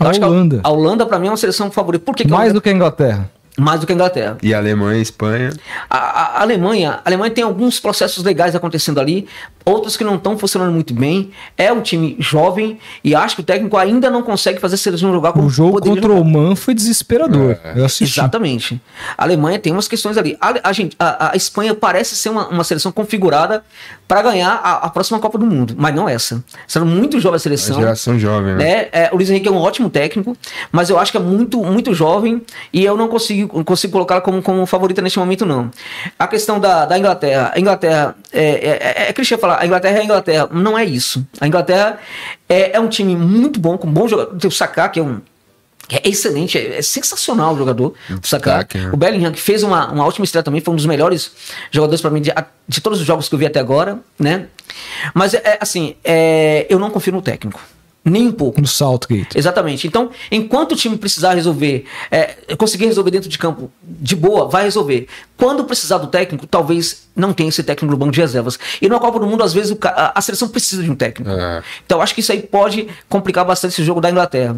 a Holanda. A, a Holanda, para mim, é uma seleção favorita. Por que Mais que do que a Inglaterra mais do que a Inglaterra. E a Alemanha e Espanha? A, a, a, Alemanha, a Alemanha tem alguns processos legais acontecendo ali, outros que não estão funcionando muito bem. É um time jovem e acho que o técnico ainda não consegue fazer a seleção jogar como O jogo contra jogar. o Oman foi desesperador. É. Eu assisti. Exatamente. A Alemanha tem umas questões ali. A, a, gente, a, a Espanha parece ser uma, uma seleção configurada para ganhar a, a, próxima Copa do Mundo, mas não essa. Sendo muito jovem a seleção. A geração jovem, né? né? É, o Luiz Henrique é um ótimo técnico, mas eu acho que é muito, muito jovem e eu não consigo, consigo colocá-la como, como favorita neste momento, não. A questão da, da Inglaterra. A Inglaterra, é, é, é, é clichê falar, a Inglaterra é a Inglaterra. Não é isso. A Inglaterra é, é um time muito bom, com bom jogador. Tem o Saka, que é um é excelente, é, é sensacional o jogador. O Saka. Né? O Bellingham, que fez uma, uma ótima estreia também, foi um dos melhores jogadores para mim de, de, todos os jogos que eu vi até agora, né? Mas, é, assim, é, eu não confio no técnico. Nem um pouco. No Saltgate. Exatamente. Então, enquanto o time precisar resolver, é, conseguir resolver dentro de campo de boa, vai resolver. Quando precisar do técnico, talvez não tenha esse técnico no banco de reservas. E na Copa do Mundo, às vezes, o, a, a, seleção precisa de um técnico. É. Então, acho que isso aí pode complicar bastante esse jogo da Inglaterra.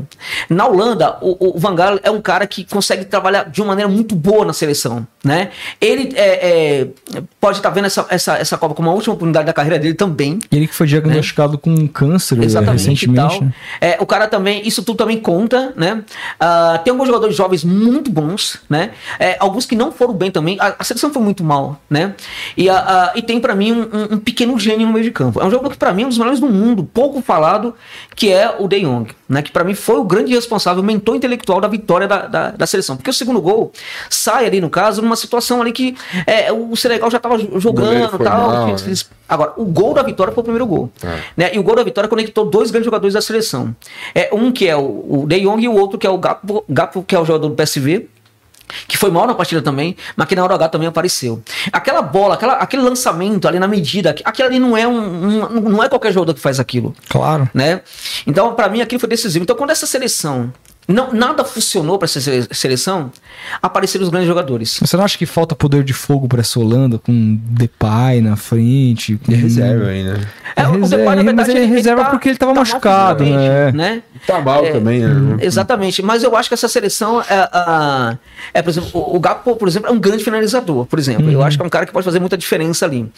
Na Holanda, o, o Van Gaal é um cara que consegue trabalhar de uma maneira muito boa na seleção. Né? Ele é, é, pode estar tá vendo essa, essa, essa Copa como a última oportunidade da carreira dele também. Ele que foi diagnosticado né? com câncer né, Exatamente, recentemente. É, o cara também, isso tudo também conta, né? Uh, tem alguns jogadores jovens muito bons, né? É, alguns que não foram bem também. A, a seleção foi muito mal, né? E, uh, uh, e tem para mim um, um, pequeno gênio no meio de campo. É um jogador que para mim é um dos melhores do mundo, pouco falado, que é o De Jong, né? Que para mim foi o grande responsável, o mentor intelectual da vitória da, da, da, seleção. Porque o segundo gol sai ali, no caso, numa situação ali que é, o Senegal já tava jogando e tal. Mal, né? Agora, o gol da vitória foi o primeiro gol. É. Né? E o gol da vitória conectou dois grandes jogadores da seleção. É, um que é o, o De Jong e o outro que é o Gapo, Gapo que é o jogador do PSV que foi mal na partida também, mas que na hora H também apareceu. Aquela bola, aquela, aquele lançamento ali na medida, aquilo ali não é um, um, não é qualquer jogador que faz aquilo. Claro. Né? Então, para mim, aquilo foi decisivo. Então, quando essa seleção não, nada funcionou para essa seleção, apareceram os grandes jogadores. Você não acha que falta poder de fogo para essa Holanda com Depay na frente? Com... E reserva ainda. É, é, o reserva, Depay, na verdade, mas ele, ele reserva tá, porque ele estava tá machucado, né? né? Tá mal é, também, né? Exatamente. Mas eu acho que essa seleção é, é por exemplo, o, Gapo, por exemplo, é um grande finalizador, por exemplo. Uhum. Eu acho que é um cara que pode fazer muita diferença ali.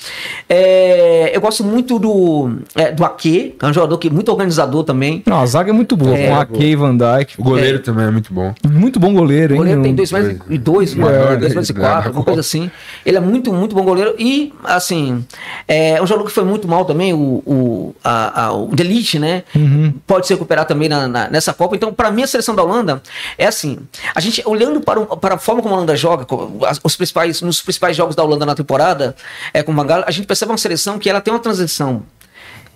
É, eu gosto muito do é, do Ake, que é um jogador que é muito organizador também. Não, a zaga é muito boa, com Ake e Van Dijk. O goleiro é. também é muito bom. Muito bom goleiro, hein? O goleiro tem 2 metros e 2, 2 metros e 4, alguma coisa assim. Ele é muito, muito bom goleiro. E, assim, é um jogador que foi muito mal também, o, o, a, a, o Delite, né? Uhum. Pode se recuperar também na, na, nessa Copa. Então, para mim, a seleção da Holanda é assim. A gente, olhando para, o, para a forma como a Holanda joga, os principais, nos principais jogos da Holanda na temporada, é, com o Mangala, a gente percebe uma seleção que ela tem uma transição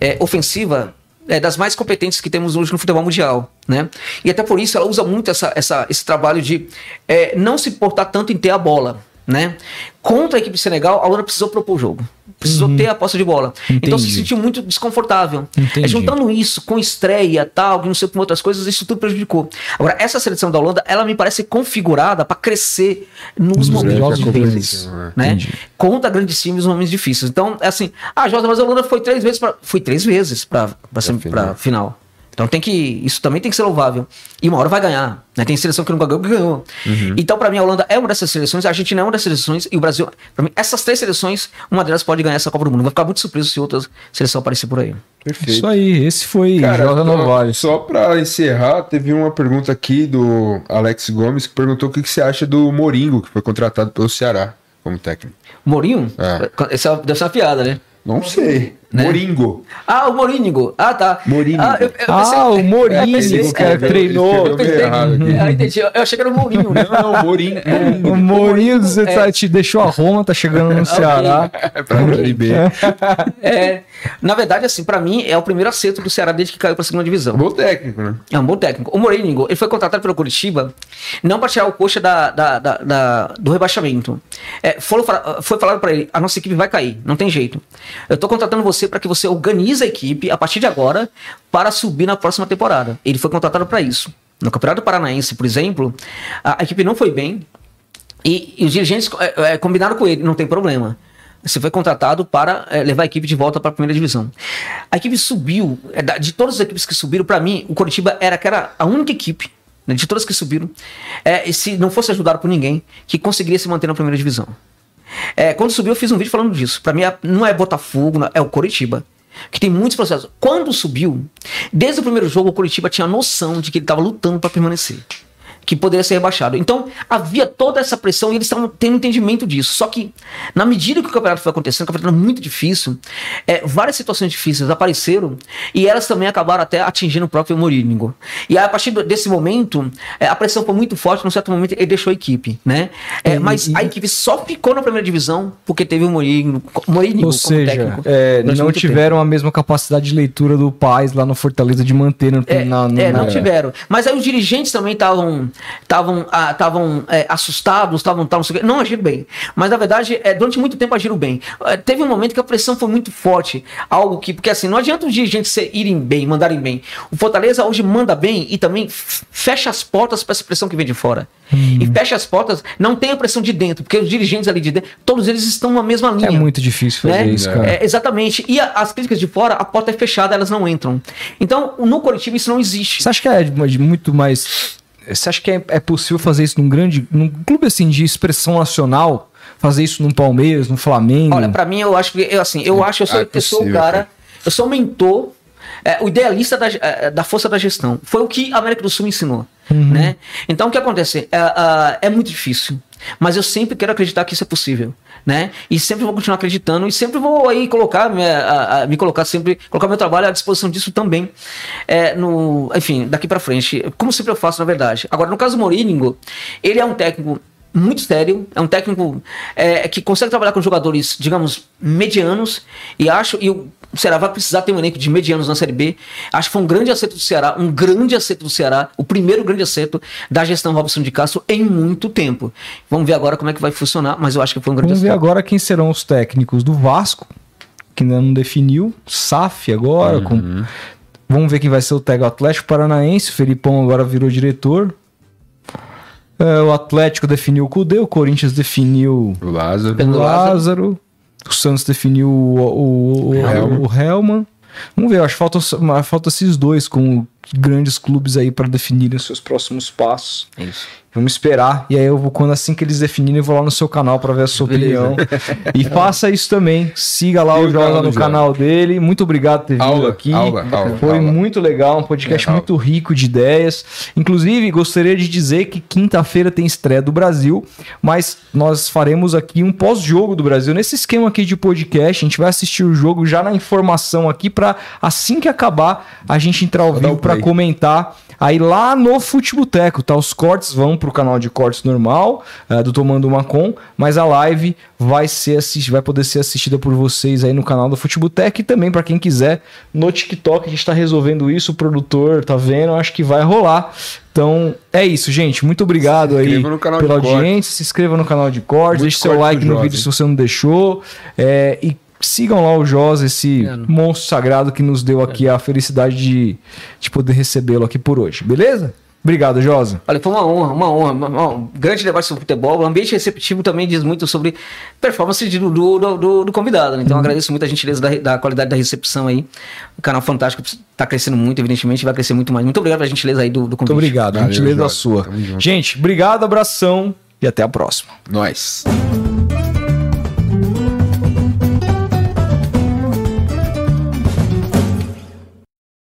é, ofensiva é, das mais competentes que temos hoje no futebol mundial, né? E até por isso ela usa muito essa, essa, esse trabalho de é, não se importar tanto em ter a bola, né? Contra a equipe de Senegal, a Holanda precisou propor o jogo. Precisou uhum. ter a posse de bola. Entendi. Então se sentiu muito desconfortável. É, juntando isso com estreia, tal, não sei com outras coisas, isso tudo prejudicou. Agora, essa seleção da Holanda, ela me parece configurada para crescer nos uhum. momentos difíceis. Né? Contra grandes times nos momentos difíceis. Então, é assim, ah, Jota, mas a Holanda foi três vezes para. Foi três vezes para final. final. Então tem que. Isso também tem que ser louvável. E uma hora vai ganhar. Né? Tem seleção que não ganhou, ganhou. Uhum. Então, para mim, a Holanda é uma dessas seleções, a Argentina é uma dessas seleções, e o Brasil. Para mim, essas três seleções, uma delas pode ganhar essa Copa do Mundo. Vai ficar muito surpreso se outra seleção aparecer por aí. Perfeito. Isso aí, esse foi Cara, Jota Novaes. Só para encerrar, teve uma pergunta aqui do Alex Gomes que perguntou o que, que você acha do Moringo, que foi contratado pelo Ceará como técnico. Morinho? É. Essa deve ser uma piada, né? Não sei. Né? Moringo. Ah, o Moringo. Ah, tá. Moringo. Ah, eu, eu pensei, ah o Moringo, que treinou. Eu, pensei, ah, entendi. Eu achei que era o Mourinho. Né? Não, não, Moringo. É, o Mourinho, você é. tá, te deixou a Roma, tá chegando no Ceará. É pra Série B. É, na verdade, assim, pra mim, é o primeiro acerto do Ceará desde que caiu pra segunda divisão. Bom técnico, né? É um bom técnico. O Moringo, ele foi contratado pelo Curitiba, não pra tirar o coxa da, da, da, da do rebaixamento. É, foi, foi falado pra ele, a nossa equipe vai cair, não tem jeito. Eu tô contratando você para que você organize a equipe a partir de agora para subir na próxima temporada. Ele foi contratado para isso. No Campeonato Paranaense, por exemplo, a, a equipe não foi bem e, e os dirigentes é, é, combinaram com ele, não tem problema. Você foi contratado para é, levar a equipe de volta para a primeira divisão. A equipe subiu, é, de todas as equipes que subiram, para mim, o Coritiba era, era a única equipe, né, de todas que subiram, é, se não fosse ajudado por ninguém, que conseguiria se manter na primeira divisão. É, quando subiu, eu fiz um vídeo falando disso. Para mim, é, não é Botafogo, é o Coritiba. Que tem muitos processos. Quando subiu, desde o primeiro jogo, o Curitiba tinha noção de que ele estava lutando para permanecer que poderia ser rebaixado. Então, havia toda essa pressão e eles estavam tendo entendimento disso. Só que, na medida que o campeonato foi acontecendo, o campeonato era muito difícil, é, várias situações difíceis apareceram e elas também acabaram até atingindo o próprio Morínigo. E aí, a partir desse momento, é, a pressão foi muito forte, num certo momento ele deixou a equipe, né? É, mas e... a equipe só ficou na primeira divisão porque teve o Morínigo, Morínigo Ou seja, técnico. É, não tiveram tempo. a mesma capacidade de leitura do Paz lá no Fortaleza de manter no, é, na, no, é, não tiveram. Mas aí os dirigentes também estavam estavam estavam ah, é, assustados, estavam não agiram bem. Mas na verdade, é, durante muito tempo agiram bem. É, teve um momento que a pressão foi muito forte, algo que porque assim não adianta os dirigentes irem bem, mandarem bem. O Fortaleza hoje manda bem e também fecha as portas para essa pressão que vem de fora. Hum. E fecha as portas, não tem a pressão de dentro, porque os dirigentes ali de dentro, todos eles estão na mesma linha. É muito difícil fazer né? isso, cara. É, exatamente. E a, as críticas de fora, a porta é fechada, elas não entram. Então, no coletivo isso não existe. Você acha que é muito mais você acha que é, é, possível fazer isso num grande. num clube assim de expressão nacional? Fazer isso no Palmeiras, no Flamengo? Olha, para mim eu acho que. Eu, assim, eu acho, eu sou, é eu sou o cara. Eu sou o mentor, é, o idealista da, é, da força da gestão. Foi o que a América do Sul me ensinou. Uhum. Né? Então o que acontece? É, é, é muito difícil. Mas eu sempre quero acreditar que isso é possível né? E sempre vou continuar acreditando e sempre vou aí colocar, me, a, a, me colocar sempre, colocar meu trabalho à disposição disso também, é, no, enfim, daqui para frente, como sempre eu faço na verdade. Agora, no caso do Mourinho, ele é um técnico muito sério, é um técnico é, que consegue trabalhar com jogadores, digamos, medianos, e acho, e o Ceará vai precisar ter um elenco de medianos na Série B. Acho que foi um grande acerto do Ceará, um grande acerto do Ceará, o primeiro grande acerto da gestão Robson de Castro em muito tempo. Vamos ver agora como é que vai funcionar, mas eu acho que foi um grande Vamos acerto. Vamos ver agora quem serão os técnicos do Vasco, que ainda não definiu, SAF agora, uhum. com... Vamos ver quem vai ser o técnico Atlético Paranaense, o Felipão agora virou diretor, é, o Atlético definiu o Cudê, o Corinthians definiu o Lázaro. O Lázaro. O Santos definiu o, o, o, Helman. o Helman. Vamos ver, acho que faltam, falta esses dois com grandes clubes aí para definirem os seus próximos passos. Isso. Vamos esperar. E aí eu vou, quando assim que eles definirem, eu vou lá no seu canal para ver a sua Beleza. opinião. e faça isso também. Siga lá o Joga no canal dele. Muito obrigado por ter vindo aula, aqui. Aula, aula, Foi muito legal, um podcast é, muito rico de ideias. Inclusive, gostaria de dizer que quinta-feira tem estreia do Brasil, mas nós faremos aqui um pós-jogo do Brasil. Nesse esquema aqui de podcast, a gente vai assistir o jogo já na informação aqui para assim que acabar, a gente entrar ao vivo para comentar aí lá no Futeboteco, tá? Os cortes vão pro canal de cortes normal uh, do Tomando uma Com, mas a live vai ser assist... vai poder ser assistida por vocês aí no canal do Futeboteco e também para quem quiser no TikTok, a gente tá resolvendo isso, o produtor tá vendo, acho que vai rolar. Então, é isso, gente. Muito obrigado aí pela audiência. Se inscreva no canal de cortes, deixe seu like no vídeo se você não deixou. É, e sigam lá o Jos, esse é, monstro sagrado que nos deu aqui a felicidade de, de poder recebê-lo aqui por hoje. Beleza? Obrigado, Josa. Olha, foi uma honra, uma honra. Uma, um grande debate sobre futebol. O ambiente receptivo também diz muito sobre performance do, do, do, do convidado. Né? Então, uhum. agradeço muito a gentileza da, da, qualidade da recepção aí. O canal fantástico está crescendo muito, evidentemente, vai crescer muito mais. Muito obrigado pela gentileza aí do, do convite. Muito obrigado, a gentileza da sua. Gente, obrigado, abração e até a próxima. Nós.